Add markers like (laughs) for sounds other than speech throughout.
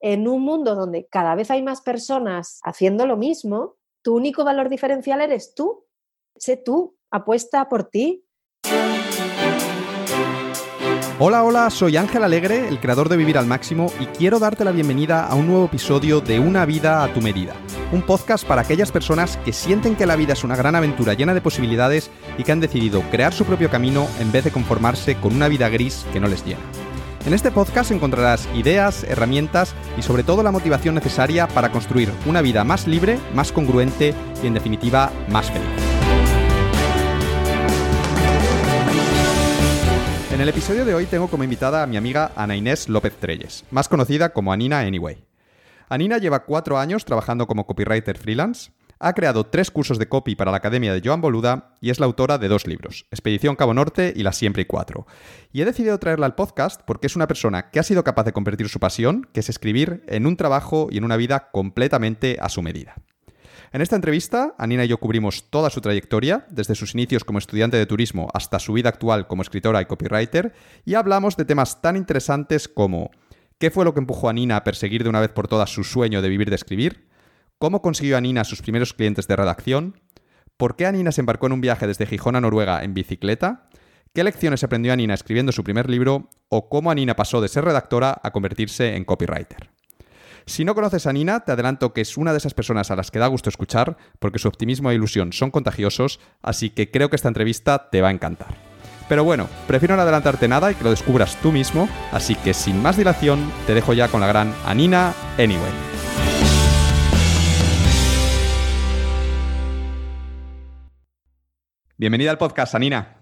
en un mundo donde cada vez hay más personas haciendo lo mismo, tu único valor diferencial eres tú. Sé tú, apuesta por ti. Hola, hola, soy Ángel Alegre, el creador de Vivir al Máximo, y quiero darte la bienvenida a un nuevo episodio de Una vida a tu medida. Un podcast para aquellas personas que sienten que la vida es una gran aventura llena de posibilidades y que han decidido crear su propio camino en vez de conformarse con una vida gris que no les llena. En este podcast encontrarás ideas, herramientas y sobre todo la motivación necesaria para construir una vida más libre, más congruente y en definitiva más feliz. En el episodio de hoy tengo como invitada a mi amiga Ana Inés López Treyes, más conocida como Anina Anyway. Anina lleva cuatro años trabajando como copywriter freelance, ha creado tres cursos de copy para la Academia de Joan Boluda y es la autora de dos libros, Expedición Cabo Norte y La Siempre y Cuatro. Y he decidido traerla al podcast porque es una persona que ha sido capaz de convertir su pasión, que es escribir, en un trabajo y en una vida completamente a su medida. En esta entrevista, Anina y yo cubrimos toda su trayectoria, desde sus inicios como estudiante de turismo hasta su vida actual como escritora y copywriter, y hablamos de temas tan interesantes como ¿qué fue lo que empujó a Nina a perseguir de una vez por todas su sueño de vivir de escribir? Cómo consiguió Anina sus primeros clientes de redacción, por qué Anina se embarcó en un viaje desde Gijón a Noruega en bicicleta, qué lecciones aprendió Anina escribiendo su primer libro o cómo Anina pasó de ser redactora a convertirse en copywriter. Si no conoces a Nina, te adelanto que es una de esas personas a las que da gusto escuchar, porque su optimismo e ilusión son contagiosos, así que creo que esta entrevista te va a encantar. Pero bueno, prefiero no adelantarte nada y que lo descubras tú mismo, así que sin más dilación, te dejo ya con la gran Anina Anyway. Bienvenida al podcast, Anina.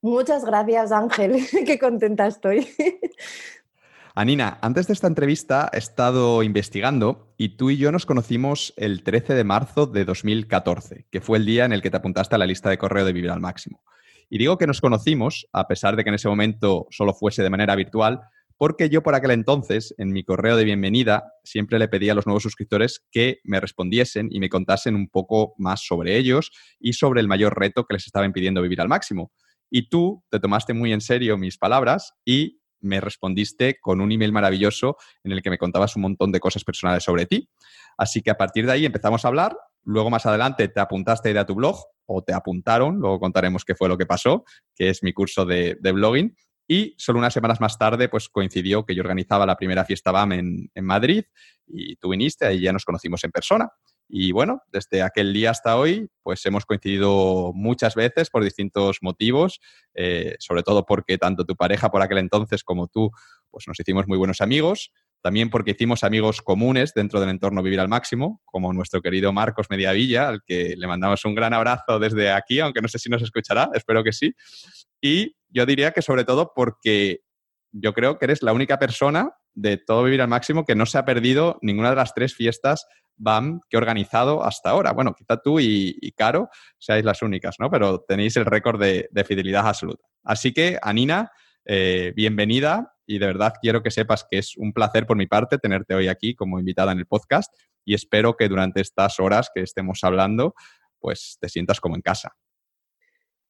Muchas gracias, Ángel. (laughs) Qué contenta estoy. (laughs) Anina, antes de esta entrevista he estado investigando y tú y yo nos conocimos el 13 de marzo de 2014, que fue el día en el que te apuntaste a la lista de correo de Vivir al Máximo. Y digo que nos conocimos, a pesar de que en ese momento solo fuese de manera virtual, porque yo por aquel entonces, en mi correo de bienvenida, siempre le pedía a los nuevos suscriptores que me respondiesen y me contasen un poco más sobre ellos y sobre el mayor reto que les estaba impidiendo vivir al máximo. Y tú te tomaste muy en serio mis palabras y me respondiste con un email maravilloso en el que me contabas un montón de cosas personales sobre ti. Así que a partir de ahí empezamos a hablar. Luego más adelante te apuntaste a tu blog o te apuntaron, luego contaremos qué fue lo que pasó, que es mi curso de blogging. Y solo unas semanas más tarde, pues coincidió que yo organizaba la primera fiesta BAM en, Madrid y tú viniste, ahí ya nos conocimos en persona. Y bueno, desde aquel día hasta hoy, pues hemos coincidido muchas veces por distintos motivos, eh, sobre todo porque tanto tu pareja por aquel entonces como tú, pues nos hicimos muy buenos amigos. También porque hicimos amigos comunes dentro del entorno Vivir al Máximo, como nuestro querido Marcos Mediavilla, al que le mandamos un gran abrazo desde aquí, aunque no sé si nos escuchará, espero que sí. Y yo diría que sobre todo porque yo creo que eres la única persona de todo Vivir al Máximo que no se ha perdido ninguna de las tres fiestas BAM que he organizado hasta ahora. Bueno, quizá tú y, Caro seáis las únicas, ¿no? Pero tenéis el récord de, fidelidad absoluta. Así que, Anina, eh, bienvenida y de verdad quiero que sepas que es un placer por mi parte tenerte hoy aquí como invitada en el podcast y espero que durante estas horas que estemos hablando, pues te sientas como en casa.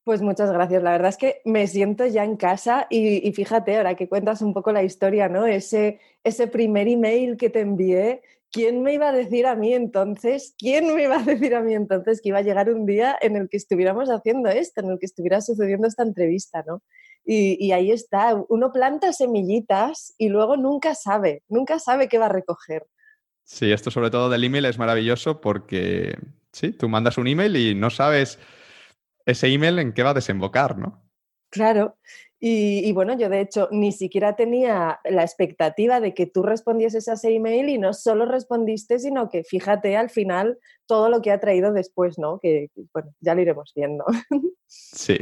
Pues muchas gracias. La verdad es que me siento ya en casa y, fíjate, ahora que cuentas un poco la historia, ¿no? Ese, primer email que te envié, ¿quién me iba a decir a mí entonces? ¿Quién me iba a decir a mí entonces que iba a llegar un día en el que estuviéramos haciendo esto, en el que estuviera sucediendo esta entrevista, ¿no? Y, y ahí está, uno planta semillitas y luego nunca sabe, nunca sabe qué va a recoger. Sí, esto sobre todo del email es maravilloso porque, sí, tú mandas un email y no sabes ese email en qué va a desembocar, ¿no? Claro. Y, bueno, yo de hecho ni siquiera tenía la expectativa de que tú respondieses a ese email y no solo respondiste, sino que fíjate al final todo lo que ha traído después, ¿no? Que, bueno, ya lo iremos viendo. (laughs) Sí,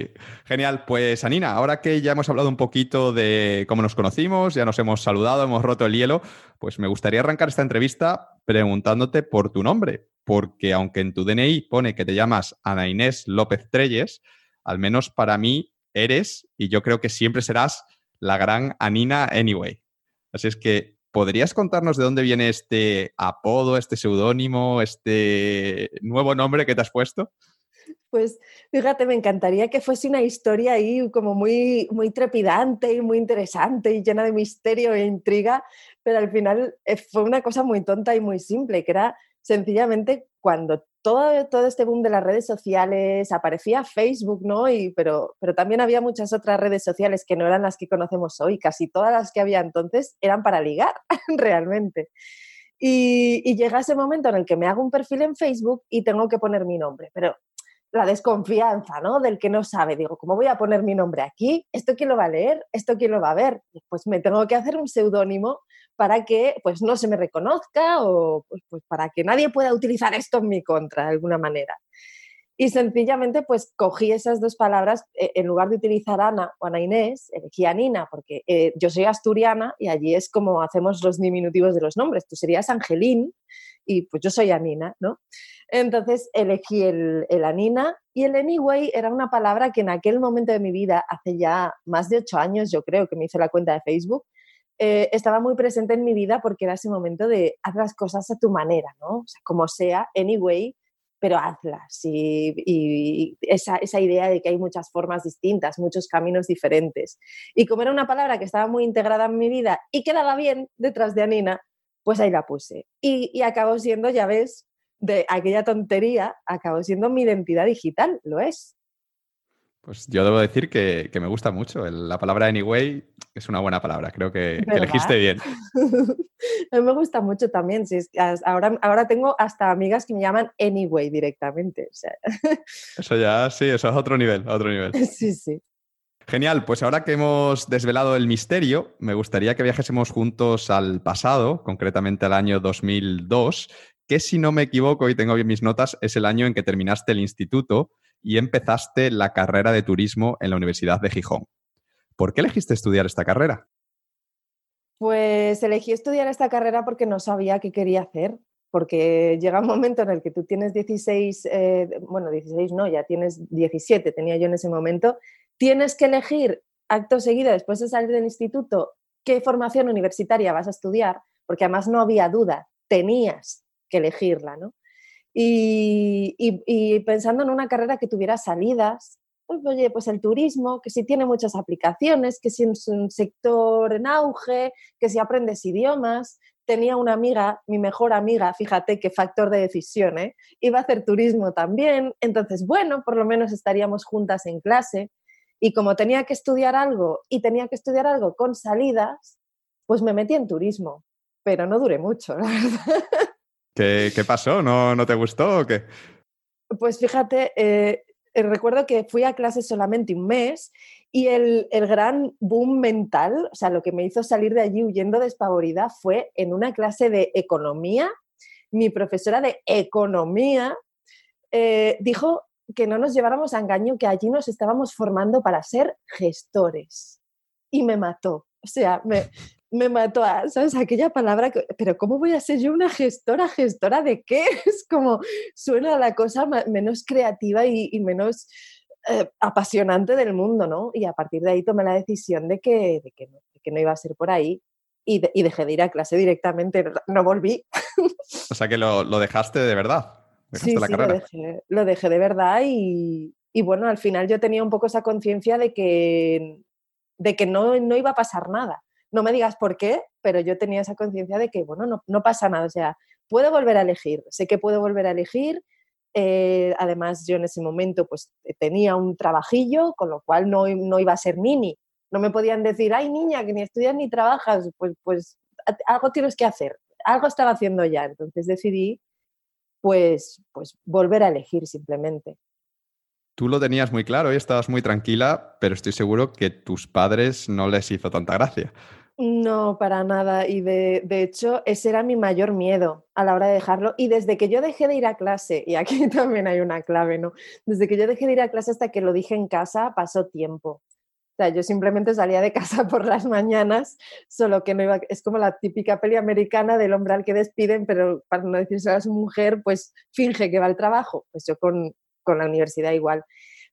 genial. Pues Anina, ahora que ya hemos hablado un poquito de cómo nos conocimos, ya nos hemos saludado, hemos roto el hielo, pues me gustaría arrancar esta entrevista preguntándote por tu nombre, porque aunque en tu DNI pone que te llamas Ana Inés López Treyes, al menos para mí eres y yo creo que siempre serás la gran Anina Anyway. Así es que, ¿podrías contarnos de dónde viene este apodo, este seudónimo, este nuevo nombre que te has puesto? Pues fíjate, me encantaría que fuese una historia ahí como muy, muy trepidante y muy interesante y llena de misterio e intriga, pero al final eh, fue una cosa muy tonta y muy simple, que era sencillamente cuando todo, todo este boom de las redes sociales, aparecía Facebook, ¿no? Y, pero, pero también había muchas otras redes sociales que no eran las que conocemos hoy, casi todas las que había entonces eran para ligar, (laughs) realmente. Y, llega ese momento en el que me hago un perfil en Facebook y tengo que poner mi nombre, pero la desconfianza, ¿no? Del que no sabe. Digo, ¿cómo voy a poner mi nombre aquí? ¿Esto quién lo va a leer? ¿Esto quién lo va a ver? Pues me tengo que hacer un seudónimo para que pues no se me reconozca o pues, pues, para que nadie pueda utilizar esto en mi contra de alguna manera. Y sencillamente pues cogí esas dos palabras, eh, en lugar de utilizar Ana o Ana Inés, elegí a porque eh, yo soy asturiana y allí es como hacemos los diminutivos de los nombres. Tú serías Angelín y pues yo soy Anina, ¿no? Entonces elegí el, el, Anina y el anyway era una palabra que en aquel momento de mi vida, hace ya más de ocho años yo creo que me hice la cuenta de Facebook, eh, estaba muy presente en mi vida porque era ese momento de haz las cosas a tu manera, ¿no? Como sea, anyway, pero hazlas. Y, y esa, esa, idea de que hay muchas formas distintas, muchos caminos diferentes. Y como era una palabra que estaba muy integrada en mi vida y quedaba bien detrás de Anina, pues ahí la puse. Y, y acabó siendo, ya ves, de aquella tontería, acabó siendo mi identidad digital, lo es. Pues yo debo decir que, me gusta mucho. la palabra anyway es una buena palabra. Creo que, elegiste bien. (laughs) a mí me gusta mucho también. ahora, ahora tengo hasta amigas que me llaman anyway directamente. (laughs) Eso ya, sí, eso es otro nivel, otro nivel. (laughs) Sí, sí. Genial, pues ahora que hemos desvelado el misterio, me gustaría que viajésemos juntos al pasado, concretamente al año 2002, que si no me equivoco y tengo bien mis notas, es el año en que terminaste el instituto y empezaste la carrera de turismo en la Universidad de Gijón. ¿Por qué elegiste estudiar esta carrera? Pues elegí estudiar esta carrera porque no sabía qué quería hacer, porque llega un momento en el que tú tienes 16, eh, bueno, 16 no, ya tienes 17, tenía yo en ese momento, tienes que elegir acto seguido, después de salir del instituto, qué formación universitaria vas a estudiar, porque además no había duda, tenías que elegirla, ¿no? Y, pensando en una carrera que tuviera salidas, pues, oye, pues el turismo, que si tiene muchas aplicaciones, que si es un sector en auge, que si aprendes idiomas. Tenía una amiga, mi mejor amiga, fíjate qué factor de decisión, ¿eh? iba a hacer turismo también, entonces, bueno, por lo menos estaríamos juntas en clase. Y como tenía que estudiar algo y tenía que estudiar algo con salidas, pues me metí en turismo, pero no duré mucho, la (laughs) verdad. ¿Qué, pasó? ¿No, ¿No te gustó o qué? Pues fíjate, eh, eh, recuerdo que fui a clase solamente un mes y el, el, gran boom mental, o sea, lo que me hizo salir de allí huyendo despavorida fue en una clase de economía. Mi profesora de economía eh, dijo que no nos lleváramos a engaño, que allí nos estábamos formando para ser gestores. Y me mató. O sea, me, me mató a, ¿sabes? Aquella palabra, pero ¿cómo voy a ser yo una gestora? ¿Gestora de qué? (laughs) Es como suena la cosa menos creativa y, menos eh, apasionante del mundo, ¿no? Y a partir de ahí tomé la decisión de que, de que, no, que no, iba a ser por ahí y, y, dejé de ir a clase directamente, no volví. (laughs) O sea que lo, lo dejaste de verdad. sí, la sí, Lo, dejé, lo dejé de verdad y, y bueno, al final yo tenía un poco esa conciencia de que, de que no, no iba a pasar nada no me digas por qué, pero yo tenía esa conciencia de que, bueno, no, no, pasa nada, o sea, puedo volver a elegir, sé que puedo volver a elegir. Eh, además, yo en ese momento pues tenía un trabajillo, con lo cual no, no iba a ser nini. No me podían decir, ay niña, que ni estudias ni trabajas, pues, pues algo tienes que hacer, algo estaba haciendo ya. Entonces decidí pues, pues volver a elegir simplemente. Tú lo tenías muy claro y estabas muy tranquila, pero estoy seguro que tus padres no les hizo tanta gracia. No, para nada. Y de, hecho, ese era mi mayor miedo a la hora de dejarlo. Y desde que yo dejé de ir a clase, y aquí (laughs) también hay una clave, ¿no? Desde que yo dejé de ir a clase hasta que lo dije en casa, pasó tiempo. O sea, yo simplemente salía de (laughs) casa por las mañanas, solo que no iba, es como la típica peli americana del hombre al que despiden, pero para no decirse a su mujer, pues finge que va al trabajo. Pues yo con, con la universidad igual.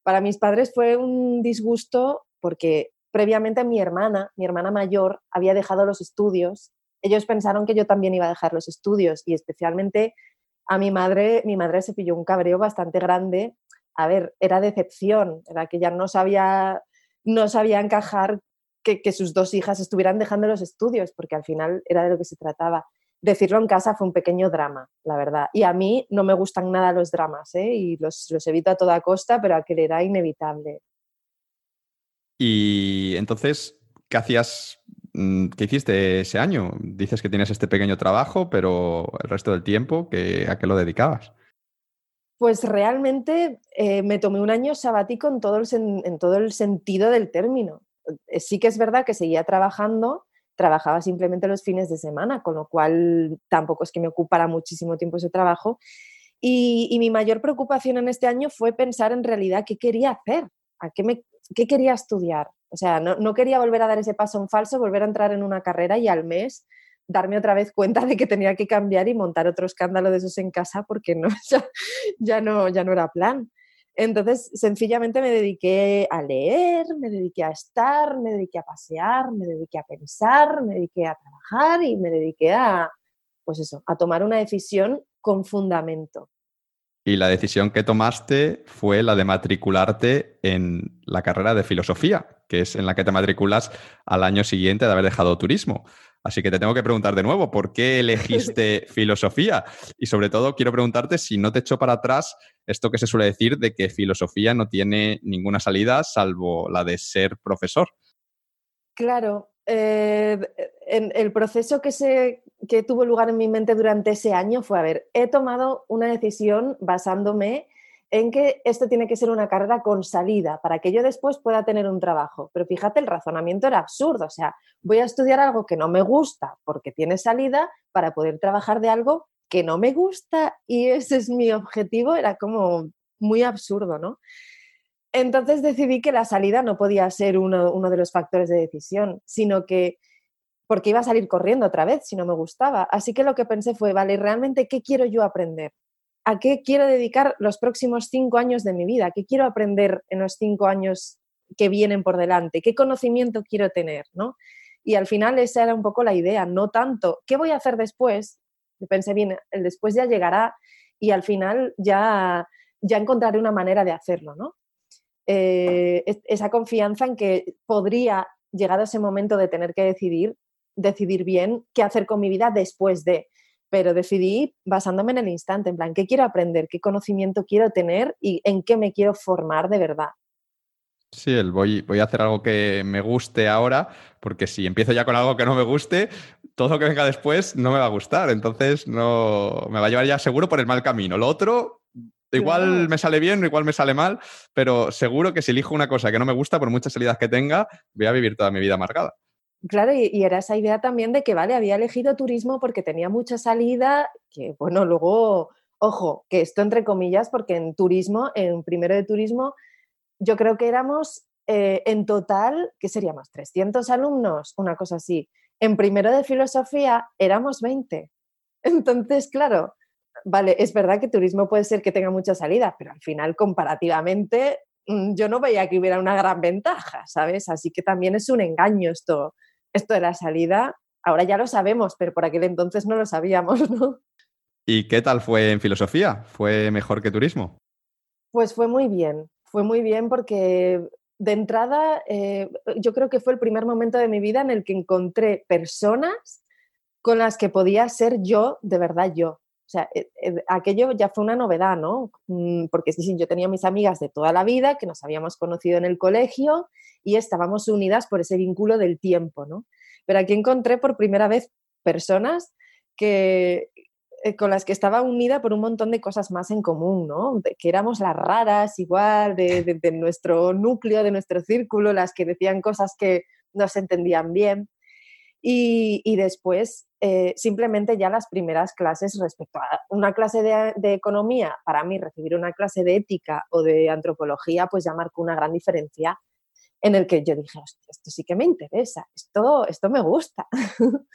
Para mis padres fue un disgusto porque previamente mi hermana, mi hermana mayor, había dejado los estudios. Ellos pensaron que yo también iba a dejar los estudios y especialmente a mi madre, mi madre se pilló un cabreo bastante grande. A ver, era decepción, era que ya no sabía, no sabía encajar que, sus dos hijas estuvieran dejando los estudios, porque al final era de lo que se trataba decirlo en casa fue un pequeño drama, la verdad. Y a mí no me gustan nada los dramas, ¿eh? y los, los evito a toda costa, pero aquel era inevitable. Y entonces, ¿qué hacías? Mm, ¿Qué hiciste ese año? Dices que tienes este pequeño trabajo, pero el resto del tiempo, ¿a qué lo dedicabas? Pues realmente eh, me tomé un año sabático en todo, el en todo el sentido del término. Eh, sí que es verdad que seguía trabajando, trabajaba simplemente los fines de semana, con lo cual tampoco es que me ocupara muchísimo tiempo ese trabajo. Y, mi mayor preocupación en este año fue pensar en realidad qué quería hacer, a qué, me, qué quería estudiar. O sea, no, quería volver a dar ese paso en falso, volver a entrar en una carrera y al mes darme otra vez cuenta de que tenía que cambiar y montar otro escándalo de esos en casa porque no, (laughs) ya, no, ya no era plan. Entonces, sencillamente me dediqué a leer, me dediqué a estar, me dediqué a pasear, me dediqué a pensar, me dediqué a trabajar y me dediqué a, pues eso, a tomar una decisión con fundamento. Y la decisión que tomaste fue la de matricularte en la carrera de filosofía, que es en la que te matriculas al año siguiente de haber dejado turismo. Así que te tengo que preguntar de nuevo, ¿por qué elegiste (laughs) filosofía? Y sobre todo quiero preguntarte si no te echó para atrás esto que se suele decir de que filosofía no tiene ninguna salida salvo la de ser profesor. Claro, eh, en el proceso que, se, que tuvo lugar en mi mente durante ese año fue, a ver, he tomado una decisión basándome en que esto tiene que ser una carrera con salida para que yo después pueda tener un trabajo. Pero fíjate, el razonamiento era absurdo. O sea, voy a estudiar algo que no me gusta porque tiene salida para poder trabajar de algo que no me gusta y ese es mi objetivo. Era como muy absurdo, ¿no? Entonces decidí que la salida no podía ser uno, uno de los factores de decisión, sino que porque iba a salir corriendo otra vez si no me gustaba. Así que lo que pensé fue, vale, ¿realmente qué quiero yo aprender? a qué quiero dedicar los próximos cinco años de mi vida, qué quiero aprender en los cinco años que vienen por delante, qué conocimiento quiero tener, ¿no? Y al final esa era un poco la idea, no tanto, ¿qué voy a hacer después? Pensé bien, el después ya llegará y al final ya, ya encontraré una manera de hacerlo, ¿no? Eh, esa confianza en que podría, llegado ese momento de tener que decidir, decidir bien qué hacer con mi vida después de, pero decidí basándome en el instante, en plan, ¿qué quiero aprender? ¿Qué conocimiento quiero tener? ¿Y en qué me quiero formar de verdad? Sí, el voy, voy a hacer algo que me guste ahora, porque si empiezo ya con algo que no me guste, todo lo que venga después no me va a gustar. Entonces no me va a llevar ya seguro por el mal camino. Lo otro, igual me sale bien, igual me sale mal, pero seguro que si elijo una cosa que no me gusta, por muchas salidas que tenga, voy a vivir toda mi vida amargada. Claro, y, era esa idea también de que, vale, había elegido turismo porque tenía mucha salida, que bueno, luego, ojo, que esto entre comillas, porque en turismo, en primero de turismo, yo creo que éramos eh, en total, ¿qué seríamos? 300 alumnos, una cosa así. En primero de filosofía éramos 20. (laughs) Entonces, claro, vale, es verdad que turismo puede ser que tenga mucha salida, pero al final, comparativamente, mm, yo no veía que hubiera una gran ventaja, ¿sabes? Así que también es un engaño esto, esto de la salida, ahora ya lo sabemos, pero por aquel entonces no lo sabíamos, (laughs) ¿no? ¿Y qué tal fue en filosofía? ¿Fue mejor que turismo? Pues fue muy bien, fue muy bien porque de entrada eh, yo creo que fue el primer momento de mi vida en el que encontré personas con las que podía ser yo, de verdad yo. O sea, eh, eh, aquello ya fue una novedad, ¿no? Mm, porque sí, sí, yo tenía mis amigas de toda la vida que nos habíamos conocido en el colegio y estábamos unidas por ese vínculo del tiempo, ¿no? Pero aquí encontré por primera vez personas que, eh, con las que estaba unida por un montón de cosas más en común, ¿no? que éramos las raras igual (laughs) de, nuestro núcleo, de nuestro círculo, las que decían cosas que no se entendían bien. Y, después, eh, simplemente ya las primeras clases respecto a una clase de, economía, para mí recibir una clase de ética o de antropología, pues ya marcó una gran diferencia en el que yo dije, esto sí que me interesa, esto, esto me gusta. (laughs)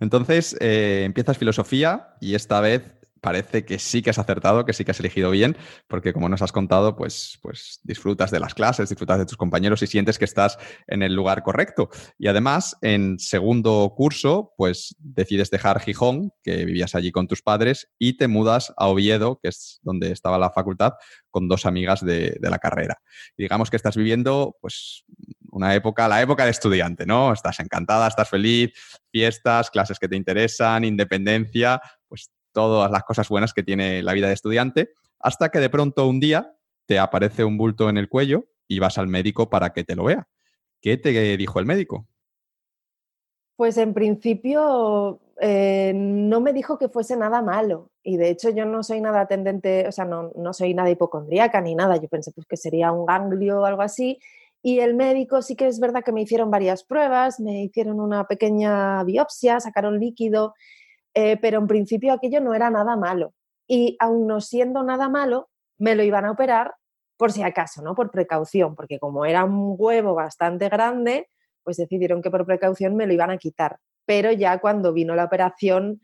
Entonces, eh, empiezas filosofía y esta vez parece que sí que has acertado, que sí que has elegido bien, porque como nos has contado, pues, pues disfrutas de las clases, disfrutas de tus compañeros y sientes que estás en el lugar correcto. Y además, en segundo curso, pues decides dejar Gijón, que vivías allí con tus padres, y te mudas a Oviedo, que es donde estaba la facultad, con dos amigas de, la carrera. digamos que estás viviendo, pues, una época, la época de estudiante, ¿no? Estás encantada, estás feliz, fiestas, clases que te interesan, independencia, pues todas las cosas buenas que tiene la vida de estudiante, hasta que de pronto un día te aparece un bulto en el cuello y vas al médico para que te lo vea. ¿Qué te dijo el médico? Pues en principio eh, no me dijo que fuese nada malo y de hecho yo no soy nada tendente, o sea, no, no soy nada hipocondríaca ni nada, yo pensé pues que sería un ganglio o algo así y el médico sí que es verdad que me hicieron varias pruebas, me hicieron una pequeña biopsia, sacaron líquido, eh, pero en principio aquello no era nada malo. Y aun no siendo nada malo, me lo iban a operar por si acaso, ¿no? Por precaución, porque como era un huevo bastante grande, pues decidieron que por precaución me lo iban a quitar. Pero ya cuando vino la operación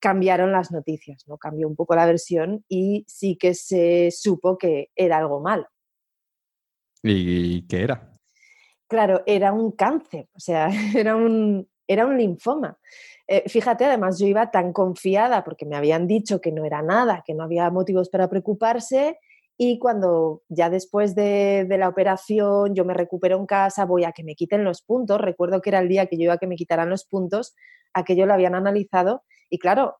cambiaron las noticias, ¿no? Cambió un poco la versión y sí que se supo que era algo malo. ¿Y qué era? Claro, era un cáncer, o sea, (laughs) era un, era un linfoma. Eh, fíjate, además yo iba tan confiada porque me habían dicho que no era nada, que no había motivos para preocuparse y cuando ya después de, la operación yo me recupero en casa, voy a que me quiten los puntos, recuerdo que era el día que yo iba a que me quitaran los puntos, aquello lo habían analizado y claro,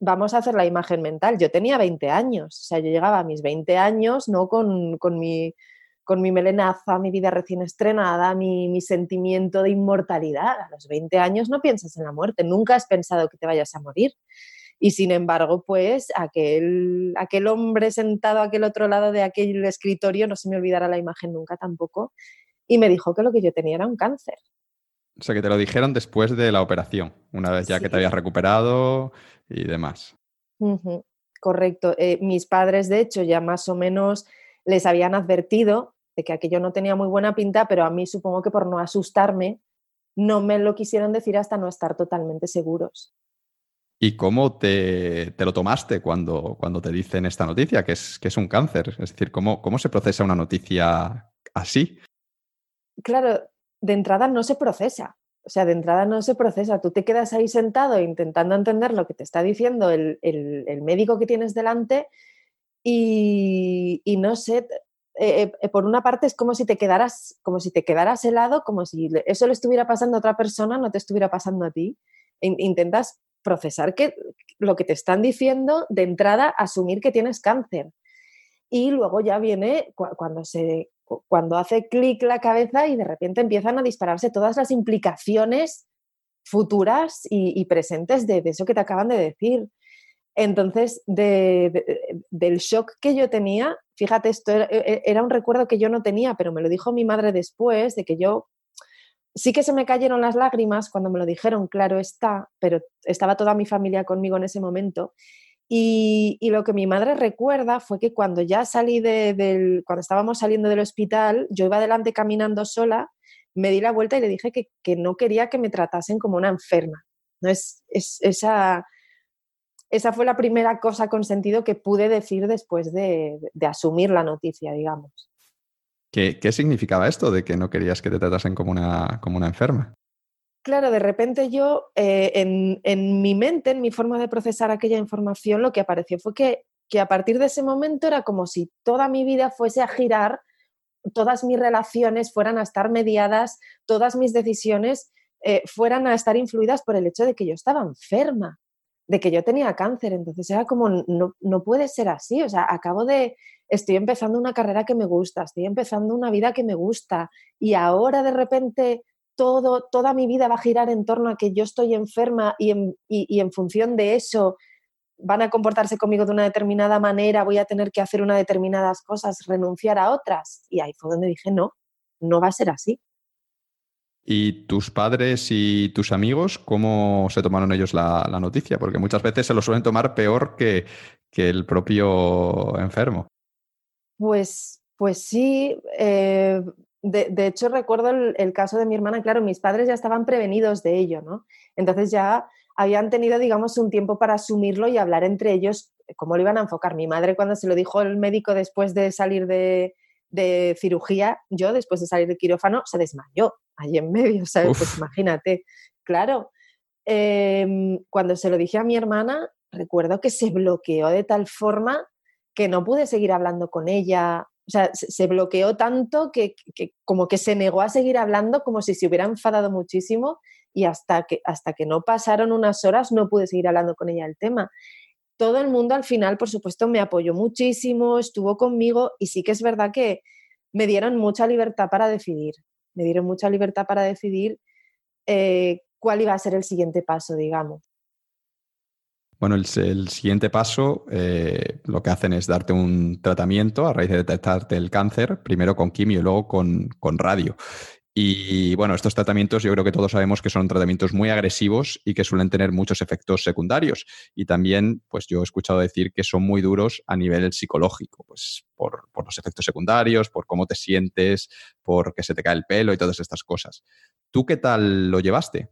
vamos a hacer la imagen mental, yo tenía 20 años, o sea, yo llegaba a mis 20 años, no con, con mi con mi melenaza, mi vida recién estrenada, mi, sentimiento de inmortalidad. A los 20 años no piensas en la muerte, nunca has pensado que te vayas a morir. Y sin embargo, pues aquel, aquel hombre sentado a aquel otro lado de aquel escritorio, no se me olvidará la imagen nunca tampoco, y me dijo que lo que yo tenía era un cáncer. O sea, que te lo dijeron después de la operación, una vez ya que te habías recuperado y demás. Correcto. Eh, mis padres, de hecho, ya más o menos les habían advertido de que aquello no tenía muy buena pinta, pero a mí supongo que por no asustarme, no me lo quisieron decir hasta no estar totalmente seguros. ¿Y cómo te, lo tomaste cuando, cuando te dicen esta noticia, que es, que es un cáncer? Es decir, ¿cómo, ¿cómo se procesa una noticia así? Claro, de entrada no se procesa. O sea, de entrada no se procesa. Tú te quedas ahí sentado intentando entender lo que te está diciendo el, médico que tienes delante y, y, no sé, eh, eh, por una parte es como si te quedaras, como si te quedaras helado, como si eso le estuviera pasando a otra persona, no te estuviera pasando a ti. intentas procesar que, lo que te están diciendo de entrada, asumir que tienes cáncer. Y luego ya viene cuando hace clic la cabeza y de repente empiezan a dispararse todas las implicaciones futuras y, presentes de, eso que te acaban de decir. Entonces, del shock que yo tenía, fíjate, esto e, e, era, un recuerdo que yo no tenía, pero me lo dijo mi madre después, de que yo sí que se me cayeron las lágrimas cuando me lo dijeron, claro está, pero estaba toda mi familia conmigo en ese momento. Y, lo que mi madre recuerda fue que cuando ya salí del, cuando estábamos saliendo del hospital, yo iba adelante caminando sola, me di la vuelta y le dije que, no quería que me tratasen como una enferma. ¿no? Es esa, esa fue la primera cosa con sentido que pude decir después de, asumir la noticia, digamos. ¿Qué, significaba esto de que no querías que te tratasen como una, como una enferma? Claro, de repente yo, eh, en, mi mente, en mi forma de procesar aquella información, lo que apareció fue que, que a partir de ese momento era como si toda mi vida fuese a girar, todas mis relaciones fueran a estar mediadas, todas mis decisiones eh, fueran a estar influidas por el hecho de que yo estaba enferma de que yo tenía cáncer. Entonces era como, no, no puede ser así. O sea, acabo de, estoy empezando una carrera que me gusta, estoy empezando una vida que me gusta y ahora de repente todo, toda mi vida va a girar en torno a que yo estoy enferma y en, y, en función de eso van a comportarse conmigo de una determinada manera, voy a tener que hacer unas determinadas cosas, renunciar a otras. Y ahí fue donde dije, no, no va a ser así. ¿Y tus padres y tus amigos, cómo se tomaron ellos la, noticia? Porque muchas veces se lo suelen tomar peor que, el propio enfermo. Pues, pues sí. Eh, de, hecho, recuerdo el, caso de mi hermana. Claro, mis padres ya estaban prevenidos de ello, ¿no? Entonces ya habían tenido, digamos, un tiempo para asumirlo y hablar entre ellos cómo lo iban a enfocar. Mi madre, cuando se lo dijo el médico después de salir de, de cirugía, yo después de salir del quirófano se desmayó ahí en medio, ¿sabes? Pues imagínate, claro. Em, cuando se lo dije a mi hermana, recuerdo que se bloqueó de tal forma que no pude seguir hablando con ella O sea, se, bloqueó tanto que, como que se negó a seguir hablando como si se hubiera enfadado muchísimo y hasta que, hasta que no pasaron unas horas no pude seguir hablando con ella el tema. Todo el mundo al final, por supuesto, me apoyó muchísimo, estuvo conmigo y sí que es verdad que me dieron mucha libertad para decidir. Me dieron mucha libertad para decidir eh, cuál iba a ser el siguiente paso, digamos. Bueno, el, siguiente paso eh, lo que hacen es darte un tratamiento a raíz de detectarte el cáncer, primero con quimio y luego con, radio. Y bueno, estos tratamientos yo creo que todos sabemos que son tratamientos muy agresivos y que suelen tener muchos efectos secundarios. Y también, pues yo he escuchado decir que son muy duros a nivel psicológico, pues por, por los efectos secundarios, por cómo te sientes, por que se te cae el pelo y todas estas cosas. ¿Tú qué tal lo llevaste?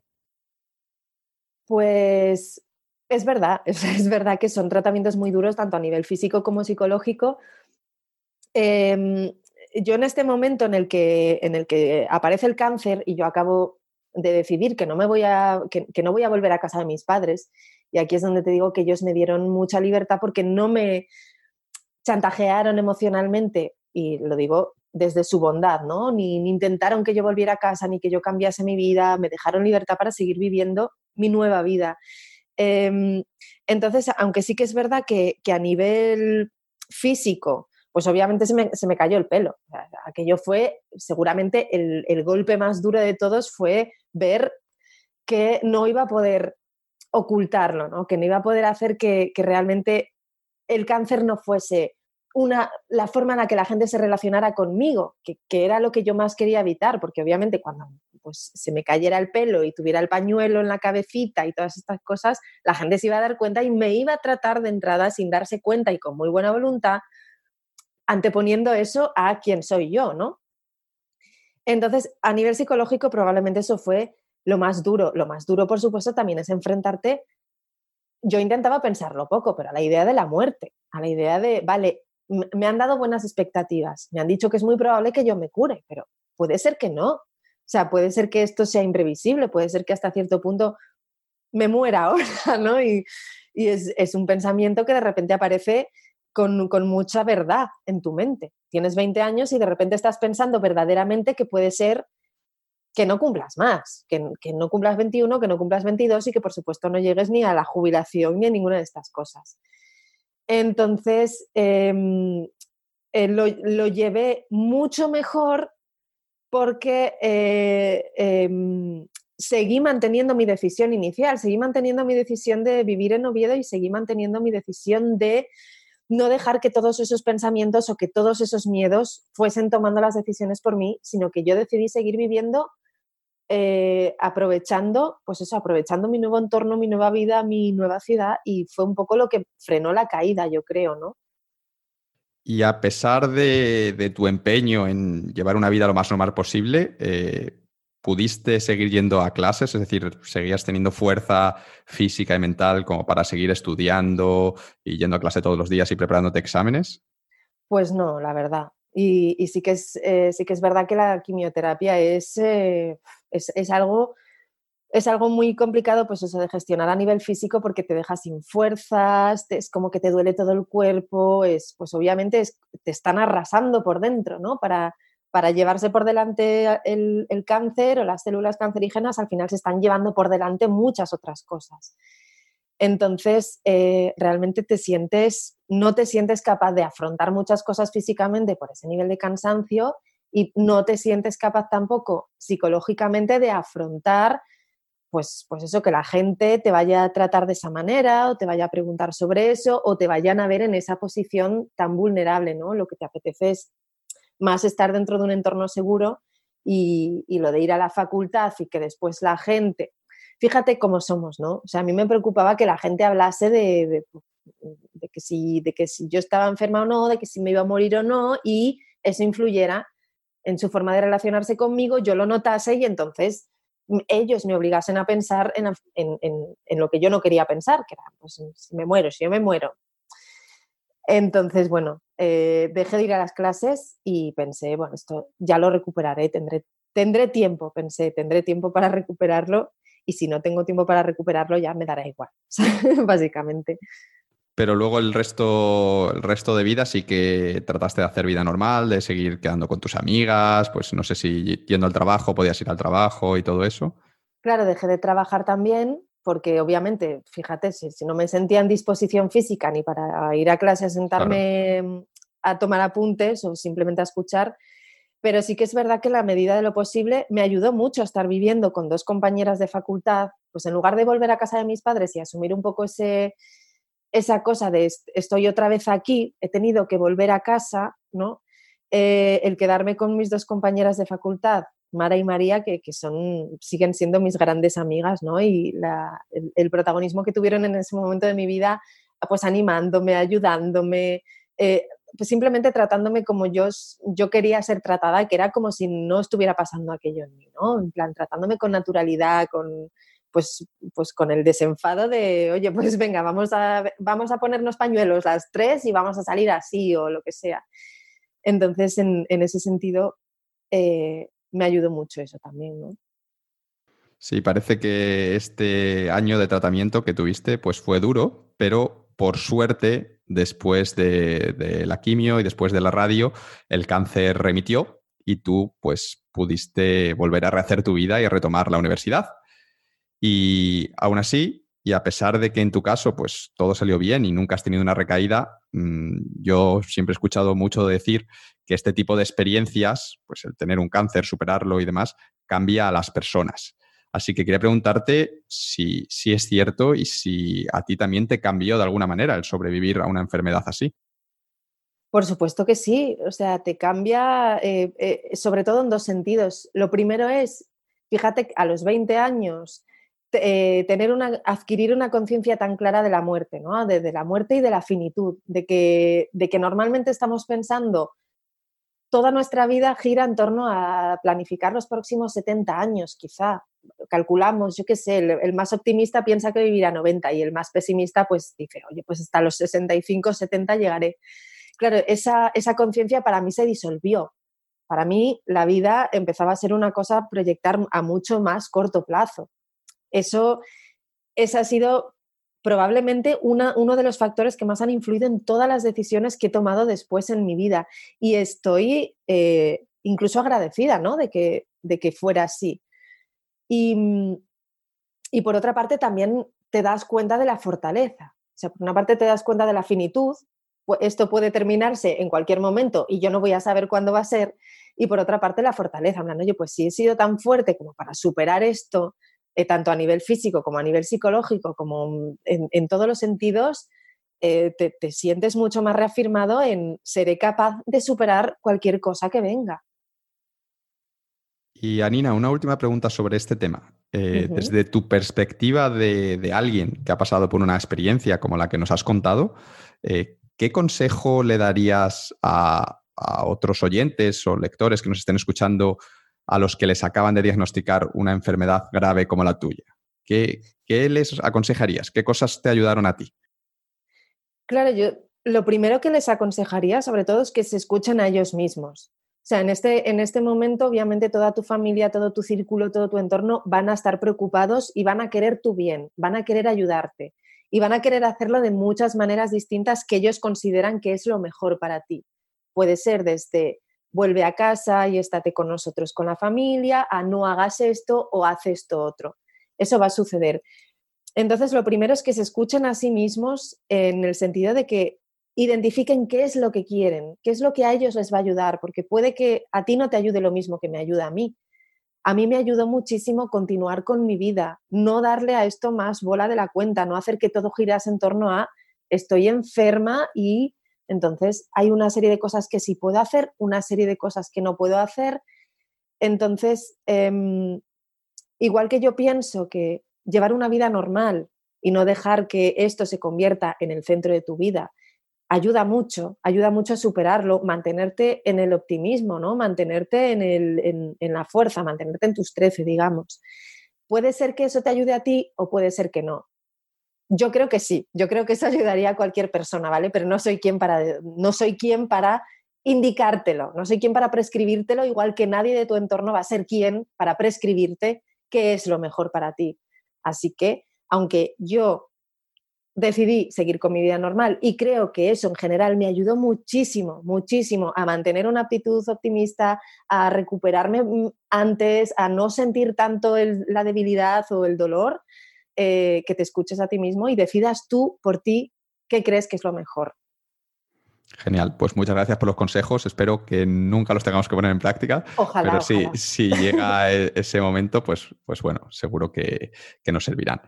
Pues es verdad, (laughs) es, verdad que son tratamientos muy duros tanto a nivel físico como psicológico. Em, yo en este momento en el, que, en el que aparece el cáncer y yo acabo de decidir que no, me voy a, que, no voy a volver a casa de mis padres, y aquí es donde te digo que ellos me dieron mucha libertad porque no me chantajearon emocionalmente, y lo digo desde su bondad, ¿no? Ni, intentaron que yo volviera a casa, ni que yo cambiase mi vida, me dejaron libertad para seguir viviendo mi nueva vida. Em, entonces, aunque sí que es verdad que, a nivel físico, pues obviamente se me, cayó el pelo. Aquello fue, seguramente el, golpe más duro de todos fue ver que no iba a poder ocultarlo, ¿no? que no iba a poder hacer que, realmente el cáncer no fuese una, la forma en la que la gente se relacionara conmigo, que, que, era lo que yo más quería evitar, porque obviamente cuando pues se me cayera el pelo y tuviera el pañuelo en la cabecita y todas estas cosas, la gente se iba a dar cuenta y me iba a tratar de entrada sin darse cuenta y con muy buena voluntad, anteponiendo eso a quién soy yo, ¿no? Entonces, a nivel psicológico, probablemente eso fue lo más duro. Lo más duro, por supuesto, también es enfrentarte. Yo intentaba pensarlo poco, pero a la idea de la muerte, a la idea de, vale, me han dado buenas expectativas, me han dicho que es muy probable que yo me cure, pero puede ser que no. O sea, puede ser que esto sea imprevisible, puede ser que hasta cierto punto me muera (laughs) ahora, ¿no? Y, es, un pensamiento que de repente aparece con, mucha verdad en tu mente. Tienes 20 años y de repente estás pensando verdaderamente que puede ser que no cumplas más, que, no cumplas 21, que no cumplas 22 y que por supuesto no llegues ni a la jubilación ni a ninguna de estas cosas. Entonces, em, eh, lo, llevé mucho mejor porque eh, em, seguí manteniendo mi decisión inicial, seguí manteniendo mi decisión de vivir en Oviedo y seguí manteniendo mi decisión de no dejar que todos esos pensamientos o que todos esos miedos fuesen tomando las decisiones por mí, sino que yo decidí seguir viviendo eh, aprovechando, pues eso, aprovechando mi nuevo entorno, mi nueva vida, mi nueva ciudad y fue un poco lo que frenó la caída, yo creo, ¿no? Y a pesar de, tu empeño en llevar una vida lo más normal posible, eh, ¿pudiste seguir yendo a clases? Es decir, ¿seguías teniendo fuerza física y mental como para seguir estudiando y yendo a clase todos los días y preparándote exámenes? Pues no, la verdad. Y, sí, que es, eh, sí que es verdad que la quimioterapia es, eh, es algo es algo muy complicado, pues eso, de gestionar a nivel físico porque te deja sin fuerzas, es como que te duele todo el cuerpo, es, pues obviamente te están arrasando por dentro, ¿no? Para, para llevarse por delante el, cáncer o las células cancerígenas, al final se están llevando por delante muchas otras cosas. Entonces, eh, realmente te sientes, no te sientes capaz de afrontar muchas cosas físicamente por ese nivel de cansancio y no te sientes capaz tampoco psicológicamente de afrontar pues, pues eso, que la gente te vaya a tratar de esa manera o te vaya a preguntar sobre eso o te vayan a ver en esa posición tan vulnerable, ¿no? Lo que te apetece es más estar dentro de un entorno seguro y, lo de ir a la facultad y que después la gente, fíjate cómo somos, ¿no? O sea, a mí me preocupaba que la gente hablase de, de, que, si, de que si yo estaba enferma o no, de que si me iba a morir o no y eso influyera en su forma de relacionarse conmigo, yo lo notase y entonces ellos me obligasen a pensar en, lo que yo no quería pensar, que era, pues si me muero, si yo me muero. Entonces, bueno, eh, dejé de ir a las clases y pensé, bueno, esto ya lo recuperaré, tendré, tendré tiempo, pensé, tendré tiempo para recuperarlo y si no tengo tiempo para recuperarlo ya me dará igual, (laughs) básicamente. pero luego el resto, el resto de vida sí que trataste de hacer vida normal, de seguir quedando con tus amigas, pues no sé si yendo al trabajo podías ir al trabajo y todo eso. Claro, dejé de trabajar también porque obviamente, fíjate, si, no me sentía en disposición física ni para ir a clase a sentarme a tomar apuntes o simplemente a escuchar, pero sí que es verdad que la medida de lo posible me ayudó mucho a estar viviendo con dos compañeras de facultad, pues en lugar de volver a casa de mis padres y asumir un poco ese, esa cosa de estoy otra vez aquí, he tenido que volver a casa, ¿no? Eh, el quedarme con mis dos compañeras de facultad, Mara y María, que, son, siguen siendo mis grandes amigas, ¿no? Y el, protagonismo que tuvieron en ese momento de mi vida, pues animándome, ayudándome, eh, pues simplemente tratándome como yo, yo quería ser tratada, que era como si no estuviera pasando aquello en mí, ¿no? En plan, tratándome con naturalidad, con, pues, pues con el desenfado de, oye, pues venga, vamos a, vamos a ponernos pañuelos las tres y vamos a salir así o lo que sea. Entonces, en, ese sentido, eh, me ayudó mucho eso también, ¿no? Sí, parece que este año de tratamiento que tuviste pues fue duro, pero por suerte, después de, de la quimio y después de la radio, el cáncer remitió y tú pues pudiste volver a rehacer tu vida y retomar la universidad. Y aún así, y a pesar de que en tu caso, pues todo salió bien y nunca has tenido una recaída, mm, yo siempre he escuchado mucho decir que este tipo de experiencias, pues el tener un cáncer, superarlo y demás, cambia a las personas. Así que quería preguntarte si, si es cierto y si a ti también te cambió de alguna manera el sobrevivir a una enfermedad así. Por supuesto que sí, o sea, te cambia eh, eh, sobre todo en dos sentidos. Lo primero es, fíjate, a los 20 años eh, tener una, adquirir una conciencia tan clara de la muerte, ¿no? De, la muerte y de la finitud, de que, de que normalmente estamos pensando toda nuestra vida gira en torno a planificar los próximos 70 años, quizá. Calculamos, yo qué sé, el, más optimista piensa que vivirá 90 y el más pesimista pues dice, oye, pues hasta los 65, 70 llegaré. Claro, esa, esa conciencia para mí se disolvió. Para mí la vida empezaba a ser una cosa a proyectar a mucho más corto plazo. Eso, ha sido probablemente uno de los factores que más han influido en todas las decisiones que he tomado después en mi vida. Y estoy eh, incluso agradecida ¿no? de, que, de que fuera así. Y, y, por otra parte también te das cuenta de la fortaleza. O sea, por una parte te das cuenta de la finitud, esto puede terminarse en cualquier momento y yo no voy a saber cuándo va a ser. Y por otra parte la fortaleza, hablando, oye, pues si he sido tan fuerte como para superar esto, eh, tanto a nivel físico como a nivel psicológico, como en, todos los sentidos, eh, te, sientes mucho más reafirmado en seré capaz de superar cualquier cosa que venga. Y Anina, una última pregunta sobre este tema. Eh, desde tu perspectiva de, alguien que ha pasado por una experiencia como la que nos has contado, ¿qué consejo le darías a, a, otros oyentes o lectores que nos estén escuchando a los que les acaban de diagnosticar una enfermedad grave como la tuya? ¿Qué, les aconsejarías? ¿Qué cosas te ayudaron a ti? Claro, yo lo primero que les aconsejaría sobre todo es que se escuchen a ellos mismos. O sea, en este, en este momento, obviamente, toda tu familia, todo tu círculo, todo tu entorno van a estar preocupados y van a querer tu bien, van a querer ayudarte y van a querer hacerlo de muchas maneras distintas que ellos consideran que es lo mejor para ti. Puede ser desde vuelve a casa y estate con nosotros, con la familia, a no hagas esto o haz esto otro. Eso va a suceder. Entonces, lo primero es que se escuchen a sí mismos en el sentido de que identifiquen qué es lo que quieren, qué es lo que a ellos les va a ayudar, porque puede que a ti no te ayude lo mismo que me ayuda a mí. A mí me ayudó muchísimo continuar con mi vida, no darle a esto más bola de la cuenta, no hacer que todo girase en torno a estoy enferma y entonces, hay una serie de cosas que sí puedo hacer, una serie de cosas que no puedo hacer. Entonces, em, igual que yo pienso que llevar una vida normal y no dejar que esto se convierta en el centro de tu vida, ayuda mucho, ayuda mucho a superarlo, mantenerte en el optimismo, ¿no? Mantenerte en, en la fuerza, mantenerte en tus 13, digamos. Puede ser que eso te ayude a ti o puede ser que no. Yo creo que sí, yo creo que eso ayudaría a cualquier persona, ¿vale? Pero no soy quien para, no soy quien para indicártelo, no soy quien para prescribírtelo, igual que nadie de tu entorno va a ser quien para prescribirte qué es lo mejor para ti. Así que, aunque yo decidí seguir con mi vida normal y creo que eso en general me ayudó muchísimo, muchísimo a mantener una actitud optimista, a recuperarme mm, antes, a no sentir tanto la debilidad o el dolor, eh, que te escuches a ti mismo y decidas tú por ti qué crees que es lo mejor. Genial, pues muchas gracias por los consejos. Espero que nunca los tengamos que poner en práctica. Ojalá. Pero sí, si llega e, ese momento, pues, pues bueno, seguro que, que nos servirán.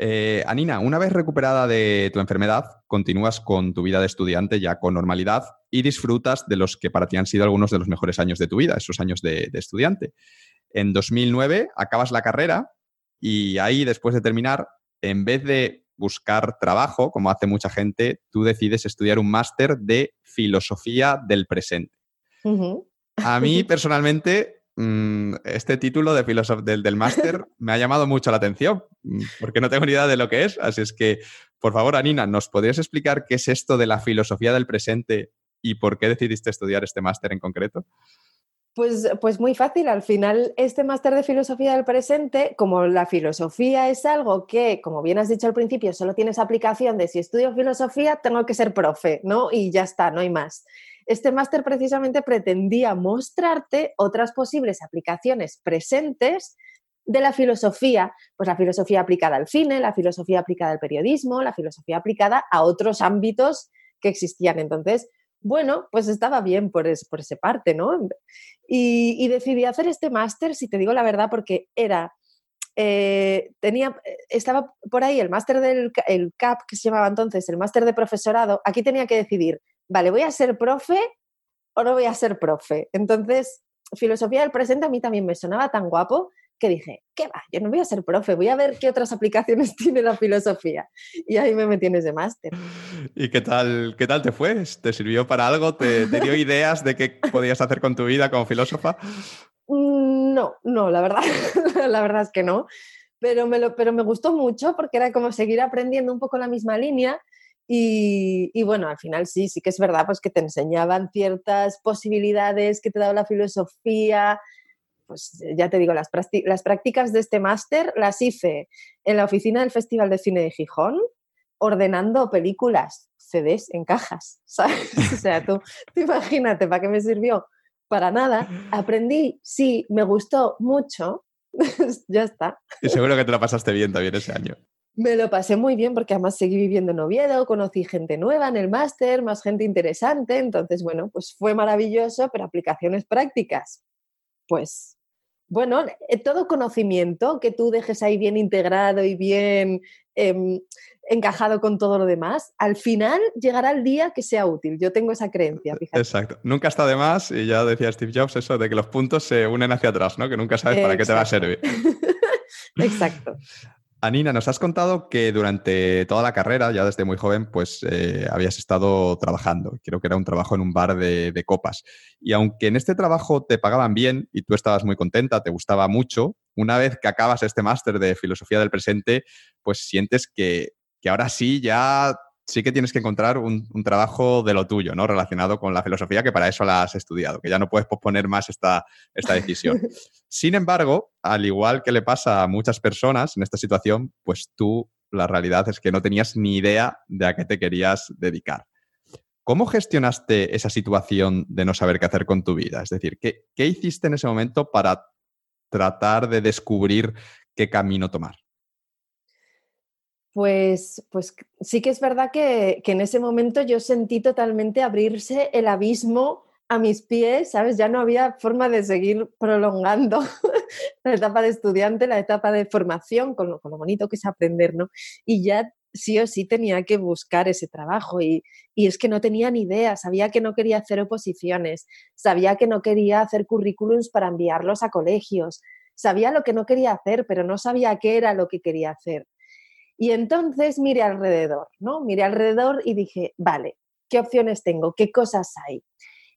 Eh, Anina, una vez recuperada de tu enfermedad, continúas con tu vida de estudiante ya con normalidad y disfrutas de los que para ti han sido algunos de los mejores años de tu vida, esos años de, estudiante. En 2009 acabas la carrera y ahí, después de terminar, en vez de buscar trabajo, como hace mucha gente, tú decides estudiar un máster de filosofía del presente. A mí (laughs) personalmente Mm, este título de del, del máster (laughs) me ha llamado mucho la atención, mm, porque no tengo ni idea de lo que es. Así es que, por favor, Anina, ¿nos podrías explicar qué es esto de la filosofía del presente y por qué decidiste estudiar este máster en concreto? Pues, pues muy fácil, al final este máster de filosofía del presente, como la filosofía es algo que, como bien has dicho al principio, solo tienes aplicación de si estudio filosofía, tengo que ser profe, ¿no? Y ya está, no hay más. Este máster precisamente pretendía mostrarte otras posibles aplicaciones presentes de la filosofía, pues la filosofía aplicada al cine, la filosofía aplicada al periodismo, la filosofía aplicada a otros ámbitos que existían. Entonces, bueno, pues estaba bien por, por esa parte, ¿no? Y, decidí hacer este máster, si te digo la verdad, porque era, eh, tenía, estaba por ahí el máster del el CAP, que se llamaba entonces el máster de profesorado, aquí tenía que decidir, vale, ¿voy a ser profe o no voy a ser profe? Entonces, filosofía del presente a mí también me sonaba tan guapo que dije, ¿qué va? Yo no voy a ser profe, voy a ver qué otras aplicaciones (laughs) tiene la filosofía. Y ahí me metí en ese máster. ¿Y qué tal, qué tal te fue? ¿Te sirvió para algo? ¿Te, dio (laughs) ideas de qué podías hacer con tu vida como filósofa? Mm, no, no, la verdad, (laughs) la verdad es que no. Pero me, lo, pero me gustó mucho porque era como seguir aprendiendo un poco la misma línea y, bueno, al final sí, sí que es verdad, pues que te enseñaban ciertas posibilidades que te daba la filosofía. Pues ya te digo, las, las prácticas de este máster las hice en la oficina del Festival de Cine de Gijón, ordenando películas, CDs en cajas, (laughs) ¿sabes? O sea, tú, tú imagínate, ¿para qué me sirvió? Para nada. Aprendí, sí, me gustó mucho, (laughs) ya está. Y seguro que te lo pasaste bien también ese año. Me lo pasé muy bien porque además seguí viviendo en Oviedo, conocí gente nueva en el máster, más gente interesante, entonces bueno, pues fue maravilloso, pero aplicaciones prácticas, pues bueno, eh, todo conocimiento que tú dejes ahí bien integrado y bien em, encajado con todo lo demás, al final llegará el día que sea útil. Yo tengo esa creencia. Fíjate. Exacto. Nunca está de más, y ya decía Steve Jobs eso de que los puntos se unen hacia atrás, ¿no? Que nunca sabes para qué te va a servir. (laughs) Exacto. Anina, nos has contado que durante toda la carrera, ya desde muy joven, pues eh, habías estado trabajando. Creo que era un trabajo en un bar de, copas. Y aunque en este trabajo te pagaban bien y tú estabas muy contenta, te gustaba mucho, una vez que acabas este máster de filosofía del presente, pues sientes que, que ahora sí ya sí que tienes que encontrar un, trabajo de lo tuyo, ¿no? Relacionado con la filosofía, que para eso la has estudiado, que ya no puedes posponer más esta, esta decisión. (laughs) Sin embargo, al igual que le pasa a muchas personas en esta situación, pues tú, la realidad es que no tenías ni idea de a qué te querías dedicar. ¿Cómo gestionaste esa situación de no saber qué hacer con tu vida? Es decir, ¿qué, qué hiciste en ese momento para tratar de descubrir qué camino tomar? Pues, pues sí que es verdad que, en ese momento yo sentí totalmente abrirse el abismo a mis pies, ¿sabes? Ya no había forma de seguir prolongando (laughs) la etapa de estudiante, la etapa de formación, con lo, bonito que es aprender, ¿no? Y ya sí o sí tenía que buscar ese trabajo y, y, es que no tenía ni idea, sabía que no quería hacer oposiciones, sabía que no quería hacer currículums para enviarlos a colegios, sabía lo que no quería hacer, pero no sabía qué era lo que quería hacer. Y entonces miré alrededor, ¿no? Miré alrededor y dije, vale, ¿qué opciones tengo? ¿Qué cosas hay?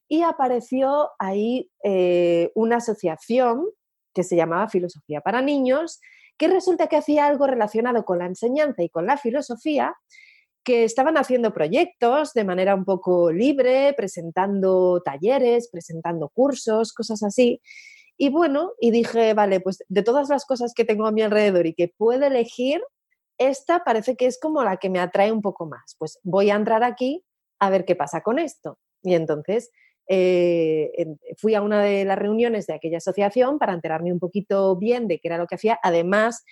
Y apareció ahí eh, una asociación que se llamaba Filosofía para Niños, que resulta que hacía algo relacionado con la enseñanza y con la filosofía, que estaban haciendo proyectos de manera un poco libre, presentando talleres, presentando cursos, cosas así. Y bueno, y dije, vale, pues de todas las cosas que tengo a mi alrededor y que puedo elegir, esta parece que es como la que me atrae un poco más. Pues voy a entrar aquí a ver qué pasa con esto. Y entonces eh, fui a una de las reuniones de aquella asociación para enterarme un poquito bien de qué era lo que hacía. Además,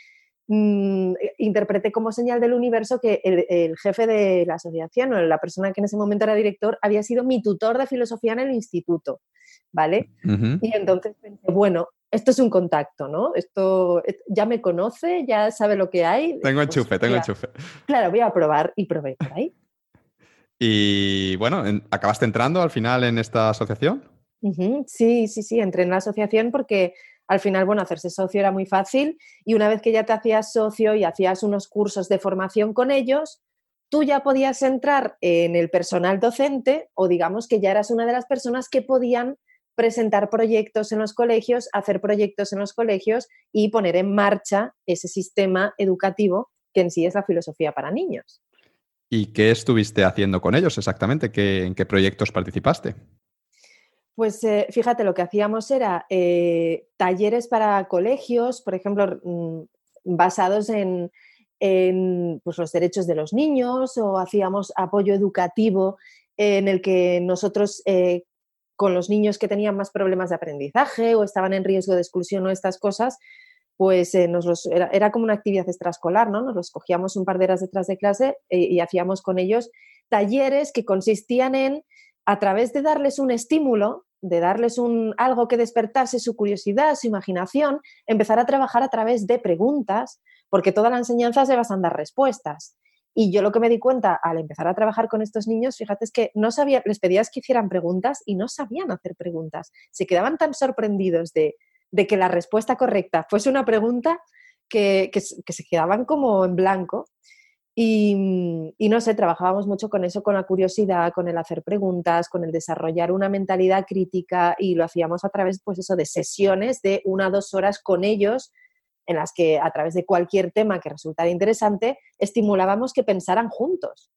mm, interpreté como señal del universo que el, jefe de la asociación o la persona que en ese momento era director había sido mi tutor de filosofía en el instituto, ¿vale? Y entonces pensé, bueno, esto es un contacto, ¿no? Esto ya me conoce, ya sabe lo que hay. Tengo pues enchufe, tengo enchufe. Claro, voy a probar y probé por ahí. Y bueno, ¿acabaste entrando al final en esta asociación? Sí, sí, sí, entré en la asociación porque al final, bueno, hacerse socio era muy fácil y una vez que ya te hacías socio y hacías unos cursos de formación con ellos, tú ya podías entrar en el personal docente o digamos que ya eras una de las personas que podían presentar proyectos en los colegios, hacer proyectos en los colegios y poner en marcha ese sistema educativo que en sí es la filosofía para niños. ¿Y qué estuviste haciendo con ellos exactamente? ¿En qué proyectos participaste? Pues eh, fíjate, lo que hacíamos era eh, talleres para colegios, por ejemplo, mm, basados en, pues, los derechos de los niños o hacíamos apoyo educativo en el que nosotros eh, con los niños que tenían más problemas de aprendizaje o estaban en riesgo de exclusión o estas cosas, pues eh, nos era, como una actividad extraescolar, ¿no? Nos los cogíamos un par de horas detrás de clase eh, y hacíamos con ellos talleres que consistían en, a través de darles un estímulo, de darles un, algo que despertase su curiosidad, su imaginación, empezar a trabajar a través de preguntas, porque toda la enseñanza se basa en dar respuestas. Y yo lo que me di cuenta al empezar a trabajar con estos niños, fíjate, es que no sabía, les pedías que hicieran preguntas y no sabían hacer preguntas. Se quedaban tan sorprendidos de, que la respuesta correcta fuese una pregunta que, se quedaban como en blanco. Y, no sé, trabajábamos mucho con eso, con la curiosidad, con el hacer preguntas, con el desarrollar una mentalidad crítica y lo hacíamos a través, pues eso, de sesiones de una o dos horas con ellos en las que a través de cualquier tema que resultara interesante, estimulábamos que pensaran juntos.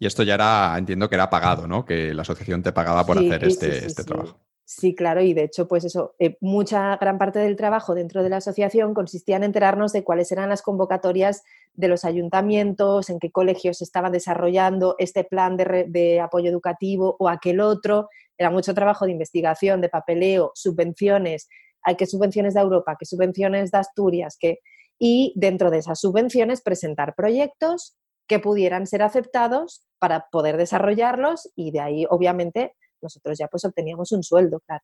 Y esto ya era, entiendo que era pagado, ¿no? Que la asociación te pagaba por hacer este, este trabajo. Sí, claro, y de hecho, pues eso, eh, mucha gran parte del trabajo dentro de la asociación consistía en enterarnos de cuáles eran las convocatorias de los ayuntamientos, en qué colegios estaban desarrollando este plan de, de apoyo educativo o aquel otro. Era mucho trabajo de investigación, de papeleo, subvenciones, hay que subvenciones de Europa, que subvenciones de Asturias, que y dentro de esas subvenciones presentar proyectos que pudieran ser aceptados para poder desarrollarlos y de ahí obviamente nosotros ya pues obteníamos un sueldo, claro.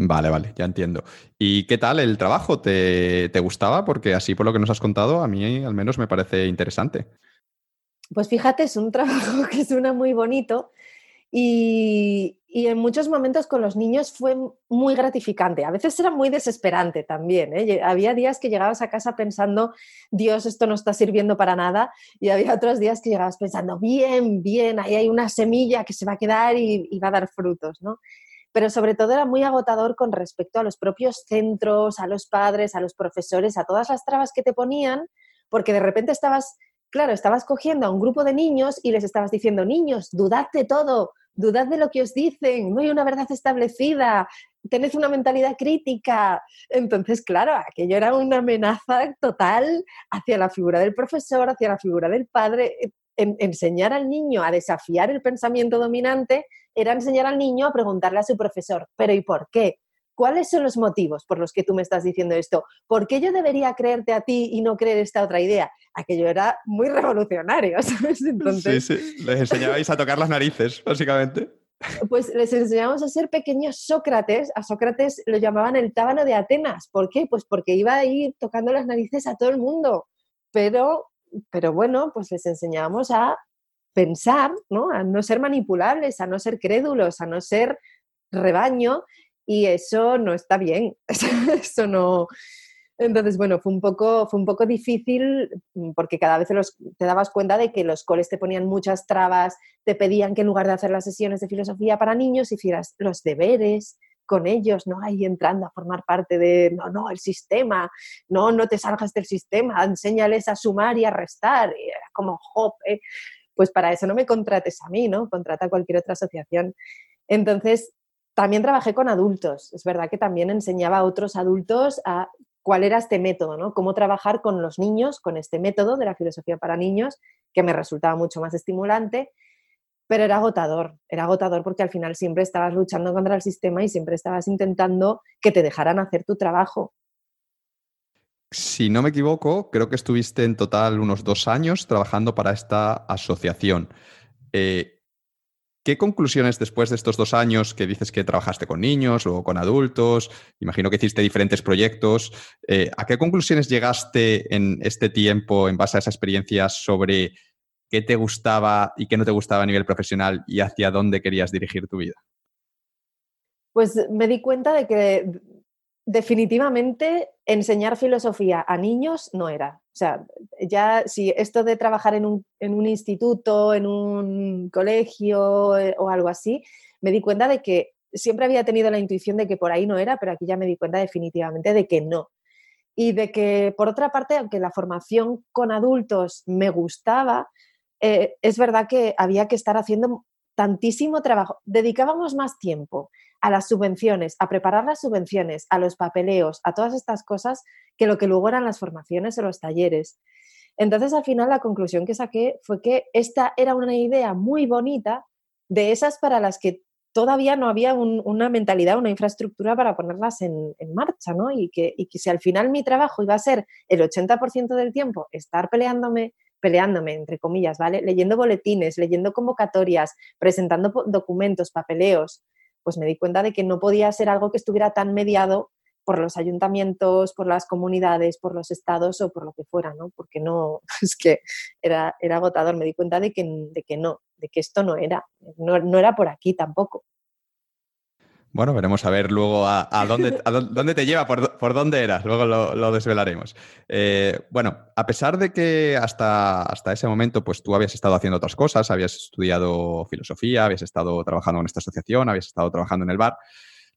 Vale, vale, ya entiendo. ¿Y qué tal el trabajo? ¿Te, ¿Te, gustaba? Porque así por lo que nos has contado, a mí al menos me parece interesante. Pues fíjate, es un (laughs) trabajo que suena muy bonito y, en muchos momentos con los niños fue muy gratificante. A veces era muy desesperante también. ¿eh? Había días que llegabas a casa pensando, Dios, esto no está sirviendo para nada. Y había otros días que llegabas pensando, bien, bien, ahí hay una semilla que se va a quedar y, va a dar frutos. ¿no? Pero sobre todo era muy agotador con respecto a los propios centros, a los padres, a los profesores, a todas las trabas que te ponían, porque de repente estabas claro, estabas cogiendo a un grupo de niños y les estabas diciendo, niños, dudad de todo, dudad de lo que os dicen, no hay una verdad establecida, tened una mentalidad crítica. Entonces, claro, aquello era una amenaza total hacia la figura del profesor, hacia la figura del padre. enseñar al niño a desafiar el pensamiento dominante era enseñar al niño a preguntarle a su profesor, pero ¿y por qué? ¿Cuáles son los motivos por los que tú me estás diciendo esto? ¿Por qué yo debería creerte a ti y no creer esta otra idea? Aquello era muy revolucionario, (laughs) ¿sabes? Entonces... Sí, sí, les enseñabais a tocar las narices, básicamente. Pues les enseñamos a ser pequeños Sócrates. A Sócrates lo llamaban el tábano de Atenas. ¿Por qué? Pues porque iba ahí tocando las narices a todo el mundo. Pero, pero bueno, pues les enseñábamos a pensar, ¿no? A no ser manipulables, a no ser crédulos, a no ser rebaño y eso no está bien, (laughs) eso no... Entonces, bueno, fue un poco, fue un poco difícil mm, porque cada vez te dabas cuenta de que los coles te ponían muchas trabas, te pedían que en lugar de hacer las sesiones de filosofía para niños hicieras los deberes con ellos, ¿no? Ahí entrando a formar parte de, no, no, el sistema, no, no te salgas del sistema, enséñales a sumar y a restar, y era como, jope, pues para eso no me contrates a mí, ¿no? Contrata a cualquier otra asociación. Entonces, también trabajé con adultos. Es verdad que también enseñaba a otros adultos a cuál era este método, ¿no? Cómo trabajar con los niños, con este método de la filosofía para niños, que me resultaba mucho más estimulante, pero era agotador, era agotador porque al final siempre estabas luchando contra el sistema y siempre estabas intentando que te dejaran hacer tu trabajo. Si no me equivoco, creo que estuviste en total unos dos años trabajando para esta asociación. Eh, ¿Qué conclusiones después de estos dos años que dices que trabajaste con niños o con adultos? Imagino que hiciste diferentes proyectos. Eh, ¿A qué conclusiones llegaste en este tiempo en base a esa experiencia sobre qué te gustaba y qué no te gustaba a nivel profesional y hacia dónde querías dirigir tu vida? Pues me di cuenta de que definitivamente enseñar filosofía a niños no era. O sea, ya si esto de trabajar en un, instituto, en un colegio eh, o algo así, me di cuenta de que siempre había tenido la intuición de que por ahí no era, pero aquí ya me di cuenta definitivamente de que no. Y de que, por otra parte, aunque la formación con adultos me gustaba, eh, es verdad que había que estar haciendo tantísimo trabajo. Dedicábamos más tiempo a las subvenciones, a preparar las subvenciones, a los papeleos, a todas estas cosas, que lo que luego eran las formaciones o los talleres. Entonces, al final, la conclusión que saqué fue que esta era una idea muy bonita de esas para las que todavía no había una mentalidad, una infraestructura para ponerlas en, marcha, ¿no? Y que, y que si al final mi trabajo iba a ser el 80% del tiempo estar peleándome peleándome, entre comillas, ¿vale? Leyendo boletines, leyendo convocatorias, presentando documentos, papeleos, pues me di cuenta de que no podía ser algo que estuviera tan mediado por los ayuntamientos, por las comunidades, por los estados o por lo que fuera, ¿no? Porque no, (laughs) es que era, era agotador, me di cuenta de que, de que no, de que esto no era, no, no era por aquí tampoco. Bueno, veremos a ver luego a, dónde, te lleva, por, dónde eras, luego lo, desvelaremos. Eh, bueno, a pesar de que hasta, hasta ese momento pues tú habías estado haciendo otras cosas, habías estudiado filosofía, habías estado trabajando en esta asociación, habías estado trabajando en el bar,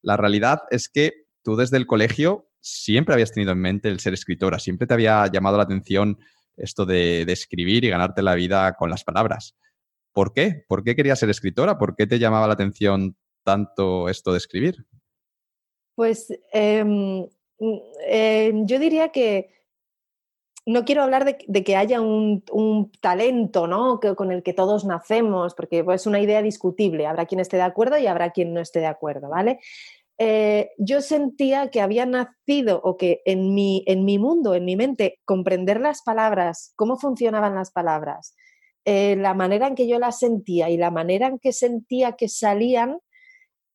la realidad es que tú desde el colegio siempre habías tenido en mente el ser escritora, siempre te había llamado la atención esto de, de escribir y ganarte la vida con las palabras. ¿Por qué? ¿Por qué querías ser escritora? ¿Por qué te llamaba la atención tanto esto de escribir? Pues em, mm, em, yo diría que no quiero hablar de, que haya un, talento ¿no? con el que todos nacemos, porque es pues, una idea discutible. Habrá quien esté de acuerdo y habrá quien no esté de acuerdo, ¿vale? Eh, yo sentía que había nacido o que en mi, en mi mundo, en mi mente, comprender las palabras, cómo funcionaban las palabras, eh, la manera en que yo las sentía y la manera en que sentía que salían,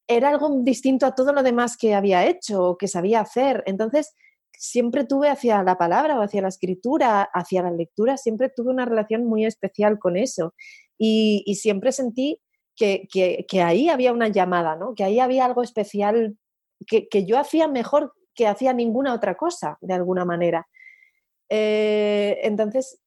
era algo distinto a todo lo demás que había hecho o que sabía hacer. Entonces, siempre tuve hacia la palabra o hacia la escritura, hacia la lectura, siempre tuve una relación muy especial con eso. Y, siempre sentí que, ahí había una llamada, ¿no? que ahí había algo especial que, yo hacía mejor que hacía ninguna otra cosa, de alguna manera. Eh, entonces,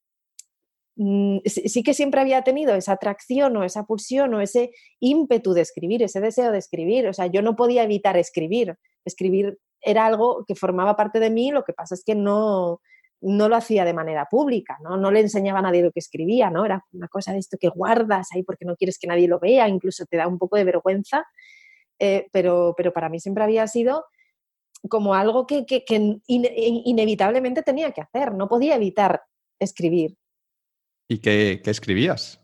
sí que siempre había tenido esa atracción o esa pulsión o ese ímpetu de escribir, ese deseo de escribir. O sea, yo no podía evitar escribir. Escribir era algo que formaba parte de mí, lo que pasa es que no, no lo hacía de manera pública, ¿no? no le enseñaba a nadie lo que escribía, ¿no? Era una cosa de esto que guardas ahí porque no quieres que nadie lo vea, incluso te da un poco de vergüenza, eh, pero, pero para mí siempre había sido como algo que, que, inevitablemente tenía que hacer, no podía evitar escribir. ¿Y qué, escribías?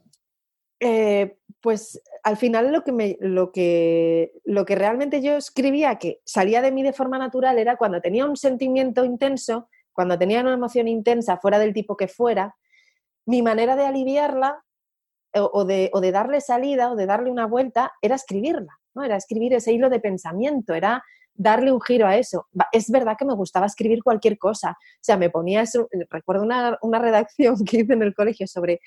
Eh, pues al final lo que, me, lo, que, lo que realmente yo escribía, que salía de mí de forma natural, era cuando tenía un sentimiento intenso, cuando tenía una emoción intensa, fuera del tipo que fuera, mi manera de aliviarla o, de, o de, darle salida o de darle una vuelta era escribirla, ¿no? Era escribir ese hilo de pensamiento, era darle un giro a eso. Es verdad que me gustaba escribir cualquier cosa. O sea, me ponía eso, recuerdo una, redacción (laughs) que hice en el colegio sobre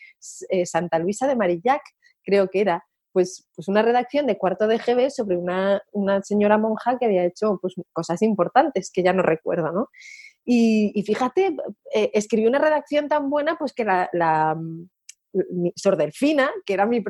eh, Santa Luisa de Marillac, creo que era, pues, pues una redacción de cuarto de GB sobre una, señora monja que había hecho pues, cosas importantes que ya no recuerdo, ¿no? Y, fíjate, eh, escribí una redacción tan buena pues que la, la Sor Delfina, que era mi,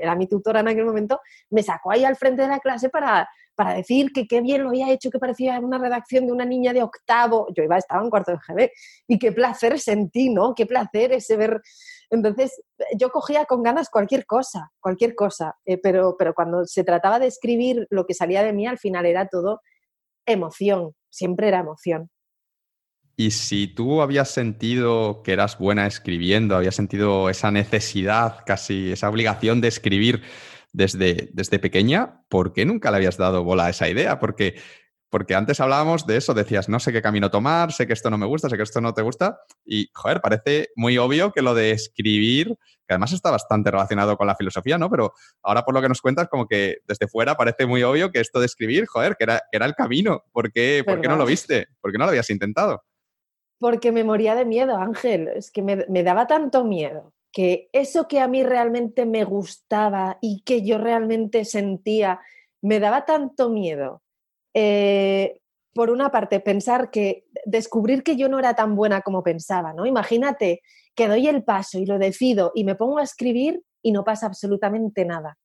era mi tutora en aquel momento, me sacó ahí al frente de la clase para, para decir que qué bien lo había hecho, que parecía una redacción de una niña de octavo. Yo iba, estaba en cuarto de GB. Y qué placer sentí, ¿no? Qué placer ese ver. Entonces, yo cogía con ganas cualquier cosa, cualquier cosa. Eh, pero, pero cuando se trataba de escribir lo que salía de mí, al final era todo emoción, siempre era emoción. Y si tú habías sentido que eras buena escribiendo, habías sentido esa necesidad, casi esa obligación de escribir desde, desde pequeña, ¿por qué nunca le habías dado bola a esa idea? Porque, porque antes hablábamos de eso, decías, no sé qué camino tomar, sé que esto no me gusta, sé que esto no te gusta. Y, joder, parece muy obvio que lo de escribir, que además está bastante relacionado con la filosofía, ¿no? Pero ahora por lo que nos cuentas, como que desde fuera parece muy obvio que esto de escribir, joder, que era, que era el camino. ¿Por qué, ¿Por qué no lo viste? ¿Por qué no lo habías intentado? porque me moría de miedo, Ángel. Es que me, daba tanto miedo que eso que a mí realmente me gustaba y que yo realmente sentía, me daba tanto miedo. Eh, por una parte, pensar que, descubrir que yo no era tan buena como pensaba, ¿no? Imagínate que doy el paso y lo decido y me pongo a escribir y no pasa absolutamente nada.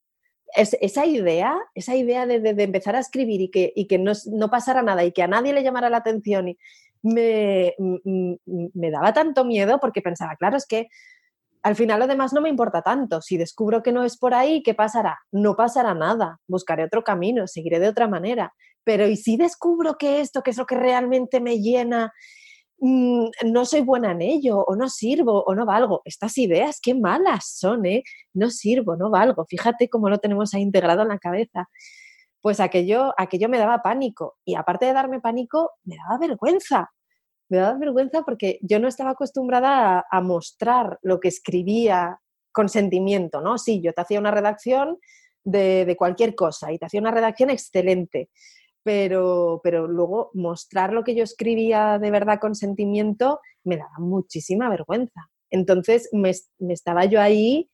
esa idea, esa idea de, empezar a escribir y que, y que no, no, pasara nada y que a nadie le llamara la atención y, me, me daba tanto miedo porque pensaba, claro, es que al final lo demás no me importa tanto. Si descubro que no es por ahí, ¿qué pasará? No pasará nada. Buscaré otro camino, seguiré de otra manera. Pero ¿y si descubro que esto, que es lo que realmente me llena, mm, no soy buena en ello, o no sirvo, o no valgo? Estas ideas, qué malas son, ¿eh? No sirvo, no valgo. Fíjate cómo lo tenemos ahí integrado en la cabeza pues aquello, aquello me daba pánico. Y aparte de darme pánico, me daba vergüenza. Me daba vergüenza porque yo no estaba acostumbrada a, mostrar lo que escribía con sentimiento, ¿no? Sí, yo te hacía una redacción de, cualquier cosa y te hacía una redacción excelente, pero, pero luego mostrar lo que yo escribía de verdad con sentimiento me daba muchísima vergüenza. Entonces me, me estaba yo ahí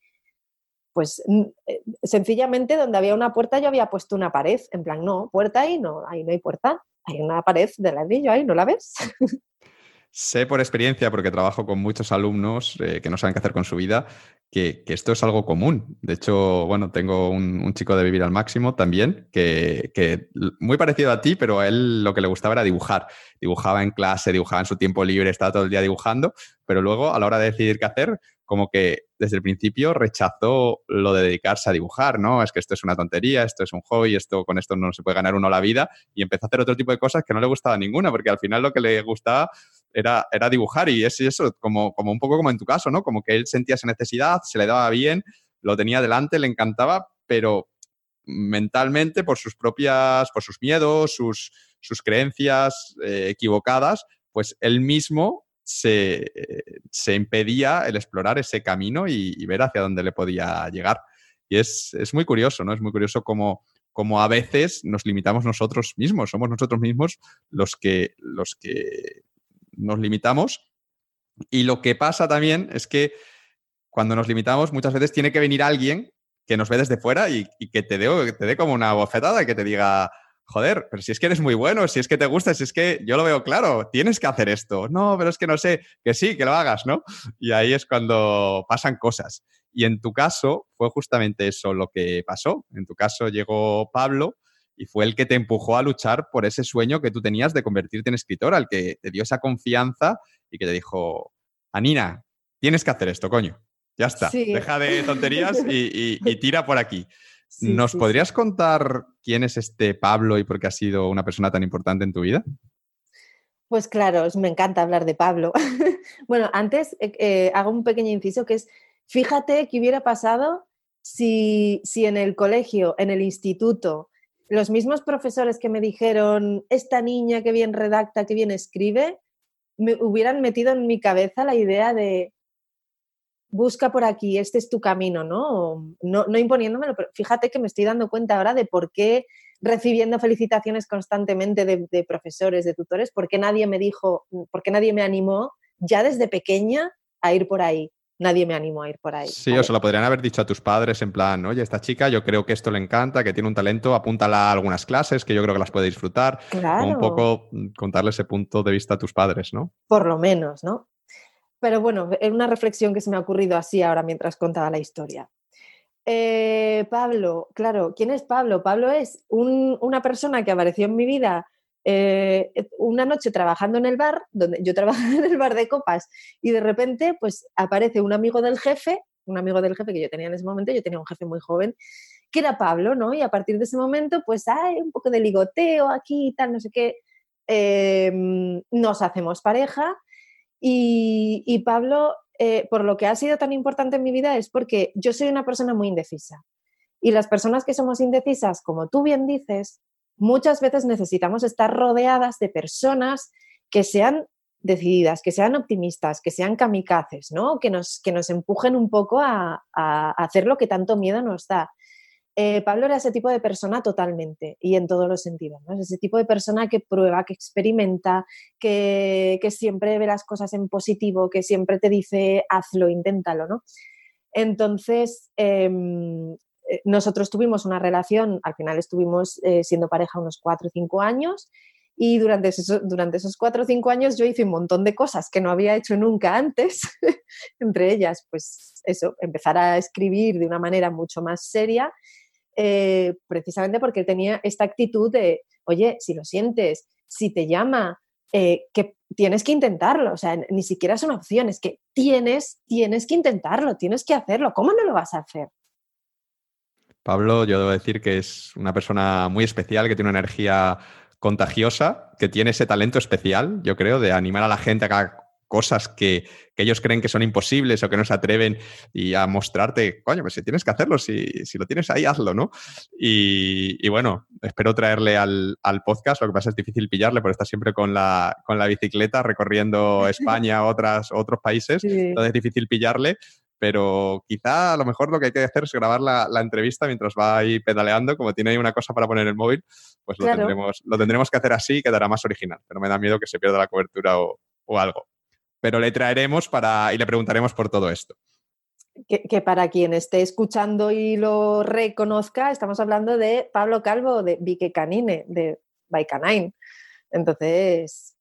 pues eh, sencillamente donde había una puerta yo había puesto una pared, en plan, no, puerta ahí no, ahí no hay puerta, hay una pared de ladrillo ahí, ¿no la ves? Sé por experiencia, porque trabajo con muchos alumnos eh, que no saben qué hacer con su vida, que, esto es algo común. De hecho, bueno, tengo un, chico de vivir al máximo también, que, que, muy parecido a ti, pero a él lo que le gustaba era dibujar. Dibujaba en clase, dibujaba en su tiempo libre, estaba todo el día dibujando, pero luego a la hora de decidir qué hacer, como que desde el principio rechazó lo de dedicarse a dibujar, ¿no? Es que esto es una tontería, esto es un hobby, esto con esto no se puede ganar uno la vida y empezó a hacer otro tipo de cosas que no le gustaba ninguna, porque al final lo que le gustaba era, era dibujar y es eso, como, como un poco como en tu caso, ¿no? Como que él sentía esa necesidad, se le daba bien, lo tenía delante, le encantaba, pero mentalmente por sus propias, por sus miedos, sus, sus creencias eh, equivocadas, pues él mismo se, impedía el explorar ese camino y, ver hacia dónde le podía llegar. Y es, muy curioso, ¿no? Es muy curioso cómo, a veces nos limitamos nosotros mismos, somos nosotros mismos los que, los que nos limitamos. Y lo que pasa también es que cuando nos limitamos muchas veces tiene que venir alguien que nos ve desde fuera y, que te dé, te dé como una bofetada, que te diga, joder, pero si es que eres muy bueno, si es que te gusta, si es que yo lo veo claro, tienes que hacer esto. No, pero es que no sé, que sí, que lo hagas, ¿no? Y ahí es cuando pasan cosas. Y en tu caso fue justamente eso lo que pasó. En tu caso llegó Pablo y fue el que te empujó a luchar por ese sueño que tú tenías de convertirte en escritor, al que te dio esa confianza y que te dijo, Anina, tienes que hacer esto, coño. Ya está, deja de tonterías y tira por aquí. ¿Nos podrías contar quién es este Pablo y por qué ha sido una persona tan importante en tu vida? Pues claro, me encanta hablar de Pablo. (laughs) bueno, antes eh, eh, hago un pequeño inciso que es, fíjate qué hubiera pasado si, si en el colegio, en el instituto, los mismos profesores que me dijeron, esta niña que bien redacta, que bien escribe, me hubieran metido en mi cabeza la idea de, busca por aquí, este es tu camino, ¿no? No, no imponiéndomelo, pero fíjate que me estoy dando cuenta ahora de por qué recibiendo felicitaciones constantemente de, profesores, de tutores, por qué nadie me dijo, por qué nadie me animó ya desde pequeña a ir por ahí. Nadie me animó a ir por ahí. Sí, o se lo podrían haber dicho a tus padres en plan, oye, esta chica yo creo que esto le encanta, que tiene un talento, apúntala a algunas clases, que yo creo que las puede disfrutar. Claro. un poco mm, contarle ese punto de vista a tus padres, ¿no? Por lo menos, ¿no? Pero bueno, es una reflexión que se me ha ocurrido así ahora mientras contaba la historia. Eh, Pablo, claro, ¿quién es Pablo? Pablo es una persona que apareció en mi vida eh, una noche trabajando en el bar, donde yo (laughs) trabajaba en el bar de copas, y de repente pues aparece un amigo del jefe, un amigo del jefe que yo tenía en ese momento, yo tenía un jefe muy joven, que era Pablo, ¿no? Y a partir de ese momento pues hay un poco de ligoteo aquí y tal, no sé qué. em, nos hacemos pareja y, Pablo, eh, por lo que ha sido tan importante en mi vida es porque yo soy una persona muy indecisa. Y las personas que somos indecisas, como tú bien dices, muchas veces necesitamos estar rodeadas de personas que sean decididas, que sean optimistas, que sean kamikazes, ¿no? que, nos, que nos empujen un poco a, hacer lo que tanto miedo nos da. Eh, Pablo era ese tipo de persona totalmente y en todos los sentidos. ¿no? Es ese tipo de persona que prueba, que experimenta, que, siempre ve las cosas en positivo, que siempre te dice hazlo, inténtalo. ¿no? Entonces, em, eh, nosotros tuvimos una relación, al final estuvimos eh, siendo pareja unos cuatro o cinco años y durante esos, durante esos cuatro o cinco años yo hice un montón de cosas que no había hecho nunca antes, (laughs) entre ellas, pues eso, empezar a escribir de una manera mucho más seria, eh, precisamente porque tenía esta actitud de, oye, si lo sientes, si te llama, eh, que tienes que intentarlo, o sea, ni siquiera son opciones, que tienes, tienes que intentarlo, tienes que hacerlo, ¿cómo no lo vas a hacer? Pablo, yo debo decir que es una persona muy especial, que tiene una energía contagiosa, que tiene ese talento especial, yo creo, de animar a la gente a cosas que, ellos creen que son imposibles o que no se atreven y a mostrarte, coño, pues si tienes que hacerlo, si, lo tienes ahí, hazlo, ¿no? Y, bueno, espero traerle al, podcast, lo que pasa es difícil pillarle porque está siempre con la, con la bicicleta recorriendo (laughs) España, otras, otros países, entonces es difícil pillarle, pero quizá a lo mejor lo que hay que hacer es grabar la, entrevista mientras va ahí pedaleando, como tiene ahí una cosa para poner el móvil, pues lo, tendremos, lo tendremos que hacer así y quedará más original, pero me da miedo que se pierda la cobertura o, algo. Pero le traeremos para, y le preguntaremos por todo esto. Que, para quien esté escuchando y lo reconozca, estamos hablando de Pablo Calvo, de Vique Canine, de Baikanine. Entonces,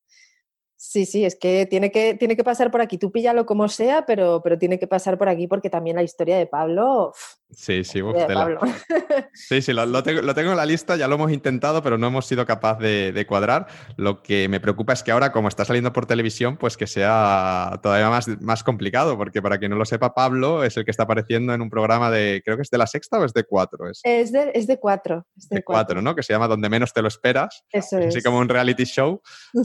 Sí, sí, es que tiene que, tiene que pasar por aquí. Tú píllalo como sea, pero, pero tiene que pasar por aquí porque también la historia de Pablo. Sí, sí, (laughs) sí, sí, lo, tengo, en la lista, ya lo hemos intentado, pero no hemos sido capaz de, cuadrar. Lo que me preocupa es que ahora, como está saliendo por televisión, pues que sea todavía más, más complicado, porque para quien no lo sepa, Pablo es el que está apareciendo en un programa de, creo que es de la sexta o es de cuatro. Es, es, de, es de cuatro. Es de, cuatro, ¿no? Que se llama Donde menos te lo esperas. Eso es. Así como un reality show.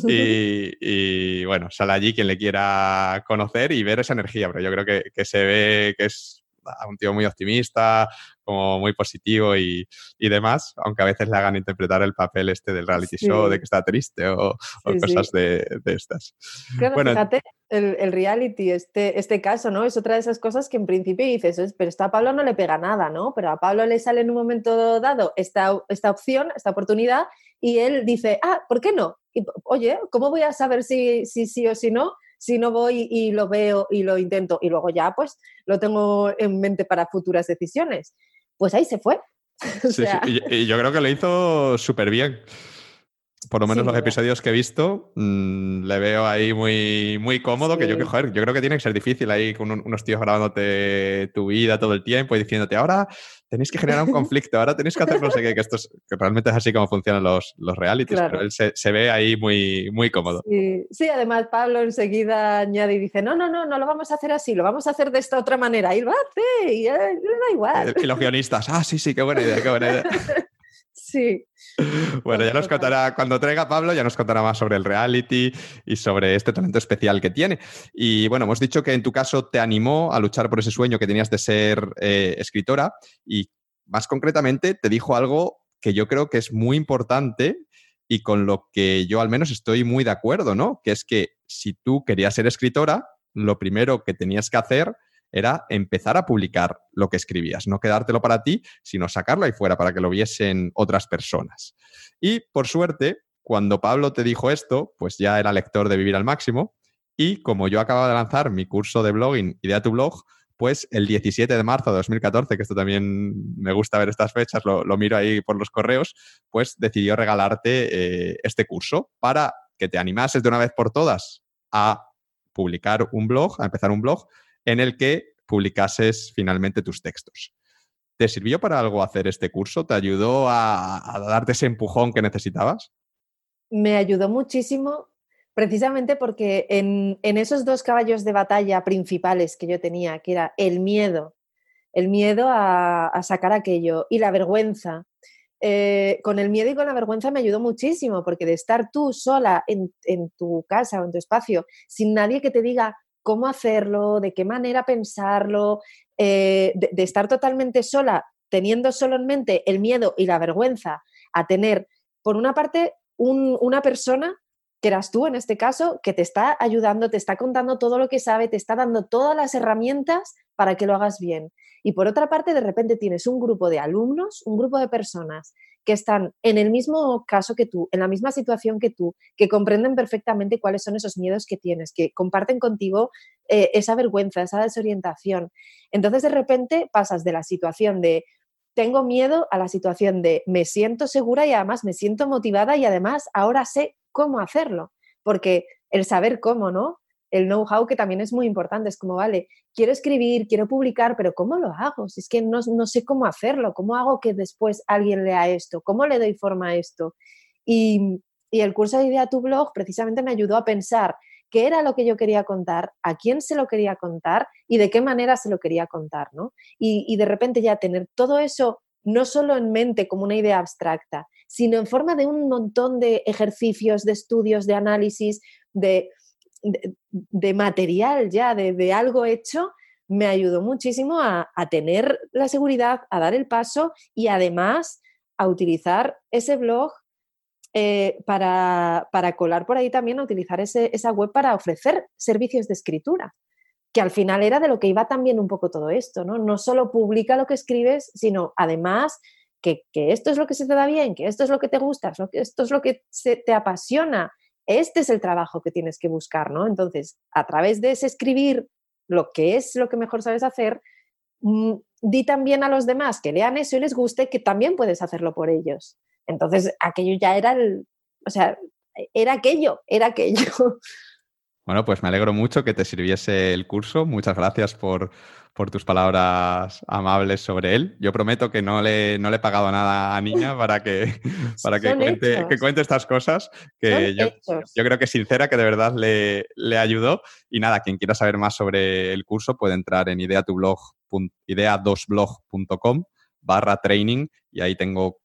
y (laughs) y bueno, sale allí quien le quiera conocer y ver esa energía, pero yo creo que, se ve que es un tío muy optimista, como muy positivo y, demás, aunque a veces le hagan interpretar el papel este del reality show, de que está triste o, cosas de, estas. Claro, fíjate, el, reality, este, este caso, ¿no? Es otra de esas cosas que en principio dices, pero a Pablo no le pega nada, ¿no? Pero a Pablo le sale en un momento dado esta, esta opción, esta oportunidad, y él dice, ah, ¿por qué no? oye, ¿cómo voy a saber si, si sí o si no? Si no voy y lo veo y lo intento y luego ya pues lo tengo en mente para futuras decisiones. Pues ahí se fue. (laughs) sí, Y, yo creo que lo hizo súper bien. Por lo menos los episodios que he visto, mm, le veo ahí muy, muy cómodo, que yo que, joder, yo creo que tiene que ser difícil ahí con unos tíos grabándote tu vida todo el tiempo y diciéndote, ahora tenéis que generar un (laughs) conflicto, ahora tenéis que hacer no sé qué, que esto es, que realmente es así como funcionan los, los realities, pero él se, se, ve ahí muy, muy cómodo. Sí. además Pablo enseguida añade y dice, no, no, no, no lo vamos a hacer así, lo vamos a hacer de esta otra manera, y lo hace, y eh, da igual. Y los guionistas, ah, sí, sí, qué buena idea, qué buena idea. (laughs) Sí. (laughs) Bueno, ya nos contará, cuando traiga Pablo, ya nos contará más sobre el reality y sobre este talento especial que tiene. Y bueno, hemos dicho que en tu caso te animó a luchar por ese sueño que tenías de ser eh, escritora y más concretamente te dijo algo que yo creo que es muy importante y con lo que yo al menos estoy muy de acuerdo, ¿no? Que es que si tú querías ser escritora, lo primero que tenías que hacer era empezar a publicar lo que escribías, no quedártelo para ti, sino sacarlo ahí fuera para que lo viesen otras personas. Y por suerte, cuando Pablo te dijo esto, pues ya era lector de Vivir al Máximo y como yo acababa de lanzar mi curso de blogging Idea tu blog, pues el 17 de marzo de 2014, que esto también me gusta ver estas fechas, lo, miro ahí por los correos, pues decidió regalarte eh, este curso para que te animases de una vez por todas a publicar un blog, a empezar un blog, en el que publicases finalmente tus textos. ¿Te sirvió para algo hacer este curso? ¿Te ayudó a, darte ese empujón que necesitabas? Me ayudó muchísimo precisamente porque en, esos dos caballos de batalla principales que yo tenía, que era el miedo, el miedo a, sacar aquello y la vergüenza, eh, con el miedo y con la vergüenza me ayudó muchísimo, porque de estar tú sola en, tu casa o en tu espacio, sin nadie que te diga cómo hacerlo, de qué manera pensarlo, eh, de, estar totalmente sola, teniendo solo en mente el miedo y la vergüenza a tener, por una parte, una persona que eras tú en este caso, que te está ayudando, te está contando todo lo que sabe, te está dando todas las herramientas para que lo hagas bien. Y por otra parte, de repente tienes un grupo de alumnos, un grupo de personas que están en el mismo caso que tú, en la misma situación que tú, que comprenden perfectamente cuáles son esos miedos que tienes, que comparten contigo eh, esa vergüenza, esa desorientación. Entonces, de repente pasas de la situación de tengo miedo a la situación de me siento segura y además me siento motivada y además ahora sé cómo hacerlo, porque el saber cómo, ¿no? El know-how que también es muy importante, es como, vale, quiero escribir, quiero publicar, pero ¿cómo lo hago? Si es que no, sé cómo hacerlo, ¿cómo hago que después alguien lea esto? ¿Cómo le doy forma a esto? Y, el curso de Idea tu Blog precisamente me ayudó a pensar qué era lo que yo quería contar, a quién se lo quería contar y de qué manera se lo quería contar, ¿no? Y, y de repente ya tener todo eso no solo en mente como una idea abstracta, sino en forma de un montón de ejercicios, de estudios, de análisis, de, de, material ya, de, algo hecho, me ayudó muchísimo a, tener la seguridad, a dar el paso y además a utilizar ese blog eh, para, colar por ahí también, a utilizar esa web para ofrecer servicios de escritura, que al final era de lo que iba también un poco todo esto, ¿no? No solo publica lo que escribes, sino además que, esto es lo que se te da bien, que esto es lo que te gusta, esto es lo que se te apasiona. Este es el trabajo que tienes que buscar, ¿no? Entonces, a través de ese escribir lo que es lo que mejor sabes hacer, mm, di también a los demás que lean eso y les guste que también puedes hacerlo por ellos. Entonces, aquello ya era el, o sea, era aquello, era aquello. (laughs) Bueno, pues me alegro mucho que te sirviese el curso. Muchas gracias por, tus palabras amables sobre él. Yo prometo que no le, no le he pagado nada a Niña para que, (laughs) para que, cuente, que cuente, estas cosas, que yo, yo, creo que sincera, que de verdad le, le, ayudó. Y nada, quien quiera saber más sobre el curso puede entrar en ideatublog, idea2blog.com barra training y ahí tengo,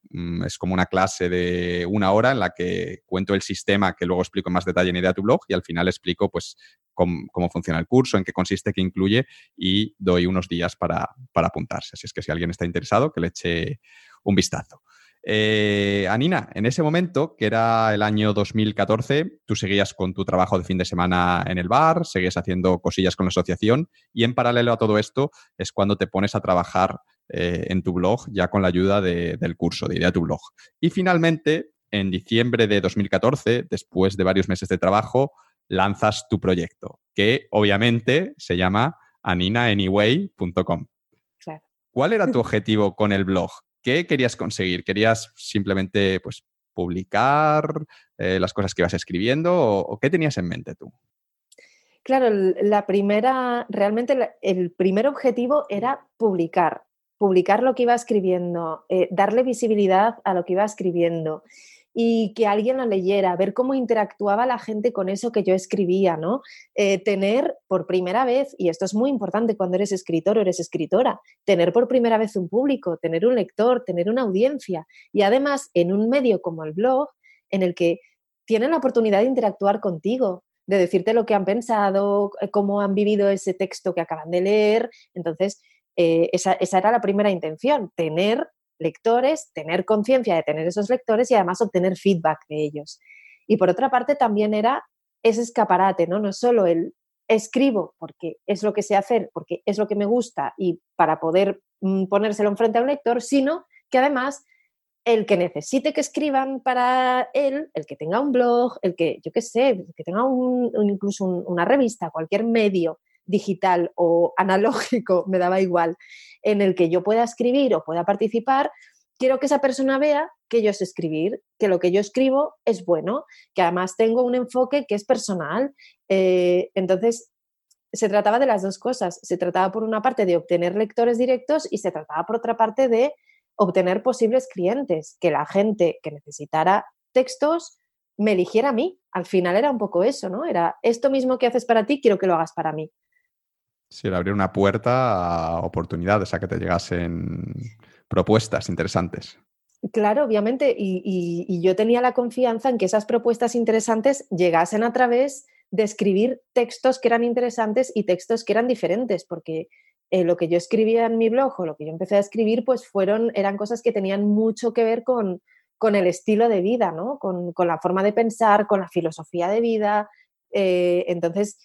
es como una clase de una hora en la que cuento el sistema que luego explico en más detalle en Idea tu Blog y al final explico pues cómo, funciona el curso, en qué consiste, qué incluye y doy unos días para, apuntarse. Así es que si alguien está interesado, que le eche un vistazo. Eh, Anina, en ese momento, que era el año 2014, tú seguías con tu trabajo de fin de semana en el bar, seguías haciendo cosillas con la asociación y en paralelo a todo esto es cuando te pones a trabajar eh, en tu blog ya con la ayuda del curso de Idea tu blog. Y finalmente, en diciembre de 2014, después de varios meses de trabajo, lanzas tu proyecto, que obviamente se llama aninaanyway.com. ¿Cuál era tu (laughs) objetivo con el blog? ¿Qué querías conseguir? ¿Querías simplemente pues, publicar eh, las cosas que ibas escribiendo o, qué tenías en mente tú? Claro, la primera, realmente el primer objetivo era publicar, publicar lo que iba escribiendo, eh, darle visibilidad a lo que iba escribiendo y que alguien lo leyera, ver cómo interactuaba la gente con eso que yo escribía, ¿no? Eh, tener por primera vez, y esto es muy importante cuando eres escritor o eres escritora, tener por primera vez un público, tener un lector, tener una audiencia y además en un medio como el blog, en el que tienen la oportunidad de interactuar contigo, de decirte lo que han pensado, eh, cómo han vivido ese texto que acaban de leer. Entonces, eh, esa, era la primera intención, tener lectores, tener conciencia de tener esos lectores y además obtener feedback de ellos. Y por otra parte también era ese escaparate, ¿no? No solo el escribo porque es lo que sé hacer, porque es lo que me gusta y para poder mm, ponérselo enfrente a un lector, sino que además el que necesite que escriban para él, el que tenga un blog, el que, yo qué sé, que tenga incluso una revista, cualquier medio digital o analógico, (laughs) me daba igual, en el que yo pueda escribir o pueda participar, quiero que esa persona vea que yo sé escribir, que lo que yo escribo es bueno, que además tengo un enfoque que es personal. Eh, entonces, se trataba de las dos cosas. Se trataba por una parte de obtener lectores directos y se trataba por otra parte de obtener posibles clientes, que la gente que necesitara textos me eligiera a mí. Al final era un poco eso, ¿no? Era esto mismo que haces para ti, quiero que lo hagas para mí. Sí, era abrir una puerta a oportunidades, a que te llegasen propuestas interesantes. Claro, obviamente, y, yo tenía la confianza en que esas propuestas interesantes llegasen a través de escribir textos que eran interesantes y textos que eran diferentes, porque eh, lo que yo escribía en mi blog o lo que yo empecé a escribir, pues fueron, eran cosas que tenían mucho que ver con, el estilo de vida, ¿no? Con, la forma de pensar, con la filosofía de vida. Eh, entonces,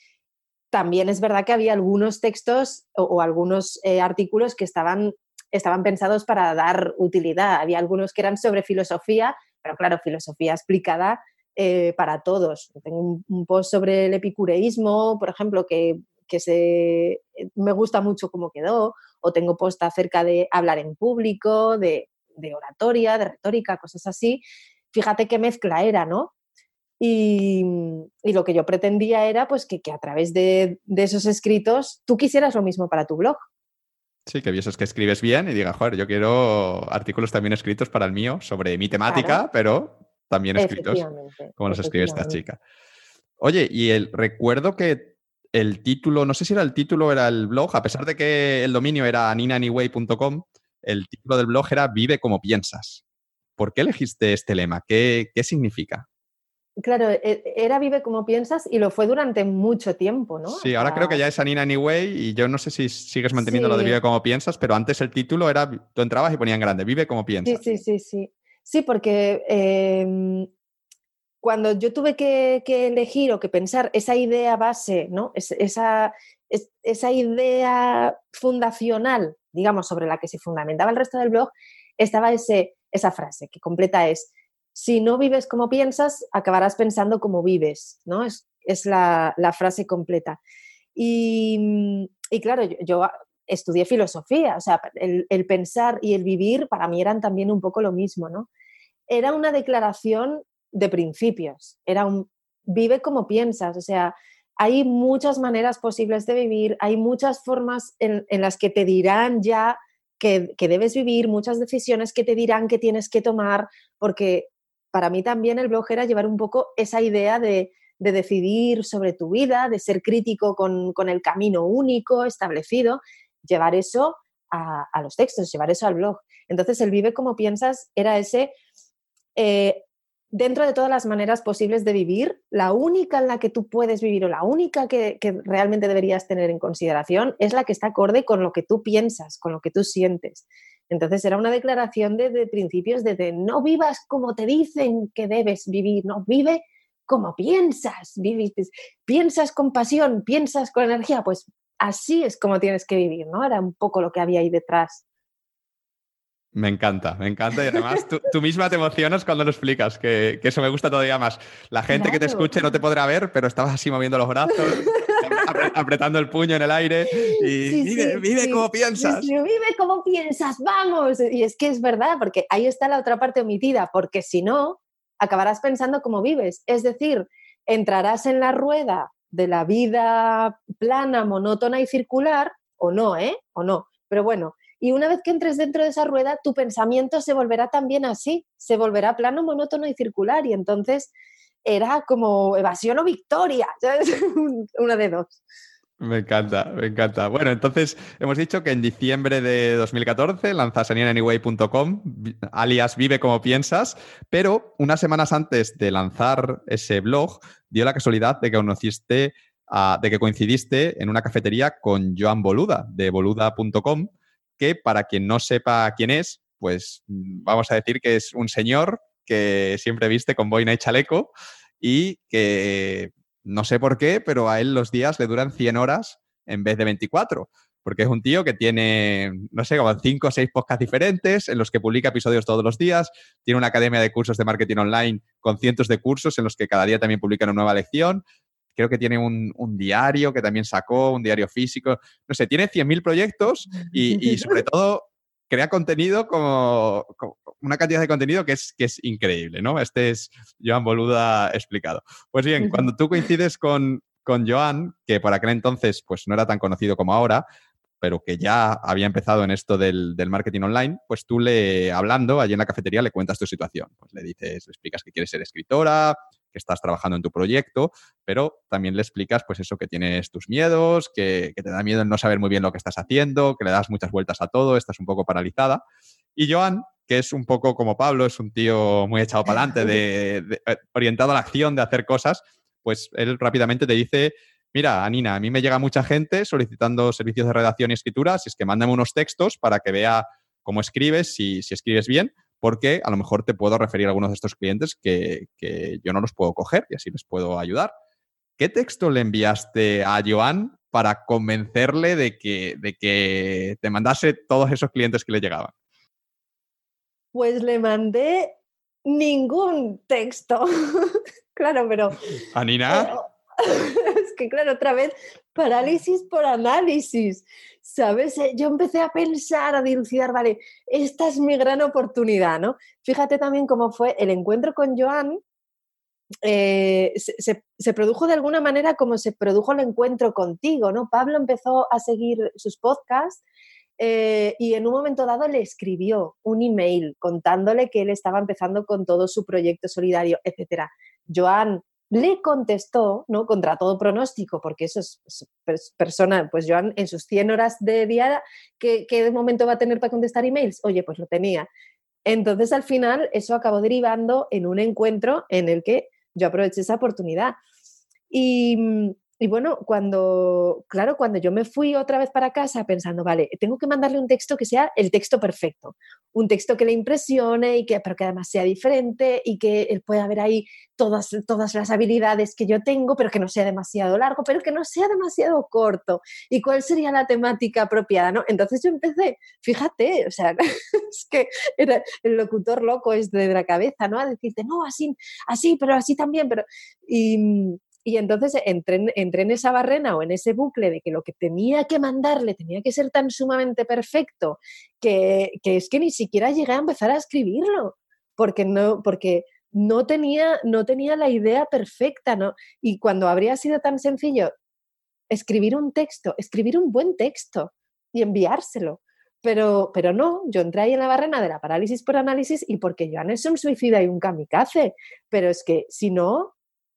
también es verdad que había algunos textos o, algunos eh, artículos que estaban estaban pensados para dar utilidad. Había algunos que eran sobre filosofía, pero claro, filosofía explicada eh, para todos. Tengo un, post sobre el epicureísmo, por ejemplo, que, se, me gusta mucho cómo quedó, o tengo post acerca de hablar en público, de, oratoria, de retórica, cosas así. Fíjate qué mezcla era, ¿no? Y, lo que yo pretendía era pues que, a través de, de, esos escritos tú quisieras lo mismo para tu blog. Sí, que vieses que escribes bien y diga, joder, yo quiero artículos también escritos para el mío sobre mi temática, pero también escritos como los escribe esta chica. Oye, y el recuerdo que el título, no sé si era el título o era el blog, a pesar de que el dominio era ninanyway.com, el título del blog era Vive como piensas. ¿Por qué elegiste este lema? ¿Qué, qué significa? Claro, e, era Vive como piensas y lo fue durante mucho tiempo, ¿no? Sí, ahora creo que ya es Anina Anyway y yo no sé si sigues manteniendo lo de Vive como piensas, pero antes el título era, tú entrabas y ponían grande, Vive como piensas. Sí, sí, sí, sí. Sí, porque em, cuando yo tuve que, elegir o que pensar esa idea base, ¿no? esa, esa idea fundacional, digamos, sobre la que se fundamentaba el resto del blog, estaba ese, esa frase que completa es si no vives como piensas, acabarás pensando como vives, ¿no? Es, la, frase completa. Y, claro, yo, estudié filosofía, o sea, el, pensar y el vivir para mí eran también un poco lo mismo, ¿no? Era una declaración de principios, era un vive como piensas, o sea, hay muchas maneras posibles de vivir, hay muchas formas en, las que te dirán ya que, que, debes vivir, muchas decisiones que te dirán que tienes que tomar, porque para mí también el blog era llevar un poco esa idea de, decidir sobre tu vida, de ser crítico con, el camino único establecido, llevar eso a, los textos, llevar eso al blog. Entonces, el vive como piensas era ese, eh, dentro de todas las maneras posibles de vivir, la única en la que tú puedes vivir o la única que, realmente deberías tener en consideración es la que está acorde con lo que tú piensas, con lo que tú sientes. Entonces era una declaración de, principios de, no vivas como te dicen que debes vivir, no, vive como piensas, piensas con pasión, piensas con energía, pues así es como tienes que vivir, ¿no? Era un poco lo que había ahí detrás. Me encanta, me encanta y además tú, misma te emocionas cuando lo explicas, que, eso me gusta todavía más. La gente que te escuche no te podrá ver, pero estabas así moviendo los brazos, apretando el puño en el aire y vive, vive como piensas. vive como piensas, vamos. Y es que es verdad, porque ahí está la otra parte omitida, porque si no, acabarás pensando como vives. Es decir, entrarás en la rueda de la vida plana, monótona y circular, o no, ¿eh? O no. Pero bueno, y una vez que entres dentro de esa rueda, tu pensamiento se volverá también así, se volverá plano, monótono y circular. Y entonces era como evasión o victoria, (laughs) una de dos. Me encanta, me encanta. Bueno, entonces hemos dicho que en diciembre de 2014 lanzas aniananyway.com, alias Vive como piensas, pero unas semanas antes de lanzar ese blog, dio la casualidad de que conociste, de que coincidiste en una cafetería con Joan Boluda, de boluda.com, que para quien no sepa quién es, pues mm, vamos a decir que es un señor que siempre viste con boina y chaleco y que no sé por qué, pero a él los días le duran 100 horas en vez de 24 porque es un tío que tiene, no sé, como 5 o 6 podcasts diferentes en los que publica episodios todos los días, tiene una academia de cursos de marketing online con cientos de cursos en los que cada día también publica una nueva lección, creo que tiene un, diario que también sacó, un diario físico, no sé, tiene 100.000 proyectos y, sobre (laughs) todo crea contenido como, una cantidad de contenido que es, que es increíble, ¿no? Este es Joan Boluda explicado. Pues bien, cuando tú coincides con, con Joan, que por aquel entonces pues no era tan conocido como ahora, pero que ya había empezado en esto del, del, marketing online, pues tú le, hablando allí en la cafetería, le cuentas tu situación. Pues le dices, le explicas que quieres ser escritora, que estás trabajando en tu proyecto, pero también le explicas pues eso que tienes tus miedos, que, te da miedo el no saber muy bien lo que estás haciendo, que le das muchas vueltas a todo, estás un poco paralizada. Y Joan que es un poco como Pablo, es un tío muy echado para adelante, de, eh, orientado a la acción, de hacer cosas, pues él rápidamente te dice, mira, Anina, a mí me llega mucha gente solicitando servicios de redacción y escritura, si es que mándame unos textos para que vea cómo escribes, si, si escribes bien, porque a lo mejor te puedo referir a algunos de estos clientes que, que yo no los puedo coger y así les puedo ayudar. ¿Qué texto le enviaste a Joan para convencerle de que, de que te mandase todos esos clientes que le llegaban? Pues le mandé ningún texto. (laughs) claro, pero... Anina. Que, claro, otra vez, parálisis por análisis. ¿Sabes? Eh, yo empecé a pensar, a dilucidar, vale, esta es mi gran oportunidad, ¿no? Fíjate también cómo fue el encuentro con Joan, eh, se, produjo de alguna manera como se produjo el encuentro contigo, ¿no? Pablo empezó a seguir sus podcasts eh, y en un momento dado le escribió un email contándole que él estaba empezando con todo su proyecto solidario, etc. Joan le contestó, ¿no? Contra todo pronóstico, porque eso es, persona, pues Joan en sus 100 horas de día, ¿qué, ¿qué momento va a tener para contestar emails? Oye, pues lo tenía. Entonces, al final, eso acabó derivando en un encuentro en el que yo aproveché esa oportunidad. Y, mm, y bueno, cuando, claro, cuando yo me fui otra vez para casa pensando, vale, tengo que mandarle un texto que sea el texto perfecto, un texto que le impresione y que, pero que además sea diferente y que él pueda ver ahí todas, todas las habilidades que yo tengo, pero que no sea demasiado largo, pero que no sea demasiado corto. ¿Y cuál sería la temática apropiada? ¿no? Entonces yo empecé, fíjate, o sea, (laughs) es que el locutor loco es de la cabeza, ¿no? A decirte, no, así, así, pero así también, pero... Y, mm, y entonces entré en, en, esa barrena o en ese bucle de que lo que tenía que mandarle tenía que ser tan sumamente perfecto que, que es que ni siquiera llegué a empezar a escribirlo, porque no, porque no tenía, no tenía la idea perfecta, ¿no? Y cuando habría sido tan sencillo escribir un texto, escribir un buen texto y enviárselo. Pero, pero no, yo entré ahí en la barrena de la parálisis por análisis y porque Joan es un suicida y un kamikaze. Pero es que si no,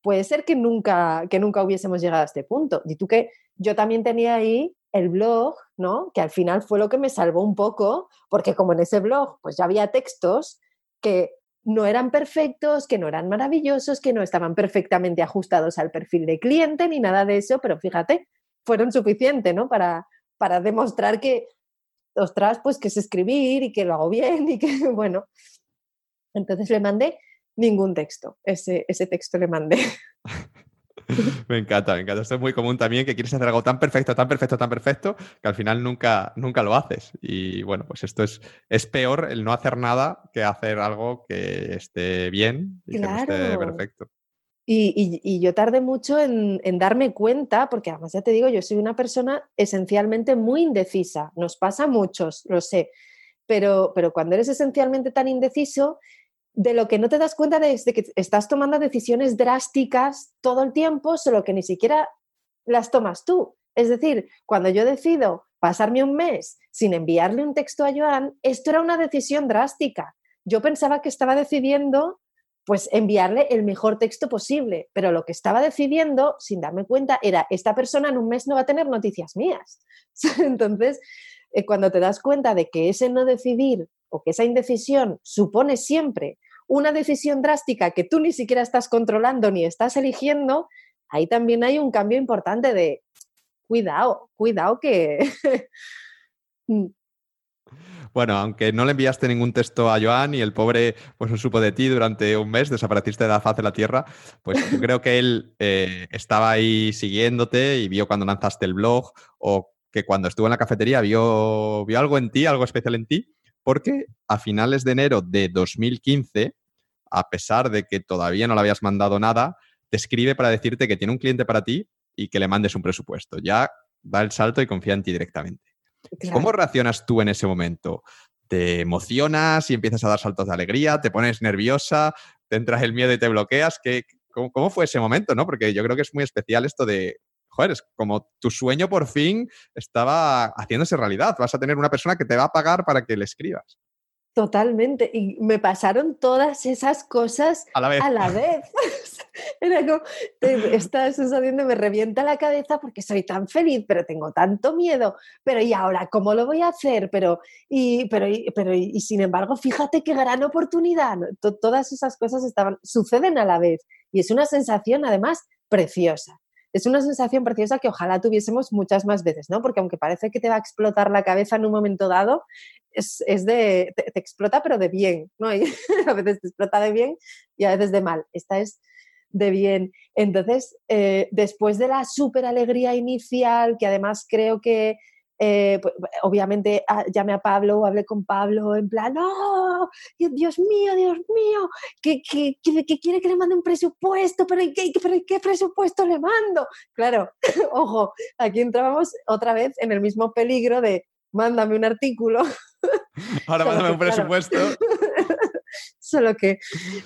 puede ser que nunca, que nunca hubiésemos llegado a este punto. Y tú que yo también tenía ahí el blog, ¿no? Que al final fue lo que me salvó un poco, porque como en ese blog pues ya había textos que no eran perfectos, que no eran maravillosos, que no estaban perfectamente ajustados al perfil de cliente ni nada de eso, pero fíjate, fueron suficientes, ¿no? Para, para demostrar que, ostras, pues que es escribir y que lo hago bien y que, (laughs) bueno. Entonces le mandé ningún texto. Ese, ese texto le mandé. (laughs) me encanta, me encanta. Esto es muy común también, que quieres hacer algo tan perfecto, tan perfecto, tan perfecto, que al final nunca, nunca lo haces. Y bueno, pues esto es, es peor el no hacer nada que hacer algo que esté bien y que no esté perfecto. Y, y, yo tardé mucho en, en, darme cuenta, porque además ya te digo, yo soy una persona esencialmente muy indecisa. Nos pasa a muchos, lo sé. Pero, pero cuando eres esencialmente tan indeciso, de lo que no te das cuenta es de que estás tomando decisiones drásticas todo el tiempo, solo que ni siquiera las tomas tú. Es decir, cuando yo decido pasarme un mes sin enviarle un texto a Joan, esto era una decisión drástica. Yo pensaba que estaba decidiendo pues enviarle el mejor texto posible, pero lo que estaba decidiendo, sin darme cuenta, era esta persona en un mes no va a tener noticias mías. (laughs) Entonces, eh, cuando te das cuenta de que ese no decidir o que esa indecisión supone siempre una decisión drástica que tú ni siquiera estás controlando ni estás eligiendo, ahí también hay un cambio importante de cuidado, cuidado que... (laughs) Mm. Bueno, aunque no le enviaste ningún texto a Joan y el pobre pues no supo de ti durante un mes, desapareciste de la faz de la tierra, pues yo creo que él eh, estaba ahí siguiéndote y vio cuando lanzaste el blog o que cuando estuvo en la cafetería vio, vio algo en ti, algo especial en ti porque a finales de enero de 2015, a pesar de que todavía no le habías mandado nada, te escribe para decirte que tiene un cliente para ti y que le mandes un presupuesto. Ya da el salto y confía en ti directamente. ¿Cómo reaccionas tú en ese momento? ¿Te emocionas y empiezas a dar saltos de alegría? ¿Te pones nerviosa? ¿Te entras el miedo y te bloqueas? ¿Qué, cómo, cómo, fue ese momento? ¿no? Porque yo creo que es muy especial esto de joder, es como tu sueño por fin estaba haciéndose realidad. Vas a tener una persona que te va a pagar para que le escribas. Totalmente. Y me pasaron todas esas cosas a la vez. A la (laughs) vez. (laughs) Era como, esta sensación de me revienta la cabeza porque soy tan feliz, pero tengo tanto miedo. Pero ¿y ahora cómo lo voy a hacer? Pero, y, pero, y, pero, y, sin embargo, fíjate qué gran oportunidad. Todas esas cosas estaban, suceden a la vez. Y es una sensación, además, preciosa es una sensación preciosa que ojalá tuviésemos muchas más veces, ¿no? Porque aunque parece que te va a explotar la cabeza en un momento dado, es, de, te, explota pero de bien, ¿no? (laughs) a veces te explota de bien y a veces de mal. Esta es de bien. Entonces, eh, después de la súper alegría inicial, que además creo que eh, pues, obviamente ah, llamé a Pablo, hablé con Pablo en plan, ¡no! Dios mío, Dios mío, que, quiere que le mande un presupuesto, pero ¿qué, pero ¿qué presupuesto le mando? Claro, (laughs) ojo, aquí entrábamos otra vez en el mismo peligro de mándame un artículo. (laughs) Ahora mándame un presupuesto. (laughs) Solo que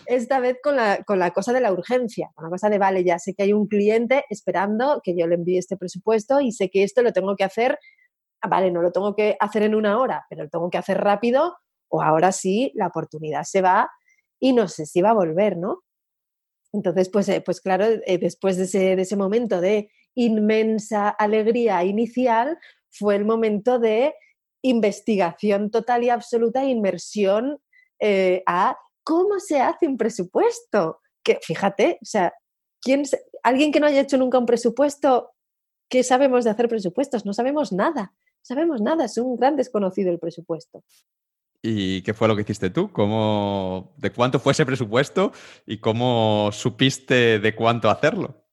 esta vez con la, con la cosa de la urgencia, con la cosa de, vale, ya sé que hay un cliente esperando que yo le envíe este presupuesto y sé que esto lo tengo que hacer vale, no lo tengo que hacer en una hora, pero lo tengo que hacer rápido, o ahora sí, la oportunidad se va y no sé si va a volver, ¿no? Entonces, pues, eh, pues claro, eh, después de ese, de ese momento de inmensa alegría inicial, fue el momento de investigación total y absoluta, inmersión eh, a cómo se hace un presupuesto. Que fíjate, o sea, ¿quién, alguien que no haya hecho nunca un presupuesto, ¿qué sabemos de hacer presupuestos? No sabemos nada sabemos nada, es un gran desconocido el presupuesto. ¿Y qué fue lo que hiciste tú? ¿Cómo, ¿De cuánto fue ese presupuesto y cómo supiste de cuánto hacerlo?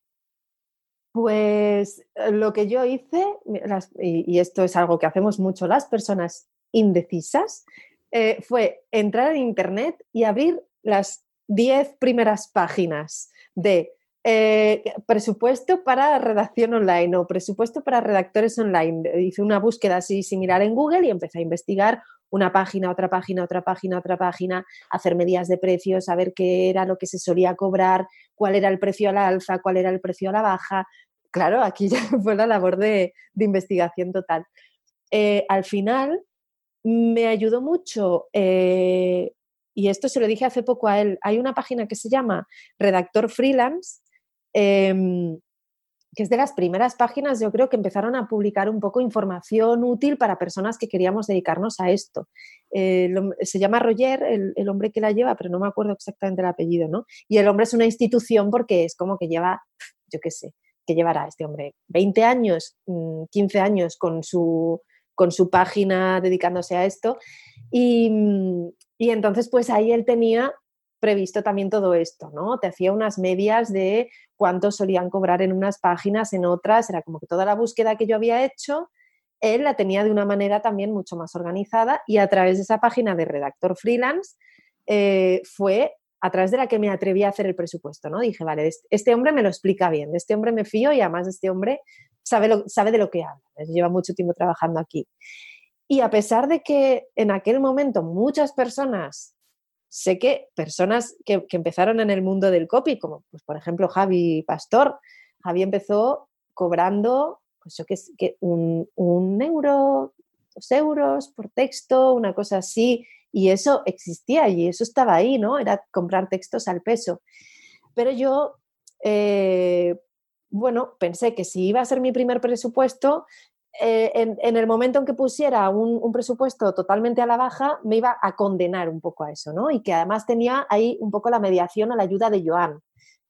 Pues eh, lo que yo hice, y, esto es algo que hacemos mucho las personas indecisas, eh, fue entrar en Internet y abrir las 10 primeras páginas de eh, presupuesto para redacción online o presupuesto para redactores online. Hice una búsqueda así similar en Google y empecé a investigar una página, otra página, otra página, otra página, hacer medidas de precios, saber qué era lo que se solía cobrar, cuál era el precio a la alza, cuál era el precio a la baja. Claro, aquí ya (laughs) fue la labor de, investigación total. Eh, al final me ayudó mucho eh, y esto se lo dije hace poco a él, hay una página que se llama Redactor Freelance Em, que es de las primeras páginas, yo creo que empezaron a publicar un poco información útil para personas que queríamos dedicarnos a esto. Eh, se llama Roger, el, hombre que la lleva, pero no me acuerdo exactamente el apellido, ¿no? Y el hombre es una institución porque es como que lleva, yo qué sé, que llevará este hombre 20 años, 15 mm, años con su, con su página dedicándose a esto. Y, y entonces, pues ahí él tenía previsto también todo esto, ¿no? Te hacía unas medias de cuánto solían cobrar en unas páginas, en otras, era como que toda la búsqueda que yo había hecho, él la tenía de una manera también mucho más organizada y a través de esa página de redactor freelance eh, fue a través de la que me atreví a hacer el presupuesto, ¿no? Dije, vale, este hombre me lo explica bien, de este hombre me fío y además este hombre sabe, lo, sabe de lo que habla, lleva mucho tiempo trabajando aquí. Y a pesar de que en aquel momento muchas personas sé que personas que, empezaron en el mundo del copy, como pues, por ejemplo Javi Pastor, Javi empezó cobrando, pues yo que, un, un euro, dos euros por texto, una cosa así, y eso existía y eso estaba ahí, ¿no? Era comprar textos al peso. Pero yo, eh, bueno, pensé que si iba a ser mi primer presupuesto, eh, en, el momento en que pusiera un, presupuesto totalmente a la baja, me iba a condenar un poco a eso, ¿no? Y que además tenía ahí un poco la mediación o la ayuda de Joan,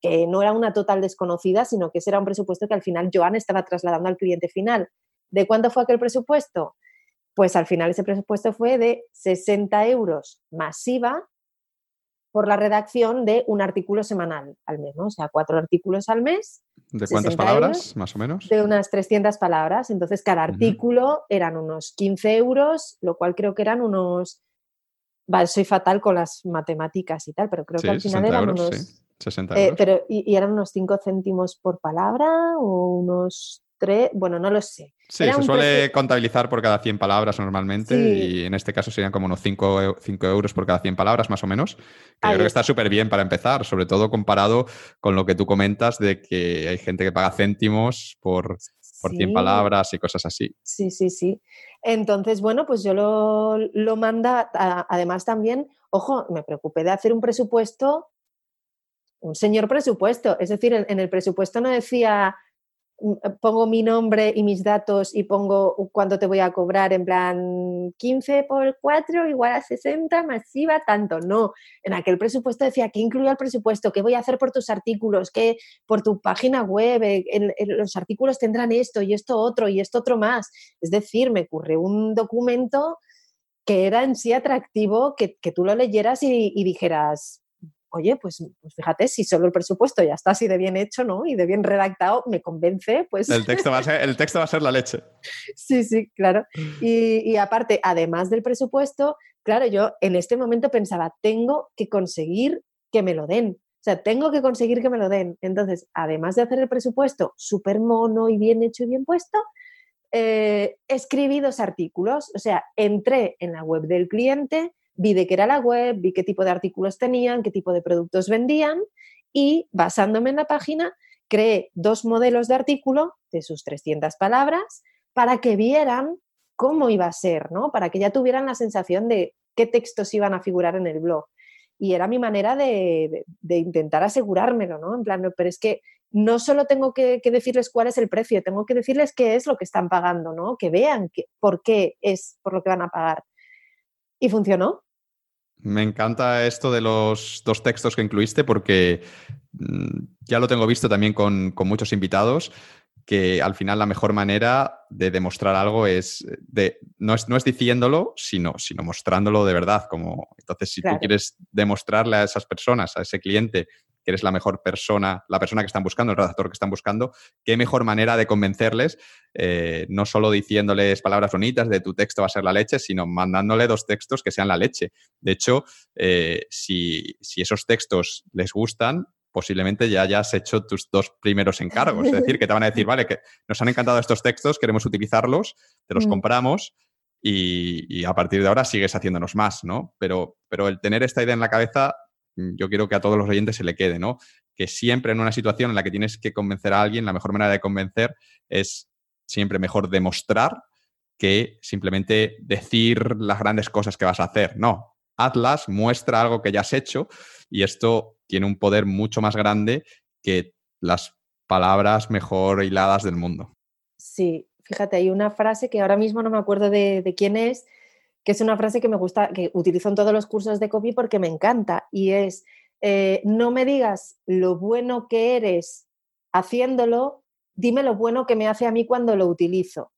que no era una total desconocida, sino que ese era un presupuesto que al final Joan estaba trasladando al cliente final. ¿De cuánto fue aquel presupuesto? Pues al final ese presupuesto fue de 60 euros masiva por la redacción de un artículo semanal al mes, ¿no? O sea, cuatro artículos al mes. ¿De cuántas palabras, más o menos? De unas 300 palabras. Entonces, cada artículo eran unos 15 euros, lo cual creo que eran unos... soy fatal con las matemáticas y tal, pero creo que al final eran unos... Sí. 60 eh, pero, y, eran unos 5 céntimos por palabra o unos tres, bueno, no lo sé. Sí, se suele contabilizar por cada 100 palabras normalmente y en este caso serían como unos 5, euros por cada 100 palabras más o menos. Que yo creo que está súper bien para empezar, sobre todo comparado con lo que tú comentas de que hay gente que paga céntimos por, por 100 palabras y cosas así. Sí, sí, sí. Entonces, bueno, pues yo lo, lo manda, además también, ojo, me preocupé de hacer un presupuesto, un señor presupuesto, es decir, en el presupuesto no decía pongo mi nombre y mis datos y pongo cuánto te voy a cobrar, en plan 15 por 4 igual a 60, masiva, tanto. No, en aquel presupuesto decía que incluía el presupuesto, qué voy a hacer por tus artículos, qué por tu página web, eh, los artículos tendrán esto y esto otro y esto otro más. Es decir, me ocurre un documento que era en sí atractivo, que, tú lo leyeras y dijeras, oye, pues, pues, fíjate, si solo el presupuesto ya está así de bien hecho, ¿no? Y de bien redactado, me convence, pues... El texto va a ser, el texto va a ser la leche. (laughs) sí, sí, claro. Y, y aparte, además del presupuesto, claro, yo en este momento pensaba, tengo que conseguir que me lo den. O sea, tengo que conseguir que me lo den. Entonces, además de hacer el presupuesto súper mono y bien hecho y bien puesto, eh, escribí dos artículos. O sea, entré en la web del cliente, vi de qué era la web, vi qué tipo de artículos tenían, qué tipo de productos vendían y basándome en la página creé dos modelos de artículo de sus 300 palabras para que vieran cómo iba a ser, ¿no? Para que ya tuvieran la sensación de qué textos iban a figurar en el blog. Y era mi manera de, intentar asegurármelo, ¿no? En plan, pero es que no solo tengo que, decirles cuál es el precio, tengo que decirles qué es lo que están pagando, ¿no? Que vean por qué es por lo que van a pagar. Y funcionó. Me encanta esto de los dos textos que incluiste porque mm, ya lo tengo visto también con, muchos invitados que al final la mejor manera de demostrar algo es, de, no, es no es diciéndolo, sino, sino mostrándolo de verdad. Como, entonces, si tú quieres demostrarle a esas personas, a ese cliente, que eres la mejor persona, la persona que están buscando, el redactor que están buscando, qué mejor manera de convencerles, eh, no solo diciéndoles palabras bonitas de tu texto va a ser la leche, sino mandándole dos textos que sean la leche. De hecho, eh, si, esos textos les gustan, posiblemente ya hayas hecho tus dos primeros encargos. Es decir, que te van a decir, vale, que nos han encantado estos textos, queremos utilizarlos, te los mm. compramos y, a partir de ahora sigues haciéndonos más, ¿no? Pero, pero el tener esta idea en la cabeza Mm, yo quiero que a todos los oyentes se le quede, ¿no? Que siempre en una situación en la que tienes que convencer a alguien, la mejor manera de convencer es siempre mejor demostrar que simplemente decir las grandes cosas que vas a hacer. No, hazlas, muestra algo que ya has hecho y esto tiene un poder mucho más grande que las palabras mejor hiladas del mundo. Sí, fíjate, hay una frase que ahora mismo no me acuerdo de, quién es, que es una frase que me gusta, que utilizo en todos los cursos de copy porque me encanta y es, eh, no me digas lo bueno que eres haciéndolo, dime lo bueno que me hace a mí cuando lo utilizo,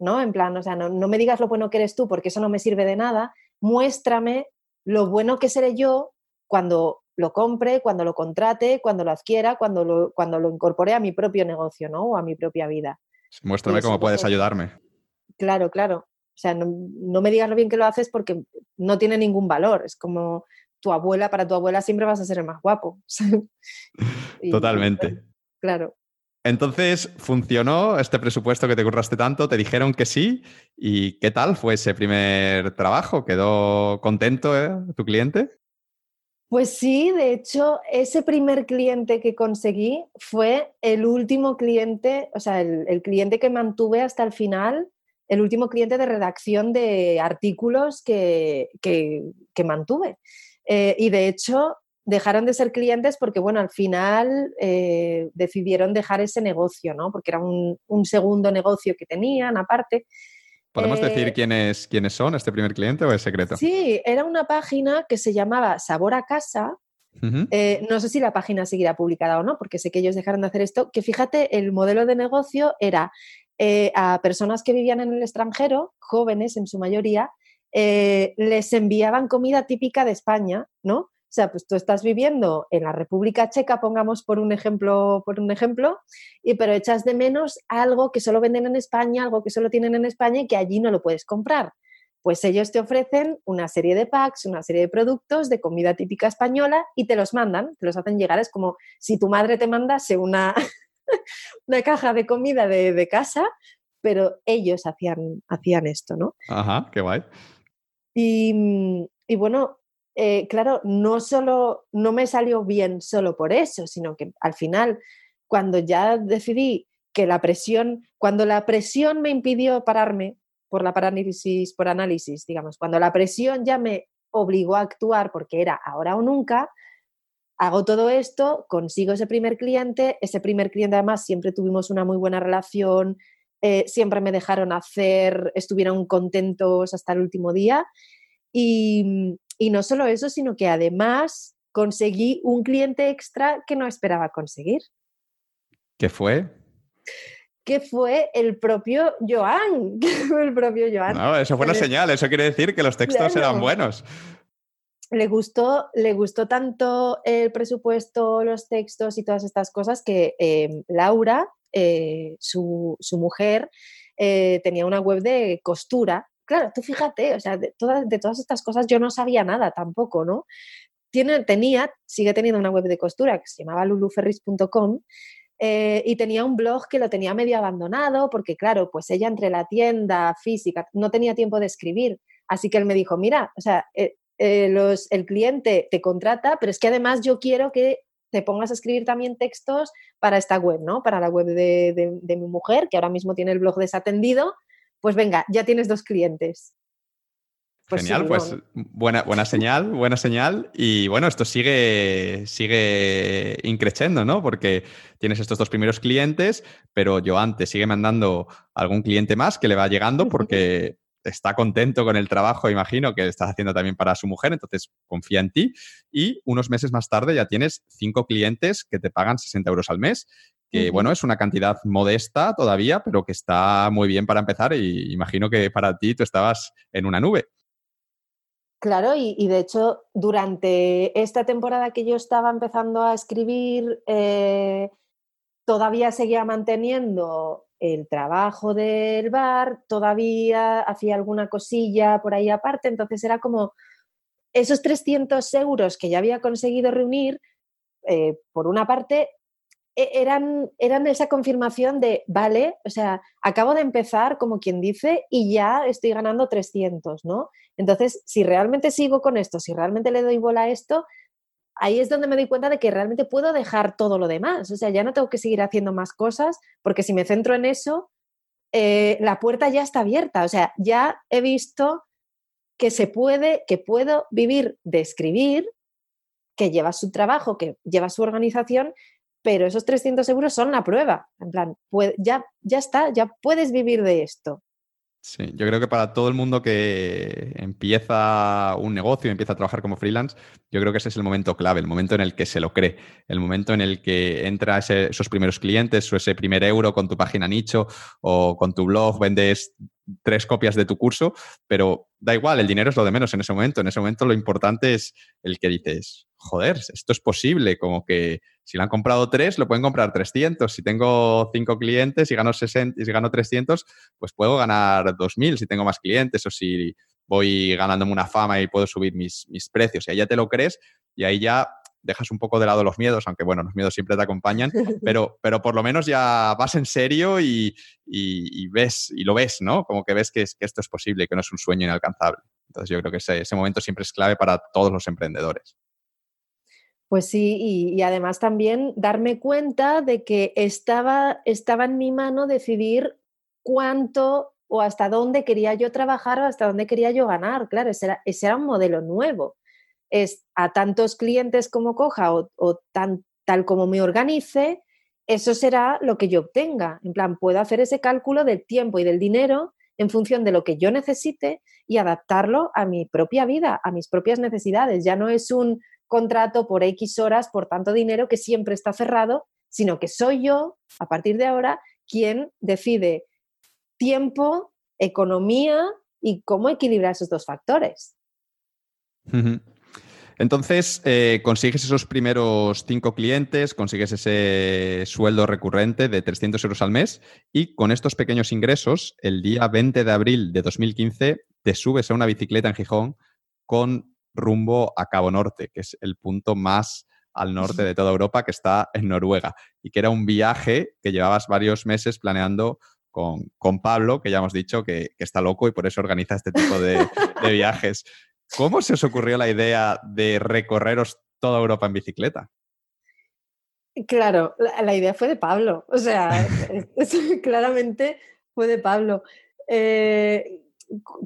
¿no? En plan, o sea, no, me digas lo bueno que eres tú porque eso no me sirve de nada, muéstrame lo bueno que seré yo cuando lo compre, cuando lo contrate, cuando lo adquiera, cuando lo, cuando lo incorpore a mi propio negocio, ¿no? O a mi propia vida. Muéstrame cómo puedes ayudarme. Claro, claro. O sea, no, me digas lo bien que lo haces porque no tiene ningún valor. Es como tu abuela, para tu abuela siempre vas a ser el más guapo. (laughs) Totalmente. (laughs) claro. Entonces, ¿funcionó este presupuesto que te curraste tanto? ¿Te dijeron que sí? ¿Y qué tal fue ese primer trabajo? ¿Quedó contento eh, tu cliente? Pues sí, de hecho, ese primer cliente que conseguí fue el último cliente, o sea, el cliente que mantuve hasta el final el último cliente de redacción de artículos que, mantuve. Eh, y de hecho, dejaron de ser clientes porque, bueno, al final eh, decidieron dejar ese negocio, ¿no? Porque era un, segundo negocio que tenían aparte. ¿Podemos decir eh, quiénes, quiénes son, este primer cliente o es secreto? Sí, era una página que se llamaba Sabor a Casa. no sé si la página seguirá publicada o no, porque sé que ellos dejaron de hacer esto, que fíjate, el modelo de negocio era eh, a personas que vivían en el extranjero, jóvenes en su mayoría, eh, les enviaban comida típica de España, ¿no? O sea, pues tú estás viviendo en la República Checa, pongamos por un ejemplo, por un ejemplo, y pero echas de menos algo que solo venden en España, algo que solo tienen en España y que allí no lo puedes comprar. Pues ellos te ofrecen una serie de packs, una serie de productos de comida típica española y te los mandan, te los hacen llegar. Es como si tu madre te mandase una, (laughs) una caja de comida de, casa, pero ellos hacían, hacían esto, ¿no? Ajá, qué guay. Y, bueno, eh, claro, no solo, no me salió bien solo por eso, sino que al final, cuando ya decidí que la presión, cuando la presión me impidió pararme por la parálisis por análisis, digamos, cuando la presión ya me obligó a actuar porque era ahora o nunca, hago todo esto, consigo ese primer cliente, ese primer cliente además siempre tuvimos una muy buena relación, eh, siempre me dejaron hacer, estuvieron contentos hasta el último día y, y no solo eso, sino que además conseguí un cliente extra que no esperaba conseguir. ¿Qué fue? que fue el propio Joan. (laughs) el propio Joan. No, eso fue una señal, eso quiere decir que los textos eran buenos. Le gustó, le gustó tanto el presupuesto, los textos y todas estas cosas que em, Laura, eh, su, mujer, eh, tenía una web de costura. Claro, tú fíjate, o sea, de todas, estas cosas yo no sabía nada tampoco, ¿no? Tiene, tenía, sigue teniendo una web de costura que se llamaba luluferris.com eh, y tenía un blog que lo tenía medio abandonado porque, claro, pues ella entre la tienda física no tenía tiempo de escribir. Así que él me dijo, mira, o sea, eh, eh, el cliente te contrata, pero es que además yo quiero que te pongas a escribir también textos para esta web, ¿no? Para la web de mi mujer, que ahora mismo tiene el blog desatendido. Pues venga, ya tienes dos clientes. Pues Genial, pues buena, buena señal, buena señal. Y bueno, esto sigue, sigue increciendo, ¿no? Porque tienes estos dos primeros clientes, pero Joan te sigue mandando algún cliente más que le va llegando porque está contento con el trabajo, imagino, que estás haciendo también para su mujer, entonces confía en ti. Y unos meses más tarde ya tienes cinco clientes que te pagan 60 euros al mes, que bueno, es una cantidad modesta todavía, pero que está muy bien para empezar y imagino que para ti tú estabas en una nube. Claro, y, de hecho, durante esta temporada que yo estaba empezando a escribir, eh, todavía seguía manteniendo el trabajo del bar, todavía hacía alguna cosilla por ahí aparte, entonces era como esos 300 euros que ya había conseguido reunir, eh, por una parte, eran, eran esa confirmación de, vale, o sea, acabo de empezar, como quien dice, y ya estoy ganando 300, ¿no? Entonces, si realmente sigo con esto, si realmente le doy bola a esto, ahí es donde me doy cuenta de que realmente puedo dejar todo lo demás. O sea, ya no tengo que seguir haciendo más cosas, porque si me centro en eso, eh, la puerta ya está abierta. O sea, ya he visto que se puede, que puedo vivir de escribir, que lleva su trabajo, que lleva su organización pero esos 300 euros son la prueba. En plan, ya, ya está, ya puedes vivir de esto. Sí, yo creo que para todo el mundo que empieza un negocio, empieza a trabajar como freelance, yo creo que ese es el momento clave, el momento en el que se lo cree, el momento en el que entra esos primeros clientes o ese primer euro con tu página nicho o con tu blog, vendes tres copias de tu curso, pero da igual, el dinero es lo de menos en ese momento. En ese momento lo importante es el que dices, joder, esto es posible, como que si lo han comprado tres, lo pueden comprar 300. Si tengo cinco clientes y gano, 60, y gano 300, pues puedo ganar 2.000 si tengo más clientes o si voy ganándome una fama y puedo subir mis, mis precios. Y ahí ya te lo crees y ahí ya dejas un poco de lado los miedos, aunque bueno, los miedos siempre te acompañan, (laughs) pero, pero por lo menos ya vas en serio y, ves, y lo ves, ¿no? Como que ves que, que, esto es posible, que no es un sueño inalcanzable. Entonces yo creo que ese, ese momento siempre es clave para todos los emprendedores. Pues sí, y, además también darme cuenta de que estaba, estaba en mi mano decidir cuánto o hasta dónde quería yo trabajar o hasta dónde quería yo ganar. Claro, ese era, ese era un modelo nuevo. Es a tantos clientes como coja o, tan, tal como me organice, eso será lo que yo obtenga. En plan, puedo hacer ese cálculo del tiempo y del dinero en función de lo que yo necesite y adaptarlo a mi propia vida, a mis propias necesidades. Ya no es un contrato por X horas, por tanto dinero que siempre está cerrado, sino que soy yo, a partir de ahora, quien decide tiempo, economía y cómo equilibrar esos dos factores. Entonces, eh, consigues esos primeros cinco clientes, consigues ese sueldo recurrente de 300 euros al mes y con estos pequeños ingresos, el día 20 de abril de 2015, te subes a una bicicleta en Gijón con rumbo a Cabo Norte, que es el punto más al norte de toda Europa, que está en Noruega, y que era un viaje que llevabas varios meses planeando con, con Pablo, que ya hemos dicho que, está loco y por eso organiza este tipo de, (laughs) viajes. ¿Cómo se os ocurrió la idea de recorreros toda Europa en bicicleta? Claro, la, idea fue de Pablo, o sea, (laughs) claramente fue de Pablo. Eh,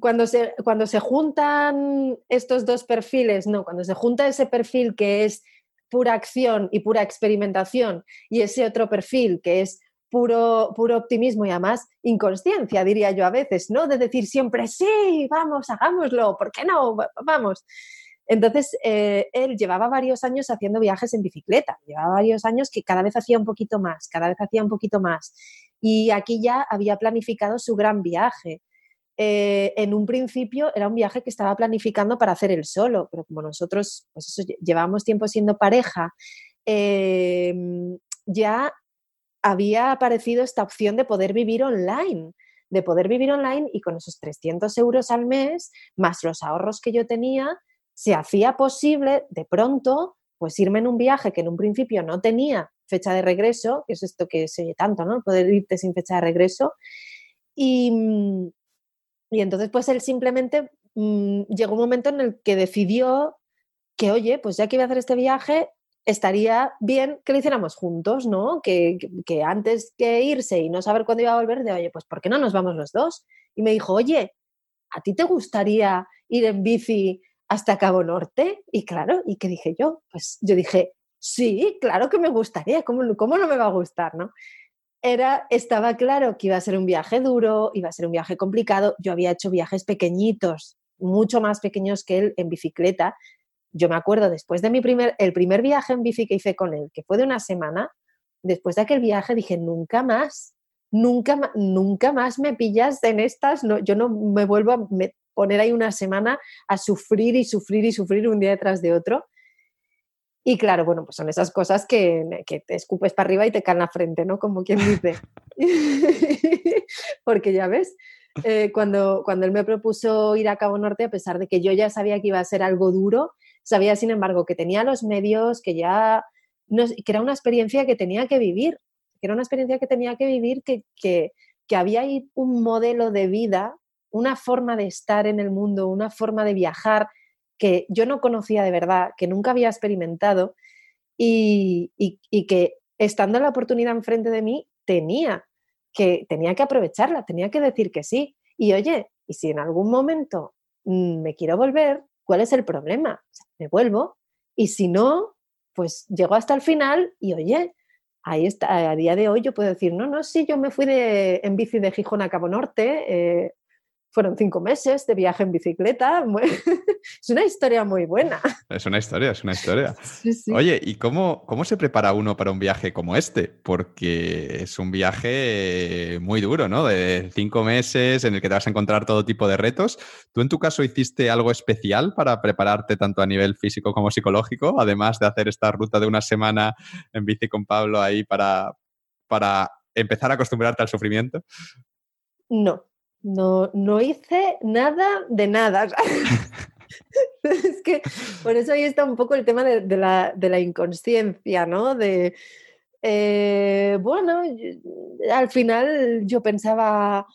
cuando, se, cuando se juntan estos dos perfiles, no, cuando se junta ese perfil que es pura acción y pura experimentación y ese otro perfil que es puro, puro optimismo y además inconsciencia, diría yo a veces, ¿no? De decir siempre, sí, vamos, hagámoslo, ¿por qué no? Vamos. Entonces, eh, él llevaba varios años haciendo viajes en bicicleta, llevaba varios años que cada vez hacía un poquito más, cada vez hacía un poquito más. Y aquí ya había planificado su gran viaje. Eh, en un principio era un viaje que estaba planificando para hacer él solo, pero como nosotros pues eso, llevamos tiempo siendo pareja, em, ya había aparecido esta opción de poder vivir online, de poder vivir online y con esos 300 euros al mes, más los ahorros que yo tenía, se hacía posible de pronto pues irme en un viaje que en un principio no tenía fecha de regreso, que es esto que se oye tanto, ¿no? Poder irte sin fecha de regreso. Y, y entonces pues él simplemente mm, llegó un momento en el que decidió que, oye, pues ya que iba a hacer este viaje, estaría bien que lo hiciéramos juntos, ¿no? Que, que, antes que irse y no saber cuándo iba a volver, de, oye, pues ¿por qué no nos vamos los dos? Y me dijo, oye, ¿a ti te gustaría ir en bici hasta Cabo Norte. Y claro, ¿y qué dije yo? Pues yo dije, sí, claro que me gustaría, ¿cómo, cómo no me va a gustar, no? Era, estaba claro que iba a ser un viaje duro, iba a ser un viaje complicado. Yo había hecho viajes pequeñitos, mucho más pequeños que él en bicicleta. Yo me acuerdo después de mi primer, el primer viaje en bici que hice con él, que fue de una semana, después de aquel viaje dije, nunca más, nunca, nunca más me pillas en estas, no, yo no me vuelvo a, poner ahí una semana a sufrir y sufrir y sufrir un día detrás de otro. Y claro, bueno, pues son esas cosas que, te escupes para arriba y te caen la frente, ¿no? Como quien dice. (laughs) Porque ya ves, eh, cuando, cuando él me propuso ir a Cabo Norte, a pesar de que yo ya sabía que iba a ser algo duro, sabía sin embargo que tenía los medios, que ya que era una experiencia que tenía que vivir, que era una experiencia que tenía que vivir, que, que, que había ahí un modelo de vida una forma de estar en el mundo, una forma de viajar que yo no conocía de verdad, que nunca había experimentado y, que estando la oportunidad enfrente de mí tenía que, tenía que aprovecharla, tenía que decir que sí. Y oye, y si en algún momento mm, me quiero volver, ¿cuál es el problema? me vuelvo y si no, pues llego hasta el final y oye, ahí está, a día de hoy yo puedo decir, no, no, sí, yo me fui de, en bici de Gijón a Cabo Norte, eh, fueron cinco meses de viaje en bicicleta. (laughs) es una historia muy buena. Es una historia, es una historia. (laughs) Oye, ¿y cómo, cómo se prepara uno para un viaje como este? Porque es un viaje muy duro, ¿no? De cinco meses en el que te vas a encontrar todo tipo de retos. ¿Tú en tu caso hiciste algo especial para prepararte tanto a nivel físico como psicológico, además de hacer esta ruta de una semana en bici con Pablo ahí para, para empezar a acostumbrarte al sufrimiento? No, no, no hice nada de nada. (laughs) es que por eso ahí está un poco el tema de, la, inconsciencia, ¿no? De, eh, bueno, al final yo pensaba,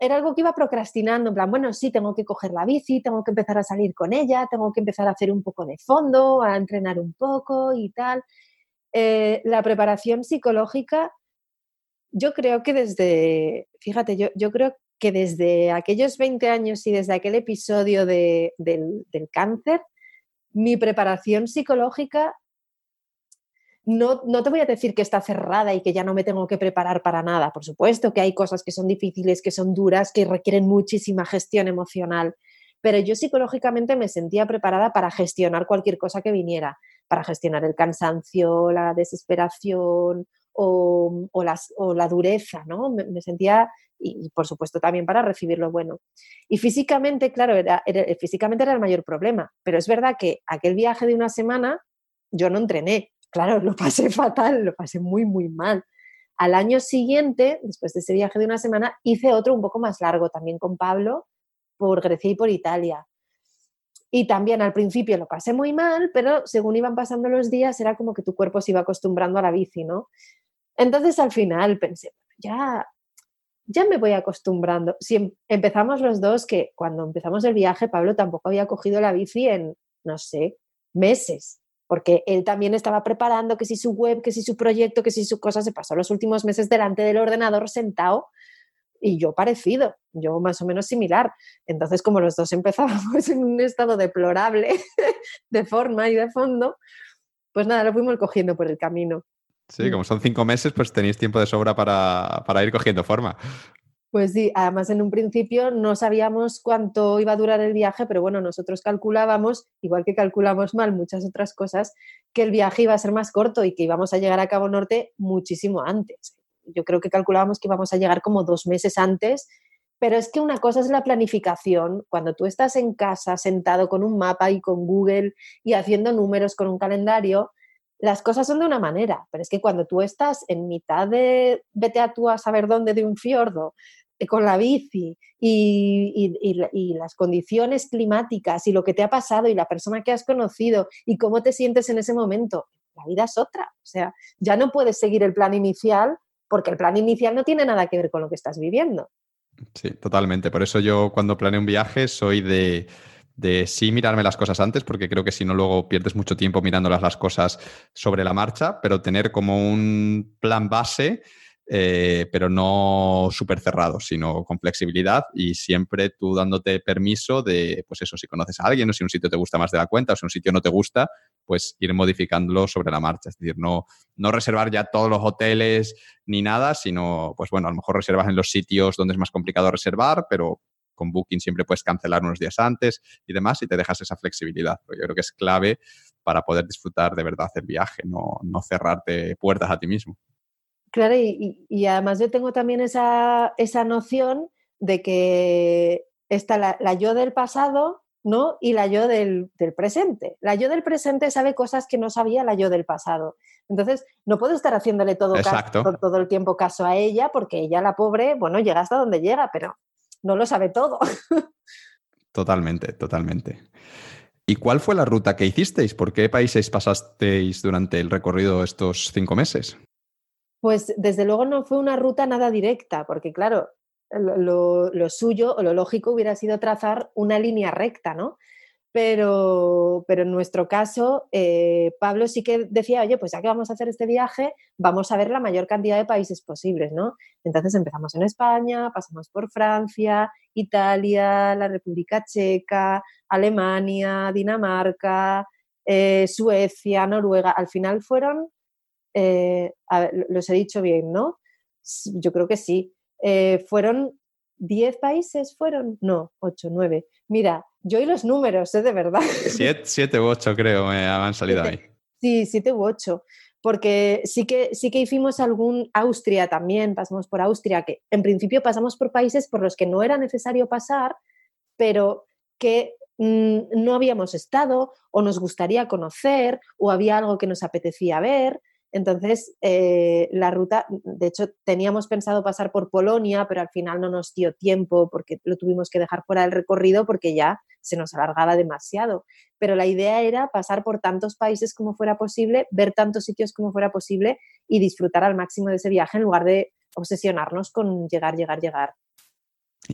era algo que iba procrastinando, en plan, bueno, sí, tengo que coger la bici, tengo que empezar a salir con ella, tengo que empezar a hacer un poco de fondo, a entrenar un poco y tal. Eh, la preparación psicológica, yo creo que desde, fíjate, yo, yo creo que desde aquellos 20 años y desde aquel episodio del, cáncer, mi preparación psicológica no, no, te voy a decir que está cerrada y que ya no me tengo que preparar para nada. Por supuesto que hay cosas que son difíciles, que son duras, que requieren muchísima gestión emocional, pero yo psicológicamente me sentía preparada para gestionar cualquier cosa que viniera, para gestionar el cansancio, la desesperación o, o, la dureza, ¿no? Me, sentía, y, por supuesto también para recibir lo bueno. Y físicamente, claro, era, físicamente era el mayor problema, pero es verdad que aquel viaje de una semana yo no entrené, claro, lo pasé (laughs) fatal, lo pasé muy, muy mal. Al año siguiente, después de ese viaje de una semana, hice otro un poco más largo también con Pablo por Grecia y por Italia. Y también al principio lo pasé muy mal, pero según iban pasando los días era como que tu cuerpo se iba acostumbrando a la bici, ¿no? Entonces al final pensé, ya, ya me voy acostumbrando. Si em, empezamos los dos, que cuando empezamos el viaje, Pablo tampoco había cogido la bici en, no sé, meses. porque él también estaba preparando que si su web, que si su proyecto, que si su cosa, se pasó los últimos meses delante del ordenador sentado y yo parecido, yo más o menos similar. Entonces, como los dos (laughs) empezábamos en un estado deplorable de forma y de fondo, pues nada, lo fuimos cogiendo por el camino. Sí, como son cinco meses, pues tenéis tiempo de sobra para, para ir cogiendo forma. Pues sí, además en un principio no sabíamos cuánto iba a durar el viaje, pero bueno, nosotros calculábamos, igual que calculamos mal muchas otras cosas, que el viaje iba a ser más corto y que íbamos a llegar a Cabo Norte muchísimo antes. Yo creo que calculábamos que íbamos a llegar como dos meses antes, pero es que una cosa es la planificación, cuando tú estás en casa sentado con un mapa y con Google y haciendo números con un calendario, las cosas son de una manera, pero es que cuando tú estás en mitad de vete a tú a saber dónde de un fiordo, eh, con la bici y, las condiciones climáticas y lo que te ha pasado y la persona que has conocido y cómo te sientes en ese momento, la vida es otra. O sea, ya no puedes seguir el plan inicial porque el plan inicial no tiene nada que ver con lo que estás viviendo. Sí, totalmente. Por eso yo cuando planeo un viaje soy de de sí mirarme las cosas antes, porque creo que si no luego pierdes mucho tiempo mirándolas las cosas sobre la marcha, pero tener como un plan base, eh, pero no súper cerrado, sino con flexibilidad y siempre tú dándote permiso de, pues eso, si conoces a alguien o si un sitio te gusta más de la cuenta o si un sitio no te gusta, pues ir modificándolo sobre la marcha. Es decir, no, no reservar ya todos los hoteles ni nada, sino, pues bueno, a lo mejor reservas en los sitios donde es más complicado reservar, pero con Booking siempre puedes cancelar unos días antes y demás y te dejas esa flexibilidad. Yo creo que es clave para poder disfrutar de verdad el viaje, no, no cerrarte puertas a ti mismo. Claro, y, además yo tengo también esa, esa noción de que está la, yo del pasado ¿no? y la yo del, del, presente. La yo del presente sabe cosas que no sabía la yo del pasado. Entonces, no puedo estar haciéndole todo, caso, todo el tiempo caso a ella porque ella, la pobre, bueno, llega hasta donde llega, pero no lo sabe todo. Totalmente, totalmente. ¿Y cuál fue la ruta que hicisteis? ¿Por qué países pasasteis durante el recorrido estos cinco meses? Pues desde luego no fue una ruta nada directa, porque claro, lo, lo, suyo o lo lógico hubiera sido trazar una línea recta, ¿no? Pero, pero en nuestro caso, eh, Pablo sí que decía, oye, pues ya que vamos a hacer este viaje, vamos a ver la mayor cantidad de países posibles, ¿no? Entonces empezamos en España, pasamos por Francia, Italia, la República Checa, Alemania, Dinamarca, eh, Suecia, Noruega. Al final fueron, eh, los he dicho bien, ¿no? Yo creo que sí. fueron 10 países, fueron, no, 8, 9. Mira, yo y los números, ¿eh? de verdad. (laughs) Siete, u ocho creo me han salido ahí. Sí, siete u ocho. Porque sí que, sí que hicimos algún Austria también, pasamos por Austria, que en principio pasamos por países por los que no era necesario pasar, pero que mm, no habíamos estado o nos gustaría conocer o había algo que nos apetecía ver. Entonces, eh, la ruta, de hecho, teníamos pensado pasar por Polonia, pero al final no nos dio tiempo porque lo tuvimos que dejar fuera del recorrido porque ya se nos alargaba demasiado. Pero la idea era pasar por tantos países como fuera posible, ver tantos sitios como fuera posible y disfrutar al máximo de ese viaje en lugar de obsesionarnos con llegar, llegar, llegar.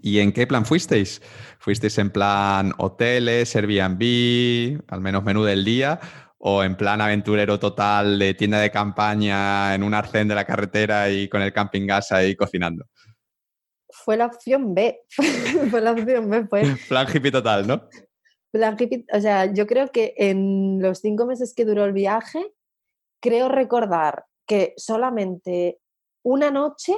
¿Y en qué plan fuisteis? ¿Fuisteis en plan hoteles, Airbnb, al menos menú del día? O en plan aventurero total de tienda de campaña en un arcén de la carretera y con el camping gas ahí cocinando? Fue la opción B. (laughs) fue la opción B, pues. (laughs) plan hippie total, ¿no? Plan hippie, o sea, yo creo que en los cinco meses que duró el viaje, creo recordar que solamente una noche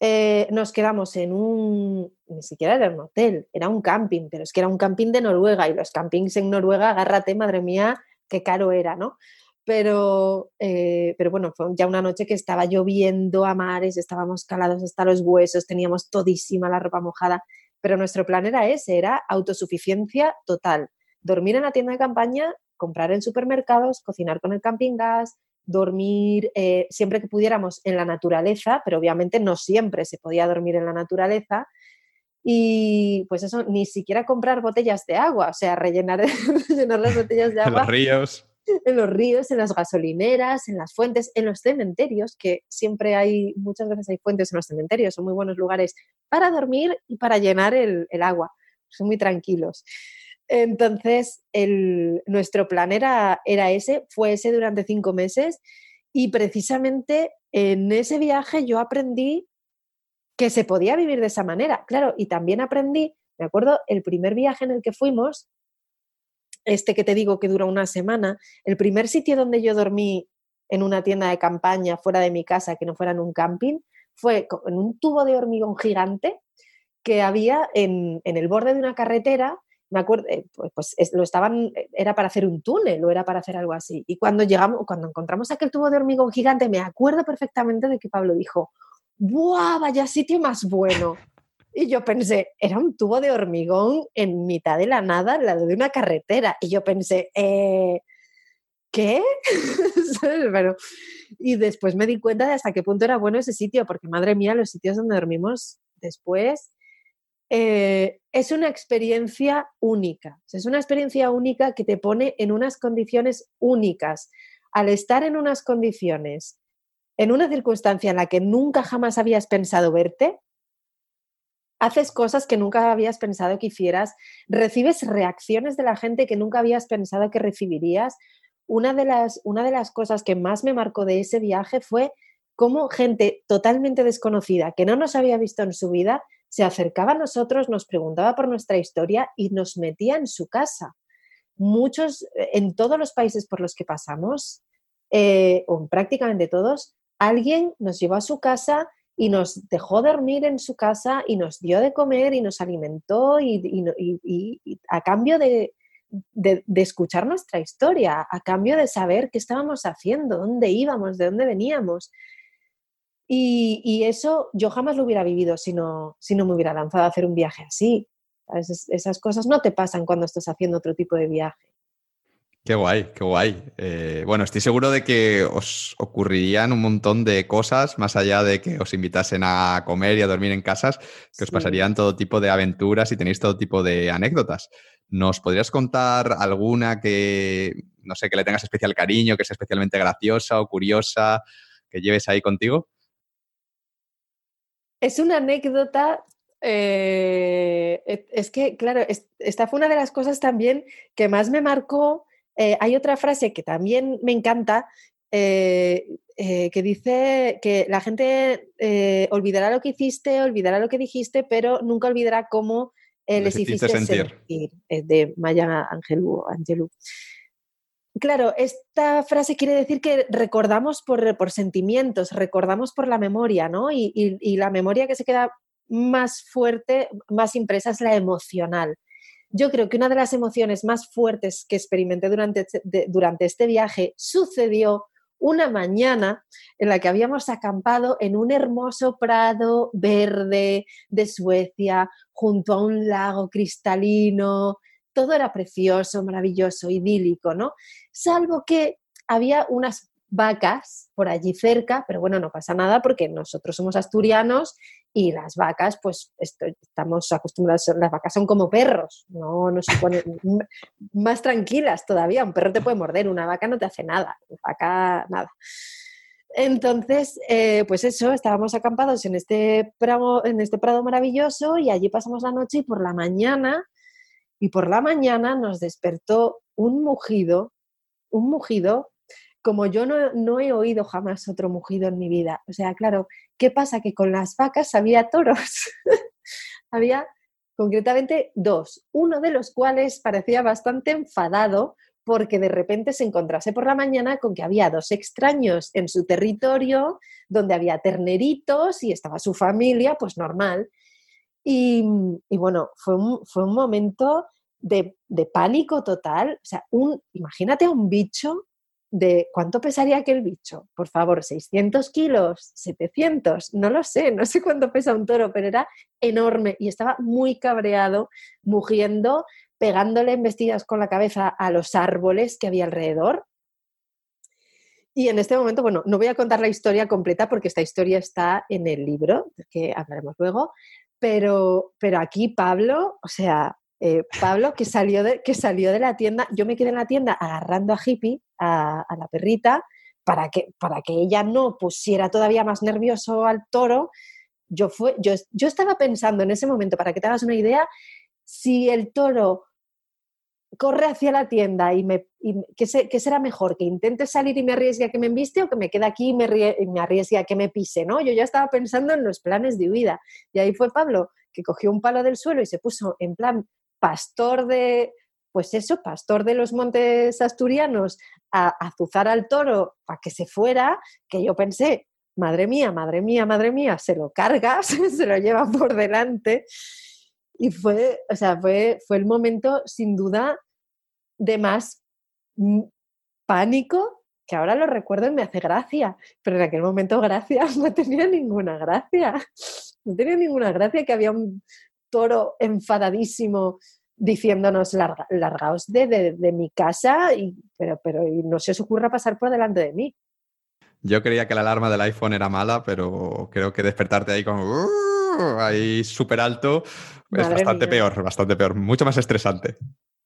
eh, nos quedamos en un, ni siquiera era un hotel, era un camping, pero es que era un camping de Noruega y los campings en Noruega, agárrate, madre mía, qué caro era, ¿no? Pero, eh, pero bueno, fue ya una noche que estaba lloviendo a mares, estábamos calados hasta los huesos, teníamos todísima la ropa mojada, pero nuestro plan era ese, era autosuficiencia total. Dormir en la tienda de campaña, comprar en supermercados, cocinar con el camping gas, dormir eh, siempre que pudiéramos en la naturaleza, pero obviamente no siempre se podía dormir en la naturaleza, y pues eso, ni siquiera comprar botellas de agua, o sea, rellenar, (laughs) rellenar las botellas de agua. (laughs) En los ríos. En los ríos, en las gasolineras, en las fuentes, en los cementerios, que siempre hay, muchas veces hay fuentes en los cementerios, son muy buenos lugares para dormir y para llenar el, el agua, son muy tranquilos. Entonces, el, nuestro plan era, era ese, fue ese durante cinco meses y precisamente en ese viaje yo aprendí que se podía vivir de esa manera, claro, y también aprendí, me acuerdo, el primer viaje en el que fuimos, este que te digo que dura una semana, el primer sitio donde yo dormí en una tienda de campaña fuera de mi casa, que no fuera en un camping, fue en un tubo de hormigón gigante que había en, el borde de una carretera. Me acuerdo, eh, pues, pues lo estaban, era para hacer un túnel o era para hacer algo así. Y cuando llegamos, cuando encontramos aquel tubo de hormigón gigante, me acuerdo perfectamente de que Pablo dijo, ¡buah, vaya sitio más bueno! Y yo pensé, era un tubo de hormigón en mitad de la nada, al lado de una carretera. Y yo pensé, eh, ¿qué? (laughs) y después me di cuenta de hasta qué punto era bueno ese sitio, porque madre mía, los sitios donde dormimos después eh, es una experiencia única. Es una experiencia única que te pone en unas condiciones únicas. Al estar en unas condiciones, en una circunstancia en la que nunca jamás habías pensado verte, haces cosas que nunca habías pensado que hicieras, recibes reacciones de la gente que nunca habías pensado que recibirías. Una de las, una de las cosas que más me marcó de ese viaje fue cómo gente totalmente desconocida, que no nos había visto en su vida, se acercaba a nosotros, nos preguntaba por nuestra historia y nos metía en su casa. Muchos, en todos los países por los que pasamos, eh, o prácticamente todos, alguien nos llevó a su casa y nos dejó dormir en su casa y nos dio de comer y nos alimentó y, a cambio de, escuchar nuestra historia, a cambio de saber qué estábamos haciendo, dónde íbamos, de dónde veníamos. Y, eso yo jamás lo hubiera vivido si no, si no me hubiera lanzado a hacer un viaje así. esas cosas no te pasan cuando estás haciendo otro tipo de viaje. Qué guay, qué guay. Eh, bueno, estoy seguro de que os ocurrirían un montón de cosas, más allá de que os invitasen a comer y a dormir en casas, que os pasarían todo tipo de aventuras y tenéis todo tipo de anécdotas. ¿Nos podrías contar alguna que, no sé, que le tengas especial cariño, que sea especialmente graciosa o curiosa, que lleves ahí contigo? Es una anécdota eh, es que, claro, esta fue una de las cosas también que más me marcó eh, hay otra frase que también me encanta, eh, eh, que dice que la gente olvidará lo que hiciste, olvidará lo que dijiste, pero nunca olvidará cómo les, hiciste sentir. de Maya Angelou. Claro, esta frase quiere decir que recordamos por, por sentimientos, recordamos por la memoria, ¿no? Y, y, la memoria que se queda más fuerte, más impresa es la emocional. Yo creo que una de las emociones más fuertes que experimenté durante, este, durante este viaje sucedió una mañana en la que habíamos acampado en un hermoso prado verde de Suecia, junto a un lago cristalino. Todo era precioso, maravilloso, idílico, ¿no? Salvo que había unas vacas por allí cerca, pero bueno, no pasa nada porque nosotros somos asturianos y las vacas, pues estamos acostumbrados, las vacas son como perros, no, no se ponen más tranquilas todavía, un perro te puede morder, una vaca no te hace nada, una vaca nada. Entonces, eh, pues eso, estábamos acampados en este, prado, en este prado maravilloso y allí pasamos la noche y por la mañana, y por la mañana nos despertó un mugido, un mugido como yo no, he oído jamás otro mugido en mi vida. O sea, claro, ¿qué pasa? Que con las vacas había toros. (laughs) había concretamente dos, uno de los cuales parecía bastante enfadado porque de repente se encontrase por la mañana con que había dos extraños en su territorio, donde había terneritos y estaba su familia, pues normal. Y, bueno, fue un, fue un momento de, de, pánico total. O sea, un, imagínate a un bicho de cuánto pesaría aquel bicho. Por favor, 600 kilos, 700, no lo sé, no sé cuánto pesa un toro, pero era enorme y estaba muy cabreado, mugiendo, pegándole embestidas con la cabeza a los árboles que había alrededor. Y en este momento, bueno, no voy a contar la historia completa porque esta historia está en el libro, que hablaremos luego, pero, pero aquí Pablo, o sea, eh, Pablo, que salió, de, que salió de la tienda, yo me quedé en la tienda agarrando a Hippie, a, la perrita, para que, para que ella no pusiera todavía más nervioso al toro. Yo, fue, yo, yo estaba pensando en ese momento, para que te hagas una idea, si el toro corre hacia la tienda y, me, ¿qué, será mejor? ¿Que intente salir y me arriesgue a que me embiste o que me quede aquí y me, me arriesgue a que me pise? ¿no? Yo ya estaba pensando en los planes de huida. Y ahí fue Pablo, que cogió un palo del suelo y se puso en plan pastor de, pues eso, pastor de los montes asturianos, a, azuzar al toro para que se fuera, que yo pensé, madre mía, madre mía, madre mía, se lo carga, (laughs) se lo lleva por delante. Y fue, o sea, fue, fue el momento sin duda de más pánico, que ahora lo recuerdo y me hace gracia, pero en aquel momento gracia (laughs) no tenía ninguna gracia. No tenía ninguna gracia que había un toro enfadadísimo diciéndonos largaos de, de, mi casa, y, pero, pero no se os ocurra pasar por delante de mí. Yo creía que la alarma del iPhone era mala, pero creo que despertarte ahí con ahí súper alto es bastante peor, bastante peor, mucho más estresante.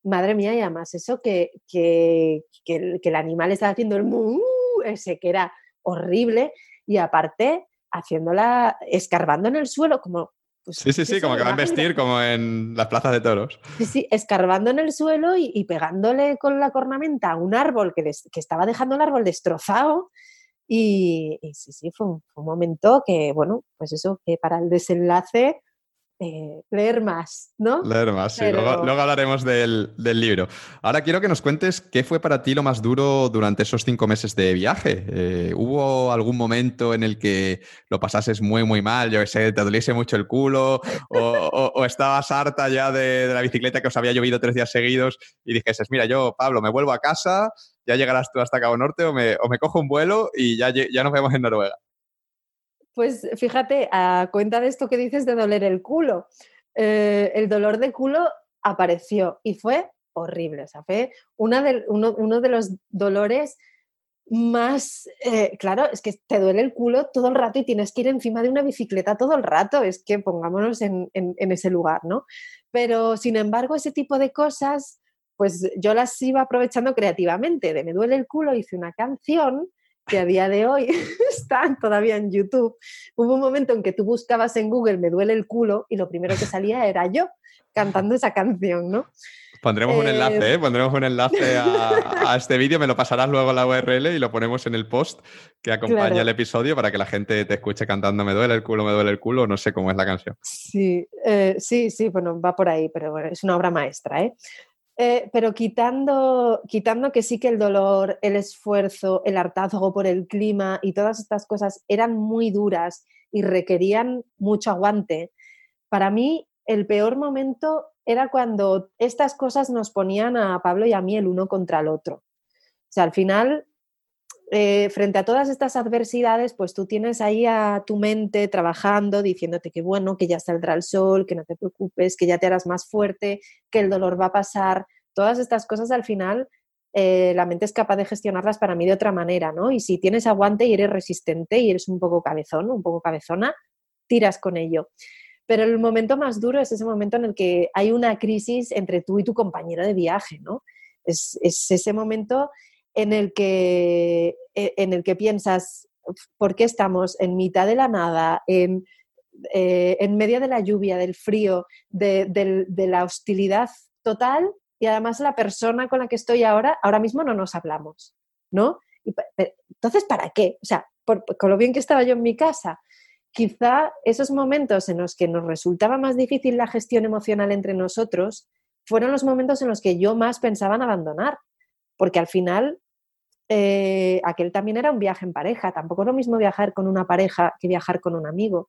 Madre mía, y además eso que, que, que, el animal estaba haciendo el mu, ese que era horrible, y aparte haciéndola, escarbando en el suelo, como pues, sí, sí, sí, como que va a vestir como en las plazas de toros. Sí, sí, escarbando en el suelo y, pegándole con la cornamenta a un árbol que, que, estaba dejando el árbol destrozado. Y, sí, sí, fue un, momento que, bueno, pues eso, que para el desenlace eh, leer más, ¿no? Leer más, sí. Luego, hablaremos del, libro. Ahora quiero que nos cuentes qué fue para ti lo más duro durante esos cinco meses de viaje. Eh, ¿Hubo algún momento en el que lo pasases muy, muy mal? Yo sé, te doliese mucho el culo o, estabas harta ya de, la bicicleta que os había llovido tres días seguidos y dijeses, mira, yo, Pablo, me vuelvo a casa, ya llegarás tú hasta Cabo Norte o me, o me cojo un vuelo y ya, ya nos vemos en Noruega. Pues fíjate, a cuenta de esto que dices de doler el culo, eh, el dolor de culo apareció y fue horrible. O sea, fue una de, uno, de los dolores más, eh, claro, es que te duele el culo todo el rato y tienes que ir encima de una bicicleta todo el rato, es que pongámonos en, en, ese lugar, ¿no? Pero, sin embargo, ese tipo de cosas, pues yo las iba aprovechando creativamente, de me duele el culo, hice una canción que a día de hoy (laughs) están todavía en YouTube. Hubo un momento en que tú buscabas en Google Me duele el culo y lo primero que salía era yo cantando esa canción, ¿no? Pondremos un enlace, ¿eh? Pondremos un enlace a, este vídeo, me lo pasarás luego a la URL y lo ponemos en el post que acompaña el episodio para que la gente te escuche cantando Me duele el culo, me duele el culo, no sé cómo es la canción. Sí, eh, sí, sí, bueno, va por ahí, pero bueno, es una obra maestra, ¿eh? Eh, pero quitando, quitando que sí que el dolor, el esfuerzo, el hartazgo por el clima y todas estas cosas eran muy duras y requerían mucho aguante, para mí el peor momento era cuando estas cosas nos ponían a Pablo y a mí el uno contra el otro. O sea, al final eh, frente a todas estas adversidades, pues tú tienes ahí a tu mente trabajando, diciéndote que bueno, que ya saldrá el sol, que no te preocupes, que ya te harás más fuerte, que el dolor va a pasar. Todas estas cosas al final eh, la mente es capaz de gestionarlas para mí de otra manera, ¿no? Y si tienes aguante y eres resistente y eres un poco cabezón, un poco cabezona, tiras con ello. Pero el momento más duro es ese momento en el que hay una crisis entre tú y tu compañero de viaje, ¿no? Es, es ese momento en el que, e, en el que piensas, ¿por qué estamos en mitad de la nada, en, eh, en medio de la lluvia, del frío, de, la hostilidad total? Y además la persona con la que estoy ahora, ahora mismo no nos hablamos, ¿no? entonces, ¿para qué? O sea, con lo bien que estaba yo en mi casa, quizá esos momentos en los que nos resultaba más difícil la gestión emocional entre nosotros fueron los momentos en los que yo más pensaba en abandonar porque al final eh, aquel también era un viaje en pareja, tampoco es lo mismo viajar con una pareja que viajar con un amigo.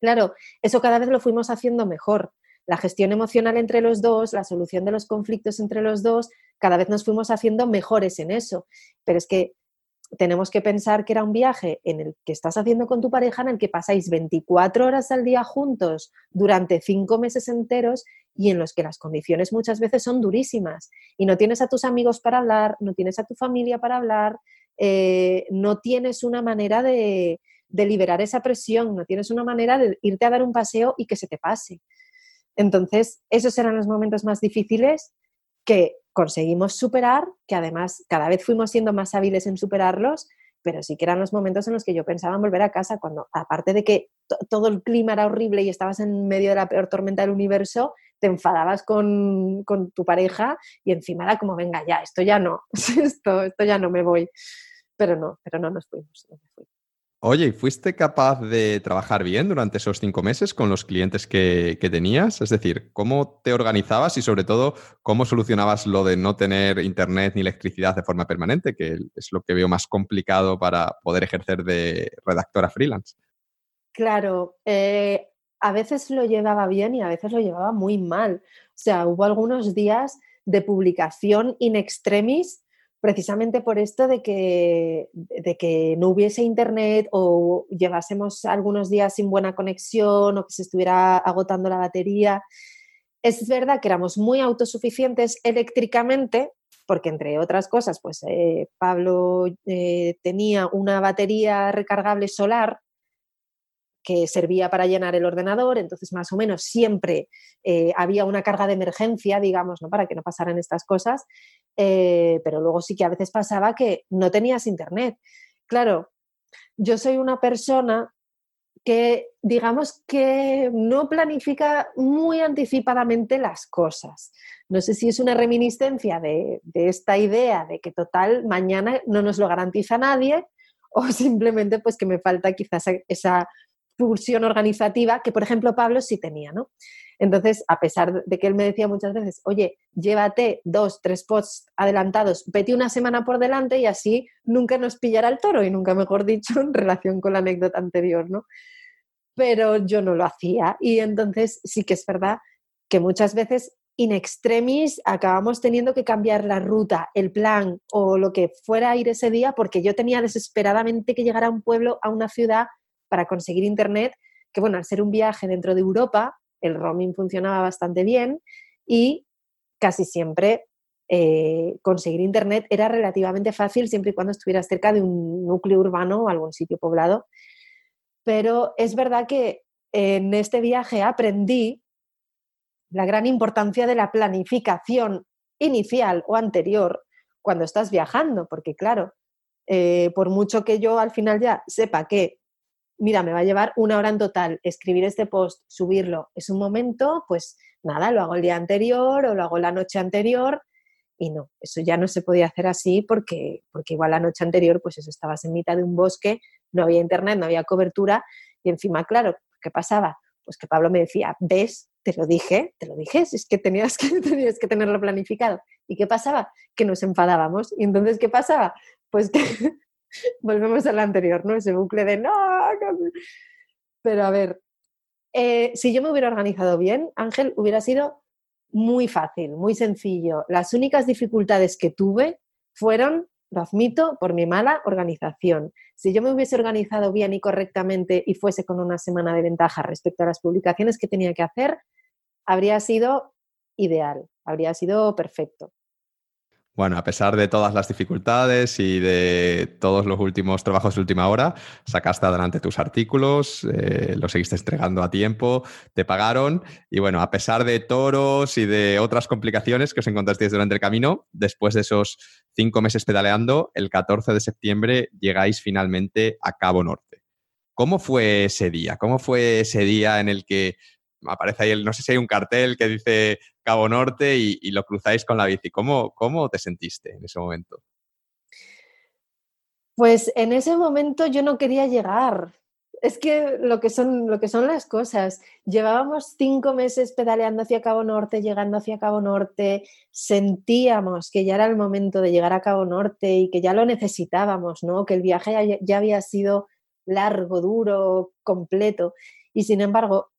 Claro, eso cada vez lo fuimos haciendo mejor. La gestión emocional entre los dos, la solución de los conflictos entre los dos, cada vez nos fuimos haciendo mejores en eso. Pero es que tenemos que pensar que era un viaje en el que estás haciendo con tu pareja, en el que pasáis 24 horas al día juntos durante cinco meses enteros y en los que las condiciones muchas veces son durísimas y no tienes a tus amigos para hablar, no tienes a tu familia para hablar, eh, no tienes una manera de, de liberar esa presión, no tienes una manera de irte a dar un paseo y que se te pase. Entonces, esos eran los momentos más difíciles que conseguimos superar, que además cada vez fuimos siendo más hábiles en superarlos pero sí que eran los momentos en los que yo pensaba en volver a casa, cuando aparte de que todo el clima era horrible y estabas en medio de la peor tormenta del universo, te enfadabas con, tu pareja y encima era como, venga, ya, esto ya no, (laughs) esto, esto ya no me voy. Pero no, pero no nos fuimos. No Oye, ¿y fuiste capaz de trabajar bien durante esos cinco meses con los clientes que, tenías? Es decir, ¿cómo te organizabas y sobre todo cómo solucionabas lo de no tener internet ni electricidad de forma permanente, que es lo que veo más complicado para poder ejercer de redactora freelance? Claro, eh, a veces lo llevaba bien y a veces lo llevaba muy mal. O sea, hubo algunos días de publicación in extremis precisamente por esto de que, de que no hubiese internet o llevásemos algunos días sin buena conexión o que se estuviera agotando la batería. Es verdad que éramos muy autosuficientes eléctricamente, porque entre otras cosas, pues eh, Pablo eh, tenía una batería recargable solar que servía para llenar el ordenador, entonces más o menos siempre eh, había una carga de emergencia, digamos, ¿no? para que no pasaran estas cosas, eh, pero luego sí que a veces pasaba que no tenías internet. Claro, yo soy una persona que digamos que no planifica muy anticipadamente las cosas. No sé si es una reminiscencia de, de, esta idea de que total mañana no nos lo garantiza nadie o simplemente pues que me falta quizás esa pulsión organizativa que, por ejemplo, Pablo sí tenía, ¿no? Entonces, a pesar de que él me decía muchas veces, oye, llévate dos, tres posts adelantados, vete una semana por delante y así nunca nos pillará el toro y nunca mejor dicho en relación con la anécdota anterior, ¿no? Pero yo no lo hacía y entonces sí que es verdad que muchas veces in extremis acabamos teniendo que cambiar la ruta, el plan o lo que fuera a ir ese día porque yo tenía desesperadamente que llegar a un pueblo, a una ciudad para conseguir internet, que bueno, al ser un viaje dentro de Europa, el roaming funcionaba bastante bien y casi siempre eh, conseguir internet era relativamente fácil siempre y cuando estuvieras cerca de un núcleo urbano o algún sitio poblado. Pero es verdad que en este viaje aprendí la gran importancia de la planificación inicial o anterior cuando estás viajando, porque claro, eh, por mucho que yo al final ya sepa que mira, me va a llevar una hora en total escribir este post, subirlo. Es un momento, pues nada, lo hago el día anterior o lo hago la noche anterior y no, eso ya no se podía hacer así porque, porque igual la noche anterior, pues eso, estabas en mitad de un bosque, no había internet, no había cobertura y encima, claro, ¿qué pasaba? Pues que Pablo me decía, ves, te lo dije, te lo dije, es que tenías que, (laughs) tenías que tenerlo planificado. ¿Y qué pasaba? Que nos enfadábamos. ¿Y entonces qué pasaba? Pues que volvemos al anterior, ¿no? Ese bucle de no, pero a ver, eh, si yo me hubiera organizado bien, Ángel, hubiera sido muy fácil, muy sencillo. Las únicas dificultades que tuve fueron, lo admito, por mi mala organización. Si yo me hubiese organizado bien y correctamente y fuese con una semana de ventaja respecto a las publicaciones que tenía que hacer, habría sido ideal, habría sido perfecto. Bueno, a pesar de todas las dificultades y de todos los últimos trabajos de última hora, sacaste adelante tus artículos, eh, los seguiste entregando a tiempo, te pagaron y bueno, a pesar de toros y de otras complicaciones que os encontrasteis durante el camino, después de esos cinco meses pedaleando, el 14 de septiembre llegáis finalmente a Cabo Norte. ¿Cómo fue ese día? ¿Cómo fue ese día en el que aparece ahí, no sé si hay un cartel que dice Cabo Norte y, lo cruzáis con la bici. ¿Cómo, ¿Cómo te sentiste en ese momento? Pues en ese momento yo no quería llegar. Es que lo que son, lo que son las cosas. Llevábamos cinco meses pedaleando hacia Cabo Norte, llegando hacia Cabo Norte, sentíamos que ya era el momento de llegar a Cabo Norte y que ya lo necesitábamos, ¿no? Que el viaje ya había sido largo, duro, completo. Y sin embargo,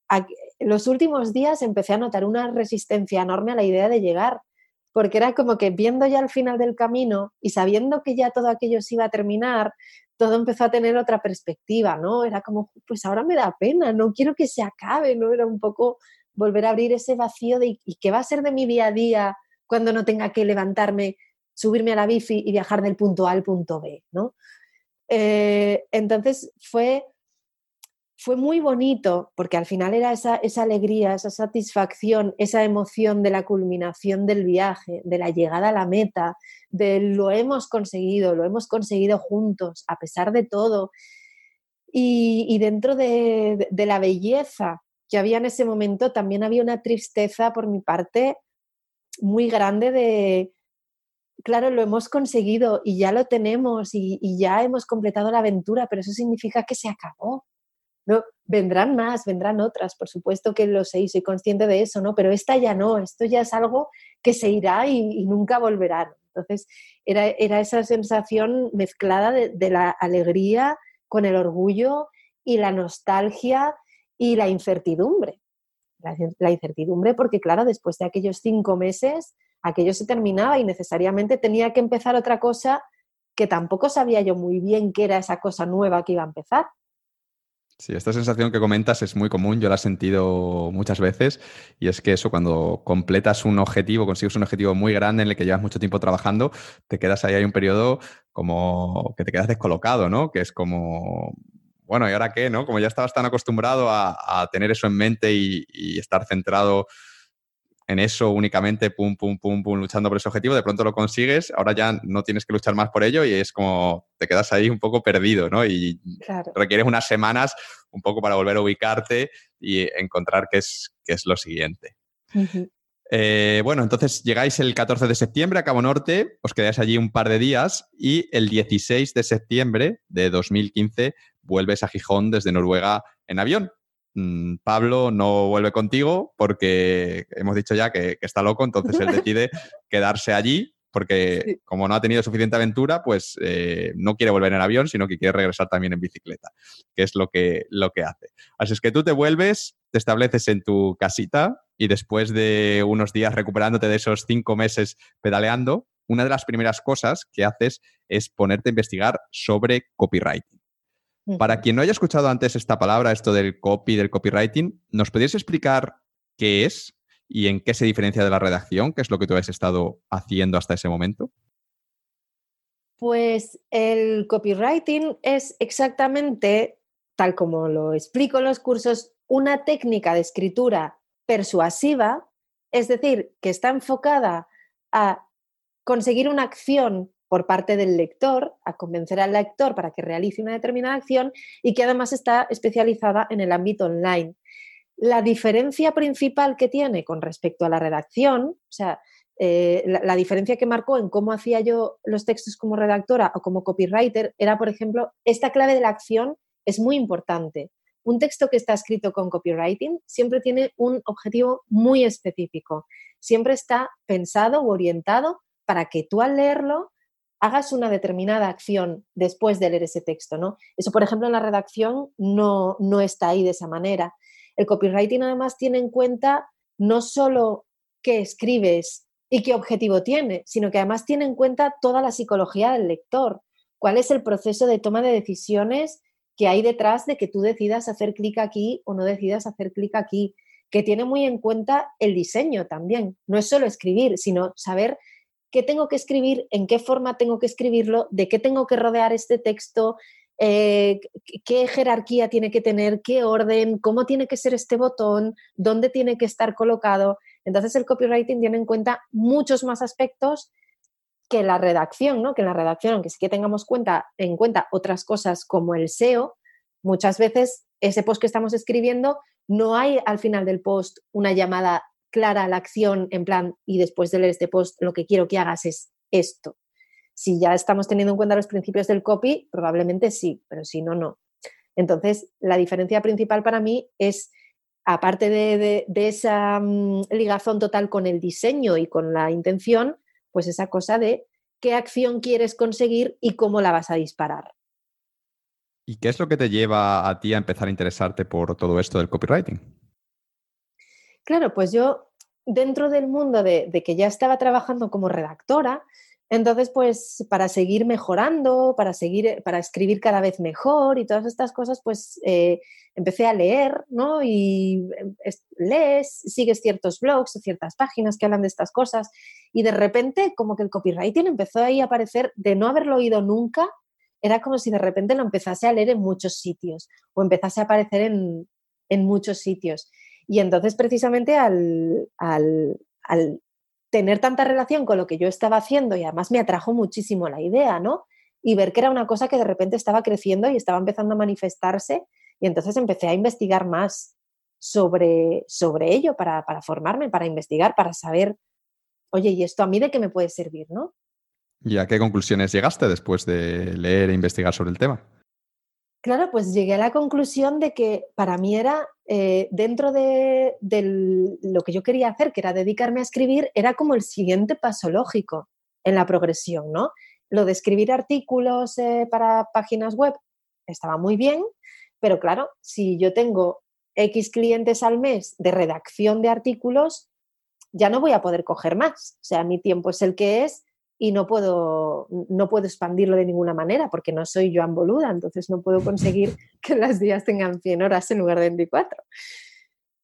los últimos días empecé a notar una resistencia enorme a la idea de llegar, porque era como que viendo ya el final del camino y sabiendo que ya todo aquello se iba a terminar, todo empezó a tener otra perspectiva, ¿no? Era como, pues ahora me da pena, no quiero que se acabe, ¿no? Era un poco volver a abrir ese vacío de ¿y qué va a ser de mi día a día cuando no tenga que levantarme, subirme a la bici y viajar del punto A al punto B, ¿no? Eh, entonces fue fue muy bonito porque al final era esa, alegría, esa satisfacción, esa emoción de la culminación del viaje, de la llegada a la meta, de lo hemos conseguido, lo hemos conseguido juntos, a pesar de todo. Y, dentro de, de la belleza que había en ese momento, también había una tristeza por mi parte muy grande de, claro, lo hemos conseguido y ya lo tenemos y, ya hemos completado la aventura, pero eso significa que se acabó. ¿No? Vendrán más, vendrán otras, por supuesto que lo sé y soy consciente de eso, ¿no? Pero esta ya no, esto ya es algo que se irá y, nunca volverá. Entonces, era, era, esa sensación mezclada de, la alegría con el orgullo y la nostalgia y la incertidumbre. la incertidumbre porque, claro, después de aquellos cinco meses, aquello se terminaba y necesariamente tenía que empezar otra cosa que tampoco sabía yo muy bien qué era esa cosa nueva que iba a empezar. Sí, esta sensación que comentas es muy común, yo la he sentido muchas veces y es que eso, cuando completas un objetivo, consigues un objetivo muy grande en el que llevas mucho tiempo trabajando, te quedas ahí, hay un periodo como que te quedas descolocado, ¿no? Que es como, bueno, ¿y ahora qué? ¿no? Como ya estabas tan acostumbrado a, tener eso en mente y estar centrado en eso únicamente, pum, pum, pum, pum, luchando por ese objetivo, de pronto lo consigues, ahora ya no tienes que luchar más por ello y es como te quedas ahí un poco perdido, ¿no? Y requieres unas semanas un poco para volver a ubicarte y encontrar qué es, qué es lo siguiente. Eh, bueno, entonces llegáis el 14 de septiembre a Cabo Norte, os quedáis allí un par de días y el 16 de septiembre de 2015 vuelves a Gijón desde Noruega en avión. Mm, Pablo no vuelve contigo porque hemos dicho ya que, está loco, entonces él decide (laughs) quedarse allí porque como no ha tenido suficiente aventura, pues eh, no quiere volver en avión, sino que quiere regresar también en bicicleta, que es lo que, lo que hace. Así es que tú te vuelves, te estableces en tu casita y después de unos días recuperándote de esos cinco meses pedaleando, una de las primeras cosas que haces es ponerte a investigar sobre copywriting. Para quien no haya escuchado antes esta palabra, esto del copy, del copywriting, ¿nos podrías explicar qué es y en qué se diferencia de la redacción, que es lo que tú has estado haciendo hasta ese momento? Pues el copywriting es exactamente, tal como lo explico en los cursos, una técnica de escritura persuasiva, es decir, que está enfocada a conseguir una acción por parte del lector, a convencer al lector para que realice una determinada acción y que además está especializada en el ámbito online. La diferencia principal que tiene con respecto a la redacción, o sea, eh, la, diferencia que marcó en cómo hacía yo los textos como redactora o como copywriter era, por ejemplo, esta clave de la acción es muy importante. Un texto que está escrito con copywriting siempre tiene un objetivo muy específico. Siempre está pensado o orientado para que tú al leerlo hagas una determinada acción después de leer ese texto, ¿no? Eso, por ejemplo, en la redacción no, no está ahí de esa manera. El copywriting además tiene en cuenta no solo qué escribes y qué objetivo tiene, sino que además tiene en cuenta toda la psicología del lector, cuál es el proceso de toma de decisiones que hay detrás de que tú decidas hacer clic aquí o no decidas hacer clic aquí, que tiene muy en cuenta el diseño también. No es solo escribir, sino saber qué tengo que escribir, en qué forma tengo que escribirlo, de qué tengo que rodear este texto, eh, qué jerarquía tiene que tener, qué orden, cómo tiene que ser este botón, dónde tiene que estar colocado. Entonces el copywriting tiene en cuenta muchos más aspectos que la redacción, ¿no? Que en la redacción, aunque sí que tengamos cuenta, en cuenta otras cosas como el SEO, muchas veces ese post que estamos escribiendo no hay al final del post una llamada clara la acción en plan, y después de leer este post, lo que quiero que hagas es esto. Si ya estamos teniendo en cuenta los principios del copy, probablemente sí, pero si no, no. Entonces, la diferencia principal para mí es, aparte de, esa mm, ligazón total con el diseño y con la intención, pues esa cosa de qué acción quieres conseguir y cómo la vas a disparar. ¿Y qué es lo que te lleva a ti a empezar a interesarte por todo esto del copywriting? Claro, pues yo dentro del mundo de, que ya estaba trabajando como redactora, entonces, pues para seguir mejorando, para seguir, para escribir cada vez mejor y todas estas cosas, pues eh, empecé a leer, ¿no? Y em, lees, sigues ciertos blogs o ciertas páginas que hablan de estas cosas y de repente como que el copywriting empezó ahí a aparecer de no haberlo oído nunca, era como si de repente lo empezase a leer en muchos sitios o empezase a aparecer en, muchos sitios. Y entonces precisamente al, al, tener tanta relación con lo que yo estaba haciendo y además me atrajo muchísimo la idea, ¿no? Y ver que era una cosa que de repente estaba creciendo y estaba empezando a manifestarse y entonces empecé a investigar más sobre, sobre ello para, para formarme, para investigar, para saber, oye, ¿y esto a mí de qué me puede servir, no? ¿Y a qué conclusiones llegaste después de leer e investigar sobre el tema? Claro, pues llegué a la conclusión de que para mí era, eh, dentro de, lo que yo quería hacer, que era dedicarme a escribir, era como el siguiente paso lógico en la progresión, ¿no? Lo de escribir artículos eh, para páginas web estaba muy bien, pero claro, si yo tengo X clientes al mes de redacción de artículos, ya no voy a poder coger más. O sea, mi tiempo es el que es y no puedo, no puedo expandirlo de ninguna manera porque no soy Joan Boluda, entonces no puedo conseguir (laughs) que las días tengan 100 horas en lugar de 24.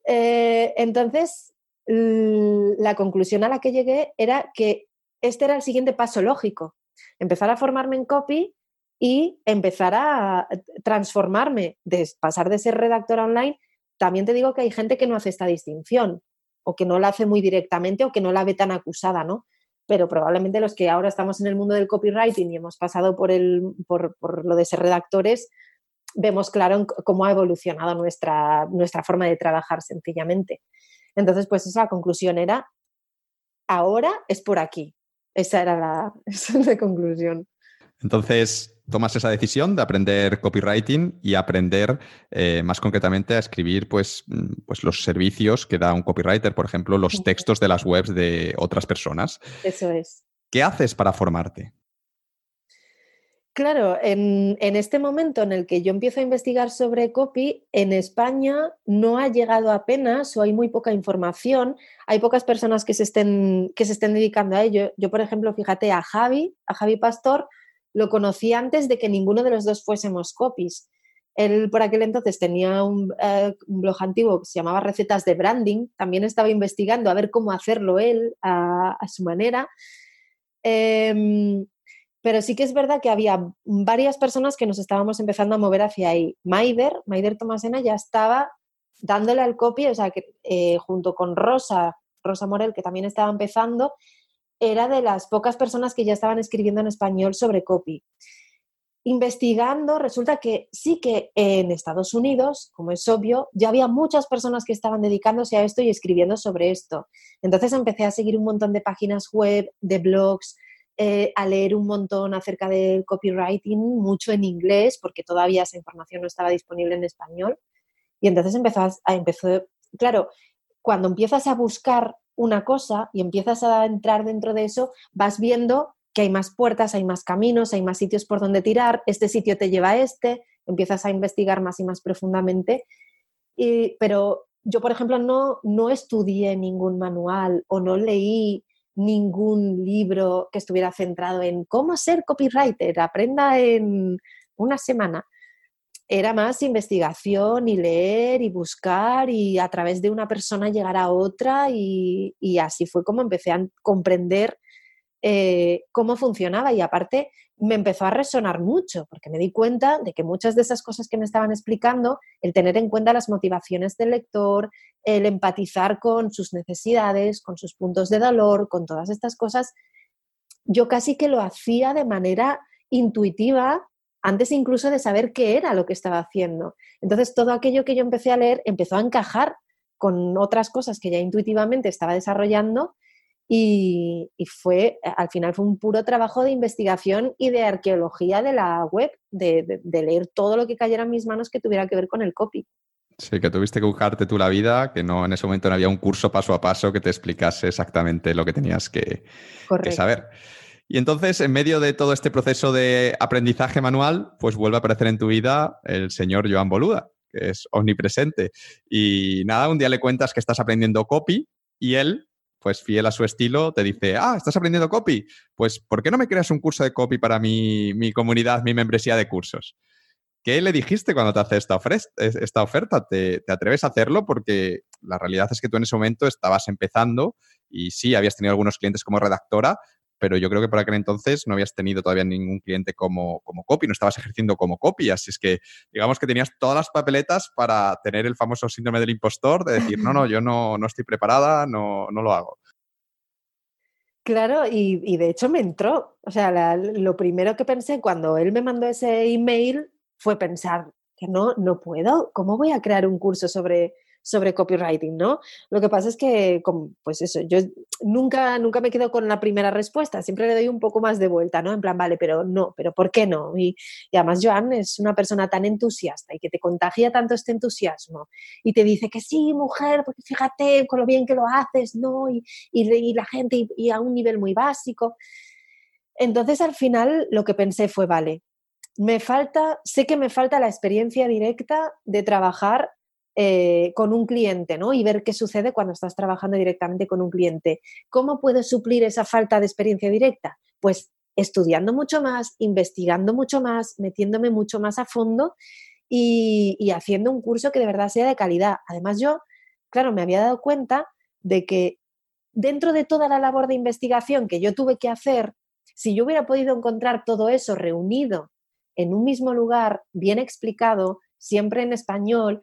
Eh, entonces, la conclusión a la que llegué era que este era el siguiente paso lógico, empezar a formarme en copy y empezar a transformarme, de pasar de ser redactora online. También te digo que hay gente que no hace esta distinción o que no la hace muy directamente o que no la ve tan acusada, ¿no? Pero probablemente los que ahora estamos en el mundo del copywriting y hemos pasado por, el, por, lo de ser redactores, vemos claro cómo ha evolucionado nuestra, nuestra forma de trabajar sencillamente. Entonces, pues esa conclusión era, ahora es por aquí. Esa era la, (laughs) esa la conclusión. Entonces, tomas esa decisión de aprender copywriting y aprender eh, más concretamente a escribir pues, mm, pues los servicios que da un copywriter, por ejemplo, los textos de las webs de otras personas. Eso es. ¿Qué haces para formarte? Claro, en, este momento en el que yo empiezo a investigar sobre copy, en España no ha llegado apenas o hay muy poca información, hay pocas personas que se estén, que se estén dedicando a ello. Yo, por ejemplo, fíjate a Javi, a Javi Pastor, lo conocí antes de que ninguno de los dos fuésemos copies. Él por aquel entonces tenía un, eh, blog antiguo que se llamaba Recetas de Branding. También estaba investigando a ver cómo hacerlo él a, su manera. Em, pero sí que es verdad que había varias personas que nos estábamos empezando a mover hacia ahí. Maider, Maider Tomasena ya estaba dándole al copy, o sea, que eh, junto con Rosa, Rosa Morel, que también estaba empezando, era de las pocas personas que ya estaban escribiendo en español sobre copy. Investigando, resulta que sí que en Estados Unidos, como es obvio, ya había muchas personas que estaban dedicándose a esto y escribiendo sobre esto. Entonces empecé a seguir un montón de páginas web, de blogs, eh, a leer un montón acerca del copywriting, mucho en inglés, porque todavía esa información no estaba disponible en español. Y entonces empezó a, empezó, claro, cuando empiezas a buscar una cosa y empiezas a entrar dentro de eso, vas viendo que hay más puertas, hay más caminos, hay más sitios por donde tirar, este sitio te lleva a este, empiezas a investigar más y más profundamente. pero yo, por ejemplo, no, no estudié ningún manual o no leí ningún libro que estuviera centrado en cómo ser copywriter, aprenda en una semana era más investigación y leer y buscar y a través de una persona llegar a otra y, así fue como empecé a comprender eh, cómo funcionaba. Y aparte me empezó a resonar mucho porque me di cuenta de que muchas de esas cosas que me estaban explicando, el tener en cuenta las motivaciones del lector, el empatizar con sus necesidades, con sus puntos de dolor, con todas estas cosas, yo casi que lo hacía de manera intuitiva antes incluso de saber qué era lo que estaba haciendo. Entonces, todo aquello que yo empecé a leer empezó a encajar con otras cosas que ya intuitivamente estaba desarrollando y, fue, al final fue un puro trabajo de investigación y de arqueología de la web, de, leer todo lo que cayera en mis manos que tuviera que ver con el copy. Sí, que tuviste que buscarte tú la vida, que no en ese momento no había un curso paso a paso que te explicase exactamente lo que tenías que, que saber. Y entonces, en medio de todo este proceso de aprendizaje manual, pues vuelve a aparecer en tu vida el señor Joan Boluda, que es omnipresente. Y nada, un día le cuentas que estás aprendiendo copy y él, pues fiel a su estilo, te dice, ah, ¿estás aprendiendo copy? Pues, ¿por qué no me creas un curso de copy para mi, comunidad, mi membresía de cursos? ¿Qué le dijiste cuando te hace esta, esta oferta? ¿Te, ¿Te, atreves a hacerlo? Porque la realidad es que tú en ese momento estabas empezando y sí, habías tenido algunos clientes como redactora, pero yo creo que por aquel entonces no habías tenido todavía ningún cliente como, como copy, no estabas ejerciendo como copy, así es que digamos que tenías todas las papeletas para tener el famoso síndrome del impostor, de decir, no, no, yo no, no estoy preparada, no, no lo hago. Claro, y, de hecho me entró. O sea, lo primero que pensé cuando él me mandó ese email fue pensar que no, no puedo. ¿Cómo voy a crear un curso sobre sobre copywriting, ¿no? Lo que pasa es que, pues eso, yo nunca, nunca me quedo con la primera respuesta, siempre le doy un poco más de vuelta, ¿no? En plan, vale, pero no, pero ¿por qué no? Y, además Joan es una persona tan entusiasta y que te contagia tanto este entusiasmo y te dice que sí, mujer, porque fíjate con lo bien que lo haces, ¿no? Y, y la gente y a un nivel muy básico. Entonces al final lo que pensé fue, vale, me falta, sé que me falta la experiencia directa de trabajar eh, con un cliente, ¿no? Y ver qué sucede cuando estás trabajando directamente con un cliente. ¿Cómo puedes suplir esa falta de experiencia directa? Pues estudiando mucho más, investigando mucho más, metiéndome mucho más a fondo y, y haciendo un curso que de verdad sea de calidad. Además, yo, claro, me había dado cuenta de que dentro de toda la labor de investigación que yo tuve que hacer, si yo hubiera podido encontrar todo eso reunido en un mismo lugar, bien explicado, siempre en español,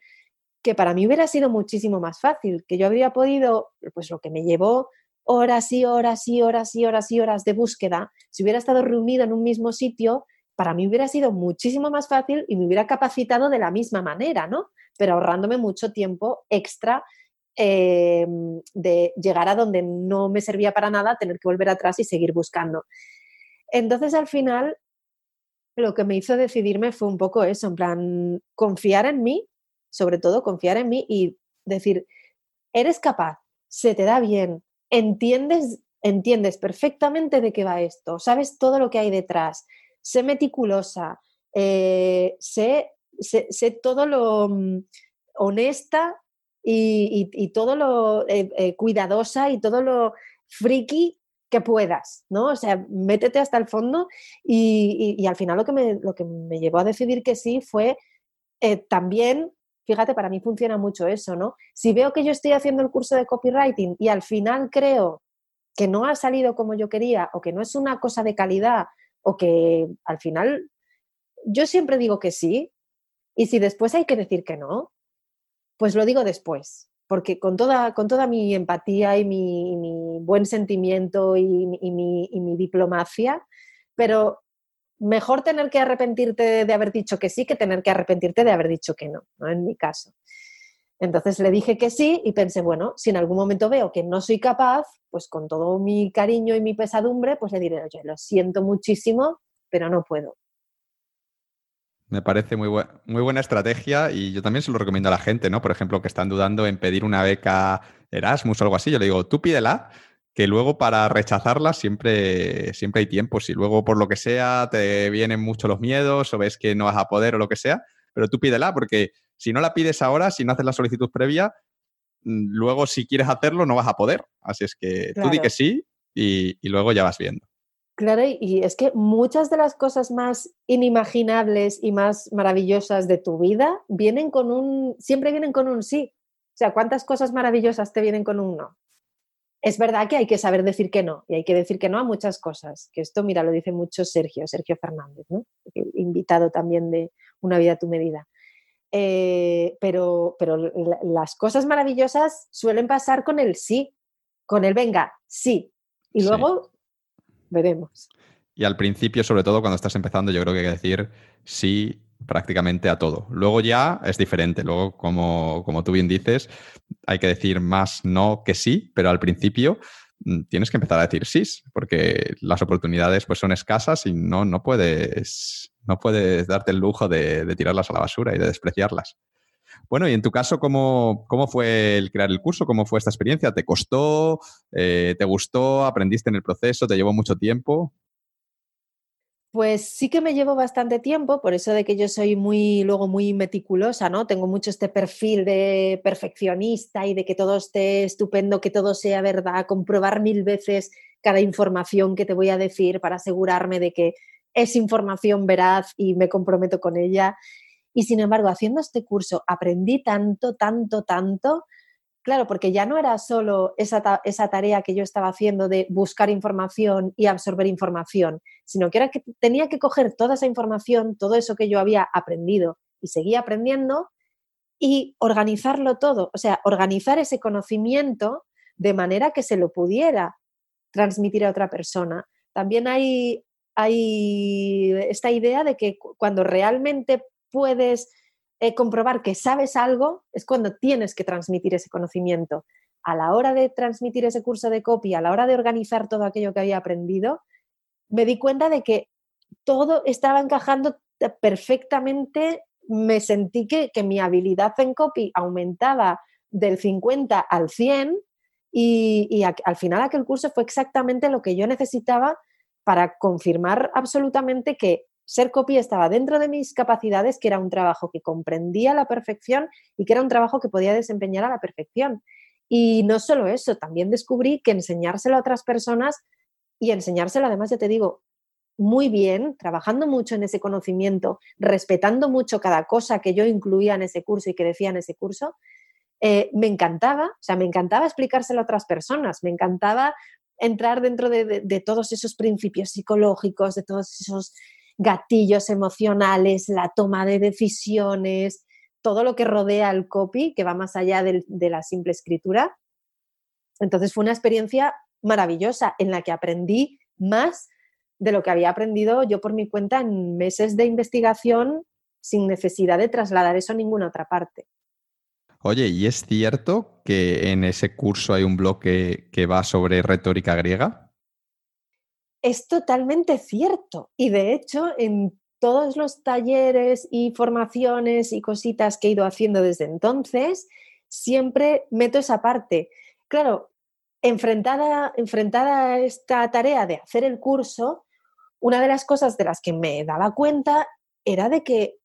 que para mí hubiera sido muchísimo más fácil, que yo habría podido, pues lo que me llevó horas y horas y horas y horas y horas de búsqueda, si hubiera estado reunido en un mismo sitio, para mí hubiera sido muchísimo más fácil y me hubiera capacitado de la misma manera, ¿no? Pero ahorrándome mucho tiempo extra em, de llegar a donde no me servía para nada, tener que volver atrás y seguir buscando. Entonces, al final, lo que me hizo decidirme fue un poco eso, en plan, confiar en mí, sobre todo confiar en mí y decir, eres capaz, se te da bien, entiendes, entiendes perfectamente de qué va esto, sabes todo lo que hay detrás, sé meticulosa, eh, sé, sé, todo lo mm, honesta y, todo lo eh, eh, cuidadosa y todo lo friki que puedas, ¿no? O sea, métete hasta el fondo y, al final lo que, me, lo que me llevó a decidir que sí fue también fíjate, para mí funciona mucho eso, ¿no? Si veo que yo estoy haciendo el curso de copywriting y al final creo que no ha salido como yo quería o que no es una cosa de calidad o que al final yo siempre digo que sí y si después hay que decir que no, pues lo digo después, porque con toda, con toda mi empatía y mi, buen sentimiento y, mi diplomacia, pero mejor tener que arrepentirte de haber dicho que sí que tener que arrepentirte de haber dicho que no, ¿no? En mi caso. Entonces le dije que sí y pensé, bueno, si en algún momento veo que no soy capaz, pues con todo mi cariño y mi pesadumbre, pues le diré, oye, lo siento muchísimo, pero no puedo. Me parece muy, muy buena estrategia y yo también se lo recomiendo a la gente, ¿no? Por ejemplo, que están dudando en pedir una beca Erasmus o algo así. Yo le digo, tú pídela, que luego para rechazarla siempre, siempre hay tiempo. Si luego por lo que sea te vienen mucho los miedos o ves que no vas a poder o lo que sea, pero tú pídela porque si no la pides ahora, si no haces la solicitud previa, mm, luego si quieres hacerlo no vas a poder. Así es que tú di que sí y, y luego ya vas viendo. Claro, y es que muchas de las cosas más inimaginables y más maravillosas de tu vida vienen con un, siempre vienen con un sí. O sea, ¿cuántas cosas maravillosas te vienen con un no? Es verdad que hay que saber decir que no, y hay que decir que no a muchas cosas. Que esto, mira, lo dice mucho Sergio, Sergio Fernández, ¿no? invitado también de Una vida a tu medida. Eh, pero, pero las cosas maravillosas suelen pasar con el sí, con el venga, sí. Y luego veremos. Y al principio, sobre todo cuando estás empezando, yo creo que hay que decir sí prácticamente a todo. Luego ya es diferente. Luego, como, como tú bien dices, hay que decir más no que sí, pero al principio mm, tienes que empezar a decir sí, porque las oportunidades pues, son escasas y no, no, puedes, no puedes darte el lujo de, tirarlas a la basura y de despreciarlas. Bueno, y en tu caso, ¿cómo, ¿cómo, fue el crear el curso? ¿Cómo fue esta experiencia? ¿Te costó? Eh, ¿Te gustó? ¿Aprendiste en el proceso? ¿Te llevó mucho tiempo? Pues sí que me llevo bastante tiempo, por eso de que yo soy muy, luego muy meticulosa, ¿no? Tengo mucho este perfil de perfeccionista y de que todo esté estupendo, que todo sea verdad, comprobar mil veces cada información que te voy a decir para asegurarme de que es información veraz y me comprometo con ella. Y sin embargo, haciendo este curso aprendí tanto, tanto, tanto claro, porque ya no era solo esa, esa, tarea que yo estaba haciendo de buscar información y absorber información, sino que era que tenía que coger toda esa información, todo eso que yo había aprendido y seguía aprendiendo y organizarlo todo, o sea, organizar ese conocimiento de manera que se lo pudiera transmitir a otra persona. También hay, hay esta idea de que cuando realmente puedes eh, comprobar que sabes algo es cuando tienes que transmitir ese conocimiento. A la hora de transmitir ese curso de copia, a la hora de organizar todo aquello que había aprendido, me di cuenta de que todo estaba encajando perfectamente. Me sentí que, que mi habilidad en copy aumentaba del 50 al 100 y, y al final aquel curso fue exactamente lo que yo necesitaba para confirmar absolutamente que ser copy estaba dentro de mis capacidades, que era un trabajo que comprendía a la perfección y que era un trabajo que podía desempeñar a la perfección. Y no solo eso, también descubrí que enseñárselo a otras personas y enseñárselo además, ya te digo, muy bien, trabajando mucho en ese conocimiento, respetando mucho cada cosa que yo incluía en ese curso y que decía en ese curso, eh, me encantaba, o sea, me encantaba explicárselo a otras personas, me encantaba entrar dentro de todos esos principios psicológicos, de todos esos gatillos emocionales, la toma de decisiones, todo lo que rodea el copy, que va más allá de, la simple escritura. Entonces fue una experiencia maravillosa en la que aprendí más de lo que había aprendido yo por mi cuenta en meses de investigación sin necesidad de trasladar eso a ninguna otra parte. Oye, ¿y es cierto que en ese curso hay un bloque que va sobre retórica griega? Es totalmente cierto. Y de hecho, en todos los talleres y formaciones y cositas que he ido haciendo desde entonces, siempre meto esa parte. Claro, enfrentada, enfrentada a esta tarea de hacer el curso, una de las cosas de las que me daba cuenta era de que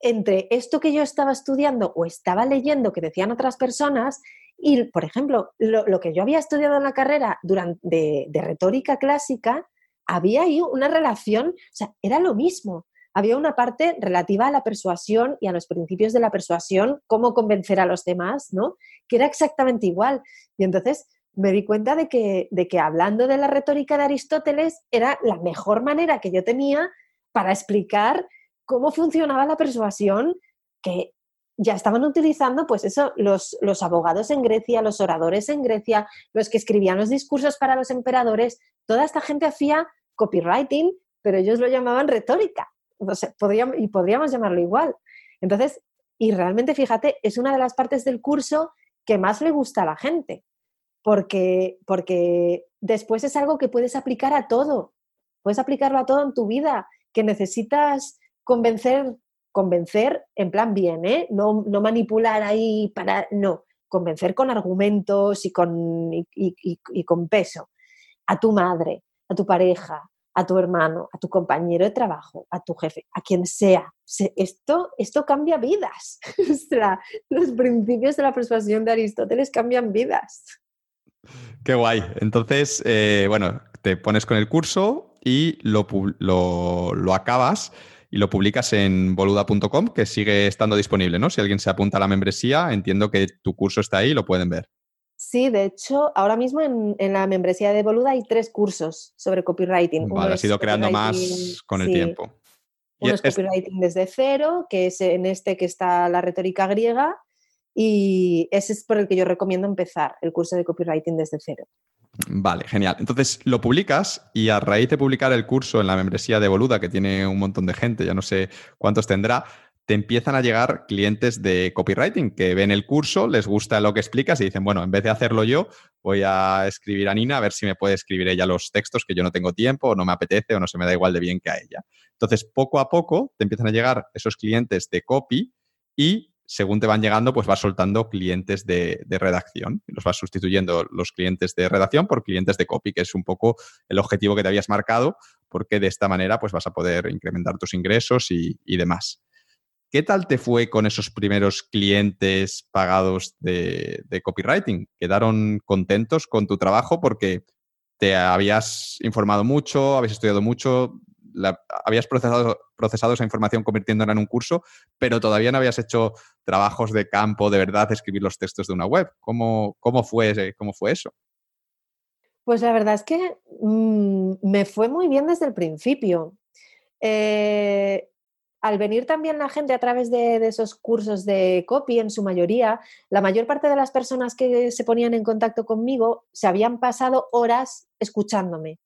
entre esto que yo estaba estudiando o estaba leyendo que decían otras personas y, por ejemplo, lo, que yo había estudiado en la carrera durante, de retórica clásica, había ahí una relación, o sea, era lo mismo. Había una parte relativa a la persuasión y a los principios de la persuasión, cómo convencer a los demás, ¿no? Que era exactamente igual. Y entonces me di cuenta de que, de que hablando de la retórica de Aristóteles era la mejor manera que yo tenía para explicar cómo funcionaba la persuasión, que ya estaban utilizando, pues eso, los, los, abogados en Grecia, los oradores en Grecia, los que escribían los discursos para los emperadores, toda esta gente hacía copywriting, pero ellos lo llamaban retórica. podríamos, y podríamos llamarlo igual. Entonces, y realmente, fíjate, es una de las partes del curso que más le gusta a la gente, porque, porque después es algo que puedes aplicar a todo, puedes aplicarlo a todo en tu vida, que necesitas convencer, convencer en plan bien, ¿eh? no, no manipular ahí para, no, convencer con argumentos y con, y con peso a tu madre, a tu pareja, a tu hermano, a tu compañero de trabajo, a tu jefe, a quien sea. Esto, esto cambia vidas. (laughs) los principios de la persuasión de Aristóteles cambian vidas. Qué guay. Entonces, eh, bueno, te pones con el curso y lo, lo acabas y lo publicas en boluda.com, que sigue estando disponible, ¿no? Si alguien se apunta a la membresía, entiendo que tu curso está ahí y lo pueden ver. Sí, de hecho, ahora mismo en, la membresía de Boluda hay tres cursos sobre copywriting. Vale, has ido creando más con el tiempo. Uno es copywriting desde cero, que es en este que está la retórica griega, y ese es por el que yo recomiendo empezar, el curso de copywriting desde cero. Vale, genial. Entonces lo publicas y a raíz de publicar el curso en la membresía de Boluda, que tiene un montón de gente, ya no sé cuántos tendrá, te empiezan a llegar clientes de copywriting que ven el curso, les gusta lo que explicas y dicen, bueno, en vez de hacerlo yo, voy a escribir a Nina a ver si me puede escribir ella los textos que yo no tengo tiempo o no me apetece o no se me da igual de bien que a ella. Entonces, poco a poco te empiezan a llegar esos clientes de copy y según te van llegando, pues vas soltando clientes de, redacción. Los vas sustituyendo los clientes de redacción por clientes de copy, que es un poco el objetivo que te habías marcado, porque de esta manera pues vas a poder incrementar tus ingresos y demás. ¿Qué tal te fue con esos primeros clientes pagados de, copywriting? ¿Quedaron contentos con tu trabajo porque te habías informado mucho, habías estudiado mucho? habías procesado, procesado esa información convirtiéndola en un curso, pero todavía no habías hecho trabajos de campo, de verdad, escribir los textos de una web. ¿Cómo, cómo, fue, cómo fue eso? Pues la verdad es que mm, me fue muy bien desde el principio. Eh, al venir también la gente a través de, esos cursos de copy, en su mayoría, la mayor parte de las personas que se ponían en contacto conmigo se habían pasado horas escuchándome,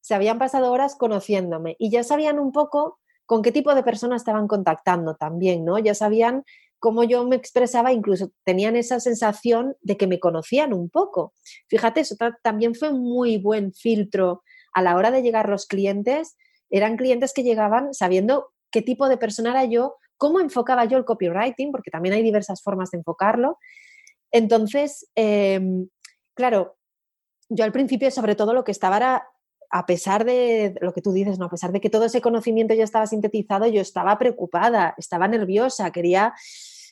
se habían pasado horas conociéndome y ya sabían un poco con qué tipo de personas estaban contactando también, ¿no? Ya sabían cómo yo me expresaba, incluso tenían esa sensación de que me conocían un poco. Fíjate, eso también fue muy buen filtro a la hora de llegar los clientes. Eran clientes que llegaban sabiendo qué tipo de persona era yo, cómo enfocaba yo el copywriting, porque también hay diversas formas de enfocarlo. Entonces, em, claro, yo al principio sobre todo lo que estaba era, a pesar de lo que tú dices, ¿no? a pesar de que todo ese conocimiento ya estaba sintetizado, yo estaba preocupada, estaba nerviosa, quería,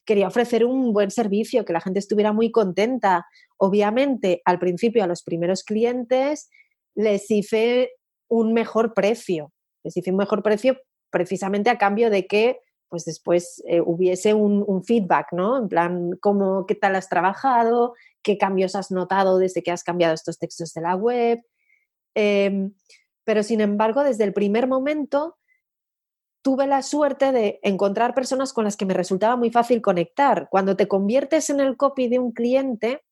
quería ofrecer un buen servicio, que la gente estuviera muy contenta. Obviamente, al principio a los primeros clientes les hice un mejor precio, les hice un mejor precio precisamente a cambio de que pues después eh, hubiese un, feedback, ¿no? En plan, ¿cómo, ¿qué tal has trabajado? ¿Qué cambios has notado desde que has cambiado estos textos de la web? Em, pero sin embargo, desde el primer momento tuve la suerte de encontrar personas con las que me resultaba muy fácil conectar. Cuando te conviertes en el copy de un cliente,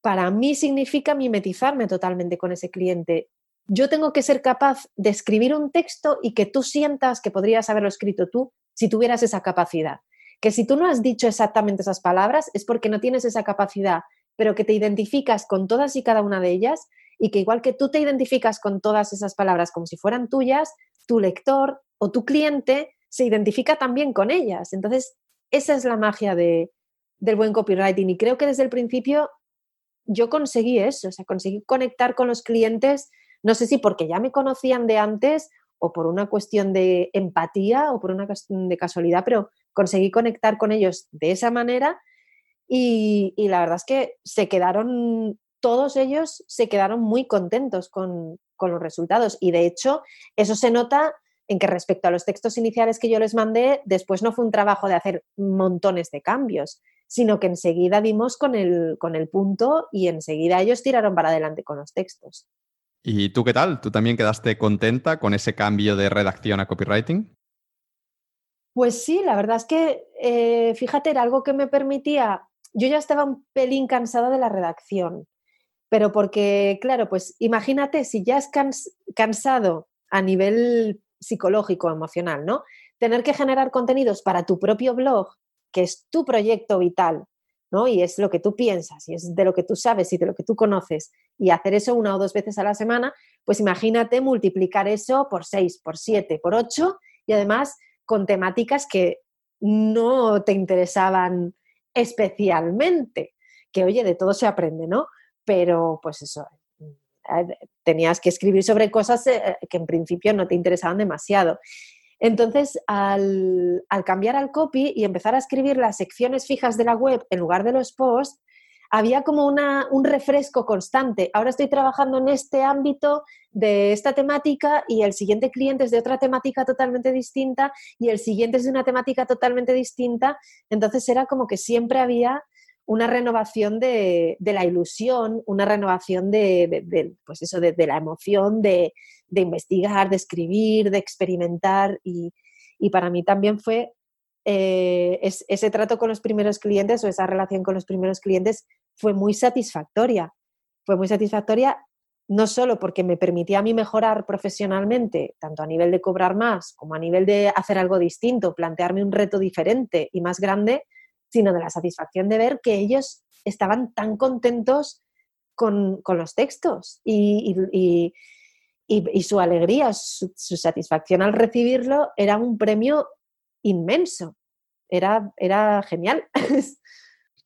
para mí significa mimetizarme totalmente con ese cliente yo tengo que ser capaz de escribir un texto y que tú sientas que podrías haberlo escrito tú si tuvieras esa capacidad. Que si tú no has dicho exactamente esas palabras es porque no tienes esa capacidad, pero que te identificas con todas y cada una de ellas y que igual que tú te identificas con todas esas palabras como si fueran tuyas, tu lector o tu cliente se identifica también con ellas. Entonces, esa es la magia de, del buen copywriting y creo que desde el principio yo conseguí eso, o sea, conseguí conectar con los clientes no sé si porque ya me conocían de antes o por una cuestión de empatía o por una cuestión de casualidad, pero conseguí conectar con ellos de esa manera y, la verdad es que se quedaron, todos ellos se quedaron muy contentos con, con los resultados y de hecho eso se nota en que respecto a los textos iniciales que yo les mandé, después no fue un trabajo de hacer montones de cambios, sino que enseguida dimos con el, con el punto y enseguida ellos tiraron para adelante con los textos. ¿Y tú qué tal? ¿Tú también quedaste contenta con ese cambio de redacción a copywriting? Pues sí, la verdad es que, eh, fíjate, era algo que me permitía, yo ya estaba un pelín cansada de la redacción, pero porque, claro, pues imagínate si ya es cansado a nivel psicológico, emocional, ¿no? Tener que generar contenidos para tu propio blog, que es tu proyecto vital, ¿no? Y es lo que tú piensas, y es de lo que tú sabes y de lo que tú conoces, y hacer eso una o dos veces a la semana, pues imagínate multiplicar eso por seis, por siete, por ocho, y además con temáticas que no te interesaban especialmente, que oye, de todo se aprende, ¿no? Pero pues eso, eh, tenías que escribir sobre cosas eh, que en principio no te interesaban demasiado. Entonces, al, cambiar al copy y empezar a escribir las secciones fijas de la web en lugar de los posts, había como un refresco constante. Ahora estoy trabajando en este ámbito de esta temática y el siguiente cliente es de otra temática totalmente distinta y el siguiente es de una temática totalmente distinta. Entonces era como que siempre había una renovación de, la ilusión, una renovación de, pues eso, de, la emoción, de, investigar, de escribir, de experimentar. Y, para mí también fue eh, ese trato con los primeros clientes o esa relación con los primeros clientes fue muy satisfactoria. Fue muy satisfactoria no solo porque me permitía a mí mejorar profesionalmente, tanto a nivel de cobrar más como a nivel de hacer algo distinto, plantearme un reto diferente y más grande, sino de la satisfacción de ver que ellos estaban tan contentos con, los textos y, su alegría, su, satisfacción al recibirlo era un premio inmenso. Era, era genial. (laughs)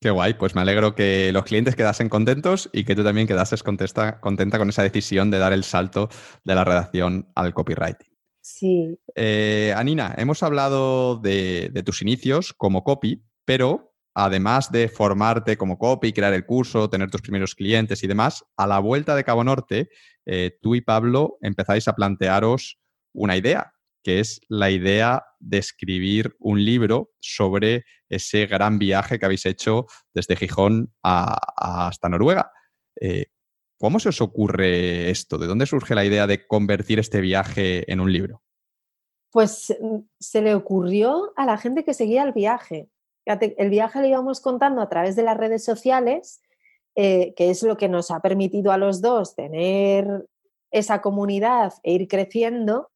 Qué guay, pues me alegro que los clientes quedasen contentos y que tú también quedases contenta, contenta con esa decisión de dar el salto de la redacción al copywriting. Sí. Eh, Anina, hemos hablado de, tus inicios como copy, pero además de formarte como copy, crear el curso, tener tus primeros clientes y demás, a la vuelta de Cabo Norte, eh, tú y Pablo empezáis a plantearos una idea, que es la idea de escribir un libro sobre ese gran viaje que habéis hecho desde Gijón hasta Noruega. Eh, ¿Cómo se os ocurre esto? ¿De dónde surge la idea de convertir este viaje en un libro? Pues mm, se le ocurrió a la gente que seguía el viaje. El viaje lo íbamos contando a través de las redes sociales, eh, que es lo que nos ha permitido a los dos tener esa comunidad e ir creciendo.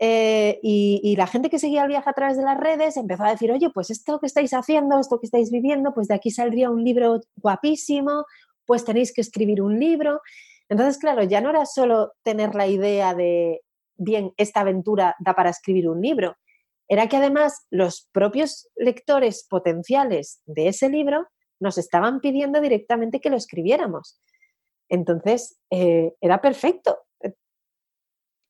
Eh, y, la gente que seguía el viaje a través de las redes empezó a decir, oye, pues esto que estáis haciendo, esto que estáis viviendo, pues de aquí saldría un libro guapísimo, pues tenéis que escribir un libro. Entonces, claro, ya no era solo tener la idea de, bien, esta aventura da para escribir un libro, era que además los propios lectores potenciales de ese libro nos estaban pidiendo directamente que lo escribiéramos. Entonces, eh, era perfecto.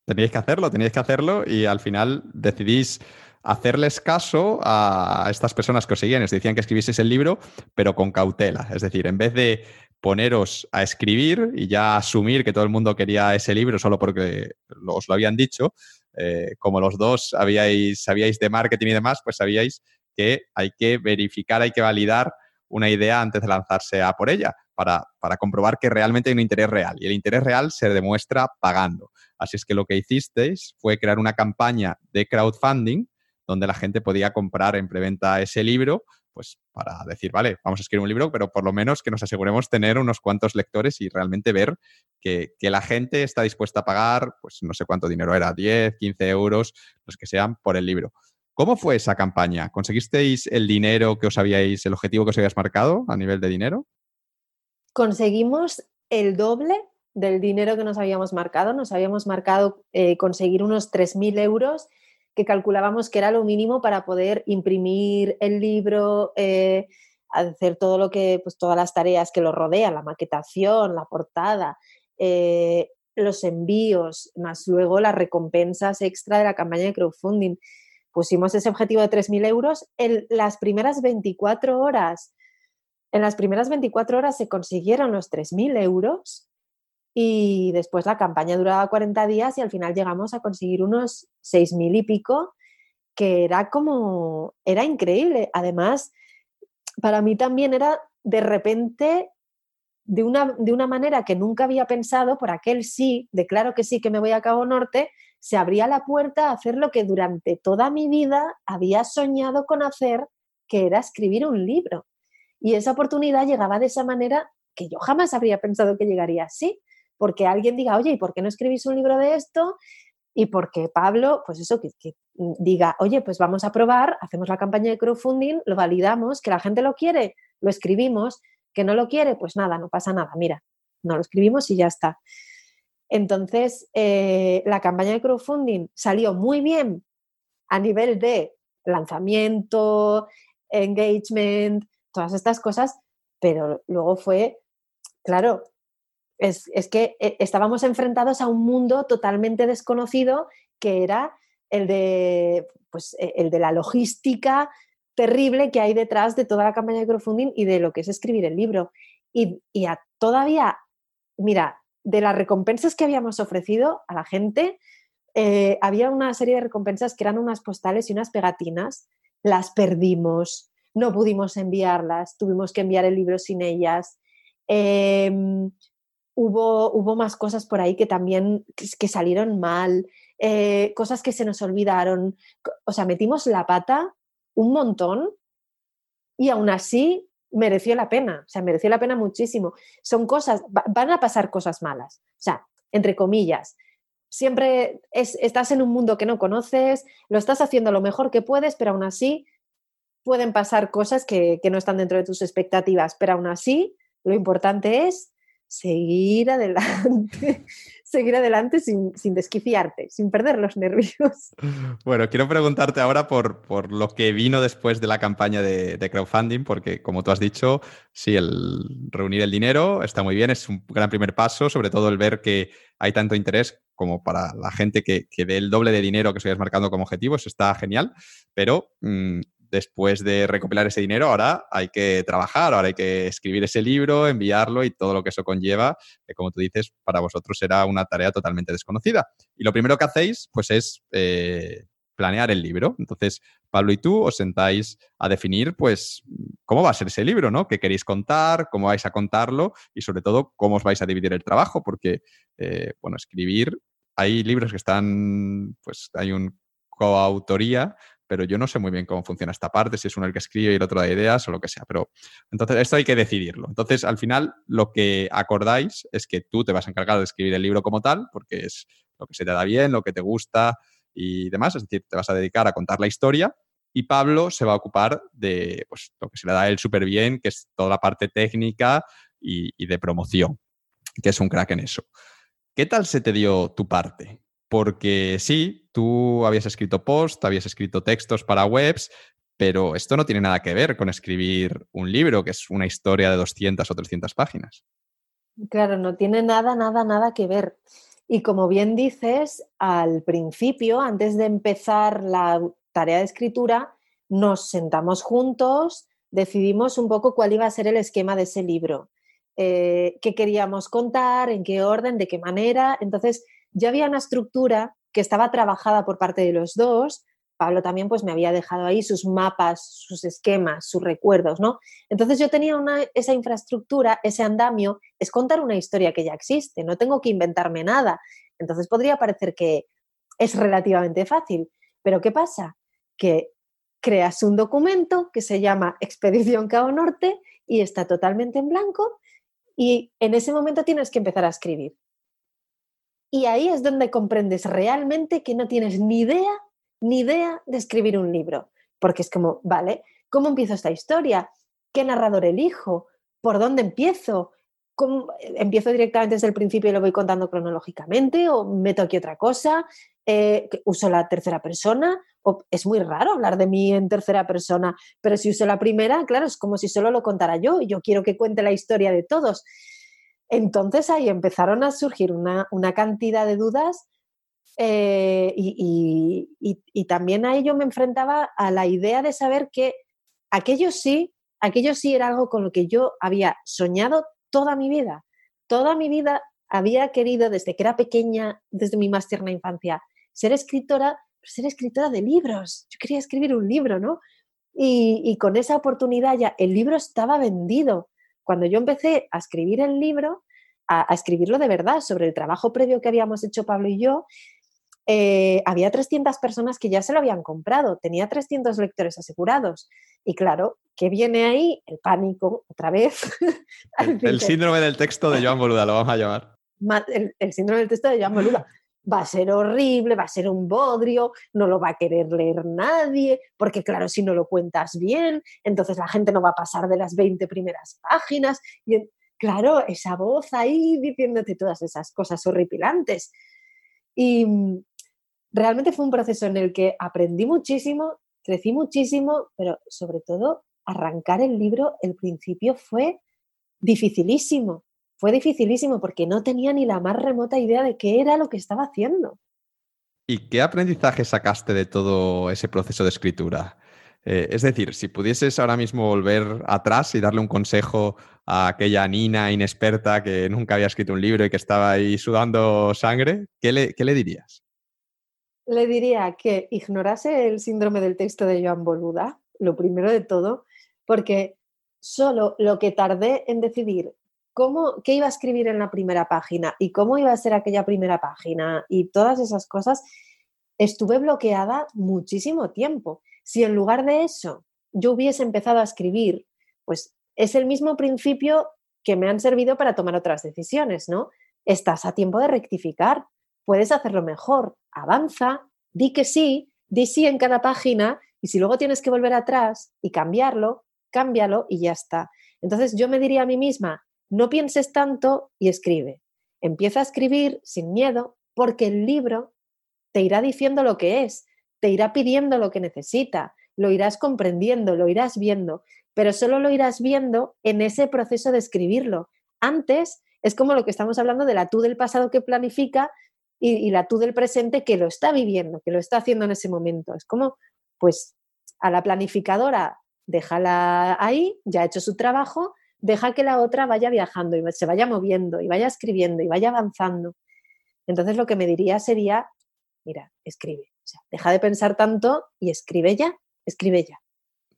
Teníais que hacerlo, teníais que hacerlo y al final decidís hacerles caso a estas personas que os seguían, os decían que escribieseis el libro, pero con cautela. Es decir, en vez de poneros a escribir y ya asumir que todo el mundo quería ese libro solo porque os lo habían dicho, eh, como los dos habíais, sabíais de marketing y demás, pues sabíais que hay que verificar, hay que validar una idea antes de lanzarse a por ella para, para, comprobar que realmente hay un interés real. Y el interés real se demuestra pagando. Así es que lo que hicisteis fue crear una campaña de crowdfunding donde la gente podía comprar en preventa ese libro pues para decir, vale, vamos a escribir un libro, pero por lo menos que nos aseguremos tener unos cuantos lectores y realmente ver que, la gente está dispuesta a pagar, pues no sé cuánto dinero era, 10, 15 euros, los que sean, por el libro. ¿Cómo fue esa campaña? ¿Conseguisteis el dinero que os habíais, el objetivo que os habíais marcado a nivel de dinero? Conseguimos el doble del dinero que nos habíamos marcado. Nos habíamos marcado eh, conseguir unos 3.000 euros que calculábamos que era lo mínimo para poder imprimir el libro, eh, hacer todo lo que, pues todas las tareas que lo rodean, la maquetación, la portada, eh, los envíos, más luego las recompensas extra de la campaña de crowdfunding. Pusimos ese objetivo de 3.000 euros en las primeras 24 horas. En las primeras 24 horas se consiguieron los 3.000 euros y después la campaña duraba 40 días y al final llegamos a conseguir unos 6.000 y pico, que era como, era increíble. Además, para mí también era de repente, de una, de una manera que nunca había pensado, por aquel sí, de claro que sí que me voy a Cabo Norte, se abría la puerta a hacer lo que durante toda mi vida había soñado con hacer, que era escribir un libro. Y esa oportunidad llegaba de esa manera que yo jamás habría pensado que llegaría así porque alguien diga, oye, ¿y por qué no escribís un libro de esto? Y porque Pablo, pues eso, que, diga, oye, pues vamos a probar, hacemos la campaña de crowdfunding, lo validamos, que la gente lo quiere, lo escribimos, que no lo quiere, pues nada, no pasa nada, mira, no lo escribimos y ya está. Entonces, eh, la campaña de crowdfunding salió muy bien a nivel de lanzamiento, engagement, todas estas cosas, pero luego fue, claro, es, que eh, estábamos enfrentados a un mundo totalmente desconocido que era el de, pues, e, el de la logística terrible que hay detrás de toda la campaña de crowdfunding y de lo que es escribir el libro. Y, todavía, mira, de las recompensas que habíamos ofrecido a la gente, eh, había una serie de recompensas que eran unas postales y unas pegatinas, las perdimos, no pudimos enviarlas, tuvimos que enviar el libro sin ellas. Em, hubo, hubo más cosas por ahí que también que, salieron mal, eh, cosas que se nos olvidaron. O sea, metimos la pata un montón y aún así mereció la pena, o sea, mereció la pena muchísimo. Son cosas, van a pasar cosas malas, o sea, entre comillas. Siempre estás en un mundo que no conoces, lo estás haciendo lo mejor que puedes, pero aún así pueden pasar cosas que, que no están dentro de tus expectativas, pero aún así lo importante es seguir adelante, (laughs) seguir adelante sin, sin, desquiciarte, sin perder los nervios. Bueno, quiero preguntarte ahora por, por lo que vino después de la campaña de, crowdfunding, porque como tú has dicho, sí, el reunir el dinero está muy bien, es un gran primer paso, sobre todo el ver que hay tanto interés como para la gente que, que dé el doble de dinero que hayas marcando como objetivo, está genial, pero mm, después de recopilar ese dinero, ahora hay que trabajar, ahora hay que escribir ese libro, enviarlo y todo lo que eso conlleva, como tú dices, para vosotros será una tarea totalmente desconocida. Y lo primero que hacéis, pues es eh, planear el libro. Entonces, Pablo y tú os sentáis a definir, pues, cómo va a ser ese libro, ¿no? ¿Qué queréis contar? ¿Cómo vais a contarlo? Y sobre todo, cómo os vais a dividir el trabajo, porque, eh, bueno, escribir, hay libros que están, pues, hay un coautoría, pero yo no sé muy bien cómo funciona esta parte, si es uno el que escribe y el otro da ideas o lo que sea. Pero entonces esto hay que decidirlo. Entonces, al final, lo que acordáis es que tú te vas a encargar de escribir el libro como tal, porque es lo que se te da bien, lo que te gusta, y demás, es decir, te vas a dedicar a contar la historia y Pablo se va a ocupar de pues, lo que se le da a él súper bien, que es toda la parte técnica y, de promoción, que es un crack en eso. ¿Qué tal se te dio tu parte? Porque sí, tú habías escrito post, habías escrito textos para webs, pero esto no tiene nada que ver con escribir un libro, que es una historia de 200 o 300 páginas. Claro, no tiene nada, nada, nada que ver. Y como bien dices, al principio, antes de empezar la tarea de escritura, nos sentamos juntos, decidimos un poco cuál iba a ser el esquema de ese libro, eh, qué queríamos contar, en qué orden, de qué manera. Entonces, ya había una estructura que estaba trabajada por parte de los dos. Pablo también pues me había dejado ahí sus mapas, sus esquemas, sus recuerdos, ¿no? Entonces yo tenía esa infraestructura, ese andamio, es contar una historia que ya existe, no tengo que inventarme nada. Entonces podría parecer que es relativamente fácil, pero ¿qué pasa? Que creas un documento que se llama Expedición Cabo Norte y está totalmente en blanco y en ese momento tienes que empezar a escribir. Y ahí es donde comprendes realmente que no tienes ni idea, ni idea de escribir un libro. Porque es como, vale, ¿cómo empiezo esta historia? ¿Qué narrador elijo? ¿Por dónde empiezo? ¿Empiezo directamente desde el principio y lo voy contando cronológicamente? ¿O meto aquí otra cosa? Eh, ¿Uso la tercera persona? O, es muy raro hablar de mí en tercera persona, pero si uso la primera, claro, es como si solo lo contara yo y yo quiero que cuente la historia de todos. Entonces ahí empezaron a surgir una, cantidad de dudas eh, y, también ahí yo me enfrentaba a la idea de saber que aquello sí, aquello sí era algo con lo que yo había soñado toda mi vida. Toda mi vida había querido, desde que era pequeña, desde mi más tierna infancia, ser escritora, ser escritora de libros. Yo quería escribir un libro, ¿no? y con esa oportunidad ya el libro estaba vendido cuando yo empecé a escribir el libro, a, escribirlo de verdad sobre el trabajo previo que habíamos hecho Pablo y yo, eh, había 300 personas que ya se lo habían comprado, tenía 300 lectores asegurados. Y claro, ¿qué viene ahí? El pánico, otra vez. (laughs) el, síndrome del texto de Joan Boluda, lo vamos a llamar. El, el síndrome del texto de Joan Boluda va a ser horrible, va a ser un bodrio, no lo va a querer leer nadie, porque claro, si no lo cuentas bien, entonces la gente no va a pasar de las 20 primeras páginas. Y claro, esa voz ahí diciéndote todas esas cosas horripilantes. Y mm, realmente fue un proceso en el que aprendí muchísimo, crecí muchísimo, pero sobre todo arrancar el libro, el principio fue dificilísimo, fue dificilísimo porque no tenía ni la más remota idea de qué era lo que estaba haciendo. ¿Y qué aprendizaje sacaste de todo ese proceso de escritura? Eh, es decir, si pudieses ahora mismo volver atrás y darle un consejo a aquella Nina inexperta que nunca había escrito un libro y que estaba ahí sudando sangre, ¿qué le, qué le dirías? Le diría que ignorase el síndrome del texto de Joan Boluda, lo primero de todo, porque solo lo que tardé en decidir cómo, qué iba a escribir en la primera página y cómo iba a ser aquella primera página y todas esas cosas, estuve bloqueada muchísimo tiempo. Si en lugar de eso yo hubiese empezado a escribir, pues es el mismo principio que me han servido para tomar otras decisiones, ¿no? Estás a tiempo de rectificar, puedes hacerlo mejor, avanza, di que sí, di sí en cada página y si luego tienes que volver atrás y cambiarlo, cámbialo y ya está. Entonces yo me diría a mí misma, no pienses tanto y escribe. Empieza a escribir sin miedo porque el libro te irá diciendo lo que es, te irá pidiendo lo que necesita, lo irás comprendiendo, lo irás viendo, pero solo lo irás viendo en ese proceso de escribirlo. Antes es como lo que estamos hablando de la tú del pasado que planifica y, la tú del presente que lo está viviendo, que lo está haciendo en ese momento. Es como, pues, a la planificadora, déjala ahí, ya ha hecho su trabajo, deja que la otra vaya viajando y se vaya moviendo y vaya escribiendo y vaya avanzando. Entonces lo que me diría sería, mira, escribe, deja de pensar tanto y escribe ya, escribe ya.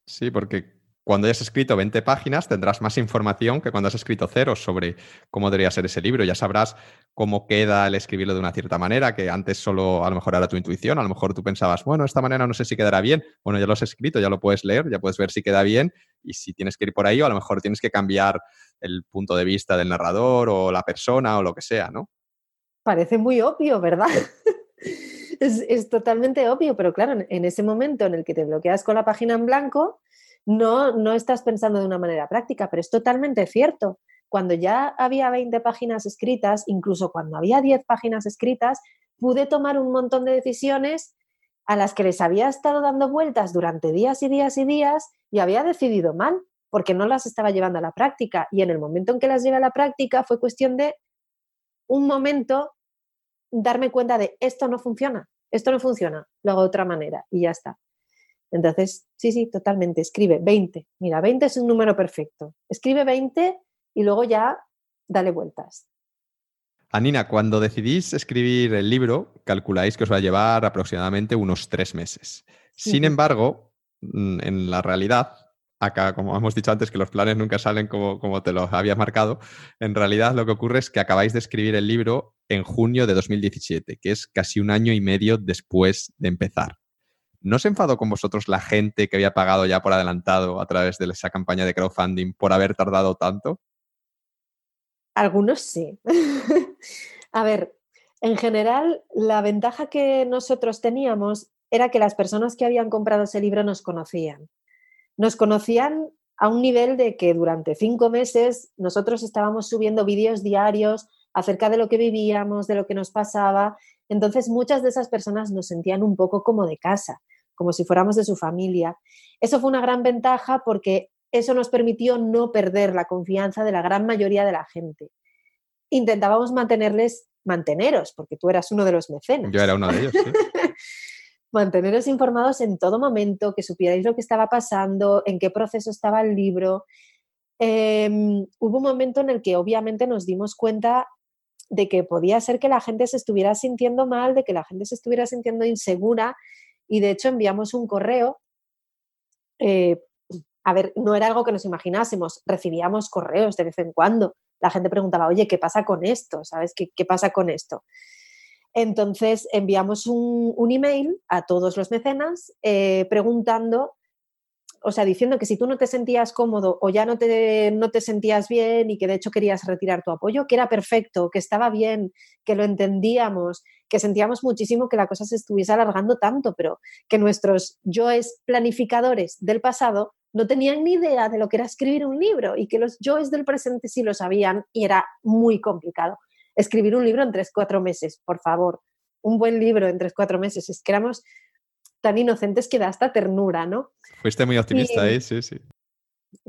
Sí, porque cuando hayas escrito 20 páginas tendrás más información que cuando has escrito cero sobre cómo debería ser ese libro. Ya sabrás cómo queda el escribirlo de una cierta manera, que antes solo a lo mejor era tu intuición, a lo mejor tú pensabas, bueno, esta manera no sé si quedará bien. Bueno, ya lo has escrito, ya lo puedes leer, ya puedes ver si queda bien y si tienes que ir por ahí o a lo mejor tienes que cambiar el punto de vista del narrador o la persona o lo que sea, ¿no? Parece muy obvio, ¿verdad? (laughs) es, totalmente obvio, pero claro, en ese momento en el que te bloqueas con la página en blanco, no, no estás pensando de una manera práctica, pero es totalmente cierto. Cuando ya había 20 páginas escritas, incluso cuando había 10 páginas escritas, pude tomar un montón de decisiones a las que les había estado dando vueltas durante días y días y días y había decidido mal, porque no las estaba llevando a la práctica. Y en el momento en que las llevé a la práctica fue cuestión de un momento darme cuenta de esto no funciona, esto no funciona, lo hago de otra manera y ya está. Entonces, sí, sí, totalmente, escribe 20. Mira, 20 es un número perfecto. Escribe 20 y luego ya dale vueltas. Anina, cuando decidís escribir el libro, calculáis que os va a llevar aproximadamente unos tres meses. Sin embargo, mm, en la realidad, acá, como hemos dicho antes, que los planes nunca salen como, como te los habías marcado, en realidad lo que ocurre es que acabáis de escribir el libro en junio de 2017, que es casi un año y medio después de empezar. ¿No se enfadó con vosotros la gente que había pagado ya por adelantado a través de esa campaña de crowdfunding por haber tardado tanto? Algunos sí. (laughs) a ver, en general, la ventaja que nosotros teníamos era que las personas que habían comprado ese libro nos conocían. Nos conocían a un nivel de que durante cinco meses nosotros estábamos subiendo vídeos diarios acerca de lo que vivíamos, de lo que nos pasaba. Entonces muchas de esas personas nos sentían un poco como de casa como si fuéramos de su familia. Eso fue una gran ventaja porque eso nos permitió no perder la confianza de la gran mayoría de la gente. Intentábamos mantenerles, manteneros, porque tú eras uno de los mecenas. Yo era uno de ellos, sí. (laughs) manteneros informados en todo momento, que supierais lo que estaba pasando, en qué proceso estaba el libro. Em, hubo un momento en el que obviamente nos dimos cuenta de que podía ser que la gente se estuviera sintiendo mal, de que la gente se estuviera sintiendo insegura y de hecho enviamos un correo. Eh, a ver, no era algo que nos imaginásemos, recibíamos correos de vez en cuando. La gente preguntaba, oye, ¿qué pasa con esto? ¿Sabes qué, qué pasa con esto? Entonces enviamos un, email a todos los mecenas eh, preguntando o sea, diciendo que si tú no te sentías cómodo o ya no te, no te sentías bien y que de hecho querías retirar tu apoyo, que era perfecto, que estaba bien, que lo entendíamos, que sentíamos muchísimo que la cosa se estuviese alargando tanto, pero que nuestros yoes planificadores del pasado no tenían ni idea de lo que era escribir un libro y que los yoes del presente sí lo sabían y era muy complicado. Escribir un libro en tres, cuatro meses, por favor. Un buen libro en tres, cuatro meses. Es que éramos tan inocentes que da hasta ternura, ¿no? Fuiste muy optimista, ¿eh? Sí, sí.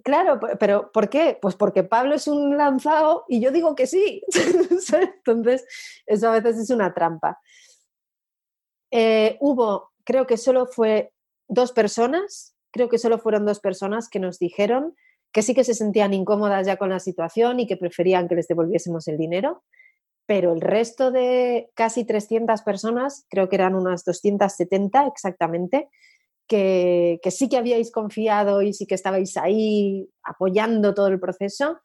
Claro, pero ¿por qué? Pues porque Pablo es un lanzado y yo digo que sí. (laughs) Entonces, eso a veces es una trampa. Eh, hubo, creo que solo fue dos personas, creo que solo fueron dos personas que nos dijeron que sí que se sentían incómodas ya con la situación y que preferían que les devolviésemos el dinero pero el resto de casi 300 personas, creo que eran unas 270 exactamente, que, sí que habíais confiado y sí que estabais ahí apoyando todo el proceso,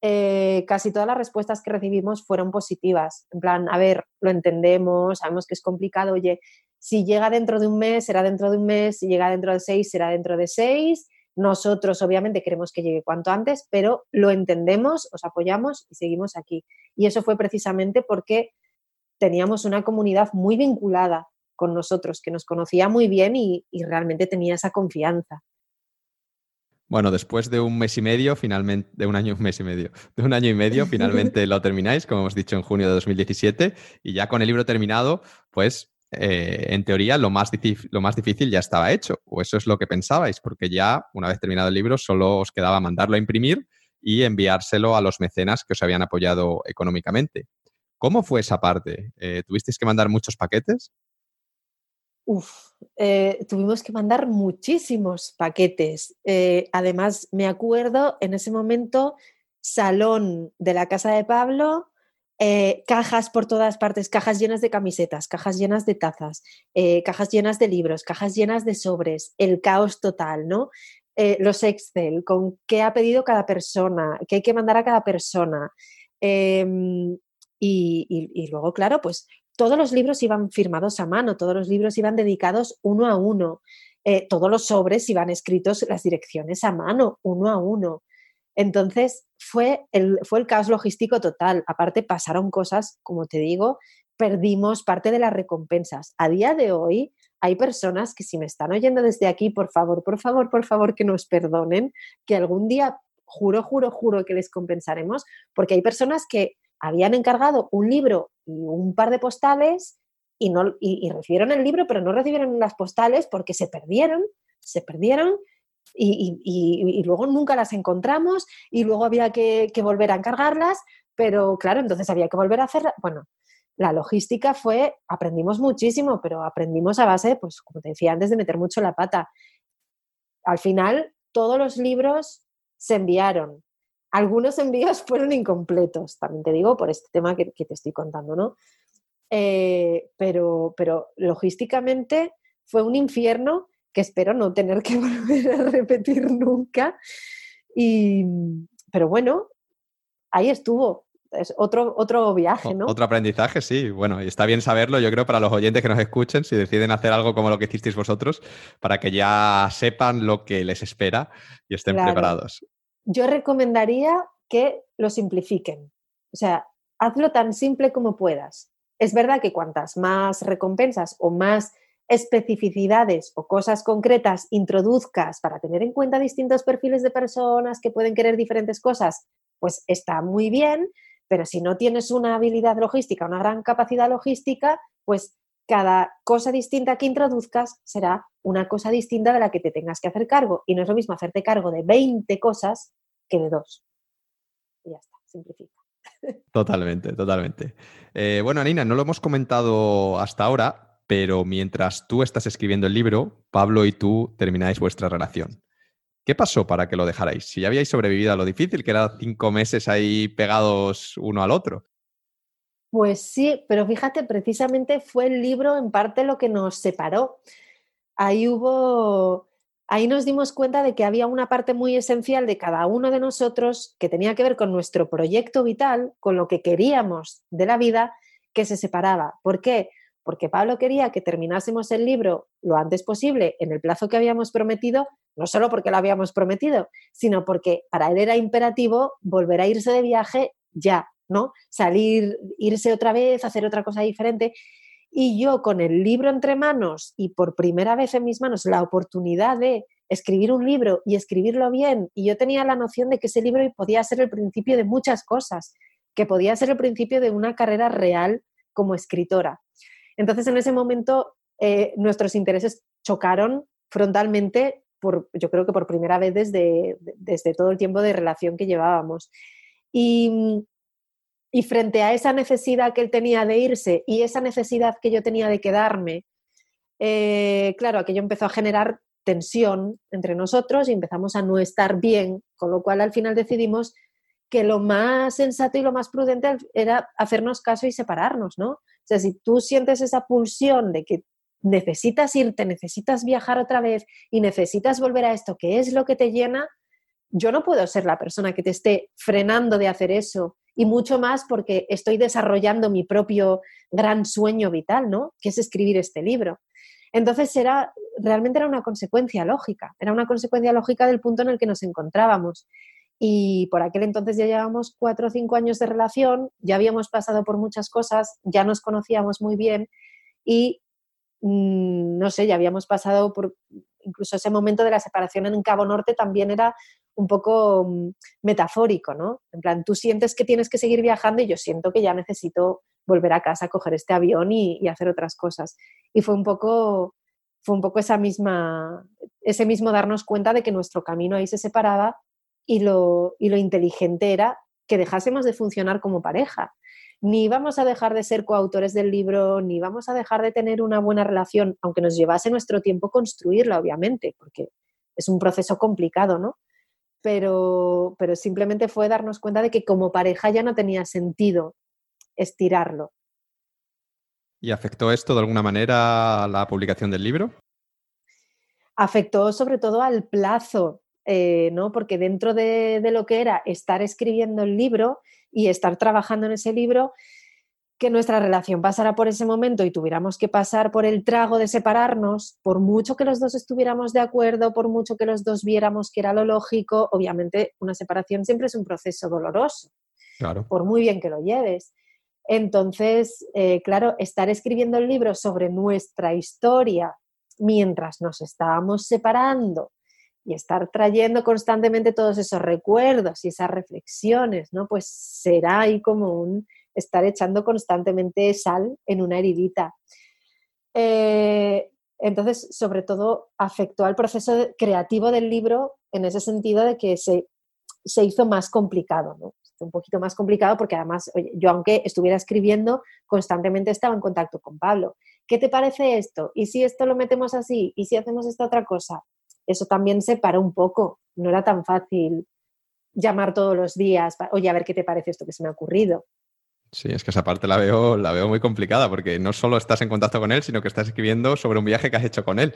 eh, casi todas las respuestas que recibimos fueron positivas. En plan, a ver, lo entendemos, sabemos que es complicado, oye, si llega dentro de un mes, será dentro de un mes, si llega dentro de seis, será dentro de seis. Nosotros obviamente queremos que llegue cuanto antes, pero lo entendemos, os apoyamos y seguimos aquí. Y eso fue precisamente porque teníamos una comunidad muy vinculada con nosotros, que nos conocía muy bien y, realmente tenía esa confianza. Bueno, después de un mes y medio, finalmente, de un año, un mes y medio, de un año y medio, finalmente (laughs) lo termináis, como hemos dicho, en junio de 2017, y ya con el libro terminado, pues eh, en teoría lo más, lo más difícil ya estaba hecho, o eso es lo que pensabais, porque ya una vez terminado el libro solo os quedaba mandarlo a imprimir y enviárselo a los mecenas que os habían apoyado económicamente. ¿Cómo fue esa parte? Eh, ¿Tuvisteis que mandar muchos paquetes? Uf, eh, tuvimos que mandar muchísimos paquetes. Además, me acuerdo en ese momento, salón de la casa de Pablo, eh, cajas por todas partes, cajas llenas de camisetas, cajas llenas de tazas, cajas llenas de libros, cajas llenas de sobres, el caos total, ¿no? los Excel, con qué ha pedido cada persona, qué hay que mandar a cada persona. Em, y, luego, claro, pues todos los libros iban firmados a mano, todos los libros iban dedicados uno a uno, eh, todos los sobres iban escritos las direcciones a mano, uno a uno. Entonces fue el, fue el caos logístico total. Aparte pasaron cosas, como te digo, perdimos parte de las recompensas. A día de hoy hay personas que si me están oyendo desde aquí, por favor, por favor, por favor, que nos perdonen, que algún día, juro, juro, juro que les compensaremos, porque hay personas que habían encargado un libro y un par de postales y, no, y, recibieron el libro, pero no recibieron las postales porque se perdieron, se perdieron y, luego nunca las encontramos y luego había que, volver a encargarlas, pero claro, entonces había que volver a hacerla. Bueno, la logística fue, aprendimos muchísimo, pero aprendimos a base, pues como te decía antes, de meter mucho la pata. Al final, todos los libros se enviaron, algunos envíos (laughs) fueron incompletos, también te digo, por este tema que, te estoy contando, ¿no? Eh, pero, pero logísticamente fue un infierno que espero no tener que (laughs) volver a repetir nunca. Y, pero bueno, ahí estuvo. Es otro, otro viaje, ¿no? Otro aprendizaje, sí. Bueno, y está bien saberlo, yo creo, para los oyentes que nos escuchen, si deciden hacer algo como lo que hicisteis vosotros, para que ya sepan lo que les espera y estén preparados yo recomendaría que lo simplifiquen. O sea, hazlo tan simple como puedas. Es verdad que cuantas más recompensas o más especificidades o cosas concretas introduzcas para tener en cuenta distintos perfiles de personas que pueden querer diferentes cosas, pues está muy bien, pero si no tienes una habilidad logística, una gran capacidad logística, pues cada cosa distinta que introduzcas será una cosa distinta de la que te tengas que hacer cargo. Y no es lo mismo hacerte cargo de 20 cosas que de dos. Y ya está, simplifica. (laughs) Totalmente, totalmente. Eh, bueno, Anina, no lo hemos comentado hasta ahora, pero mientras tú estás escribiendo el libro, Pablo y tú termináis vuestra relación. ¿Qué pasó para que lo dejarais? Si ya habíais sobrevivido a lo difícil, que era cinco meses ahí pegados uno al otro. Pues sí, pero fíjate, precisamente fue el libro en parte lo que nos separó. Ahí hubo, ahí nos dimos cuenta de que había una parte muy esencial de cada uno de nosotros que tenía que ver con nuestro proyecto vital, con lo que queríamos de la vida, que se separaba. ¿Por qué? Porque Pablo quería que terminásemos el libro lo antes posible, en el plazo que habíamos prometido, no solo porque lo habíamos prometido, sino porque para él era imperativo volver a irse de viaje ya, ¿no? Salir, irse otra vez, hacer otra cosa diferente. Y yo con el libro entre manos y por primera vez en mis manos la oportunidad de escribir un libro y escribirlo bien, y yo tenía la noción de que ese libro podía ser el principio de muchas cosas, que podía ser el principio de una carrera real como escritora. Entonces en ese momento eh, nuestros intereses chocaron frontalmente, por, yo creo que por primera vez desde, desde todo el tiempo de relación que llevábamos. Y, y frente a esa necesidad que él tenía de irse y esa necesidad que yo tenía de quedarme, eh, claro, aquello empezó a generar tensión entre nosotros y empezamos a no estar bien, con lo cual al final decidimos que lo más sensato y lo más prudente era hacernos caso y separarnos, ¿no? Sea, si tú sientes esa pulsión de que necesitas irte, necesitas viajar otra vez y necesitas volver a esto, que es lo que te llena, yo no puedo ser la persona que te esté frenando de hacer eso y mucho más porque estoy desarrollando mi propio gran sueño vital, ¿no? Que es escribir este libro. Entonces era, realmente era una consecuencia lógica, era una consecuencia lógica del punto en el que nos encontrábamos. Y por aquel entonces ya llevábamos cuatro o cinco años de relación, ya habíamos pasado por muchas cosas, ya nos conocíamos muy bien y, mm, no sé, ya habíamos pasado por incluso ese momento de la separación en Cabo Norte también era un poco mm, metafórico, ¿no? En plan, tú sientes que tienes que seguir viajando y yo siento que ya necesito volver a casa, coger este avión y, hacer otras cosas. Y fue un poco, fue un poco esa misma, ese mismo darnos cuenta de que nuestro camino ahí se separaba y lo, y lo inteligente era que dejásemos de funcionar como pareja. ni vamos a dejar de ser coautores del libro, ni vamos a dejar de tener una buena relación, aunque nos llevase nuestro tiempo construirla, obviamente, porque es un proceso complicado, ¿no? Pero, pero simplemente fue darnos cuenta de que como pareja ya no tenía sentido estirarlo. ¿Y afectó esto de alguna manera a la publicación del libro? Afectó sobre todo al plazo, eh, ¿no? Porque dentro de, lo que era estar escribiendo el libro y estar trabajando en ese libro, que nuestra relación pasara por ese momento y tuviéramos que pasar por el trago de separarnos, por mucho que los dos estuviéramos de acuerdo, por mucho que los dos viéramos que era lo lógico, obviamente una separación siempre es un proceso doloroso, claro. por muy bien que lo lleves. Entonces, eh, claro, estar escribiendo el libro sobre nuestra historia mientras nos estábamos separando y estar trayendo constantemente todos esos recuerdos y esas reflexiones, ¿no? Pues será ahí como un estar echando constantemente sal en una heridita. Eh, entonces, sobre todo, afectó al proceso creativo del libro en ese sentido de que se, se hizo más complicado, ¿no? Un poquito más complicado porque además, yo aunque estuviera escribiendo, constantemente estaba en contacto con Pablo. ¿Qué te parece esto? ¿Y si esto lo metemos así? ¿Y si hacemos esta otra cosa? Eso también se paró un poco. No era tan fácil llamar todos los días, oye, a ver qué te parece esto que se me ha ocurrido. Sí, es que esa parte la veo, la veo muy complicada porque no solo estás en contacto con él, sino que estás escribiendo sobre un viaje que has hecho con él,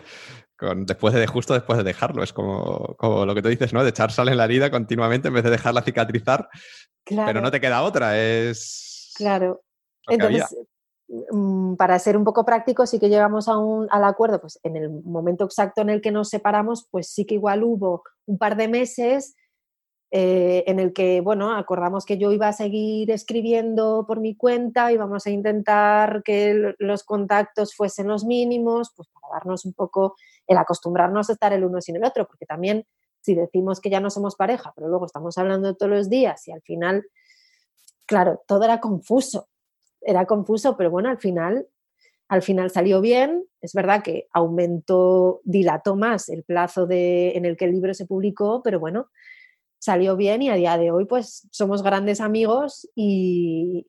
con, después de justo después de dejarlo. Es como, como, lo que tú dices, ¿no? De echar sal en la herida continuamente en vez de dejarla cicatrizar. Pero no te queda otra, es. Claro. Entonces, para ser un poco práctico, sí que llegamos a un, al acuerdo, pues en el momento exacto en el que nos separamos, pues sí que igual hubo un par de meses eh, en el que, bueno, acordamos que yo iba a seguir escribiendo por mi cuenta, y vamos a intentar que los contactos fuesen los mínimos, pues para darnos un poco el acostumbrarnos a estar el uno sin el otro, porque también si decimos que ya no somos pareja, pero luego estamos hablando todos los días y al final, claro, todo era confuso era confuso, pero bueno, al final, al final salió bien. Es verdad que aumentó, dilató más el plazo de, en el que el libro se publicó, pero bueno, salió bien y a día de hoy pues somos grandes amigos y,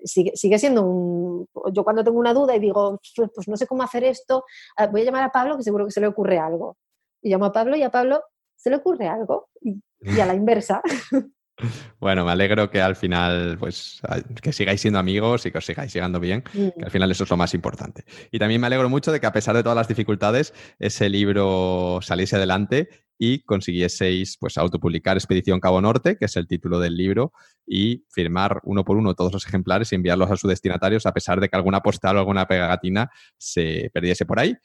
sigue, sigue, siendo un... Yo cuando tengo una duda y digo, pues no sé cómo hacer esto, ah, voy a llamar a Pablo que seguro que se le ocurre algo. Y llamo a Pablo y a Pablo se le ocurre algo y, y a la inversa. (laughs) Bueno, me alegro que al final, pues, que sigáis siendo amigos y que os sigáis llegando bien, que al mm. final eso es lo más importante. Y también me alegro mucho de que a pesar de todas las dificultades, ese libro saliese adelante y consiguieseis, pues, autopublicar Expedición Cabo Norte, que es el título del libro, y firmar uno por uno todos los ejemplares y enviarlos a sus destinatarios, a pesar de que alguna postal o alguna pegatina se perdiese por ahí.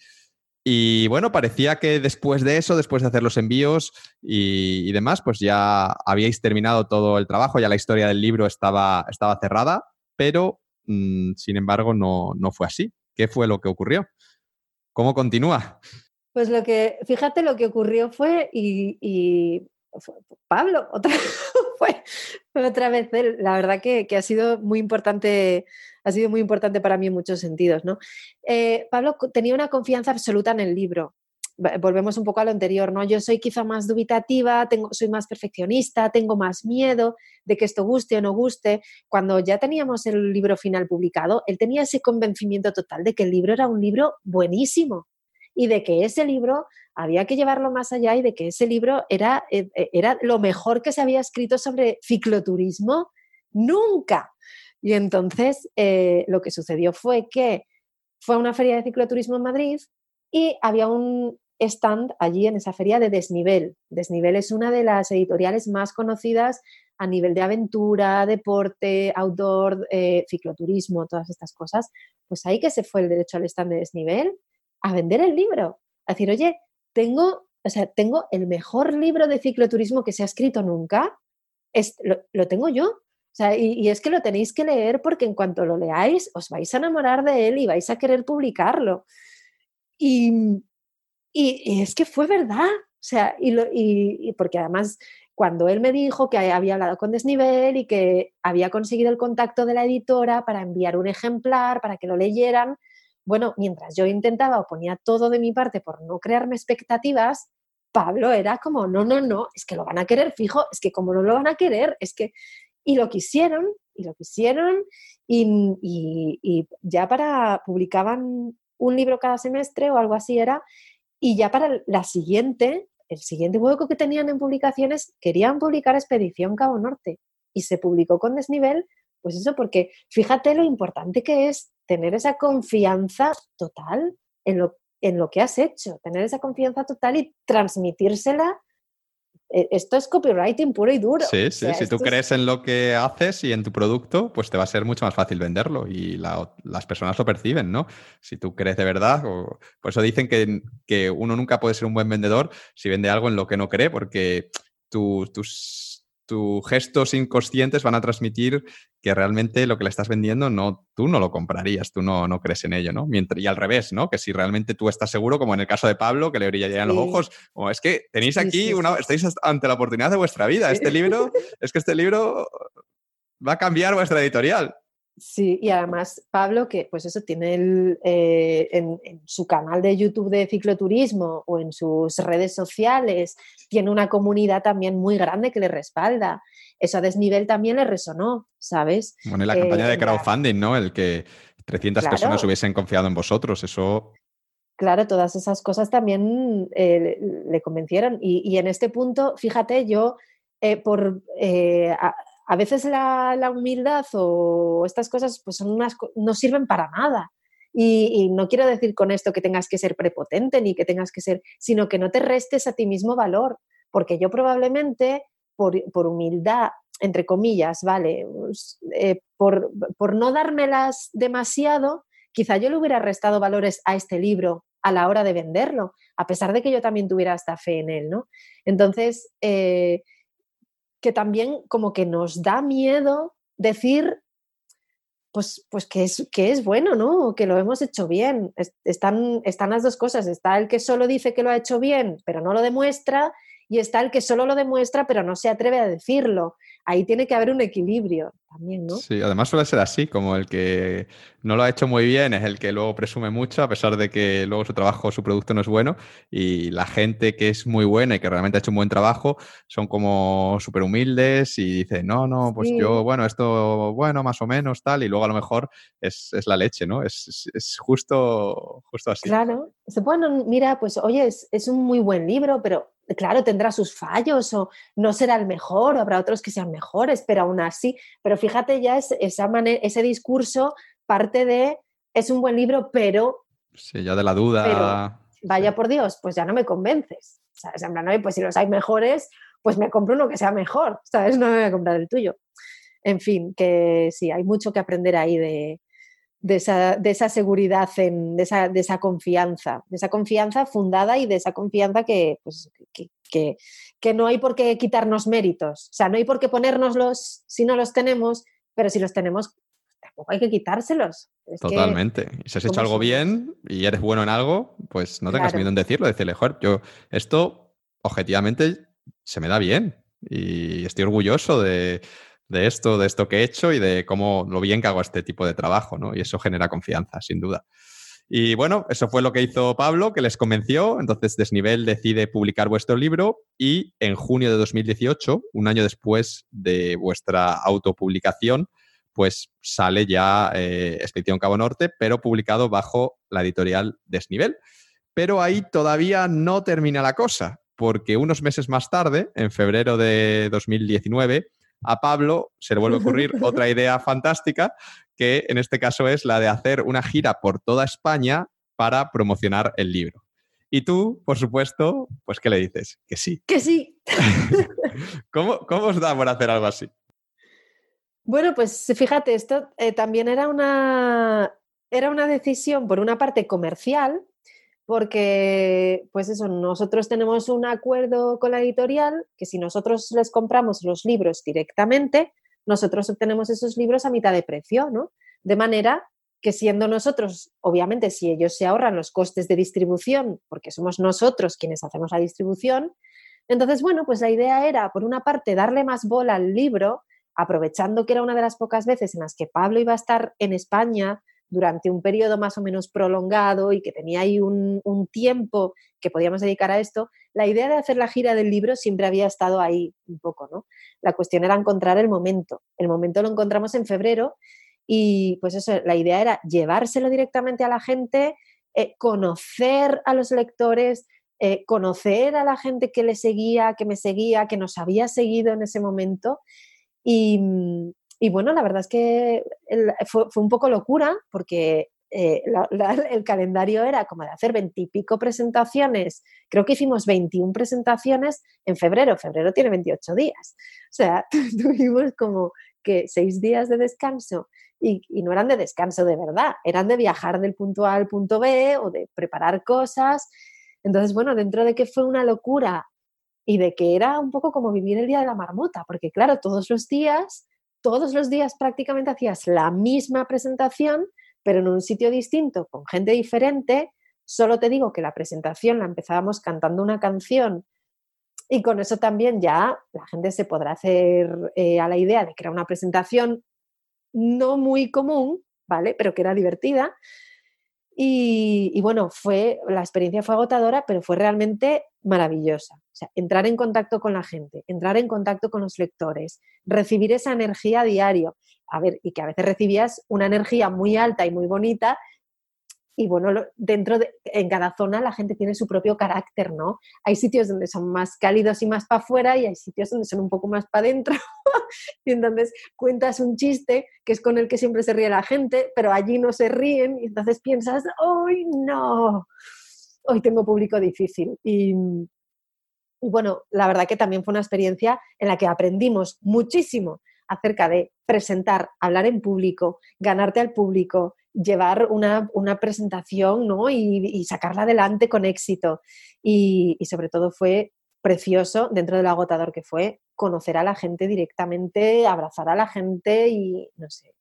Y bueno, parecía que después de eso, después de hacer los envíos y, demás, pues ya habíais terminado todo el trabajo, ya la historia del libro estaba, estaba cerrada, pero mm, sin embargo no, no fue así. ¿Qué fue lo que ocurrió? ¿Cómo continúa? Pues lo que, fíjate, lo que ocurrió fue, y, Pablo, otra, (laughs) fue, otra vez. La verdad que, que, ha sido muy importante ha sido muy importante para mí en muchos sentidos. ¿no? Eh, Pablo tenía una confianza absoluta en el libro. Volvemos un poco a lo anterior, ¿no? Yo soy quizá más dubitativa, tengo, soy más perfeccionista, tengo más miedo de que esto guste o no guste. Cuando ya teníamos el libro final publicado, él tenía ese convencimiento total de que el libro era un libro buenísimo y de que ese libro había que llevarlo más allá y de que ese libro era, eh, era lo mejor que se había escrito sobre cicloturismo nunca. Y entonces eh, lo que sucedió fue que fue a una feria de cicloturismo en Madrid y había un stand allí en esa feria de Desnivel. Desnivel es una de las editoriales más conocidas a nivel de aventura, deporte, outdoor, eh, cicloturismo, todas estas cosas. Pues ahí que se fue el derecho al stand de Desnivel a vender el libro. A decir, oye, tengo, o sea, tengo el mejor libro de cicloturismo que se ha escrito nunca. lo tengo yo y, es que lo tenéis que leer porque en cuanto lo leáis os vais a enamorar de él y vais a querer publicarlo. Y, y, es que fue verdad. O sea, y, y, porque además cuando él me dijo que había hablado con Desnivel y que había conseguido el contacto de la editora para enviar un ejemplar, para que lo leyeran, bueno, mientras yo intentaba o ponía todo de mi parte por no crearme expectativas, Pablo era como, no, no, no, es que lo van a querer fijo, es que como no lo van a querer, es que y lo quisieron, y lo quisieron, y, ya para, publicaban un libro cada semestre o algo así era, y ya para la siguiente, el siguiente hueco que tenían en publicaciones, querían publicar Expedición Cabo Norte, y se publicó con desnivel, pues eso, porque fíjate lo importante que es tener esa confianza total en lo, en lo que has hecho, tener esa confianza total y transmitírsela esto es copywriting puro y duro. Sí, sí, si tú crees en lo que haces y en tu producto, pues te va a ser mucho más fácil venderlo y las personas lo perciben, ¿no? Si tú crees de verdad, o, por eso dicen que, que, uno nunca puede ser un buen vendedor si vende algo en lo que no cree, porque tus tus gestos inconscientes van a transmitir que realmente lo que le estás vendiendo no, tú no lo comprarías, tú no, no crees en ello, ¿no? Mientras, y al revés, ¿no? Que si realmente tú estás seguro, como en el caso de Pablo, que le brillarían los ojos, o es que tenéis aquí una, estáis ante la oportunidad de vuestra vida. Este libro, es que este libro va a cambiar vuestra editorial. Sí, y además Pablo, que pues eso tiene el, eh, en, su canal de YouTube de cicloturismo o en sus redes sociales, tiene una comunidad también muy grande que le respalda. Eso a desnivel también le resonó, ¿sabes? Bueno, y la campaña de crowdfunding, ¿no? El que 300 personas hubiesen confiado en vosotros, eso... Claro, todas esas cosas también eh, le convencieron. Y, en este punto, fíjate, yo eh, por a veces la, humildad o estas cosas pues son unas, no sirven para nada. Y, no quiero decir con esto que tengas que ser prepotente ni que tengas que ser, sino que no te restes a ti mismo valor, porque yo probablemente por, humildad, entre comillas, ¿vale? Pues, eh, por, por no dármelas demasiado, quizá yo le hubiera restado valores a este libro a la hora de venderlo, a pesar de que yo también tuviera esta fe en él, ¿no? Entonces, eh, que también como que nos da miedo decir pues, pues que, es, que es bueno, ¿no? Que lo hemos hecho bien. están, están las dos cosas. Está el que solo dice que lo ha hecho bien, pero no lo demuestra, y está el que solo lo demuestra, pero no se atreve a decirlo ahí tiene que haber un equilibrio también, ¿no? Sí, además suele ser así, como el que no lo ha hecho muy bien es el que luego presume mucho, a pesar de que luego su trabajo, su producto no es bueno, y la gente que es muy buena y que realmente ha hecho un buen trabajo son como súper humildes y dicen, no, no, pues yo, bueno, esto, bueno, más o menos, tal, y luego a lo mejor es, la leche, ¿no? Es, justo, justo así. Claro, bueno, mira, pues oye, es, es un muy buen libro, pero claro, tendrá sus fallos o no será el mejor, o habrá otros que sean mejores, pero aún así, pero fíjate ya es, esa ese discurso parte de es un buen libro, pero... Sí, ya de la duda. vaya por Dios, pues ya no me convences. ¿Sabes? En plan, pues si los hay mejores, pues me compro uno que sea mejor, ¿sabes? No me voy a comprar el tuyo. En fin, que sí, hay mucho que aprender ahí de, de esa, seguridad, en, de, esa, de, esa, confianza, de esa confianza fundada y de esa confianza que, pues, que, que, no hay por qué quitarnos méritos. O sea, no hay por qué ponérnoslos si no los tenemos, pero si los tenemos, tampoco hay que quitárselos. Totalmente. si has hecho algo bien y eres bueno en algo, pues no tengas miedo en decirlo, decirle, joder, yo esto objetivamente se me da bien y estoy orgulloso de de esto, de esto que he hecho y de cómo lo bien que hago este tipo de trabajo, ¿no? Y eso genera confianza, sin duda. Y bueno, eso fue lo que hizo Pablo, que les convenció. Entonces, Desnivel decide publicar vuestro libro y en junio de 2018, un año después de vuestra autopublicación, pues sale ya eh, Expedición Cabo Norte, pero publicado bajo la editorial Desnivel. Pero ahí todavía no termina la cosa, porque unos meses más tarde, en febrero de 2019, a Pablo se le vuelve a ocurrir (laughs) otra idea fantástica, que en este caso es la de hacer una gira por toda España para promocionar el libro. Y tú, por supuesto, pues ¿qué le dices? Que sí. Que sí. (laughs) ¿Cómo, ¿Cómo, os da por hacer algo así? Bueno, pues fíjate, esto eh, también era una, era una decisión, por una parte, comercial, porque, pues eso, nosotros tenemos un acuerdo con la editorial que si nosotros les compramos los libros directamente, nosotros obtenemos esos libros a mitad de precio, ¿no? De manera que siendo nosotros, obviamente, si ellos se ahorran los costes de distribución, porque somos nosotros quienes hacemos la distribución, entonces, bueno, pues la idea era, por una parte, darle más bola al libro, aprovechando que era una de las pocas veces en las que Pablo iba a estar en España durante un periodo más o menos prolongado y que tenía ahí un, tiempo que podíamos dedicar a esto, la idea de hacer la gira del libro siempre había estado ahí un poco, ¿no? La cuestión era encontrar el momento. El momento lo encontramos en febrero y pues eso, la idea era llevárselo directamente a la gente, eh, conocer a los lectores, eh, conocer a la gente que le seguía, que me seguía, que nos había seguido en ese momento. Y, y bueno, la verdad es que fue, un poco locura porque eh, el calendario era como de hacer veintipico presentaciones. Creo que hicimos 21 presentaciones en febrero. Febrero tiene 28 días. O sea, (laughs) tuvimos como que seis días de descanso y, y, no eran de descanso de verdad, eran de viajar del punto A al punto B o de preparar cosas. Entonces, bueno, dentro de que fue una locura y de que era un poco como vivir el día de la marmota, porque claro, todos los días todos los días prácticamente hacías la misma presentación, pero en un sitio distinto, con gente diferente. Solo te digo que la presentación la empezábamos cantando una canción y con eso también ya la gente se podrá hacer eh, a la idea de que era una presentación no muy común, ¿vale? Pero que era divertida. Y, bueno, fue, la experiencia fue agotadora, pero fue realmente maravillosa. O sea, entrar en contacto con la gente, entrar en contacto con los lectores, recibir esa energía diario. A ver, y que a veces recibías una energía muy alta y muy bonita y bueno, dentro de, en cada zona la gente tiene su propio carácter, ¿no? Hay sitios donde son más cálidos y más para afuera y hay sitios donde son un poco más para adentro. (laughs) y entonces cuentas un chiste que es con el que siempre se ríe la gente, pero allí no se ríen y entonces piensas, ¡ay, no! Hoy tengo público difícil. Y bueno, la verdad que también fue una experiencia en la que aprendimos muchísimo acerca de presentar, hablar en público, ganarte al público, llevar una, presentación ¿no? y, sacarla adelante con éxito. Y, sobre todo fue precioso, dentro del agotador que fue, conocer a la gente directamente, abrazar a la gente y no sé,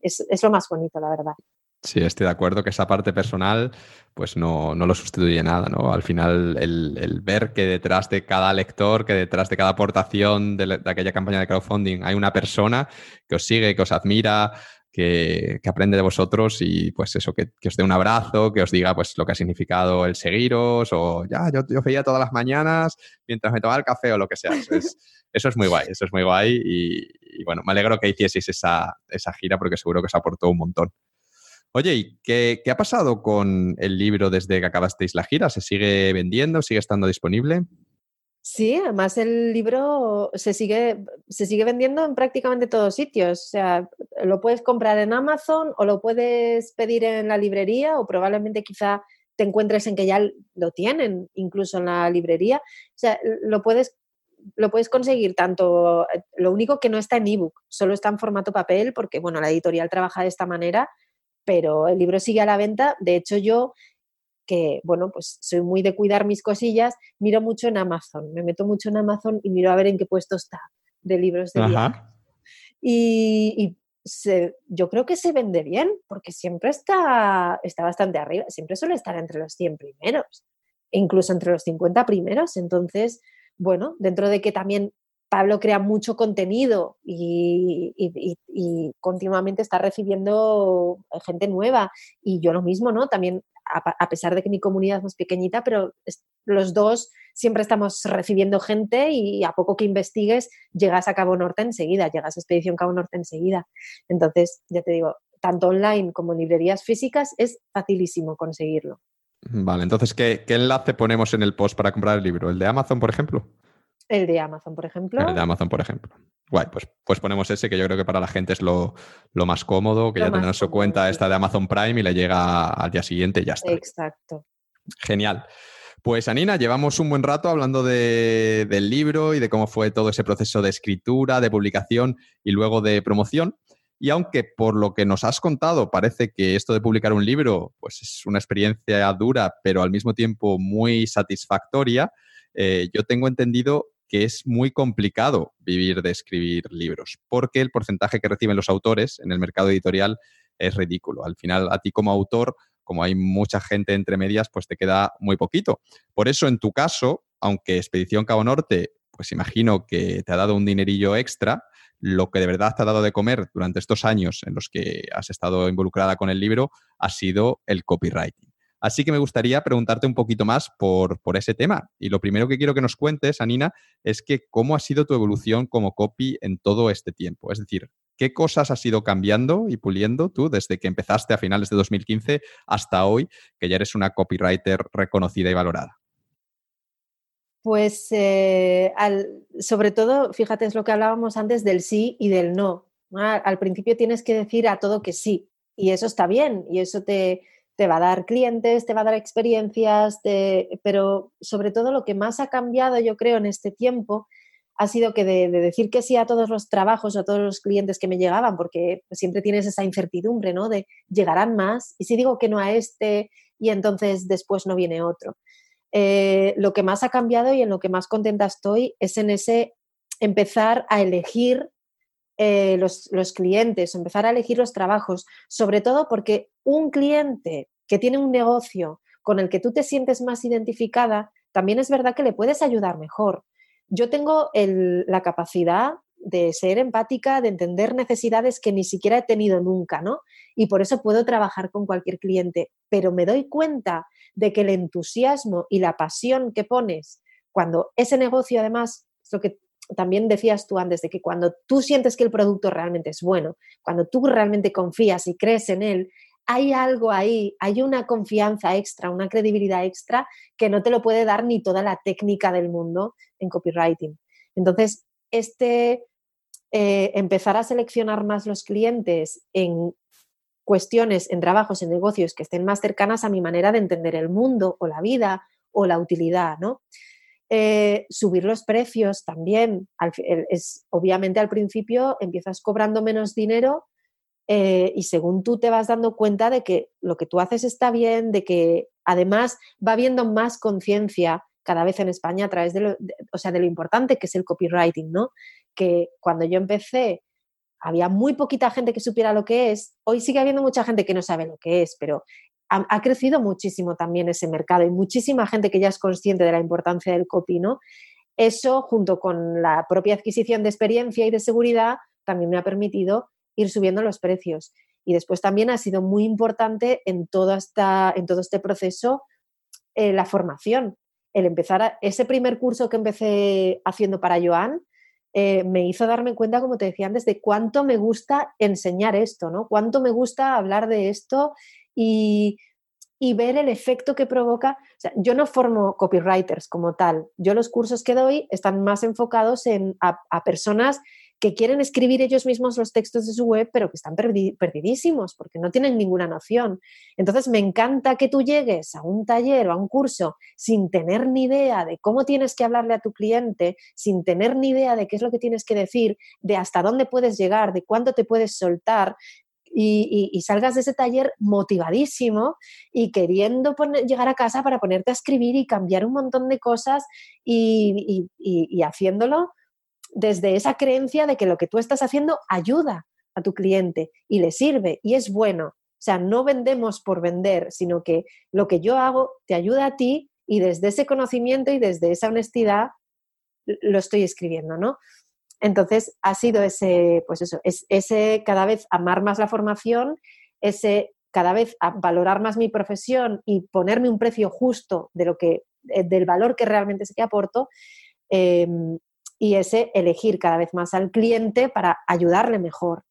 es, es lo más bonito, la verdad. Sí, estoy de acuerdo que esa parte personal pues no, no lo sustituye nada, ¿no? Al final el, ver que detrás de cada lector, que detrás de cada aportación de, de, aquella campaña de crowdfunding hay una persona que os sigue, que os admira, que, aprende de vosotros y pues eso, que, os dé un abrazo, que os diga pues lo que ha significado el seguiros o ya, yo, yo veía todas las mañanas mientras me tomaba el café o lo que sea. Eso es, (laughs) eso es muy guay, eso es muy guay y, bueno, me alegro que hicieseis esa, esa, gira porque seguro que os aportó un montón. Oye, ¿y qué, qué ha pasado con el libro desde que acabasteis la gira? ¿Se sigue vendiendo? ¿Sigue estando disponible? Sí, además el libro se sigue, se sigue vendiendo en prácticamente todos sitios. O sea, lo puedes comprar en Amazon o lo puedes pedir en la librería o probablemente quizá te encuentres en que ya lo tienen incluso en la librería. O sea, lo puedes, lo puedes conseguir tanto, lo único que no está en ebook, solo está en formato papel porque, bueno, la editorial trabaja de esta manera, pero el libro sigue a la venta. De hecho, yo que, bueno, pues soy muy de cuidar mis cosillas, miro mucho en Amazon, me meto mucho en Amazon y miro a ver en qué puesto está de libros de viaje. Y, yo creo que se vende bien, porque siempre está, está bastante arriba, siempre suele estar entre los 100 primeros, incluso entre los 50 primeros. Entonces, bueno, dentro de que también Pablo crea mucho contenido y, y, continuamente está recibiendo gente nueva y yo lo mismo, ¿no? También a, pesar de que mi comunidad es más pequeñita, pero los dos siempre estamos recibiendo gente y a poco que investigues llegas a Cabo Norte enseguida, llegas a Expedición Cabo Norte enseguida. Entonces, ya te digo, tanto online como en librerías físicas es facilísimo conseguirlo. Vale, entonces, ¿qué, ¿qué, enlace ponemos en el post para comprar el libro? ¿El de Amazon, por ejemplo? El de Amazon, por ejemplo. El de Amazon, por ejemplo. Guay, pues, pues ponemos ese que yo creo que para la gente es lo, más cómodo, que ya tenemos su cuenta esta de Amazon Prime y le llega al día siguiente y ya está. Exacto. Genial. Pues Anina, llevamos un buen rato hablando del libro y de cómo fue todo ese proceso de escritura, de publicación y luego de promoción. Y aunque por lo que nos has contado parece que esto de publicar un libro pues es una experiencia dura, pero al mismo tiempo muy satisfactoria, eh, yo tengo entendido que es muy complicado vivir de escribir libros, porque el porcentaje que reciben los autores en el mercado editorial es ridículo. Al final, a ti como autor, como hay mucha gente entre medias, pues te queda muy poquito. Por eso, en tu caso, aunque Expedición Cabo Norte, pues imagino que te ha dado un dinerillo extra, lo que de verdad te ha dado de comer durante estos años en los que has estado involucrada con el libro ha sido el copywriting. Así que me gustaría preguntarte un poquito más por, por, ese tema. Y lo primero que quiero que nos cuentes, Anina, es que cómo ha sido tu evolución como copy en todo este tiempo. Es decir, ¿qué cosas has ido cambiando y puliendo tú desde que empezaste a finales de 2015 hasta hoy, que ya eres una copywriter reconocida y valorada? Pues eh, sobre todo, fíjate, es lo que hablábamos antes del sí y del no. Al principio tienes que decir a todo que sí y eso está bien y eso te, te va a dar clientes, te va a dar experiencias, pero sobre todo lo que más ha cambiado yo creo en este tiempo ha sido que de, decir que sí a todos los trabajos a todos los clientes que me llegaban, porque siempre tienes esa incertidumbre, ¿no? De llegarán más y si digo que no a este y entonces después no viene otro. Eh, lo que más ha cambiado y en lo que más contenta estoy es en ese empezar a elegir eh, los, los, clientes, empezar a elegir los trabajos, sobre todo porque un cliente que tiene un negocio con el que tú te sientes más identificada, también es verdad que le puedes ayudar mejor. Yo tengo la capacidad de ser empática, de entender necesidades que ni siquiera he tenido nunca, ¿no? Y por eso puedo trabajar con cualquier cliente, pero me doy cuenta de que el entusiasmo y la pasión que pones cuando ese negocio además, es lo que también decías tú antes, de que cuando tú sientes que el producto realmente es bueno, cuando tú realmente confías y crees en él, hay algo ahí, hay una confianza extra, una credibilidad extra que no te lo puede dar ni toda la técnica del mundo en copywriting. Entonces, este eh, empezar a seleccionar más los clientes en cuestiones, en trabajos, en negocios que estén más cercanas a mi manera de entender el mundo o la vida o la utilidad, ¿no? Eh, subir los precios también. es, obviamente al principio empiezas cobrando menos dinero eh, y según tú te vas dando cuenta de que lo que tú haces está bien, de que además va habiendo más conciencia cada vez en España a través de lo, o sea, de lo importante que es el copywriting, ¿no? Que cuando yo empecé había muy poquita gente que supiera lo que es, hoy sigue habiendo mucha gente que no sabe lo que es, pero ha, crecido muchísimo también ese mercado y muchísima gente que ya es consciente de la importancia del copy, ¿no? Eso, junto con la propia adquisición de experiencia y de seguridad, también me ha permitido ir subiendo los precios. Y después también ha sido muy importante en todo, este proceso eh, la formación. El empezar ese primer curso que empecé haciendo para Joan, eh, me hizo darme cuenta, como te decía antes, de cuánto me gusta enseñar esto, ¿no? Cuánto me gusta hablar de esto y, ver el efecto que provoca. yo no formo copywriters como tal. Yo los cursos que doy están más enfocados en, a personas que quieren escribir ellos mismos los textos de su web, pero que están perdidísimos porque no tienen ninguna noción. Entonces, me encanta que tú llegues a un taller o a un curso sin tener ni idea de cómo tienes que hablarle a tu cliente, sin tener ni idea de qué es lo que tienes que decir, de hasta dónde puedes llegar, de cuánto te puedes soltar. Y, salgas de ese taller motivadísimo y queriendo llegar a casa para ponerte a escribir y cambiar un montón de cosas y, haciéndolo desde esa creencia de que lo que tú estás haciendo ayuda a tu cliente y le sirve y es bueno. O sea, no vendemos por vender, sino que lo que yo hago te ayuda a ti y desde ese conocimiento y desde esa honestidad lo estoy escribiendo, ¿no? Entonces, ha sido ese, pues eso, es, ese cada vez amar más la formación, ese cada vez valorar más mi profesión y ponerme un precio justo de lo que, eh, del valor que realmente sé que aporto, em, y ese elegir cada vez más al cliente para ayudarle mejor.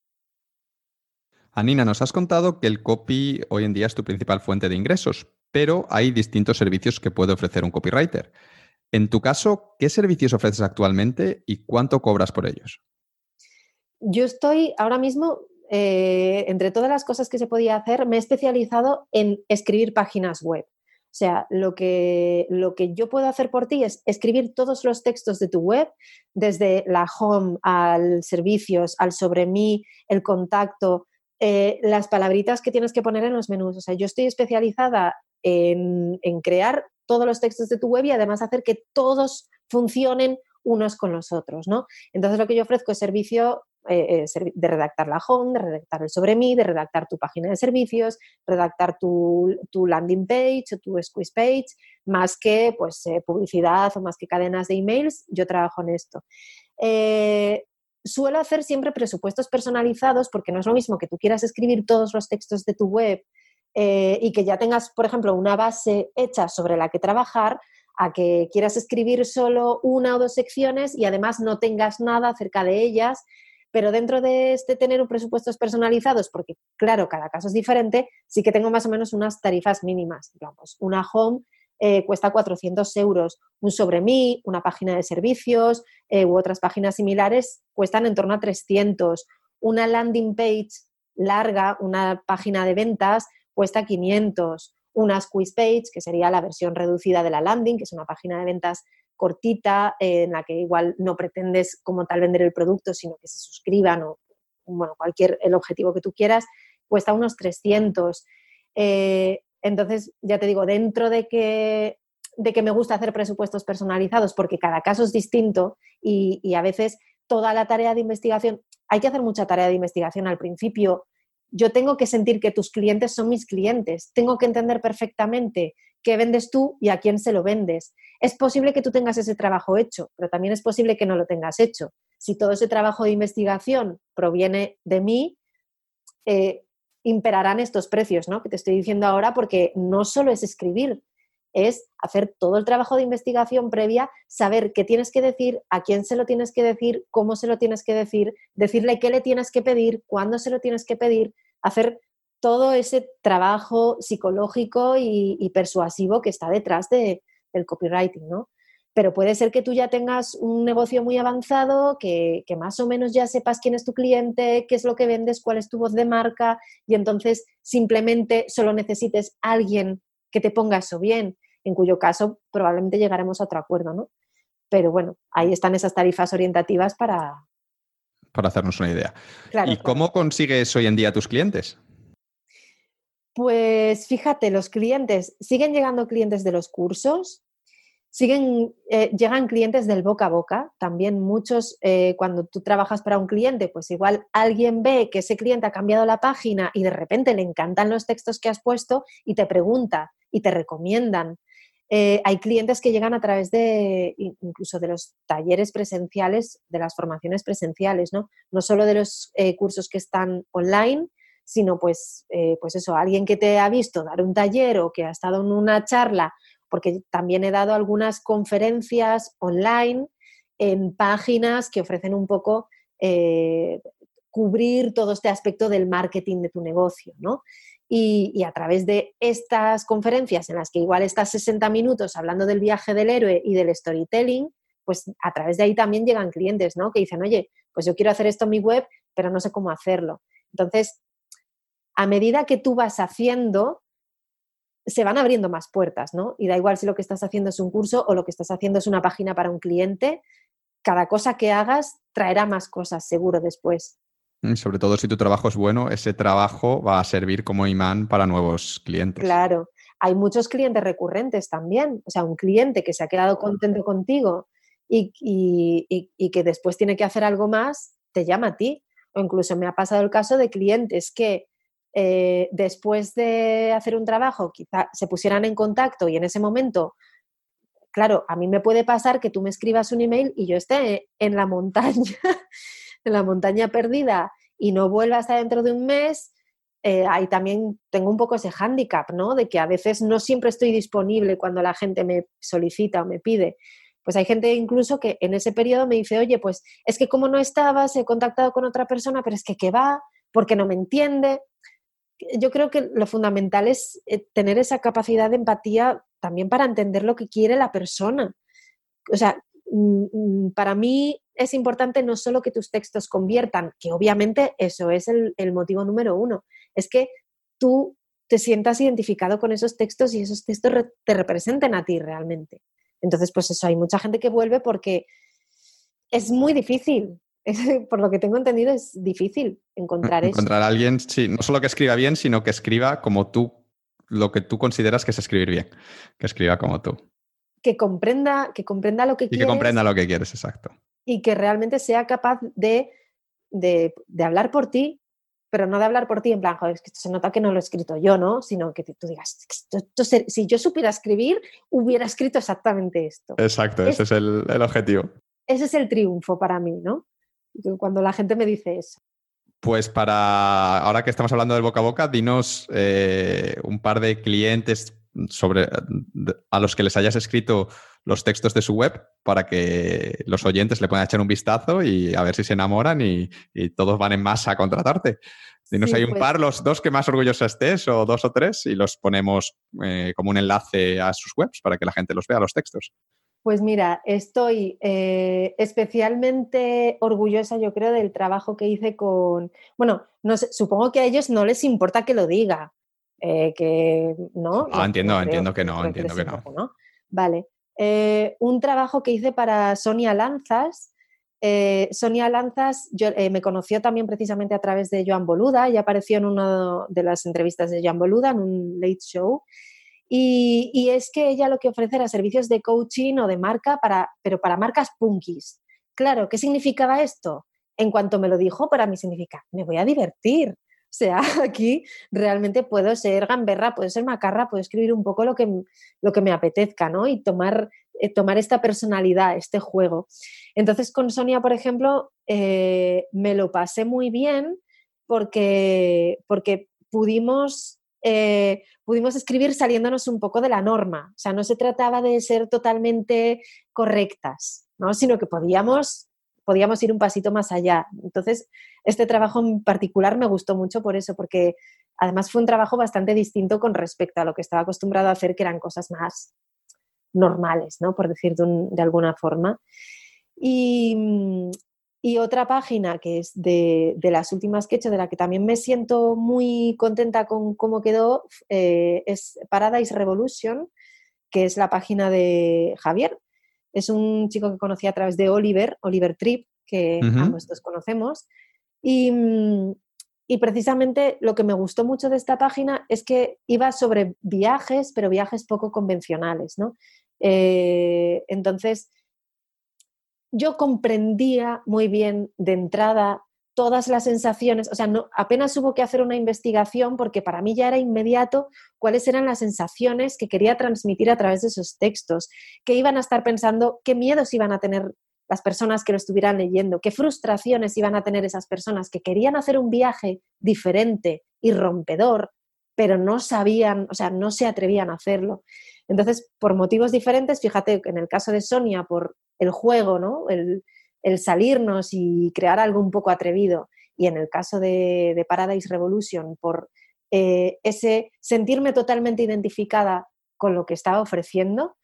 Anina, nos has contado que el copy hoy en día es tu principal fuente de ingresos, pero hay distintos servicios que puede ofrecer un copywriter. En tu caso, ¿qué servicios ofreces actualmente y cuánto cobras por ellos? Yo estoy ahora mismo, eh, entre todas las cosas que se podía hacer, me he especializado en escribir páginas web. O sea, lo que, lo que yo puedo hacer por ti es escribir todos los textos de tu web, desde la home al servicios, al sobre mí, el contacto, eh, las palabritas que tienes que poner en los menús. O sea, yo estoy especializada en, en crear todos los textos de tu web y además hacer que todos funcionen unos con los otros, ¿no? Entonces lo que yo ofrezco es servicio eh, eh, de redactar la home, de redactar el sobre mí, de redactar tu página de servicios, redactar tu, landing page o tu squeeze page, más que pues, eh, publicidad o más que cadenas de emails, yo trabajo en esto. suelo hacer siempre presupuestos personalizados porque no es lo mismo que tú quieras escribir todos los textos de tu web eh, y que ya tengas, por ejemplo, una base hecha sobre la que trabajar, a que quieras escribir solo una o dos secciones y además no tengas nada acerca de ellas. Pero dentro de este tener un presupuestos personalizados, porque claro, cada caso es diferente, sí que tengo más o menos unas tarifas mínimas. Digamos, una home eh, cuesta 400 euros, un sobre mí, una página de servicios eh, u otras páginas similares cuestan en torno a 300. Una landing page larga, una página de ventas, cuesta 500. Una squeeze page, que sería la versión reducida de la landing, que es una página de ventas cortita eh, en la que igual no pretendes como tal vender el producto, sino que se suscriban o bueno, cualquier el objetivo que tú quieras, cuesta unos 300. Eh, entonces, ya te digo, dentro de que, de que me gusta hacer presupuestos personalizados, porque cada caso es distinto y, y a veces toda la tarea de investigación, hay que hacer mucha tarea de investigación al principio, yo tengo que sentir que tus clientes son mis clientes, tengo que entender perfectamente qué vendes tú y a quién se lo vendes. Es posible que tú tengas ese trabajo hecho, pero también es posible que no lo tengas hecho. Si todo ese trabajo de investigación proviene de mí, eh, imperarán estos precios, ¿no? Que te estoy diciendo ahora, porque no solo es escribir, es hacer todo el trabajo de investigación previa, saber qué tienes que decir, a quién se lo tienes que decir, cómo se lo tienes que decir, decirle qué le tienes que pedir, cuándo se lo tienes que pedir, hacer todo ese trabajo psicológico y, persuasivo que está detrás del copywriting, ¿no? Pero puede ser que tú ya tengas un negocio muy avanzado, que, que, más o menos ya sepas quién es tu cliente, qué es lo que vendes, cuál es tu voz de marca, y entonces simplemente solo necesites alguien que te ponga eso bien, en cuyo caso probablemente llegaremos a otro acuerdo, ¿no? Pero bueno, ahí están esas tarifas orientativas para... Para hacernos una idea. ¿Y cómo consigues hoy en día tus clientes? Pues fíjate, los clientes, siguen llegando clientes de los cursos, siguen, eh, llegan clientes del boca a boca, también muchos, eh, cuando tú trabajas para un cliente, pues igual alguien ve que ese cliente ha cambiado la página y de repente le encantan los textos que has puesto y te pregunta, y te recomiendan. Eh, hay clientes que llegan a través de incluso de los talleres presenciales, de las formaciones presenciales, ¿no? No solo de los eh, cursos que están online, sino pues, eh, pues eso, alguien que te ha visto dar un taller o que ha estado en una charla, porque también he dado algunas conferencias online en páginas que ofrecen un poco cubrir todo este aspecto del marketing de tu negocio, ¿no? Y, a través de estas conferencias en las que igual estás 60 minutos hablando del viaje del héroe y del storytelling, pues a través de ahí también llegan clientes, ¿no? Que dicen, oye, pues yo quiero hacer esto en mi web, pero no sé cómo hacerlo. Entonces, a medida que tú vas haciendo, se van abriendo más puertas, ¿no? Y da igual si lo que estás haciendo es un curso o lo que estás haciendo es una página para un cliente, cada cosa que hagas traerá más cosas seguro después. Y sobre todo si tu trabajo es bueno, ese trabajo va a servir como imán para nuevos clientes. Claro, hay muchos clientes recurrentes también. O sea, un cliente que se ha quedado contento contigo y, que después tiene que hacer algo más, te llama a ti. O incluso me ha pasado el caso de clientes que eh, después de hacer un trabajo quizá se pusieran en contacto y en ese momento claro, a mí me puede pasar que tú me escribas un email y yo esté en la montaña (laughs) en la montaña perdida y no vuelva hasta dentro de un mes, eh, ahí también tengo un poco ese hándicap, ¿no? De que a veces no siempre estoy disponible cuando la gente me solicita o me pide. Pues hay gente incluso que en ese periodo me dice, oye, pues es que como no estabas, he contactado con otra persona, pero es que ¿qué va? Porque no me entiende. Yo creo que lo fundamental es eh, tener esa capacidad de empatía también para entender lo que quiere la persona. O sea, mm, mm, para mí es importante no solo que tus textos conviertan, que obviamente eso es el, motivo número uno, es que tú te sientas identificado con esos textos y esos textos te representen a ti realmente. Entonces, pues eso, hay mucha gente que vuelve porque es muy difícil. (laughs) por lo que tengo entendido, es difícil encontrar, eso. Encontrar a alguien, sí, no solo que escriba bien, sino que escriba como tú, lo que tú consideras que es escribir bien, que escriba como tú. Que comprenda, que comprenda lo que quieres. Y que comprenda lo que quieres, exacto y que realmente sea capaz de, de, hablar por ti, pero no de hablar por ti en plan, joder, es que se nota que no lo he escrito yo, ¿no? Sino que tú digas, si yo supiera escribir, hubiera escrito exactamente esto. Exacto, ese es el, el, objetivo. Ese es el triunfo para mí, ¿no? cuando la gente me dice eso. Pues para ahora que estamos hablando del boca a boca, dinos eh, un par de clientes sobre, a los que les hayas escrito los textos de su web para que los oyentes le puedan echar un vistazo y a ver si se enamoran y, todos van en masa a contratarte. Dinos hay un pues par, los dos que más orgullosa estés o dos o tres y los ponemos eh, como un enlace a sus webs para que la gente los vea, los textos. Pues mira, estoy eh, especialmente orgullosa, yo creo, del trabajo que hice con, bueno, no supongo que a ellos no les importa que lo diga, eh, que no. Ah, entiendo, entiendo que no, entiendo que no. Vale. Eh, un trabajo que hice para Sonia Lanzas. Sonia Lanzas yo, me conoció también precisamente a través de Joan Boluda y apareció en una de las entrevistas de Joan Boluda en un late show. Y, es que ella lo que ofrece era servicios de coaching o de marca, para, pero para marcas punkis. Claro, ¿qué significaba esto? En cuanto me lo dijo, para mí significa, me voy a divertir. Sea, (laughs) aquí realmente puedo ser gamberra, puedo ser macarra, puedo escribir un poco lo que, lo que me apetezca, ¿no? Y tomar, eh, tomar esta personalidad, este juego. Entonces, con Sonia, por ejemplo, eh, me lo pasé muy bien porque, porque pudimos eh, pudimos escribir saliéndonos un poco de la norma. O sea, no se trataba de ser totalmente correctas, ¿no? sino que podíamos, podíamos ir un pasito más allá. Entonces, este trabajo en particular me gustó mucho por eso, porque además fue un trabajo bastante distinto con respecto a lo que estaba acostumbrado a hacer, que eran cosas más normales, ¿no? por decir de alguna forma. Y, y otra página que es de, las últimas que he hecho, de la que también me siento muy contenta con cómo quedó, eh, es Paradise Revolution, que es la página de Javier. Es un chico que conocí a través de Oliver, Oliver Tripp, que ambos dos conocemos. Y, precisamente lo que me gustó mucho de esta página es que iba sobre viajes, pero viajes poco convencionales, ¿no? Eh, entonces, yo comprendía muy bien de entrada todas las sensaciones, o sea, apenas hubo que hacer una investigación porque para mí ya era inmediato cuáles eran las sensaciones que quería transmitir a través de esos textos, que iban a estar pensando, qué miedos iban a tener las personas que lo estuvieran leyendo, qué frustraciones iban a tener esas personas que querían hacer un viaje diferente y rompedor, pero no sabían, o sea, no se atrevían a hacerlo. Entonces, por motivos diferentes, fíjate en el caso de Sonia, por el juego, ¿no? Salirnos y crear algo un poco atrevido. Y en el caso de, Paradise Revolution, por eh, ese sentirme totalmente identificada con lo que estaba ofreciendo,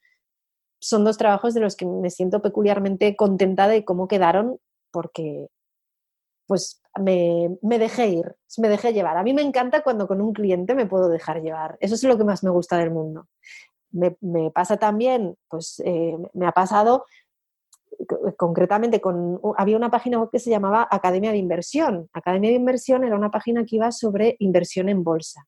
son dos trabajos de los que me siento peculiarmente contenta de cómo quedaron, porque pues me, me, dejé ir, me dejé llevar. A mí me encanta cuando con un cliente me puedo dejar llevar. Eso es lo que más me gusta del mundo me, pasa también, pues eh, me ha pasado concretamente con había una página web que se llamaba Academia de Inversión. Academia de Inversión era una página que iba sobre inversión en bolsa.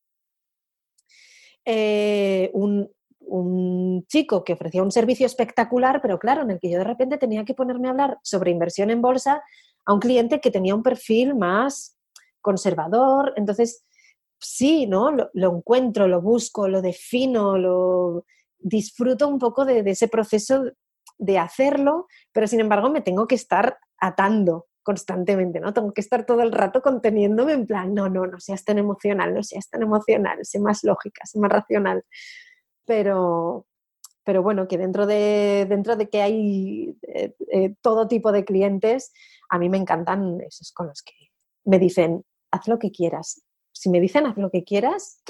Eh, un, un, chico que ofrecía un servicio espectacular, pero claro, en el que yo de repente tenía que ponerme a hablar sobre inversión en bolsa a un cliente que tenía un perfil más conservador. Entonces, sí, ¿no? Lo, encuentro, lo busco, lo defino, lo disfruto un poco de, ese proceso de hacerlo, pero sin embargo me tengo que estar atando constantemente, ¿no? Tengo que estar todo el rato conteniéndome en plan, no, no, no seas tan emocional, no seas tan emocional, sé más lógica, sé más racional. Pero, pero bueno, que dentro de, dentro de que hay eh, eh, todo tipo de clientes, a mí me encantan esos con los que me dicen, haz lo que quieras, si me dicen haz lo que quieras.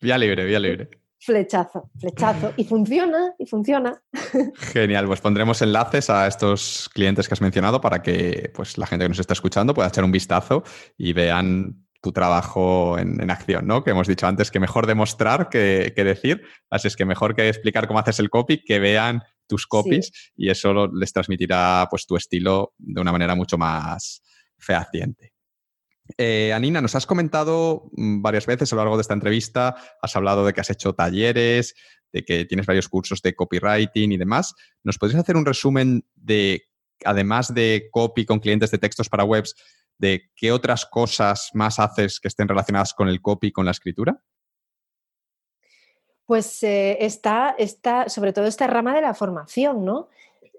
Vía libre, vía libre. Flechazo, flechazo. Y funciona, y funciona. Genial, pues pondremos enlaces a estos clientes que has mencionado para que pues, la gente que nos está escuchando pueda echar un vistazo y vean tu trabajo en, acción, ¿no? Que hemos dicho antes que mejor demostrar que, decir, así es que mejor que explicar cómo haces el copy, que vean tus copies y eso les transmitirá pues tu estilo de una manera mucho más fehaciente. Eh, Anina, nos has comentado mm, varias veces a lo largo de esta entrevista, has hablado de que has hecho talleres, de que tienes varios cursos de copywriting y demás. ¿Nos podrías hacer un resumen de, además de copy con clientes de textos para webs, de qué otras cosas más haces que estén relacionadas con el copy con la escritura? Pues eh, está, está, sobre todo esta rama de la formación, ¿no?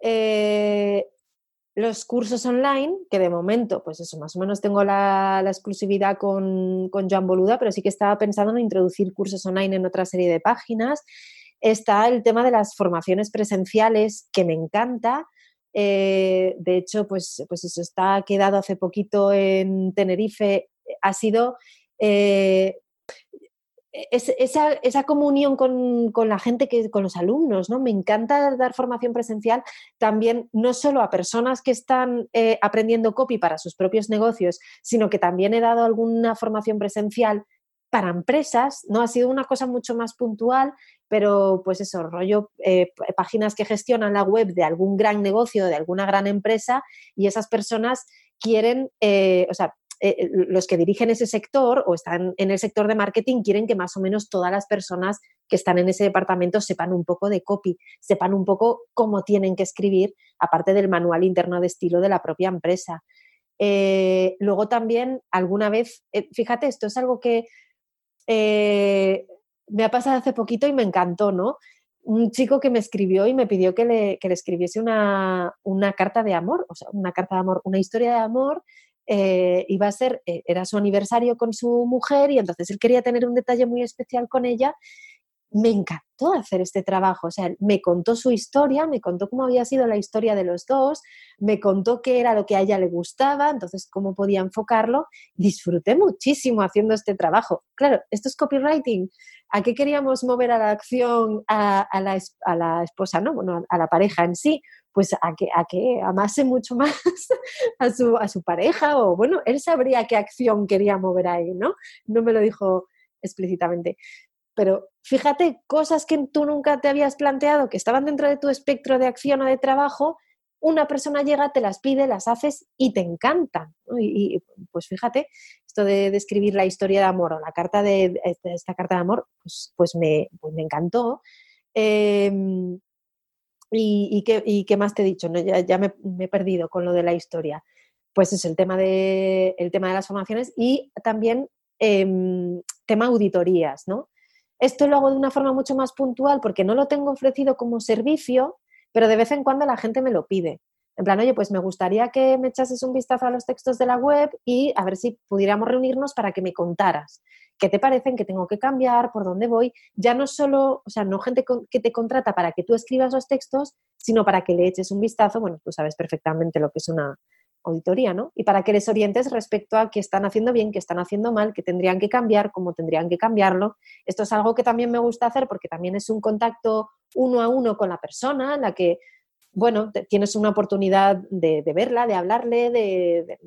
Eh, los cursos online, que de momento, pues eso, más o menos tengo la, exclusividad con, con Joan Boluda, pero sí que estaba pensando en introducir cursos online en otra serie de páginas. Está el tema de las formaciones presenciales, que me encanta. Eh, de hecho, pues, pues eso está quedado hace poquito en Tenerife. Ha sido eh, esa, esa, comunión con, con, la gente, que, con los alumnos, ¿no? Me encanta dar formación presencial también, no solo a personas que están eh, aprendiendo copy para sus propios negocios, sino que también he dado alguna formación presencial para empresas, ¿no? Ha sido una cosa mucho más puntual, pero pues eso, rollo, eh, páginas que gestionan la web de algún gran negocio, de alguna gran empresa, y esas personas quieren, eh, o sea, eh, los que dirigen ese sector o están en el sector de marketing quieren que más o menos todas las personas que están en ese departamento sepan un poco de copy, sepan un poco cómo tienen que escribir, aparte del manual interno de estilo de la propia empresa. luego también, alguna vez, fíjate, esto es algo que me ha pasado hace poquito y me encantó, ¿no? Un chico que me escribió y me pidió que le, le escribiese una, carta de amor, o sea, una carta de amor, una historia de amor. Eh, iba a ser, eh, era su aniversario con su mujer y entonces él quería tener un detalle muy especial con ella me encantó hacer este trabajo. O sea, me contó su historia, me contó cómo había sido la historia de los dos, me contó qué era lo que a ella le gustaba, entonces cómo podía enfocarlo. Disfruté muchísimo haciendo este trabajo. Claro, esto es copywriting. ¿A qué queríamos mover a la acción a, la, esposa, no? Bueno, a la pareja en sí. Pues a que, a que amase mucho (laughs) más a su, a su pareja o, bueno, él sabría qué acción quería mover ahí, ¿no? No me lo dijo explícitamente pero fíjate, cosas que tú nunca te habías planteado, que estaban dentro de tu espectro de acción o de trabajo, una persona llega, te las pide, las haces y te encantan. Y, pues fíjate, esto de, escribir la historia de amor o la carta de, esta carta de amor, pues, pues, me, pues me, encantó. Em, y, qué, más te he dicho? Ya, me, he perdido con lo de la historia. Pues es el tema de, el tema de las formaciones y también em, tema auditorías, ¿no? Esto lo hago de una forma mucho más puntual porque no lo tengo ofrecido como servicio, pero de vez en cuando la gente me lo pide. En plan, oye, pues me gustaría que me echases un vistazo a los textos de la web y a ver si pudiéramos reunirnos para que me contaras qué te parecen, qué tengo que cambiar, por dónde voy. Ya no solo, o sea, no gente que te contrata para que tú escribas los textos, sino para que le eches un vistazo. Bueno, tú sabes perfectamente lo que es una, auditoría, ¿no? Y para que les orientes respecto a qué están haciendo bien, qué están haciendo mal, qué tendrían que cambiar, cómo tendrían que cambiarlo. Esto es algo que también me gusta hacer porque también es un contacto uno a uno con la persona, en la que, bueno, tienes una oportunidad de, verla, de hablarle, de,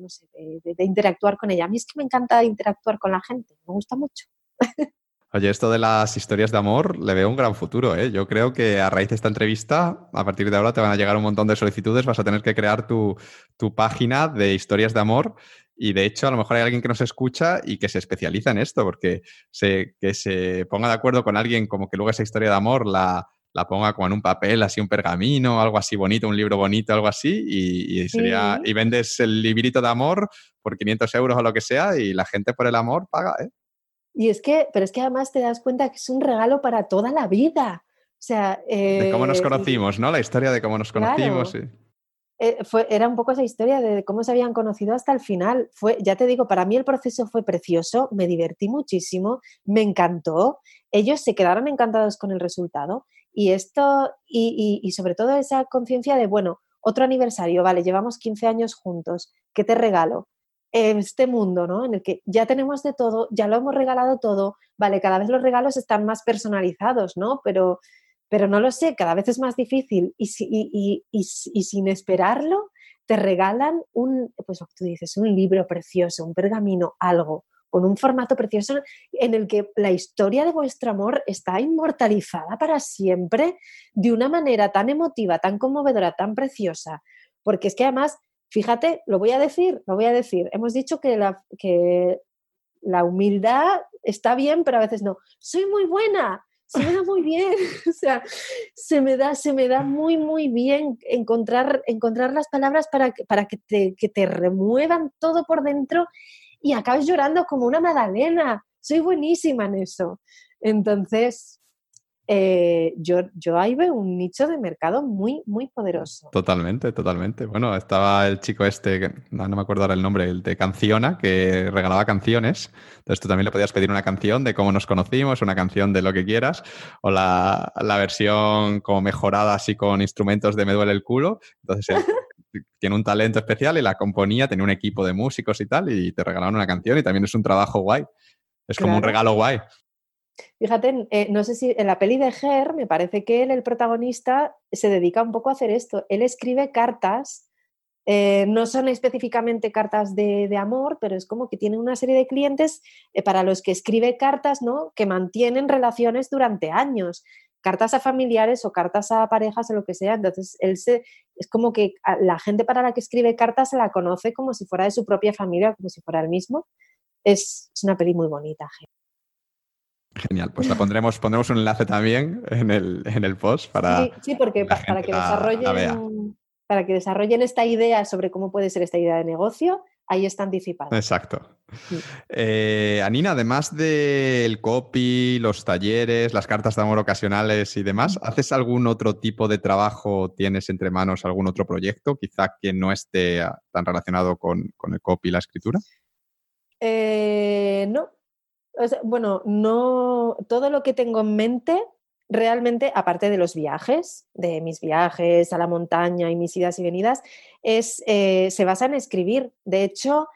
interactuar con ella. A mí es que me encanta interactuar con la gente, me gusta mucho. (laughs) Oye, esto de las historias de amor le veo un gran futuro. ¿eh? Yo creo que a raíz de esta entrevista, a partir de ahora te van a llegar un montón de solicitudes, vas a tener que crear tu, página de historias de amor y de hecho a lo mejor hay alguien que nos escucha y que se especializa en esto, porque se, que se ponga de acuerdo con alguien como que luego esa historia de amor la, la ponga como en un papel, así un pergamino, algo así bonito, un libro bonito, algo así, y, sería, y vendes el librito de amor por 500 euros o lo que sea y la gente por el amor paga, ¿eh? Y es que, pero es que además te das cuenta que es un regalo para toda la vida. O sea, de cómo nos eh, conocimos, ¿no? La historia de cómo nos conocimos. Eh, fue, era un poco esa historia de cómo se habían conocido hasta el final. Fue, ya te digo, para mí el proceso fue precioso, me divertí muchísimo, me encantó. Ellos se quedaron encantados con el resultado. Y esto, y, y sobre todo esa conciencia de, bueno, otro aniversario, vale, llevamos 15 años juntos, ¿qué te regalo? Este mundo, ¿no? En el que ya tenemos de todo, ya lo hemos regalado todo, vale, cada vez los regalos están más personalizados, ¿no? Pero, pero no lo sé, cada vez es más difícil y, y, y, sin esperarlo te regalan un, pues tú dices, un libro precioso, un pergamino, algo, con un formato precioso en el que la historia de vuestro amor está inmortalizada para siempre de una manera tan emotiva, tan conmovedora, tan preciosa, porque es que además Fíjate, lo voy a decir, lo voy a decir. Hemos dicho que la, que la humildad está bien, pero a veces no. Soy muy buena, se me da muy bien. (laughs) o sea, se me da, se me da muy, muy bien encontrar, encontrar las palabras para, para que, te, que te remuevan todo por dentro y acabes llorando como una magdalena. Soy buenísima en eso. Entonces, eh, yo, yo ahí veo un nicho de mercado muy, muy poderoso. Totalmente, totalmente. Bueno, estaba el chico este, no, me acuerdo ahora el nombre, el de Canciona, que regalaba canciones. Entonces tú también le podías pedir una canción de cómo nos conocimos, una canción de lo que quieras, o la, versión como mejorada así con instrumentos de Me duele el culo. Entonces (laughs) tiene un talento especial y la componía, tenía un equipo de músicos y tal, y te regalaban una canción y también es un trabajo guay. Es como un regalo guay. Fíjate, eh, no sé si en la peli de Ger, me parece que él, el protagonista, se dedica un poco a hacer esto. Él escribe cartas, eh, no son específicamente cartas de, amor, pero es como que tiene una serie de clientes eh, para los que escribe cartas, ¿no? Que mantienen relaciones durante años, cartas a familiares o cartas a parejas o lo que sea. Entonces, él se, es como que la gente para la que escribe cartas se la conoce como si fuera de su propia familia, como si fuera el mismo. Es, es una peli muy bonita, Ger. Genial, pues la pondremos, pondremos un enlace también en el, en el post para. Sí, porque para, que desarrollen, para que desarrollen esta idea sobre cómo puede ser esta idea de negocio, ahí está anticipado. Exacto. Eh, Anina, además del copy, los talleres, las cartas de amor ocasionales y demás, ¿haces algún otro tipo de trabajo? ¿Tienes entre manos algún otro proyecto, quizá que no esté tan relacionado con, con el copy y la escritura? Eh, no, bueno, no todo lo que tengo en mente realmente, aparte de los viajes, de mis viajes a la montaña y mis idas y venidas, es, eh, se basa en escribir. De hecho,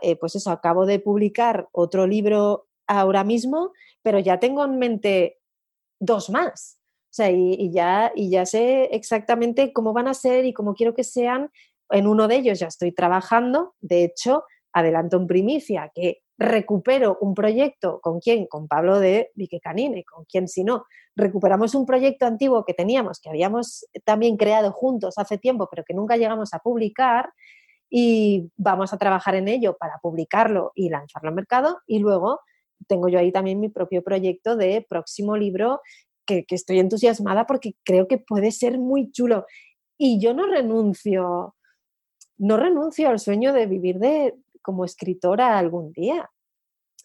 eh, pues eso, acabo de publicar otro libro ahora mismo, pero ya tengo en mente dos más. O sea, y, ya, y ya sé exactamente cómo van a ser y cómo quiero que sean. En uno de ellos ya estoy trabajando. De hecho, adelanto en primicia que recupero un proyecto, ¿con quién? Con Pablo de Vique Canine, ¿con quién si no? Recuperamos un proyecto antiguo que teníamos, que habíamos también creado juntos hace tiempo, pero que nunca llegamos a publicar y vamos a trabajar en ello para publicarlo y lanzarlo al mercado y luego tengo yo ahí también mi propio proyecto de próximo libro que, que estoy entusiasmada porque creo que puede ser muy chulo y yo no renuncio no renuncio al sueño de vivir de, como escritora algún día.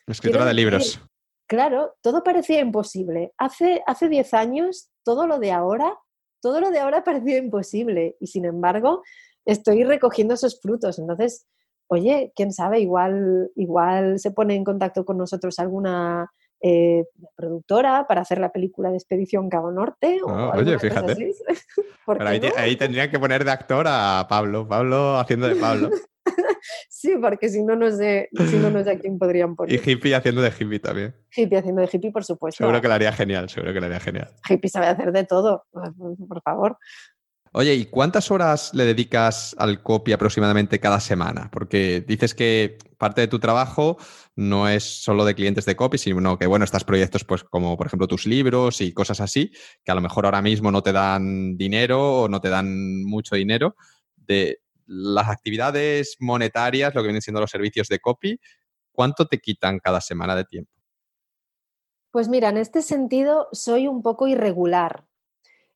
Escritora de libros. Claro, todo parecía imposible. Hace, hace 10 años, todo lo de ahora, todo lo de ahora (laughs) parecía imposible y sin embargo estoy recogiendo esos frutos. Entonces, oye, quién sabe, igual, igual se pone en contacto con nosotros alguna eh, productora para hacer la película de Expedición Cabo Norte. Ah, oye, fíjate. (laughs) Pero ahí, ahí, tendrían que poner de actor a Pablo, Pablo haciendo de Pablo. (laughs) sí, porque si no, no sé, si no, no sé a quién podrían poner. Y hippie haciendo de hippie también. Hippie haciendo de hippie, por supuesto. Seguro que lo haría genial, seguro que lo haría genial. Hippie sabe hacer de todo, por favor. Oye, ¿y cuántas horas le dedicas al copy aproximadamente cada semana? Porque dices que parte de tu trabajo no es solo de clientes de copy, sino que, bueno, estás proyectos, pues como por ejemplo tus libros y cosas así, que a lo mejor ahora mismo no te dan dinero o no te dan mucho dinero. De, las actividades monetarias, lo que vienen siendo los servicios de copy, ¿cuánto te quitan cada semana de tiempo? Pues mira, en este sentido soy un poco irregular.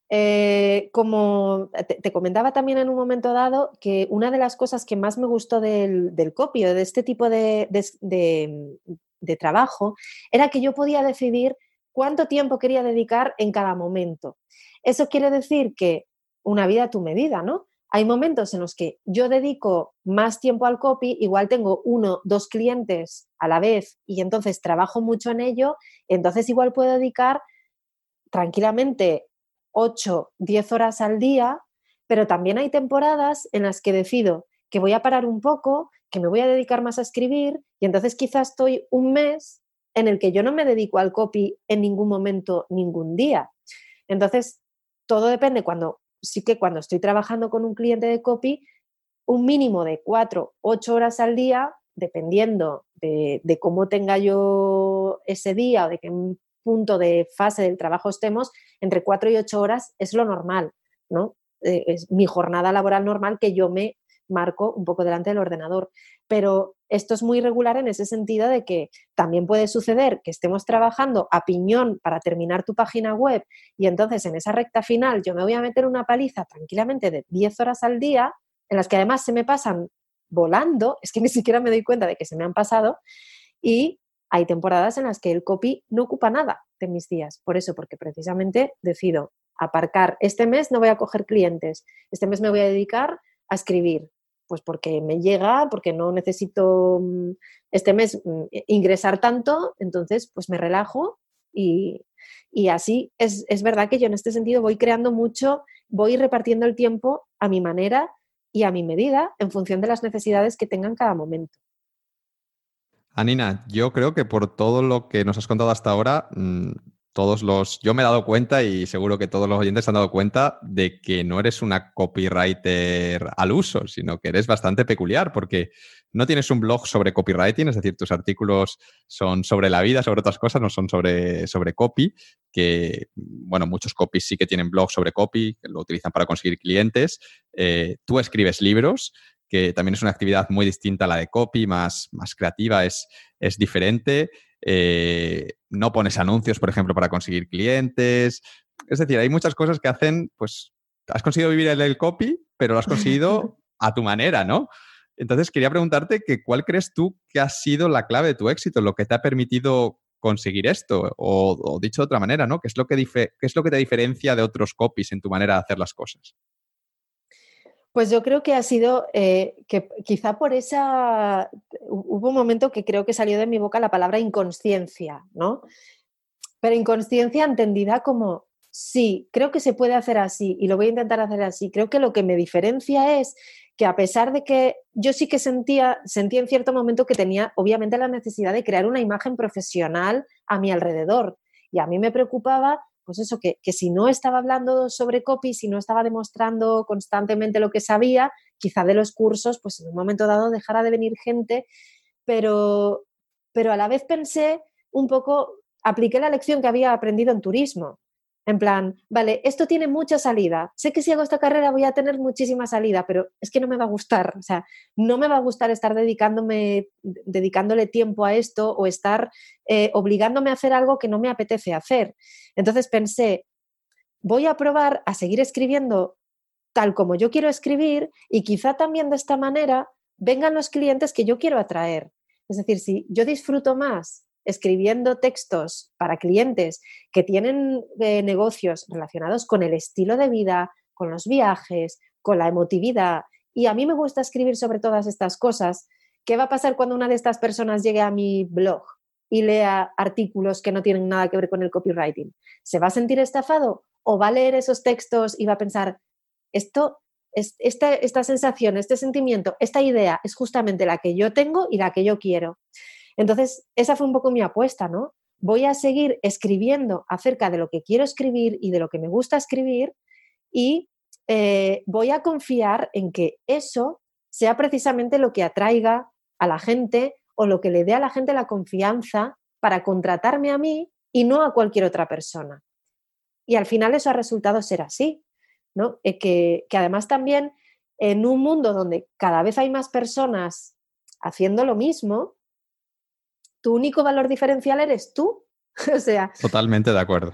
Eh, como te, comentaba también en un momento dado, que una de las cosas que más me gustó del, copy o de este tipo de, de trabajo era que yo podía decidir cuánto tiempo quería dedicar en cada momento. Eso quiere decir que una vida a tu medida, ¿no? Hay momentos en los que yo dedico más tiempo al copy, igual tengo uno, dos clientes a la vez y entonces trabajo mucho en ello, entonces igual puedo dedicar tranquilamente 8, 10 horas al día, pero también hay temporadas en las que decido que voy a parar un poco, que me voy a dedicar más a escribir y entonces quizás estoy un mes en el que yo no me dedico al copy en ningún momento, ningún día. Entonces, todo depende cuando sí que cuando estoy trabajando con un cliente de copy, un mínimo de cuatro, ocho horas al día, dependiendo de, cómo tenga yo ese día o de qué punto de fase del trabajo estemos, entre cuatro y ocho horas es lo normal, ¿no? Eh, es mi jornada laboral normal que yo me marco un poco delante del ordenador. Pero esto es muy regular en ese sentido de que también puede suceder que estemos trabajando a piñón para terminar tu página web y entonces en esa recta final yo me voy a meter una paliza tranquilamente de 10 horas al día, en las que además se me pasan volando, es que ni siquiera me doy cuenta de que se me han pasado, y hay temporadas en las que el copy no ocupa nada de mis días. Por eso, porque precisamente decido aparcar. Este mes no voy a coger clientes, este mes me voy a dedicar a escribir. Pues porque me llega, porque no necesito mm, este mes mm, ingresar tanto, entonces pues me relajo y, así es, es verdad que yo en este sentido voy creando mucho, voy repartiendo el tiempo a mi manera y a mi medida en función de las necesidades que tenga en cada momento. Anina, yo creo que por todo lo que nos has contado hasta ahora, mm, todos los. Yo me he dado cuenta y seguro que todos los oyentes se han dado cuenta de que no eres una copywriter al uso, sino que eres bastante peculiar porque no tienes un blog sobre copywriting, es decir, tus artículos son sobre la vida, sobre otras cosas, no son sobre, sobre copy, que, bueno, muchos copies sí que tienen blogs sobre copy, lo utilizan para conseguir clientes. Eh, tú escribes libros que también es una actividad muy distinta a la de copy, más, más creativa, es, es diferente. Eh, no pones anuncios, por ejemplo, para conseguir clientes. Es decir, hay muchas cosas que hacen, pues, has conseguido vivir el, el copy, pero lo has conseguido (laughs) a tu manera, ¿no? Entonces, quería preguntarte que cuál crees tú que ha sido la clave de tu éxito, lo que te ha permitido conseguir esto, o, dicho de otra manera, ¿no? ¿Qué es, lo que ¿Qué es lo que te diferencia de otros copies en tu manera de hacer las cosas? Pues yo creo que ha sido eh, que quizá por esa, hubo un momento que creo que salió de mi boca la palabra inconsciencia, ¿no? Pero inconsciencia entendida como, sí, creo que se puede hacer así y lo voy a intentar hacer así. Creo que lo que me diferencia es que a pesar de que yo sí que sentía, sentía en cierto momento que tenía obviamente la necesidad de crear una imagen profesional a mi alrededor. Y a mí me preocupaba pues eso, que, si no estaba hablando sobre copy, si no estaba demostrando constantemente lo que sabía, quizá de los cursos, pues en un momento dado dejara de venir gente, pero, pero a la vez pensé un poco, apliqué la lección que había aprendido en turismo. En plan, vale, esto tiene mucha salida. Sé que si hago esta carrera voy a tener muchísima salida, pero es que no me va a gustar. O sea, no me va a gustar estar dedicándome, dedicándole tiempo a esto o estar eh, obligándome a hacer algo que no me apetece hacer. Entonces pensé, voy a probar a seguir escribiendo tal como yo quiero escribir y quizá también de esta manera vengan los clientes que yo quiero atraer. Es decir, si yo disfruto más escribiendo textos para clientes que tienen eh, negocios relacionados con el estilo de vida, con los viajes, con la emotividad, y a mí me gusta escribir sobre todas estas cosas, ¿qué va a pasar cuando una de estas personas llegue a mi blog y lea artículos que no tienen nada que ver con el copywriting? ¿Se va a sentir estafado o va a leer esos textos y va a pensar, esto, es, esta, esta sensación, este sentimiento, esta idea es justamente la que yo tengo y la que yo quiero? Entonces, esa fue un poco mi apuesta, ¿no? Voy a seguir escribiendo acerca de lo que quiero escribir y de lo que me gusta escribir y eh, voy a confiar en que eso sea precisamente lo que atraiga a la gente o lo que le dé a la gente la confianza para contratarme a mí y no a cualquier otra persona. Y al final eso ha resultado ser así, ¿no? Eh, que, que además también en un mundo donde cada vez hay más personas haciendo lo mismo, tu único valor diferencial eres tú. (laughs) o sea. Totalmente de acuerdo.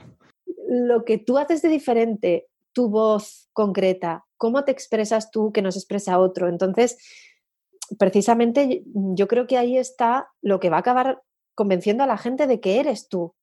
Lo que tú haces de diferente, tu voz concreta, cómo te expresas tú que no se expresa otro. Entonces, precisamente yo creo que ahí está lo que va a acabar convenciendo a la gente de que eres tú.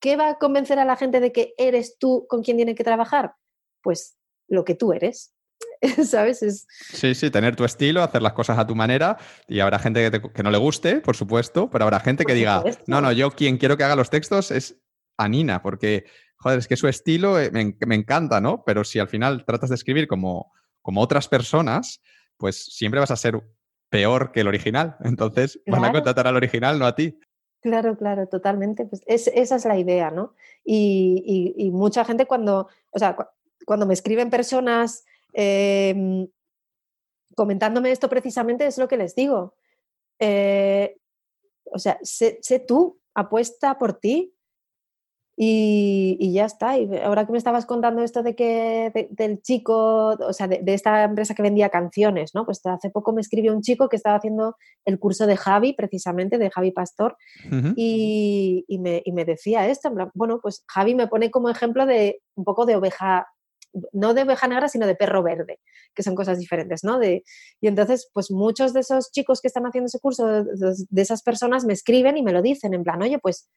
¿Qué va a convencer a la gente de que eres tú con quien tiene que trabajar? Pues lo que tú eres. (laughs) ¿sabes? Es... Sí, sí, tener tu estilo, hacer las cosas a tu manera y habrá gente que, no le guste, por supuesto, pero habrá gente que diga, no, no, yo quien quiero que haga los textos es Anina, porque, joder, es que su estilo eh, me, encanta, ¿no? Pero si al final tratas de escribir como, como otras personas, pues siempre vas a ser peor que el original. (laughs) Entonces van a contratar al original, no a ti. Claro, claro, totalmente. Pues esa es la idea, ¿no? Y, y, mucha gente cuando, o sea, cuando me escriben personas Em, comentándome esto precisamente es lo que les digo. Eh, o sea, sé, tú, apuesta por ti y, ya está. Y ahora que me estabas contando esto de que del chico, o sea, de, esta empresa que vendía canciones, ¿no? Pues hace poco me escribió un chico que estaba haciendo el curso de Javi, precisamente, de Javi Pastor, y, me, y, me, decía esto, bueno, pues Javi me pone como ejemplo de un poco de oveja no de oveja negra, sino de perro verde, que son cosas diferentes, ¿no? De, y entonces, pues muchos de esos chicos que están haciendo ese curso, de esas personas me escriben y me lo dicen en plan, oye, pues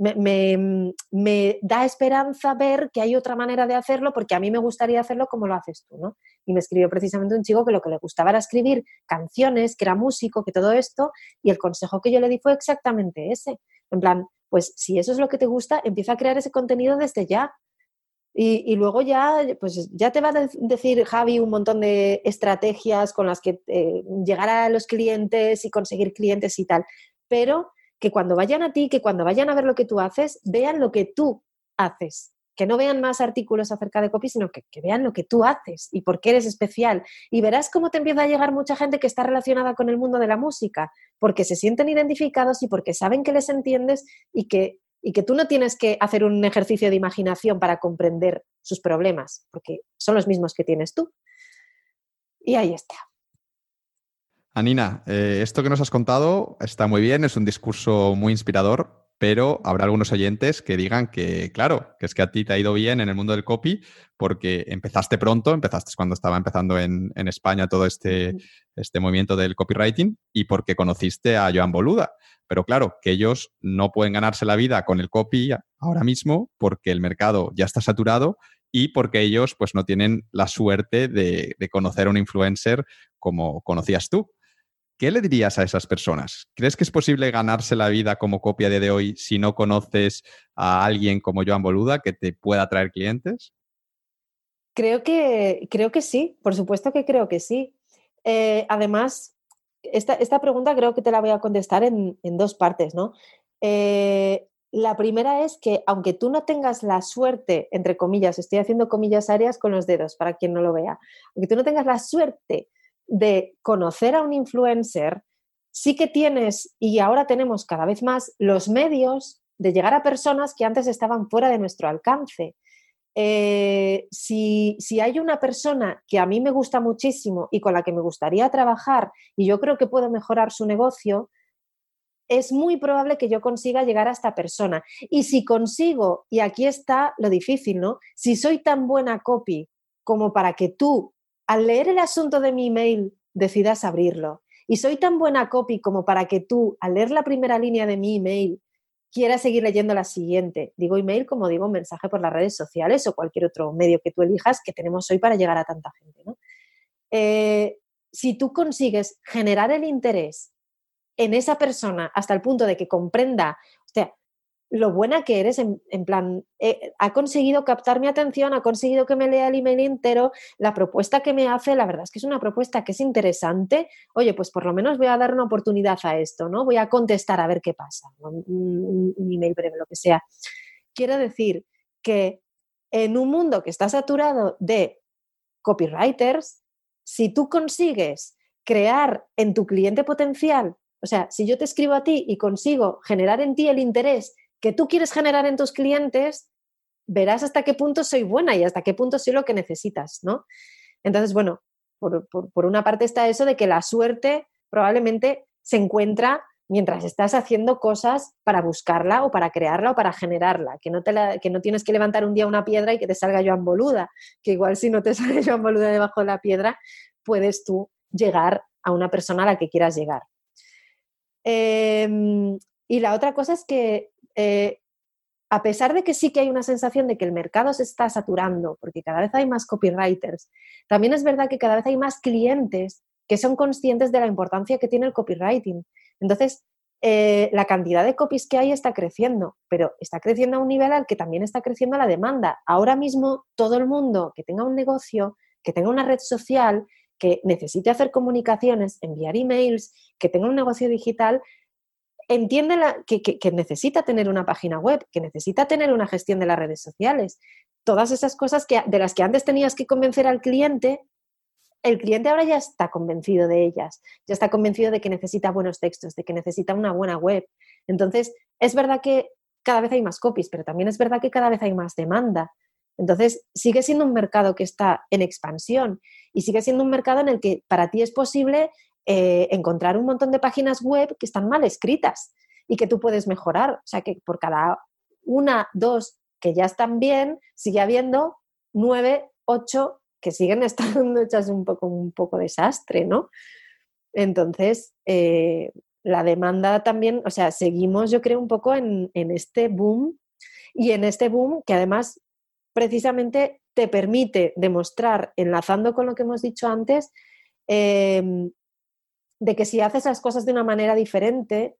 me, me, da esperanza ver que hay otra manera de hacerlo porque a mí me gustaría hacerlo como lo haces tú, ¿no? Y me escribió precisamente un chico que lo que le gustaba era escribir canciones, que era músico, que todo esto, y el consejo que yo le di fue exactamente ese. En plan, pues si eso es lo que te gusta, empieza a crear ese contenido desde ya. Y, luego ya, pues ya te va a decir Javi un montón de estrategias con las que eh, llegar a los clientes y conseguir clientes y tal. Pero que cuando vayan a ti, que cuando vayan a ver lo que tú haces, vean lo que tú haces. Que no vean más artículos acerca de copy, sino que, vean lo que tú haces y por qué eres especial. Y verás cómo te empieza a llegar mucha gente que está relacionada con el mundo de la música, porque se sienten identificados y porque saben que les entiendes y que, y que tú no tienes que hacer un ejercicio de imaginación para comprender sus problemas, porque son los mismos que tienes tú. Y ahí está. Anina, eh, esto que nos has contado está muy bien, es un discurso muy inspirador, pero habrá algunos oyentes que digan que, claro, que es que a ti te ha ido bien en el mundo del copy porque empezaste pronto, empezaste cuando estaba empezando en, España todo este, este movimiento del copywriting y porque conociste a Joan Boluda. Pero claro, que ellos no pueden ganarse la vida con el copy ahora mismo porque el mercado ya está saturado y porque ellos pues no tienen la suerte de, de conocer a un influencer como conocías tú. ¿Qué le dirías a esas personas? ¿Crees que es posible ganarse la vida como copia de hoy si no conoces a alguien como Joan Boluda que te pueda traer clientes? Creo que, creo que sí, por supuesto que creo que sí. Eh, además, esta, pregunta creo que te la voy a contestar en, dos partes, ¿no? Eh, la primera es que aunque tú no tengas la suerte, entre comillas, estoy haciendo comillas áreas con los dedos para quien no lo vea, aunque tú no tengas la suerte de conocer a un influencer, sí que tienes, y ahora tenemos cada vez más, los medios de llegar a personas que antes estaban fuera de nuestro alcance. Eh, si, si, hay una persona que a mí me gusta muchísimo y con la que me gustaría trabajar y yo creo que puedo mejorar su negocio, es muy probable que yo consiga llegar a esta persona. Y si consigo, y aquí está lo difícil, ¿no? Si soy tan buena copy como para que tú al leer el asunto de mi email decidas abrirlo. Y soy tan buena copy como para que tú, al leer la primera línea de mi email, quieras seguir leyendo la siguiente. Digo email como digo mensaje por las redes sociales o cualquier otro medio que tú elijas que tenemos hoy para llegar a tanta gente. Eh, si tú consigues generar el interés en esa persona hasta el punto de que comprenda, o sea, lo buena que eres, en, plan, eh, ha conseguido captar mi atención, ha conseguido que me lea el email entero, la propuesta que me hace, la verdad es que es una propuesta que es interesante, oye, pues por lo menos voy a dar una oportunidad a esto, ¿no? Voy a contestar a ver qué pasa, un, email breve, lo que sea. Quiero decir que en un mundo que está saturado de copywriters, si tú consigues crear en tu cliente potencial, o sea, si yo te escribo a ti y consigo generar en ti el interés que tú quieres generar en tus clientes, verás hasta qué punto soy buena y hasta qué punto soy lo que necesitas, ¿no? Entonces, bueno, por, una parte está eso de que la suerte probablemente se encuentra mientras estás haciendo cosas para buscarla o para crearla o para generarla, que no, te que no tienes que levantar un día una piedra y que te salga Joan Boluda, que igual si no te (laughs) sale Joan Boluda debajo de la piedra, puedes tú llegar a una persona a la que quieras llegar. Em, y la otra cosa es que eh, a pesar de que sí que hay una sensación de que el mercado se está saturando, porque cada vez hay más copywriters, también es verdad que cada vez hay más clientes que son conscientes de la importancia que tiene el copywriting. Entonces, eh, la cantidad de copies que hay está creciendo, pero está creciendo a un nivel al que también está creciendo la demanda. Ahora mismo, todo el mundo que tenga un negocio, que tenga una red social, que necesite hacer comunicaciones, enviar emails, que tenga un negocio digital, entiende que, necesita tener una página web, que necesita tener una gestión de las redes sociales. Todas esas cosas que, de las que antes tenías que convencer al cliente, el cliente ahora ya está convencido de ellas, ya está convencido de que necesita buenos textos, de que necesita una buena web. Entonces, es verdad que cada vez hay más copies, pero también es verdad que cada vez hay más demanda. Entonces, sigue siendo un mercado que está en expansión y sigue siendo un mercado en el que para ti es posible eh, encontrar un montón de páginas web que están mal escritas y que tú puedes mejorar. O sea, que por cada una, dos que ya están bien, sigue habiendo nueve ocho que siguen (laughs) estando hechas un poco, un poco desastre, ¿no? Entonces, eh, la demanda también, o sea, seguimos yo creo un poco en, este boom y en este boom que además precisamente te permite demostrar, enlazando con lo que hemos dicho antes, em, de que si haces las cosas de una manera diferente,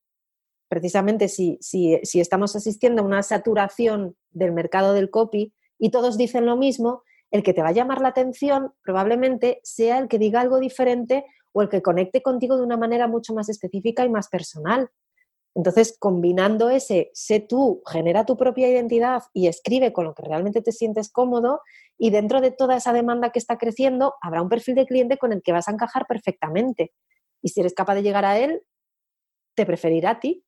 precisamente si, si, si, estamos asistiendo a una saturación del mercado del copy y todos dicen lo mismo, el que te va a llamar la atención probablemente sea el que diga algo diferente o el que conecte contigo de una manera mucho más específica y más personal. Entonces, combinando ese, sé tú, genera tu propia identidad y escribe con lo que realmente te sientes cómodo y dentro de toda esa demanda que está creciendo, habrá un perfil de cliente con el que vas a encajar perfectamente. Y si eres capaz de llegar a él, te preferirá a ti.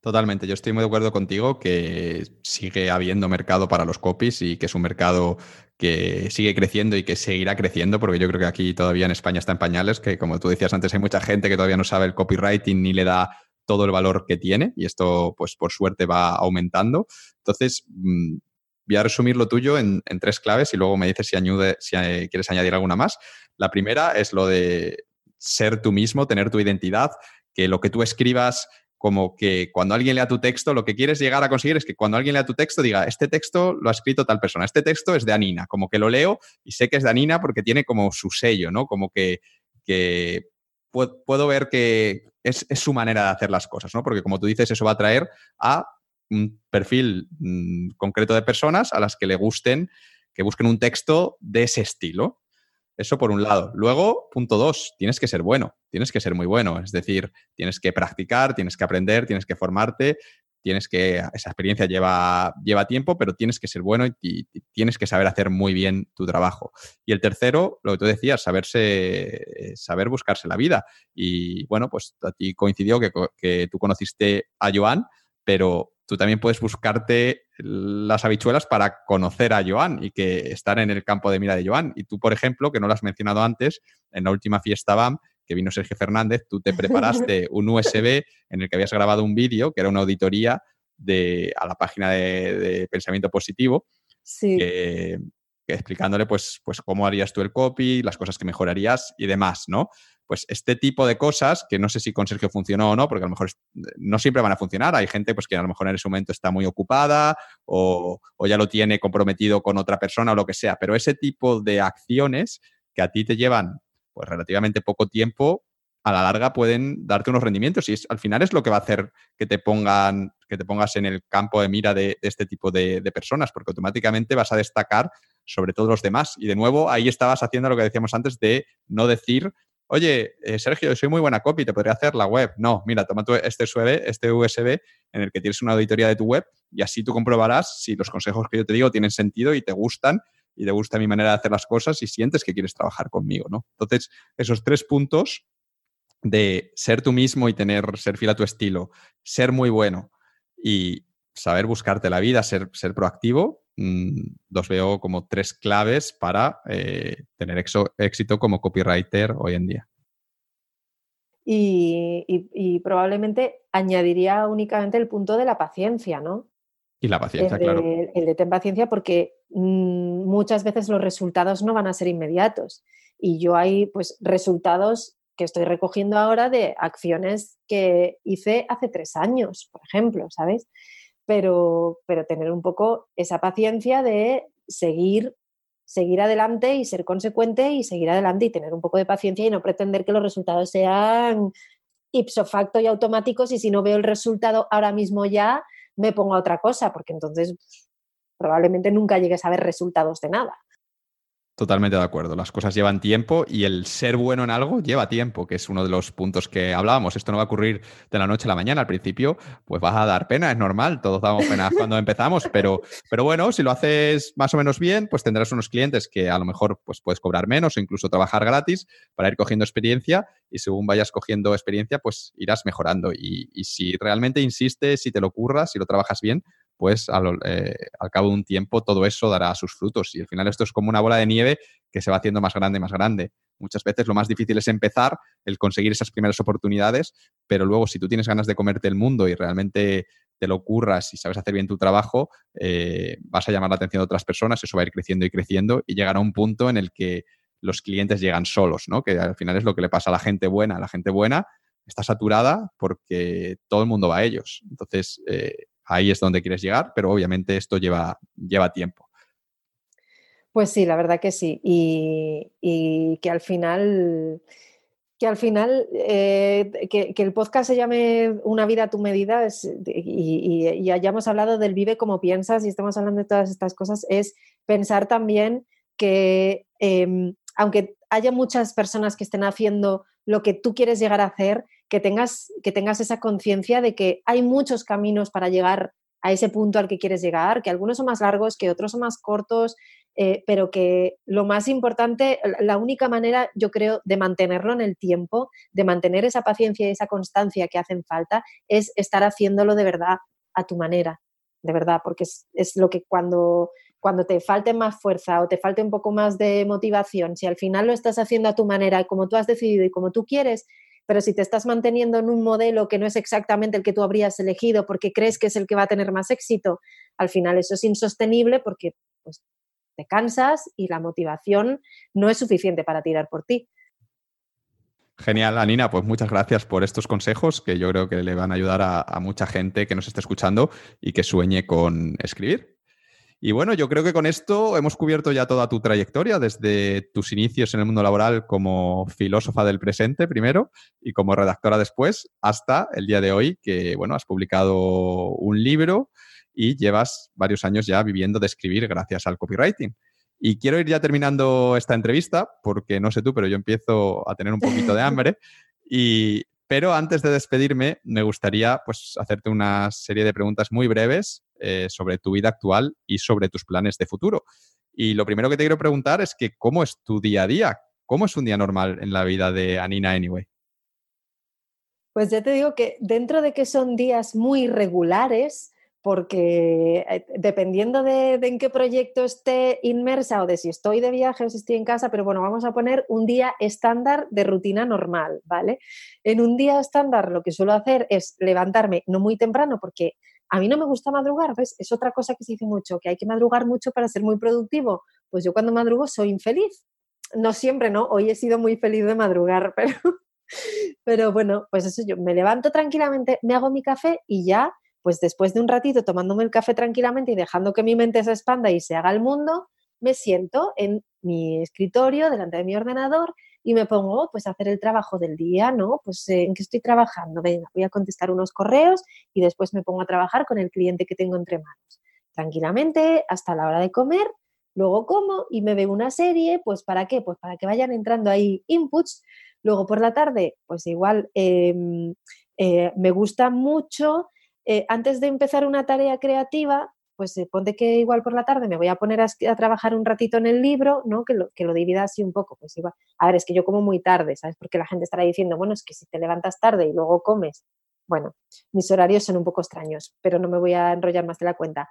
Totalmente, yo estoy muy de acuerdo contigo que sigue habiendo mercado para los copies y que es un mercado que sigue creciendo y que seguirá creciendo, porque yo creo que aquí todavía en España está en pañales, que como tú decías antes, hay mucha gente que todavía no sabe el copywriting ni le da todo el valor que tiene y esto, pues por suerte, va aumentando. Entonces, mm, voy a resumir lo tuyo en, tres claves y luego me dices si, añade, si eh, quieres añadir alguna más. La primera es lo de ser tú mismo, tener tu identidad, que lo que tú escribas como que cuando alguien lea tu texto, lo que quieres llegar a conseguir es que cuando alguien lea tu texto diga, este texto lo ha escrito tal persona, este texto es de Anina, como que lo leo y sé que es de Anina porque tiene como su sello, ¿no? Como que, puedo, ver que es, su manera de hacer las cosas, ¿no? Porque como tú dices, eso va a traer a un perfil mm, concreto de personas a las que le gusten, que busquen un texto de ese estilo. Eso por un lado. Luego, punto dos, tienes que ser bueno, tienes que ser muy bueno. Es decir, tienes que practicar, tienes que aprender, tienes que formarte, tienes que, esa experiencia lleva, lleva tiempo, pero tienes que ser bueno y, tienes que saber hacer muy bien tu trabajo. Y el tercero, lo que tú decías, saberse, saber buscarse la vida. Y bueno, pues a ti coincidió que, que tú conociste a Joan, pero tú también puedes buscarte las habichuelas para conocer a Joan y que estar en el campo de mira de Joan. Y tú, por ejemplo, que no lo has mencionado antes, en la última fiesta BAM, que vino Sergio Fernández, tú te preparaste (laughs) un USB en el que habías grabado un vídeo, que era una auditoría de, a la página de, Pensamiento Positivo, sí. explicándole pues, pues cómo harías tú el copy, las cosas que mejorarías y demás, ¿no? Pues este tipo de cosas, que no sé si con Sergio funcionó o no, porque a lo mejor no siempre van a funcionar. Hay gente pues, que a lo mejor en ese momento está muy ocupada o, ya lo tiene comprometido con otra persona o lo que sea, pero ese tipo de acciones que a ti te llevan pues, relativamente poco tiempo, a la larga pueden darte unos rendimientos y al final es lo que va a hacer que te pongan que te pongas en el campo de mira de, este tipo de, personas, porque automáticamente vas a destacar sobre todos los demás. Y de nuevo, ahí estabas haciendo lo que decíamos antes de no decir oye, eh, Sergio, soy muy buena copy, te podría hacer la web. No, mira, toma este USB, este USB en el que tienes una auditoría de tu web y así tú comprobarás si los consejos que yo te digo tienen sentido y te gustan y te gusta mi manera de hacer las cosas y sientes que quieres trabajar conmigo, ¿no? Entonces, esos tres puntos de ser tú mismo y tener, ser fiel a tu estilo, ser muy bueno y saber buscarte la vida, ser, ser proactivo, los veo como tres claves para eh, tener éxito como copywriter hoy en día. Y, probablemente añadiría únicamente el punto de la paciencia, ¿no? Y la paciencia, claro. El de ten paciencia porque mm, muchas veces los resultados no van a ser inmediatos. Y yo hay pues resultados que estoy recogiendo ahora de acciones que hice hace tres años, por ejemplo, ¿sabes? Pero, pero tener un poco esa paciencia de seguir, seguir adelante y ser consecuente y seguir adelante y tener un poco de paciencia y no pretender que los resultados sean ipso facto y automáticos y si no veo el resultado ahora mismo ya me pongo a otra cosa, porque entonces probablemente nunca llegues a ver resultados de nada. Totalmente de acuerdo. Las cosas llevan tiempo y el ser bueno en algo lleva tiempo, que es uno de los puntos que hablábamos. Esto no va a ocurrir de la noche a la mañana. Al principio, pues vas a dar pena, es normal. Todos damos pena (laughs) cuando empezamos, pero, pero bueno, si lo haces más o menos bien, pues tendrás unos clientes que a lo mejor pues, puedes cobrar menos o incluso trabajar gratis para ir cogiendo experiencia y según vayas cogiendo experiencia, pues irás mejorando. Y, y si realmente insistes, si te lo curras, si lo trabajas bien, pues al, cabo de un tiempo todo eso dará sus frutos. Y al final esto es como una bola de nieve que se va haciendo más grande y más grande. Muchas veces lo más difícil es empezar, el conseguir esas primeras oportunidades, pero luego si tú tienes ganas de comerte el mundo y realmente te lo curras y sabes hacer bien tu trabajo, eh, vas a llamar la atención de otras personas, eso va a ir creciendo y creciendo y llegará un punto en el que los clientes llegan solos, ¿no? Que al final es lo que le pasa a la gente buena. La gente buena está saturada porque todo el mundo va a ellos. Entonces, eh, ahí es donde quieres llegar, pero obviamente esto lleva, lleva tiempo. Pues sí, la verdad que sí. Y, que al final, que al final, eh, que, el podcast se llame Una vida a tu medida y, hayamos hablado del vive como piensas y estamos hablando de todas estas cosas, es pensar también que em, aunque haya muchas personas que estén haciendo lo que tú quieres llegar a hacer, que tengas, que tengas esa conciencia de que hay muchos caminos para llegar a ese punto al que quieres llegar, que algunos son más largos, que otros son más cortos, eh, pero que lo más importante, la única manera, yo creo, de mantenerlo en el tiempo, de mantener esa paciencia y esa constancia que hacen falta, es estar haciéndolo de verdad a tu manera, de verdad, porque es, es lo que cuando, cuando te falte más fuerza o te falte un poco más de motivación, si al final lo estás haciendo a tu manera, como tú has decidido y como tú quieres, pero si te estás manteniendo en un modelo que no es exactamente el que tú habrías elegido porque crees que es el que va a tener más éxito, al final eso es insostenible porque pues, te cansas y la motivación no es suficiente para tirar por ti. Genial, Anina, pues muchas gracias por estos consejos que yo creo que le van a ayudar a, a mucha gente que nos esté escuchando y que sueñe con escribir. Y bueno, yo creo que con esto hemos cubierto ya toda tu trayectoria, desde tus inicios en el mundo laboral como filósofa del presente primero y como redactora después, hasta el día de hoy que, bueno, has publicado un libro y llevas varios años ya viviendo de escribir gracias al copywriting. Y quiero ir ya terminando esta entrevista, porque no sé tú, pero yo empiezo a tener un poquito de hambre. (laughs) Y pero antes de despedirme, me gustaría pues, hacerte una serie de preguntas muy breves eh, sobre tu vida actual y sobre tus planes de futuro. Y lo primero que te quiero preguntar es que cómo es tu día a día, cómo es un día normal en la vida de Anina Anyway. Pues ya te digo que dentro de que son días muy regulares, porque eh, dependiendo de, en qué proyecto esté inmersa o de si estoy de viaje o si estoy en casa, pero bueno, vamos a poner un día estándar de rutina normal, ¿vale? En un día estándar lo que suelo hacer es levantarme no muy temprano porque a mí no me gusta madrugar, ¿ves? Es otra cosa que se dice mucho, que hay que madrugar mucho para ser muy productivo. Pues yo cuando madrugo soy infeliz. No siempre, ¿no? Hoy he sido muy feliz de madrugar, (laughs) pero, pero bueno, pues eso yo me levanto tranquilamente, me hago mi café y ya pues después de un ratito tomándome el café tranquilamente y dejando que mi mente se expanda y se haga el mundo, me siento en mi escritorio delante de mi ordenador y me pongo pues a hacer el trabajo del día, ¿no? Pues eh, en qué estoy trabajando, venga, voy a contestar unos correos y después me pongo a trabajar con el cliente que tengo entre manos. Tranquilamente hasta la hora de comer, luego como y me veo una serie, pues ¿para qué? Pues para que vayan entrando ahí inputs. Luego por la tarde, pues igual em, eh, me gusta mucho eh, antes de empezar una tarea creativa, pues se ponte que igual por la tarde me voy a poner a, trabajar un ratito en el libro, ¿no? Que lo, que lo divida así un poco, pues igual. A ver, es que yo como muy tarde, ¿sabes? Porque la gente estará diciendo, bueno, es que si te levantas tarde y luego comes, bueno, mis horarios son un poco extraños, pero no me voy a enrollar más de la cuenta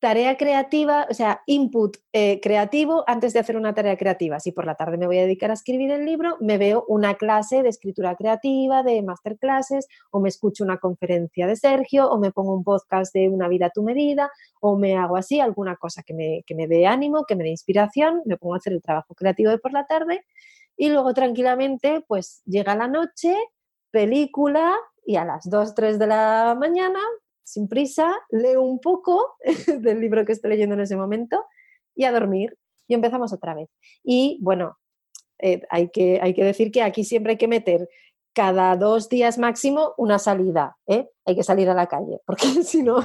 tarea creativa, o sea, input eh, creativo antes de hacer una tarea creativa. Si por la tarde me voy a dedicar a escribir el libro, me veo una clase de escritura creativa, de masterclasses, o me escucho una conferencia de Sergio, o me pongo un podcast de Una vida a tu medida, o me hago así alguna cosa que me, que me dé ánimo, que me dé inspiración, me pongo a hacer el trabajo creativo de por la tarde, y luego tranquilamente, pues llega la noche, película, y a las 2, 3 de la mañana sin prisa, leo un poco (laughs) del libro que estoy leyendo en ese momento y a dormir. Y empezamos otra vez. Y bueno, eh, hay, que, hay que decir que aquí siempre hay que meter cada dos días máximo una salida, ¿eh? Hay que salir a la calle, porque (laughs) si no,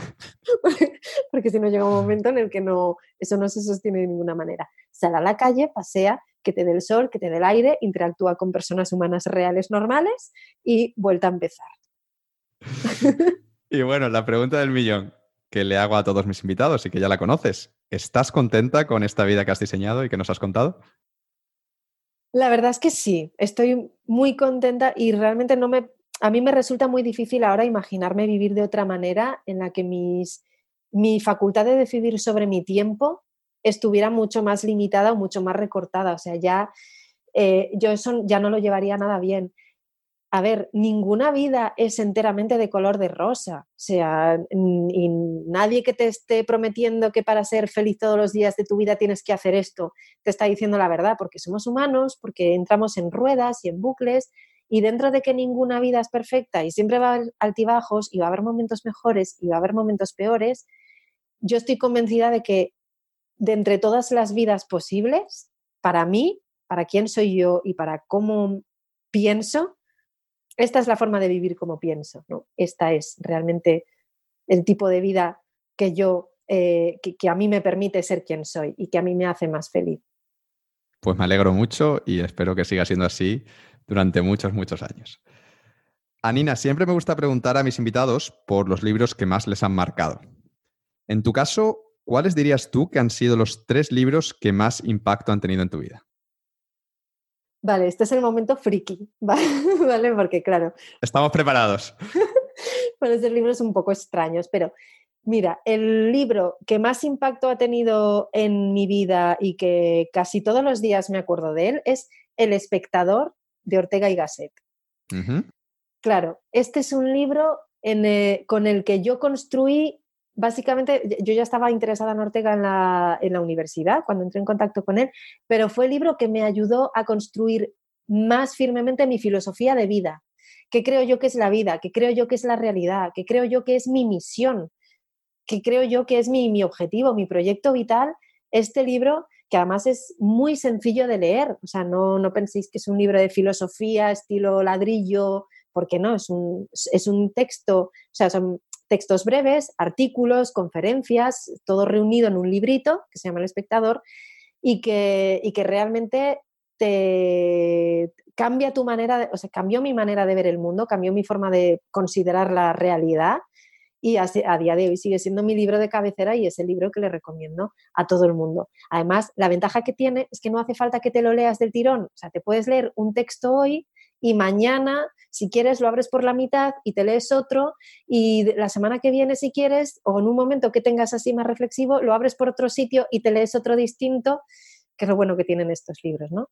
(laughs) porque si no llega un momento en el que no, eso no se sostiene de ninguna manera. Sal a la calle, pasea, que te dé el sol, que te dé el aire, interactúa con personas humanas reales normales y vuelta a empezar. Y bueno, la pregunta del millón que le hago a todos mis invitados y que ya la conoces. ¿Estás contenta con esta vida que has diseñado y que nos has contado? La verdad es que sí, estoy muy contenta y realmente no me, a mí me resulta muy difícil ahora imaginarme vivir de otra manera en la que mis, mi facultad de decidir sobre mi tiempo estuviera mucho más limitada o mucho más recortada. O sea, ya eh, yo eso ya no lo llevaría nada bien a ver, ninguna vida es enteramente de color de rosa. O sea, y nadie que te esté prometiendo que para ser feliz todos los días de tu vida tienes que hacer esto, te está diciendo la verdad, porque somos humanos, porque entramos en ruedas y en bucles, y dentro de que ninguna vida es perfecta y siempre va a haber altibajos y va a haber momentos mejores y va a haber momentos peores, yo estoy convencida de que de entre todas las vidas posibles, para mí, para quién soy yo y para cómo pienso, esta es la forma de vivir como pienso, ¿no? Esta es realmente el tipo de vida que yo, eh, que, a mí me permite ser quien soy y que a mí me hace más feliz. Pues me alegro mucho y espero que siga siendo así durante muchos, muchos años. Anina, siempre me gusta preguntar a mis invitados por los libros que más les han marcado. En tu caso, ¿cuáles dirías tú que han sido los tres libros que más impacto han tenido en tu vida? Vale, este es el momento friki, (laughs) ¿vale? Porque claro. Estamos preparados. (laughs) Pueden ser libros un poco extraños, pero mira, el libro que más impacto ha tenido en mi vida y que casi todos los días me acuerdo de él es El espectador de Ortega y Gasset. Claro, este es un libro eh, con el que yo construí básicamente, yo ya estaba interesada en Ortega en la, universidad, cuando entré en contacto con él, pero fue el libro que me ayudó a construir más firmemente mi filosofía de vida, que creo yo que es la vida, que creo yo que es la realidad, que creo yo que es mi misión, que creo yo que es mi, mi objetivo, mi proyecto vital. Este libro, que además es muy sencillo de leer, o sea, no, no penséis que es un libro de filosofía estilo ladrillo, porque no, es un, es un texto, o sea, son textos breves, artículos, conferencias, todo reunido en un librito que se llama El Espectador y que, que realmente te cambia tu manera, o sea, cambió mi manera de ver el mundo, cambió mi forma de considerar la realidad y a, a, día de hoy sigue siendo mi libro de cabecera y es el libro que le recomiendo a todo el mundo. Además, la ventaja que tiene es que no hace falta que te lo leas del tirón, o sea, te puedes leer un texto hoy y mañana, si quieres, lo abres por la mitad y te lees otro y la semana que viene, si quieres, o en un momento que tengas así más reflexivo, lo abres por otro sitio y te lees otro distinto, que es lo bueno que tienen estos libros, ¿no?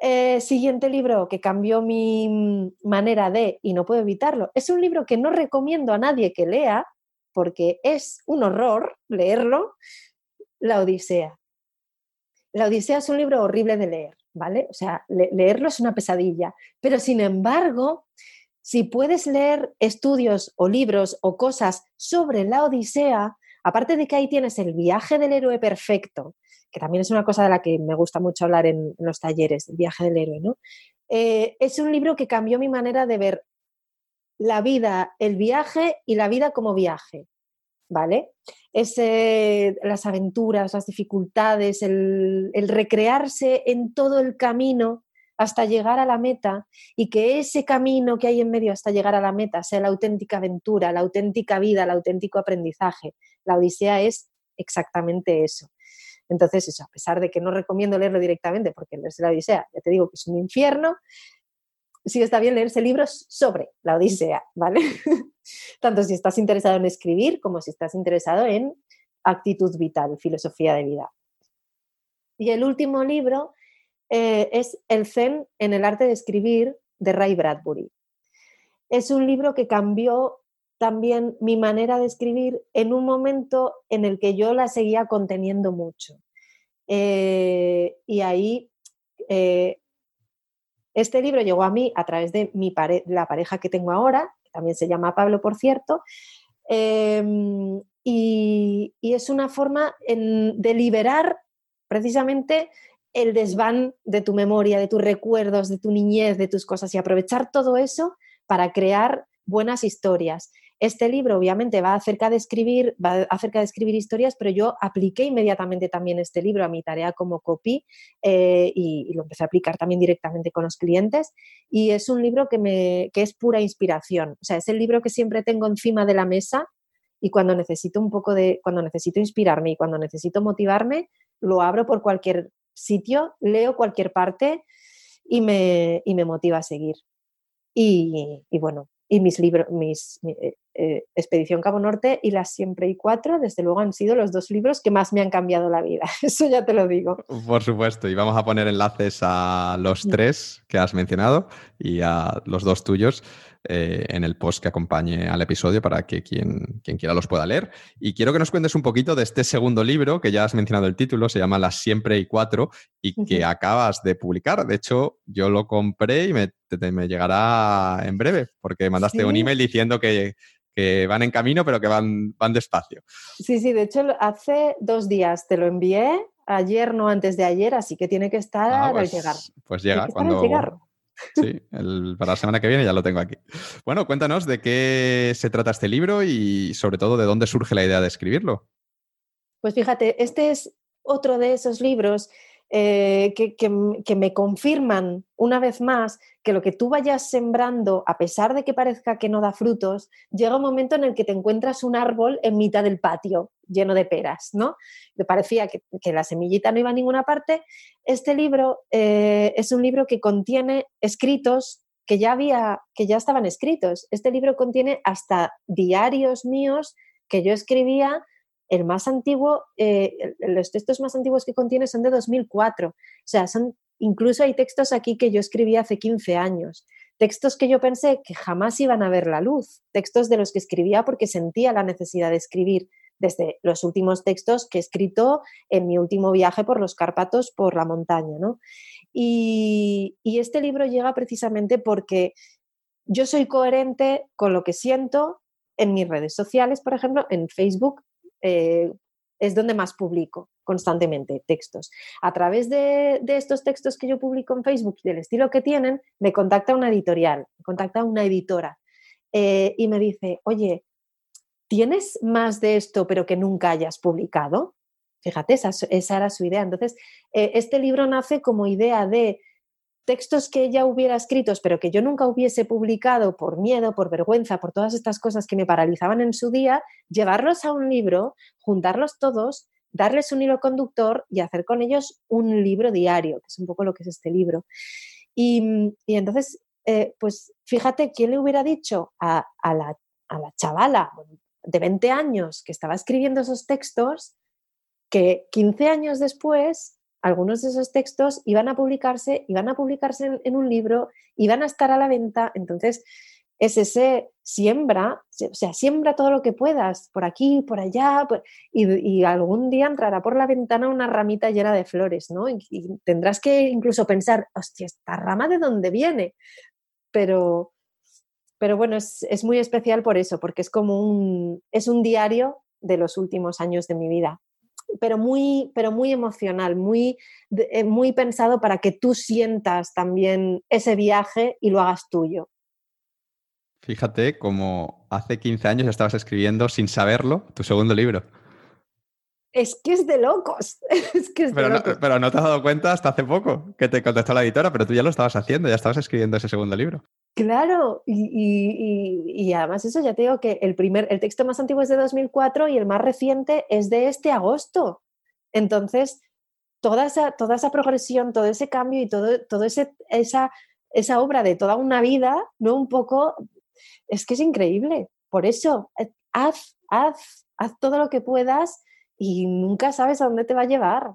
Eh, siguiente libro que cambió mi manera de, y no puedo evitarlo, es un libro que no recomiendo a nadie que lea, porque es un horror leerlo, La Odisea. La Odisea es un libro horrible de leer. ¿Vale? O sea, leerlo es una pesadilla, pero sin embargo, si puedes leer estudios o libros o cosas sobre la Odisea, aparte de que ahí tienes el viaje del héroe perfecto, que también es una cosa de la que me gusta mucho hablar en, los talleres, el viaje del héroe, ¿no? Eh, es un libro que cambió mi manera de ver la vida, el viaje y la vida como viaje. ¿Vale? las aventuras, las dificultades, el, recrearse en todo el camino hasta llegar a la meta y que ese camino que hay en medio hasta llegar a la meta sea la auténtica aventura, la auténtica vida, el auténtico aprendizaje. La Odisea es exactamente eso. Entonces, eso, a pesar de que no recomiendo leerlo directamente, porque leerse la Odisea, ya te digo que es un infierno, sí está bien leerse libros sobre la Odisea, ¿vale? (laughs) Tanto si estás interesado en escribir como si estás interesado en actitud vital, filosofía de vida. Y el último libro eh, es El Zen en el arte de escribir de Ray Bradbury. Es un libro que cambió también mi manera de escribir en un momento en el que yo la seguía conteniendo mucho. Eh, y ahí eh, este libro llegó a mí a través de mi la pareja que tengo ahora, que también se llama Pablo, por cierto, em, y, es una forma de liberar precisamente el desván de tu memoria, de tus recuerdos, de tu niñez, de tus cosas y aprovechar todo eso para crear buenas historias. Este libro obviamente va acerca de escribir, va acerca de escribir historias, pero yo apliqué inmediatamente también este libro a mi tarea como copy eh, y, lo empecé a aplicar también directamente con los clientes. Y es un libro que, me, que es pura inspiración. O sea, es el libro que siempre tengo encima de la mesa y cuando necesito un poco de, cuando necesito inspirarme y cuando necesito motivarme, lo abro por cualquier sitio, leo cualquier parte y me, y me motiva a seguir. Y, y, bueno, y mis libros, mis, eh, Expedición Cabo Norte y Las Siempre y Cuatro, desde luego han sido los dos libros que más me han cambiado la vida. (laughs) Eso ya te lo digo. Por supuesto, y vamos a poner enlaces a los mm. tres que has mencionado y a los dos tuyos. Eh, en el post que acompañe al episodio para que quien, quien, quiera los pueda leer. Y quiero que nos cuentes un poquito de este segundo libro, que ya has mencionado el título, se llama Las Siempre y Cuatro, y que acabas de publicar. De hecho, yo lo compré y me, me llegará en breve, porque mandaste un email diciendo que, que van en camino, pero que van, van despacio. Sí, sí, de hecho hace dos días te lo envié, ayer no antes de ayer, así que tiene que estar ah, al llegar. Pues llega cuando... (laughs) Sí, para la semana que viene ya lo tengo aquí. Bueno, cuéntanos de qué se trata este libro y sobre todo de dónde surge la idea de escribirlo. Pues fíjate, este es otro de esos libros eh, que, me confirman una vez más que lo que tú vayas sembrando, a pesar de que parezca que no da frutos, llega un momento en el que te encuentras un árbol en mitad del patio lleno de peras, ¿no? Me parecía que, la semillita no iba a ninguna parte. Este libro eh, es un libro que contiene escritos que ya había, que ya estaban escritos. Este libro contiene hasta diarios míos que yo escribía el más antiguo, eh, los textos más antiguos que contiene son de 2004. O sea, son, incluso hay textos aquí que yo escribí hace 15 años. Textos que yo pensé que jamás iban a ver la luz. Textos de los que escribía porque sentía la necesidad de escribir desde los últimos textos que he escrito en mi último viaje por los Cárpatos, por la montaña. Y, y este libro llega precisamente porque yo soy coherente con lo que siento en mis redes sociales, por ejemplo, en Facebook eh, es donde más publico constantemente textos. A través de, estos textos que yo publico en Facebook, del estilo que tienen, me contacta una editorial, me contacta una editora eh, y me dice, oye, ¿tienes más de esto pero que nunca hayas publicado? Fíjate, esa, esa era su idea. Entonces, eh, este libro nace como idea de textos que ella hubiera escrito, pero que yo nunca hubiese publicado por miedo, por vergüenza, por todas estas cosas que me paralizaban en su día, llevarlos a un libro, juntarlos todos, darles un hilo conductor y hacer con ellos un libro diario, que es un poco lo que es este libro. Y, entonces, eh, pues fíjate, ¿quién le hubiera dicho a, a la chavala de 20 años que estaba escribiendo esos textos que 15 años después algunos de esos textos iban a publicarse, iban a publicarse en, un libro, iban a estar a la venta, entonces es ese siembra, o sea, siembra todo lo que puedas, por aquí, por allá, y, algún día entrará por la ventana una ramita llena de flores, ¿no? Y, tendrás que incluso pensar, hostia, ¿esta rama de dónde viene? Pero, pero bueno, es, es muy especial por eso, porque es como un, es un diario de los últimos años de mi vida pero muy, pero muy emocional, muy, eh, muy pensado para que tú sientas también ese viaje y lo hagas tuyo. Fíjate como hace 15 años estabas escribiendo sin saberlo tu segundo libro. Es que es de locos. (laughs) Es que pero, No, pero no te has dado cuenta hasta hace poco que te contestó la editora, pero tú ya lo estabas haciendo, ya estabas escribiendo ese segundo libro. Claro, y, además eso ya te digo que el, primer, el texto más antiguo es de 2004 y el más reciente es de este agosto. Entonces, toda esa, toda esa progresión, todo ese cambio y todo, todo ese, esa, esa obra de toda una vida, ¿no? Un poco, es que es increíble. Por eso, eh, haz, haz, haz todo lo que puedas y nunca sabes a dónde te va a llevar.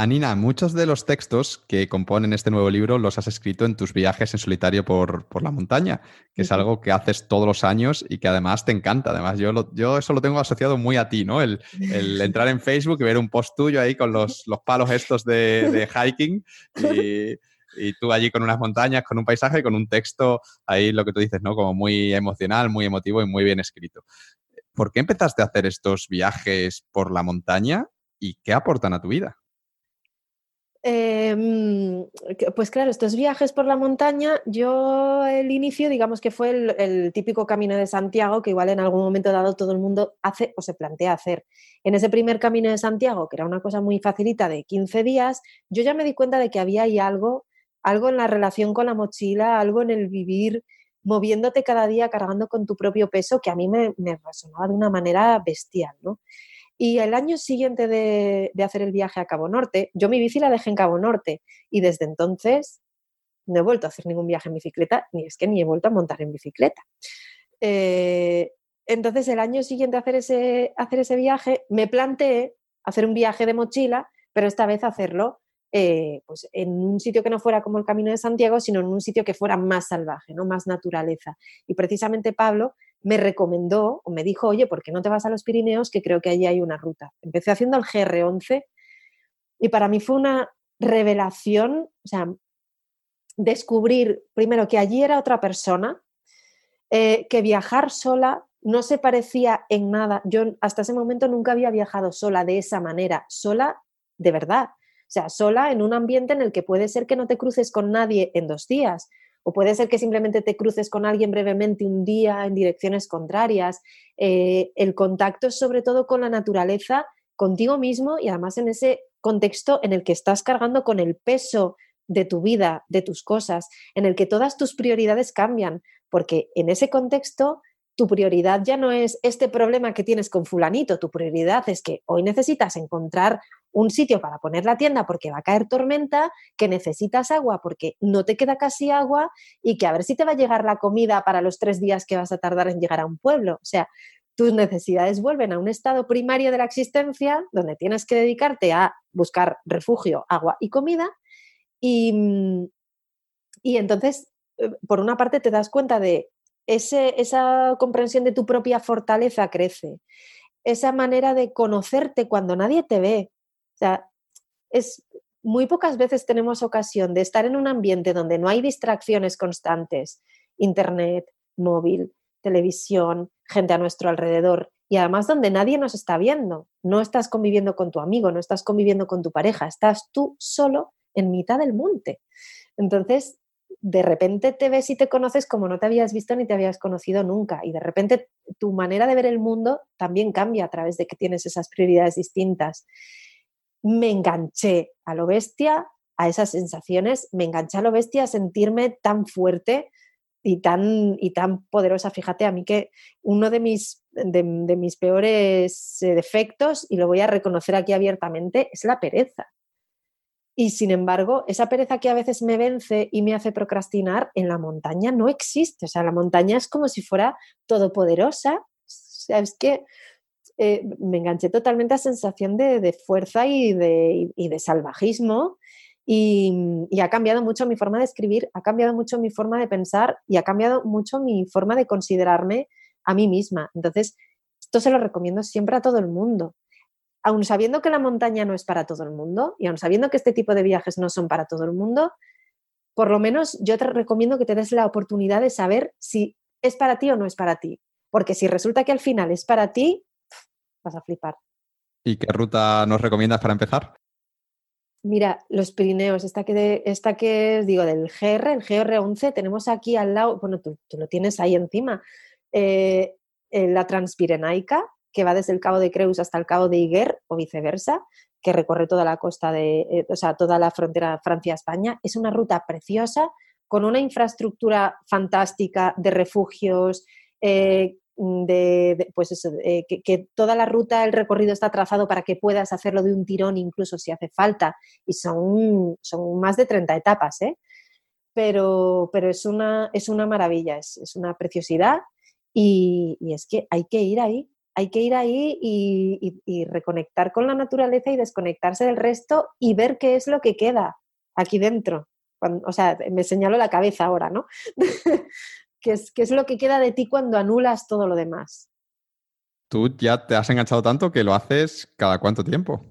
Anina, muchos de los textos que componen este nuevo libro los has escrito en tus viajes en solitario por, la montaña, que es algo que haces todos los años y que además te encanta. Además, yo, yo eso lo tengo asociado muy a ti, ¿no? El, (laughs) entrar en Facebook y ver un post tuyo ahí con los, palos estos de, (laughs) hiking y, y, tú allí con unas montañas, con un paisaje y con un texto ahí, lo que tú dices, ¿no? Como muy emocional, muy emotivo y muy bien escrito. ¿Por qué empezaste a hacer estos viajes por la montaña y qué aportan a tu vida? Em, pues claro, estos viajes por la montaña, yo el inicio, digamos que fue el, típico camino de Santiago, que igual en algún momento dado todo el mundo hace o se plantea hacer. En ese primer camino de Santiago, que era una cosa muy facilita de 15 días, yo ya me di cuenta de que había ahí algo, algo en la relación con la mochila, algo en el vivir moviéndote cada día, cargando con tu propio peso, que a mí me, me resonaba de una manera bestial, ¿no? Y el año siguiente de, hacer el viaje a Cabo Norte, yo mi bici la dejé en Cabo Norte y desde entonces no he vuelto a hacer ningún viaje en bicicleta, ni es que ni he vuelto a montar en bicicleta. eh, entonces el año siguiente hacer ese, hacer ese viaje, me planteé hacer un viaje de mochila, pero esta vez hacerlo eh, pues en un sitio que no fuera como el Camino de Santiago, sino en un sitio que fuera más salvaje, ¿no? más naturaleza. Y precisamente Pablo me recomendó o me dijo, oye, ¿por qué no te vas a los Pirineos? Que creo que allí hay una ruta. Empecé haciendo el GR11 y para mí fue una revelación, o sea, descubrir primero que allí era otra persona, eh, que viajar sola no se parecía en nada. Yo hasta ese momento nunca había viajado sola de esa manera, sola de verdad. O sea, sola en un ambiente en el que puede ser que no te cruces con nadie en dos días, o puede ser que simplemente te cruces con alguien brevemente un día en direcciones contrarias. Eh, el contacto es sobre todo con la naturaleza, contigo mismo y además en ese contexto en el que estás cargando con el peso de tu vida, de tus cosas, en el que todas tus prioridades cambian, porque en ese contexto tu prioridad ya no es este problema que tienes con fulanito, tu prioridad es que hoy necesitas encontrar un sitio para poner la tienda porque va a caer tormenta, que necesitas agua porque no te queda casi agua y que a ver si te va a llegar la comida para los tres días que vas a tardar en llegar a un pueblo. O sea, tus necesidades vuelven a un estado primario de la existencia donde tienes que dedicarte a buscar refugio, agua y comida. Y, y entonces, eh, por una parte, te das cuenta de esa comprensión de tu propia fortaleza crece, esa manera de conocerte cuando nadie te ve. O sea, es, muy pocas veces tenemos ocasión de estar en un ambiente donde no hay distracciones constantes, internet, móvil, televisión, gente a nuestro alrededor y además donde nadie nos está viendo. No estás conviviendo con tu amigo, no estás conviviendo con tu pareja, estás tú solo en mitad del monte. Entonces, de repente te ves y te conoces como no te habías visto ni te habías conocido nunca. Y de repente tu manera de ver el mundo también cambia a través de que tienes esas prioridades distintas. Me enganché a lo bestia, a esas sensaciones, me enganché a lo bestia a sentirme tan fuerte y tan, y tan poderosa. Fíjate, a mí que uno de mis, de mis peores eh, defectos, y lo voy a reconocer aquí abiertamente, es la pereza. Y sin embargo, esa pereza que a veces me vence y me hace procrastinar, en la montaña no existe. O sea, la montaña es como si fuera todopoderosa. O sea, que eh, me enganché totalmente a sensación de, fuerza y de, salvajismo. Y, y, ha cambiado mucho mi forma de escribir, ha cambiado mucho mi forma de pensar y ha cambiado mucho mi forma de considerarme a mí misma. Entonces, esto se lo recomiendo siempre a todo el mundo aun sabiendo que la montaña no es para todo el mundo y aun sabiendo que este tipo de viajes no son para todo el mundo, por lo menos yo te recomiendo que te des la oportunidad de saber si es para ti o no es para ti. Porque si resulta que al final es para ti, vas a flipar. ¿Y qué ruta nos recomiendas para empezar? Mira, los Pirineos, esta que, esta que digo del GR, el GR11, tenemos aquí al lado, bueno, tú, lo tienes ahí encima, eh, la Transpirenaica, que va desde el Cabo de Creus hasta el Cabo de Higuer o viceversa, que recorre toda la costa de, eh, o sea, toda la frontera Francia-España. Es una ruta preciosa, con una infraestructura fantástica de refugios, eh, de, pues eso, que, toda la ruta, el recorrido está trazado para que puedas hacerlo de un tirón, incluso si hace falta, y son, son más de 30 etapas, ¿eh? pero, pero es, una, es una maravilla, es, es una preciosidad y, y, es que hay que ir ahí, hay que ir ahí y, reconectar con la naturaleza y desconectarse del resto y ver qué es lo que queda aquí dentro. o sea, me señalo la cabeza ahora, ¿no? (laughs) ¿Qué, es, ¿Qué es lo que queda de ti cuando anulas todo lo demás? Tú ya te has enganchado tanto que lo haces cada cuánto tiempo.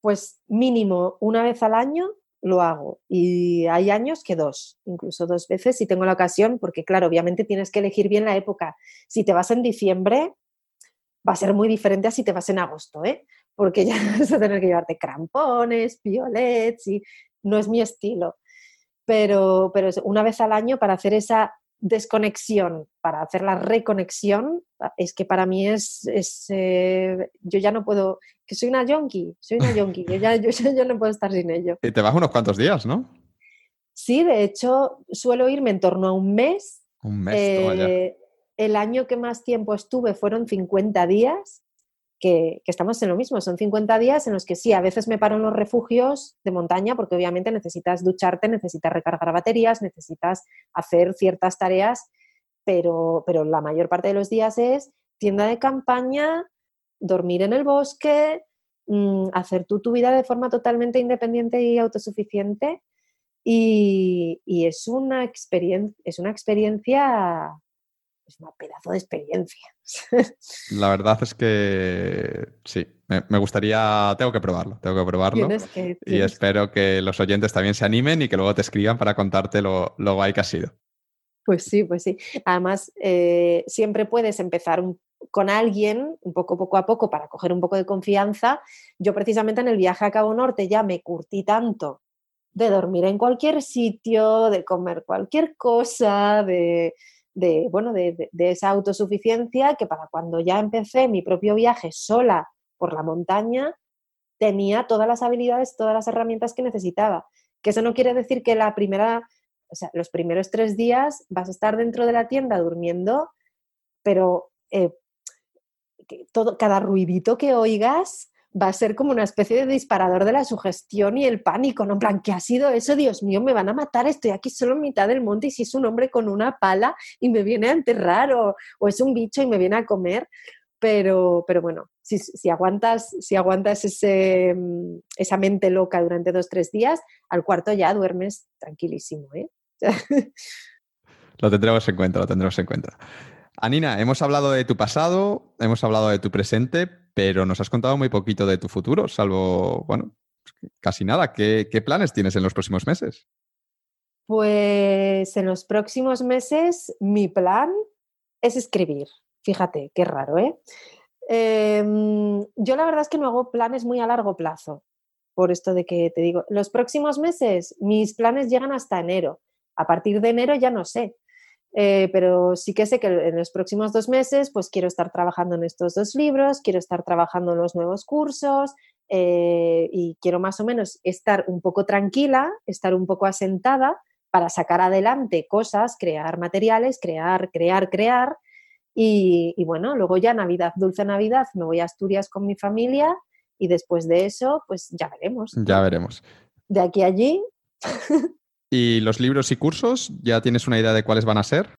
Pues mínimo una vez al año lo hago. Y hay años que dos, incluso dos veces si tengo la ocasión, porque claro, obviamente tienes que elegir bien la época. Si te vas en diciembre, va a ser muy diferente a si te vas en agosto, ¿eh? porque ya (laughs) vas a tener que llevarte crampones, piolets y no es mi estilo. Pero, pero una vez al año para hacer esa desconexión, para hacer la reconexión, es que para mí es, es eh, yo ya no puedo, que soy una yonki, soy una yonki, yo ya, yo no puedo estar sin ello. Y te vas unos cuantos días, ¿no? Sí, de hecho, suelo irme en torno a un mes. Un mes, eh, el año que más tiempo estuve fueron 50 días, que, estamos en lo mismo, son 50 días en los que sí, a veces me paro en los refugios de montaña porque obviamente necesitas ducharte, necesitas recargar baterías, necesitas hacer ciertas tareas pero, pero la mayor parte de los días es tienda de campaña, dormir en el bosque, mm, hacer tú tu vida de forma totalmente independiente y autosuficiente. Y, es, una es una experiencia es un pedazo de experiencia. La (laughs) verdad es que sí, me, gustaría, tengo que probarlo, tengo que probarlo. y espero que los oyentes también se animen y que luego te escriban para contarte lo, lo guay que ha sido. Pues sí, pues sí. Además, eh, siempre puedes empezar con alguien, un poco poco a poco, para coger un poco de confianza. Yo precisamente en el viaje a Cabo Norte ya me curtí tanto de dormir en cualquier sitio, de comer cualquier cosa, de, de, bueno, de, esa autosuficiencia que para cuando ya empecé mi propio viaje sola por la montaña, tenía todas las habilidades, todas las herramientas que necesitaba. Que eso no quiere decir que la primera, o sea, los primeros tres días vas a estar dentro de la tienda durmiendo, pero eh, todo, cada ruidito que oigas va a ser como una especie de disparador de la sugestión y el pánico, ¿no? En plan, ¿qué ha sido eso? Dios mío, me van a matar, estoy aquí solo en mitad del monte y si es un hombre con una pala y me viene a enterrar o, es un bicho y me viene a comer. Pero, pero bueno, si, aguantas, si aguantas ese, mm, esa mente loca durante dos, tres días, al cuarto ya duermes tranquilísimo, ¿eh? (laughs) lo tendremos en cuenta, lo tendremos en cuenta. Anina, hemos hablado de tu pasado, hemos hablado de tu presente, pero nos has contado muy poquito de tu futuro, salvo, bueno, casi nada. ¿Qué, planes tienes en los próximos meses? Pues en los próximos meses mi plan es escribir. Fíjate, qué raro, ¿eh? Em, yo la verdad es que no hago planes muy a largo plazo, por esto de que te digo, los próximos meses mis planes llegan hasta enero. A partir de enero ya no sé, eh, pero sí que sé que en los próximos dos meses pues quiero estar trabajando en estos dos libros, quiero estar trabajando en los nuevos cursos eh, y quiero más o menos estar un poco tranquila, estar un poco asentada para sacar adelante cosas, crear materiales, crear, crear, crear. Y, y bueno, luego ya Navidad, dulce Navidad, me voy a Asturias con mi familia y después de eso, pues ya veremos. Ya veremos. De aquí a allí. ¿Y los libros y cursos? ¿Ya tienes una idea de cuáles van a ser?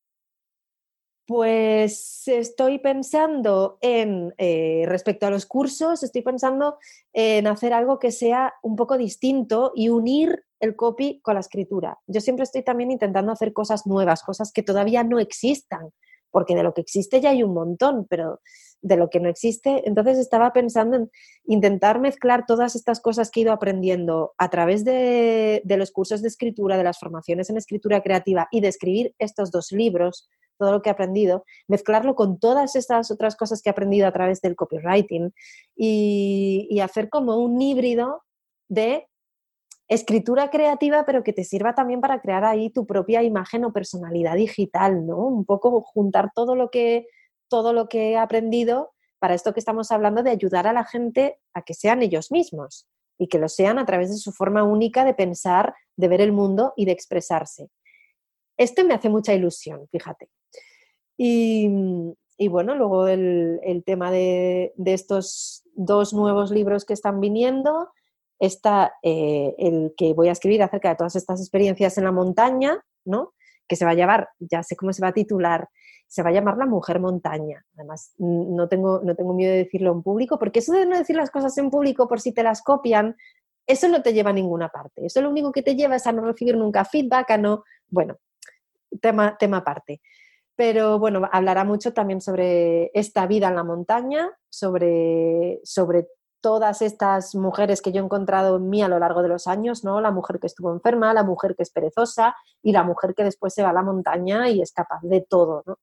Pues estoy pensando en, eh, respecto a los cursos, estoy pensando en hacer algo que sea un poco distinto y unir el copy con la escritura. Yo siempre estoy también intentando hacer cosas nuevas, cosas que todavía no existan, porque de lo que existe ya hay un montón, pero de lo que no existe. Entonces estaba pensando en intentar mezclar todas estas cosas que he ido aprendiendo a través de, los cursos de escritura, de las formaciones en escritura creativa y de escribir estos dos libros, todo lo que he aprendido, mezclarlo con todas estas otras cosas que he aprendido a través del copywriting y, y hacer como un híbrido de escritura creativa, pero que te sirva también para crear ahí tu propia imagen o personalidad digital, ¿no? Un poco juntar todo lo que todo lo que he aprendido para esto que estamos hablando de ayudar a la gente a que sean ellos mismos y que lo sean a través de su forma única de pensar, de ver el mundo y de expresarse. Esto me hace mucha ilusión, fíjate. Y, bueno, luego el, tema de, estos dos nuevos libros que están viniendo, está eh, el que voy a escribir acerca de todas estas experiencias en la montaña, ¿no? que se va a llamar, ya sé cómo se va a titular, se va a llamar La Mujer Montaña. Además, no tengo, no tengo miedo de decirlo en público, porque eso de no decir las cosas en público por si te las copian, eso no te lleva a ninguna parte. Eso lo único que te lleva es a no recibir nunca feedback, a no, bueno, tema, tema aparte. Pero bueno, hablará mucho también sobre esta vida en la montaña, sobre, sobre todas estas mujeres que yo he encontrado en mí a lo largo de los años, ¿no? La mujer que estuvo enferma, la mujer que es perezosa y la mujer que después se va a la montaña y es capaz de todo, ¿no?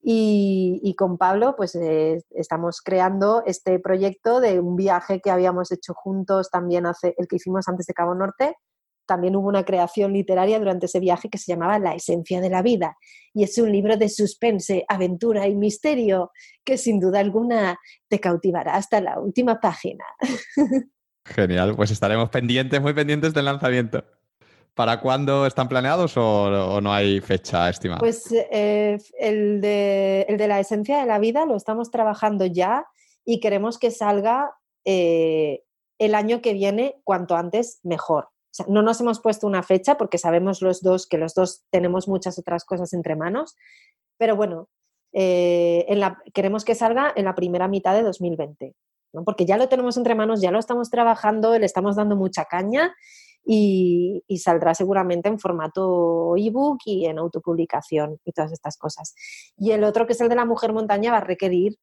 Y, con Pablo, pues eh, estamos creando este proyecto de un viaje que habíamos hecho juntos también hace, el que hicimos antes de Cabo Norte, también hubo una creación literaria durante ese viaje que se llamaba La esencia de la vida. Y es un libro de suspense, aventura y misterio que sin duda alguna te cautivará hasta la última página. (laughs) Genial, pues estaremos pendientes, muy pendientes del lanzamiento. ¿Para cuándo están planeados o, no hay fecha estimada? Pues eh, el, de, la esencia de la vida lo estamos trabajando ya y queremos que salga eh, el año que viene cuanto antes mejor no nos hemos puesto una fecha porque sabemos los dos que los dos tenemos muchas otras cosas entre manos, pero bueno, eh, queremos que salga en la primera mitad de 2020, ¿no? porque ya lo tenemos entre manos, ya lo estamos trabajando, le estamos dando mucha caña y, saldrá seguramente en formato ebook y en autopublicación y todas estas cosas. Y el otro, que es el de la mujer montaña, va a requerir,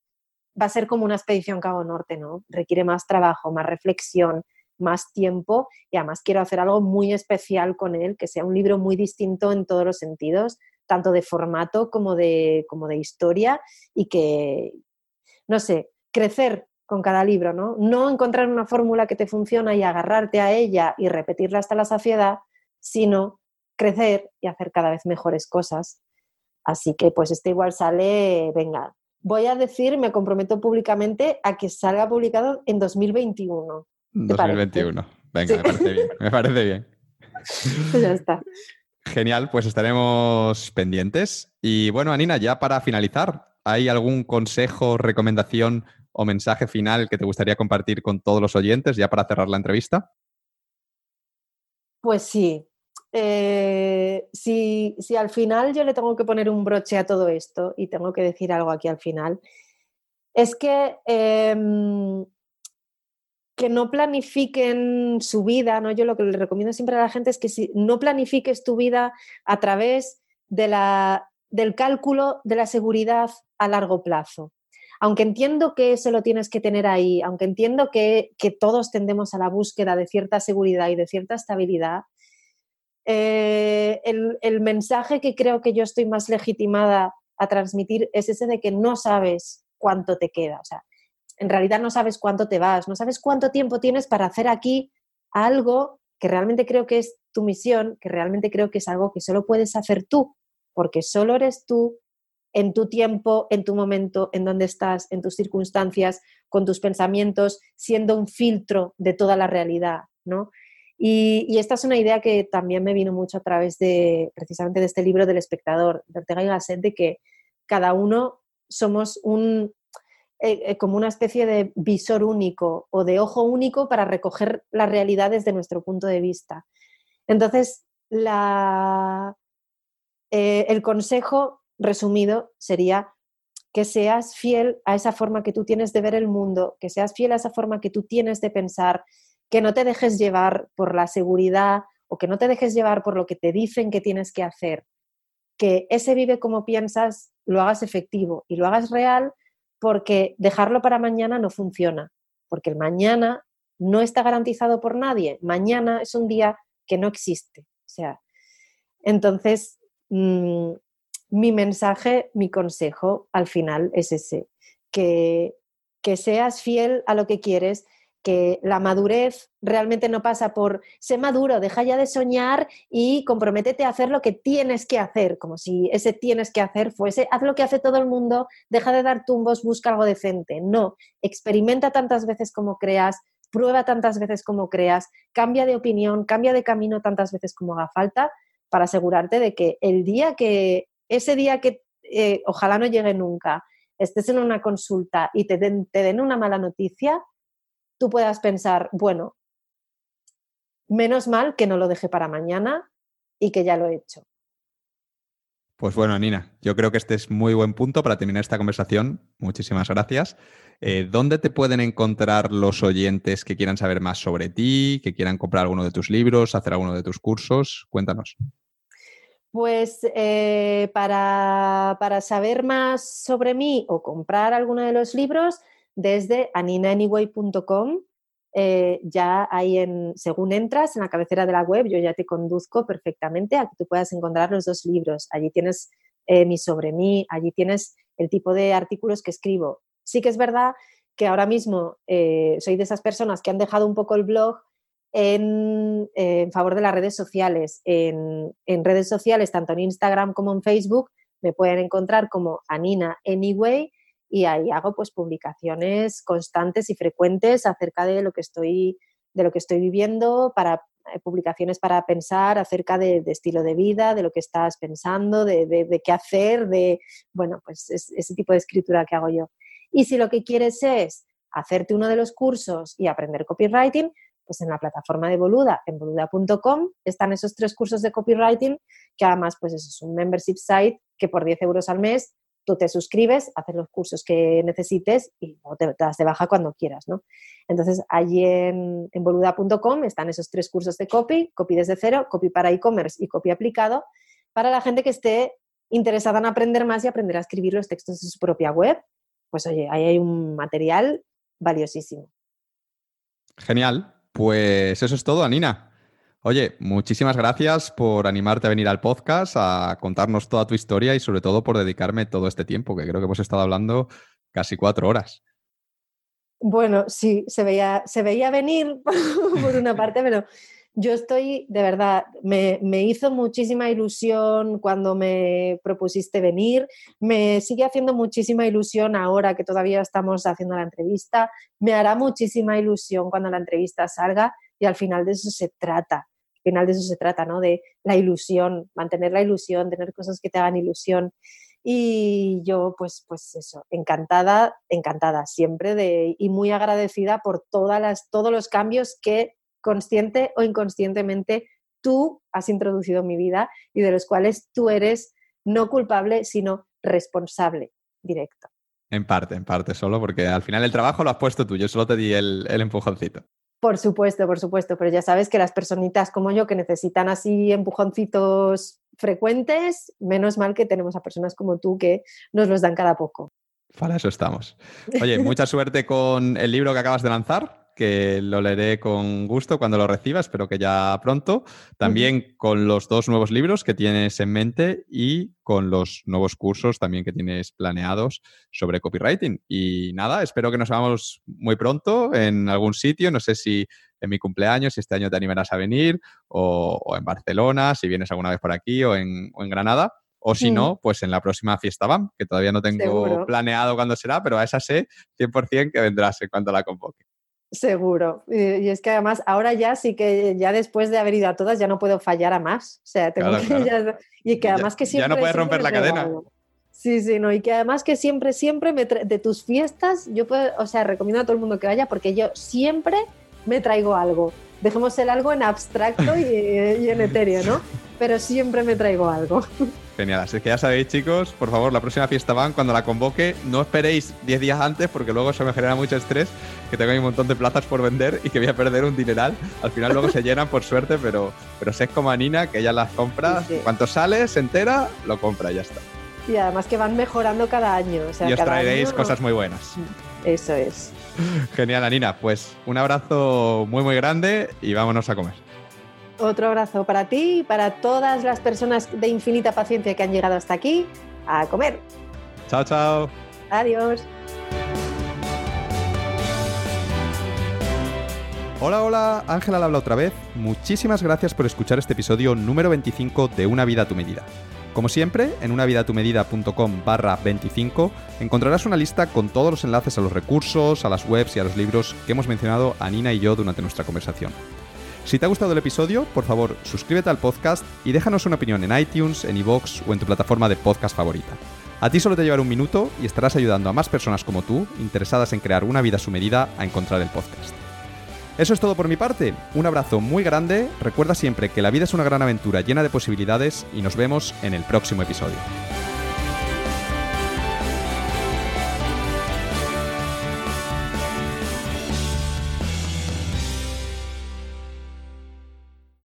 va a ser como una expedición Cabo Norte, ¿no? Requiere más trabajo, más reflexión, más tiempo y además quiero hacer algo muy especial con él, que sea un libro muy distinto en todos los sentidos, tanto de formato como de, como de historia y que, no sé, crecer con cada libro, ¿no? No encontrar una fórmula que te funciona y agarrarte a ella y repetirla hasta la saciedad, sino crecer y hacer cada vez mejores cosas. Así que pues este igual sale, venga, voy a decir, me comprometo públicamente a que salga publicado en 2021. 2021. Venga, me parece bien. Me parece bien. (laughs) Pues ya está. Genial, pues estaremos pendientes. Y bueno, Anina, ya para finalizar, ¿hay algún consejo, recomendación o mensaje final que te gustaría compartir con todos los oyentes ya para cerrar la entrevista? Pues sí. Eh, si, al final yo le tengo que poner un broche a todo esto y tengo que decir algo aquí al final, es que, em, que no planifiquen su vida, ¿no? Yo lo que le recomiendo siempre a la gente es que si no planifiques tu vida a través de la, del cálculo de la seguridad a largo plazo aunque entiendo que eso lo tienes que tener ahí, aunque entiendo que, todos tendemos a la búsqueda de cierta seguridad y de cierta estabilidad, eh, el, mensaje que creo que yo estoy más legitimada a transmitir es ese de que no sabes cuánto te queda. O sea, en realidad no sabes cuánto te vas, no sabes cuánto tiempo tienes para hacer aquí algo que realmente creo que es tu misión, que realmente creo que es algo que solo puedes hacer tú, porque solo eres tú en tu tiempo, en tu momento, en donde estás, en tus circunstancias, con tus pensamientos, siendo un filtro de toda la realidad, ¿no? Y, esta es una idea que también me vino mucho a través de, precisamente de este libro del espectador, de Ortega y Gasset, de que cada uno somos un, eh, eh, como una especie de visor único o de ojo único para recoger la realidad desde nuestro punto de vista. Entonces, eh, el consejo resumido, sería que seas fiel a esa forma que tú tienes de ver el mundo, que seas fiel a esa forma que tú tienes de pensar, que no te dejes llevar por la seguridad o que no te dejes llevar por lo que te dicen que tienes que hacer, que ese vive como piensas lo hagas efectivo y lo hagas real porque dejarlo para mañana no funciona, porque el mañana no está garantizado por nadie, mañana es un día que no existe. O sea, entonces, mm, mi mensaje, mi consejo al final es ese, que, que seas fiel a lo que quieres, que la madurez realmente no pasa por ser maduro, deja ya de soñar y comprométete a hacer lo que tienes que hacer, como si ese tienes que hacer fuese, haz lo que hace todo el mundo, deja de dar tumbos, busca algo decente. No, experimenta tantas veces como creas, prueba tantas veces como creas, cambia de opinión, cambia de camino tantas veces como haga falta para asegurarte de que el día que ese día que eh, ojalá no llegue nunca, estés en una consulta y te den, te den una mala noticia, tú puedas pensar, bueno, menos mal que no lo dejé para mañana y que ya lo he hecho. Pues bueno, Nina, yo creo que este es muy buen punto para terminar esta conversación. Muchísimas gracias. Eh, ¿Dónde te pueden encontrar los oyentes que quieran saber más sobre ti, que quieran comprar alguno de tus libros, hacer alguno de tus cursos? Cuéntanos. Pues eh, para, saber más sobre mí o comprar alguno de los libros, desde aninaanyway.com, eh, ya hay en, según entras en la cabecera de la web, yo ya te conduzco perfectamente a que tú puedas encontrar los dos libros. Allí tienes eh, mi sobre mí, allí tienes el tipo de artículos que escribo. Sí que es verdad que ahora mismo soy de esas personas que han dejado un poco el blog en, favor de las redes sociales. En, redes sociales, tanto en Instagram como en Facebook, me pueden encontrar como Anina Anyway y ahí hago pues publicaciones constantes y frecuentes acerca de lo que estoy, de lo que estoy viviendo, para eh, publicaciones para pensar acerca de, estilo de vida, de lo que estás pensando, de, qué hacer, de, bueno, pues ese tipo de escritura que hago yo. Y si lo que quieres es hacerte uno de los cursos y aprender copywriting, pues en la plataforma de Boluda, en boluda.com, están esos tres cursos de copywriting que además pues es un membership site que por 10 euros al mes tú te suscribes, haces los cursos que necesites y te, das de baja cuando quieras, ¿no? Entonces, allí en, en boluda.com están esos tres cursos de copy, copy desde cero, copy para e-commerce y copy aplicado, para la gente que esté interesada en aprender más y aprender a escribir los textos de su propia web. Pues oye, ahí hay un material valiosísimo. Genial. Pues eso es todo, Anina. Oye, muchísimas gracias por animarte a venir al podcast, a contarnos toda tu historia y sobre todo por dedicarme todo este tiempo, que creo que hemos estado hablando casi cuatro horas. Bueno, sí, se veía, se veía venir (laughs) por una parte, pero yo estoy, de verdad, me, me, hizo muchísima ilusión cuando me propusiste venir, me sigue haciendo muchísima ilusión ahora que todavía estamos haciendo la entrevista, me hará muchísima ilusión cuando la entrevista salga y al final de eso se trata, final de eso se trata, ¿no? De la ilusión, mantener la ilusión, tener cosas que te hagan ilusión. Y yo, pues, pues eso, encantada, encantada siempre de, y muy agradecida por todas las, todos los cambios que consciente o inconscientemente tú has introducido en mi vida y de los cuales tú eres no culpable, sino responsable directo. En parte, en parte solo, porque al final el trabajo lo has puesto tú, yo solo te di el, el empujoncito. Por supuesto, por supuesto, pero ya sabes que las personitas como yo que necesitan así empujoncitos frecuentes, menos mal que tenemos a personas como tú que nos los dan cada poco. Para eso estamos. Oye, mucha suerte con el libro que acabas de lanzar, que lo leeré con gusto cuando lo reciba, espero que ya pronto. También con los dos nuevos libros que tienes en mente y con los nuevos cursos también que tienes planeados sobre copywriting. Y nada, espero que nos veamos muy pronto en algún sitio, no sé si en mi cumpleaños, si este año te animarás a venir, o, en Barcelona, si vienes alguna vez por aquí, o en, Granada. O si no, pues en la próxima fiesta BAM, que todavía no tengo planeado cuándo será, pero a esa sé 100% que vendrás en cuanto la convoque. Seguro. Y, es que además ahora ya sí que ya después de haber ido a todas ya no puedo fallar a más. O sea, tengo que Ya, y que además que siempre... Ya no puedes romper la cadena. Sí, sí, no. Y que además que siempre, siempre me de tus fiestas, yo puedo, o sea, recomiendo a todo el mundo que vaya porque yo siempre me traigo algo. Dejemos el algo en abstracto y, y en etéreo, ¿no? (laughs) Pero siempre me traigo algo. Genial, así que ya sabéis, chicos, por favor, la próxima fiesta van, cuando la convoque, no esperéis 10 días antes porque luego eso me genera mucho estrés, que tengo un montón de plazas por vender y que voy a perder un dineral. Al final luego se llenan por suerte, pero, pero sé como a Nina, que ella las compra, cuando sale, se entera, lo compra y ya está. Y además que van mejorando cada año. y os traeréis cosas muy buenas. Eso es. Genial, Anina. Pues un abrazo muy, muy grande y vámonos a comer. Otro abrazo para ti y para todas las personas de infinita paciencia que han llegado hasta aquí a comer. Chao, chao. Adiós. Hola, hola, Ángela habla otra vez. Muchísimas gracias por escuchar este episodio número 25 de Una vida a tu medida. Como siempre, en unavidatumedida.com barra 25 encontrarás una lista con todos los enlaces a los recursos, a las webs y a los libros que hemos mencionado a Nina y yo durante nuestra conversación. Si te ha gustado el episodio, por favor, suscríbete al podcast y déjanos una opinión en iTunes, en iVoox o en tu plataforma de podcast favorita. A ti solo te llevará un minuto y estarás ayudando a más personas como tú, interesadas en crear una vida a su medida, a encontrar el podcast. Eso es todo por mi parte. Un abrazo muy grande. Recuerda siempre que la vida es una gran aventura llena de posibilidades y nos vemos en el próximo episodio.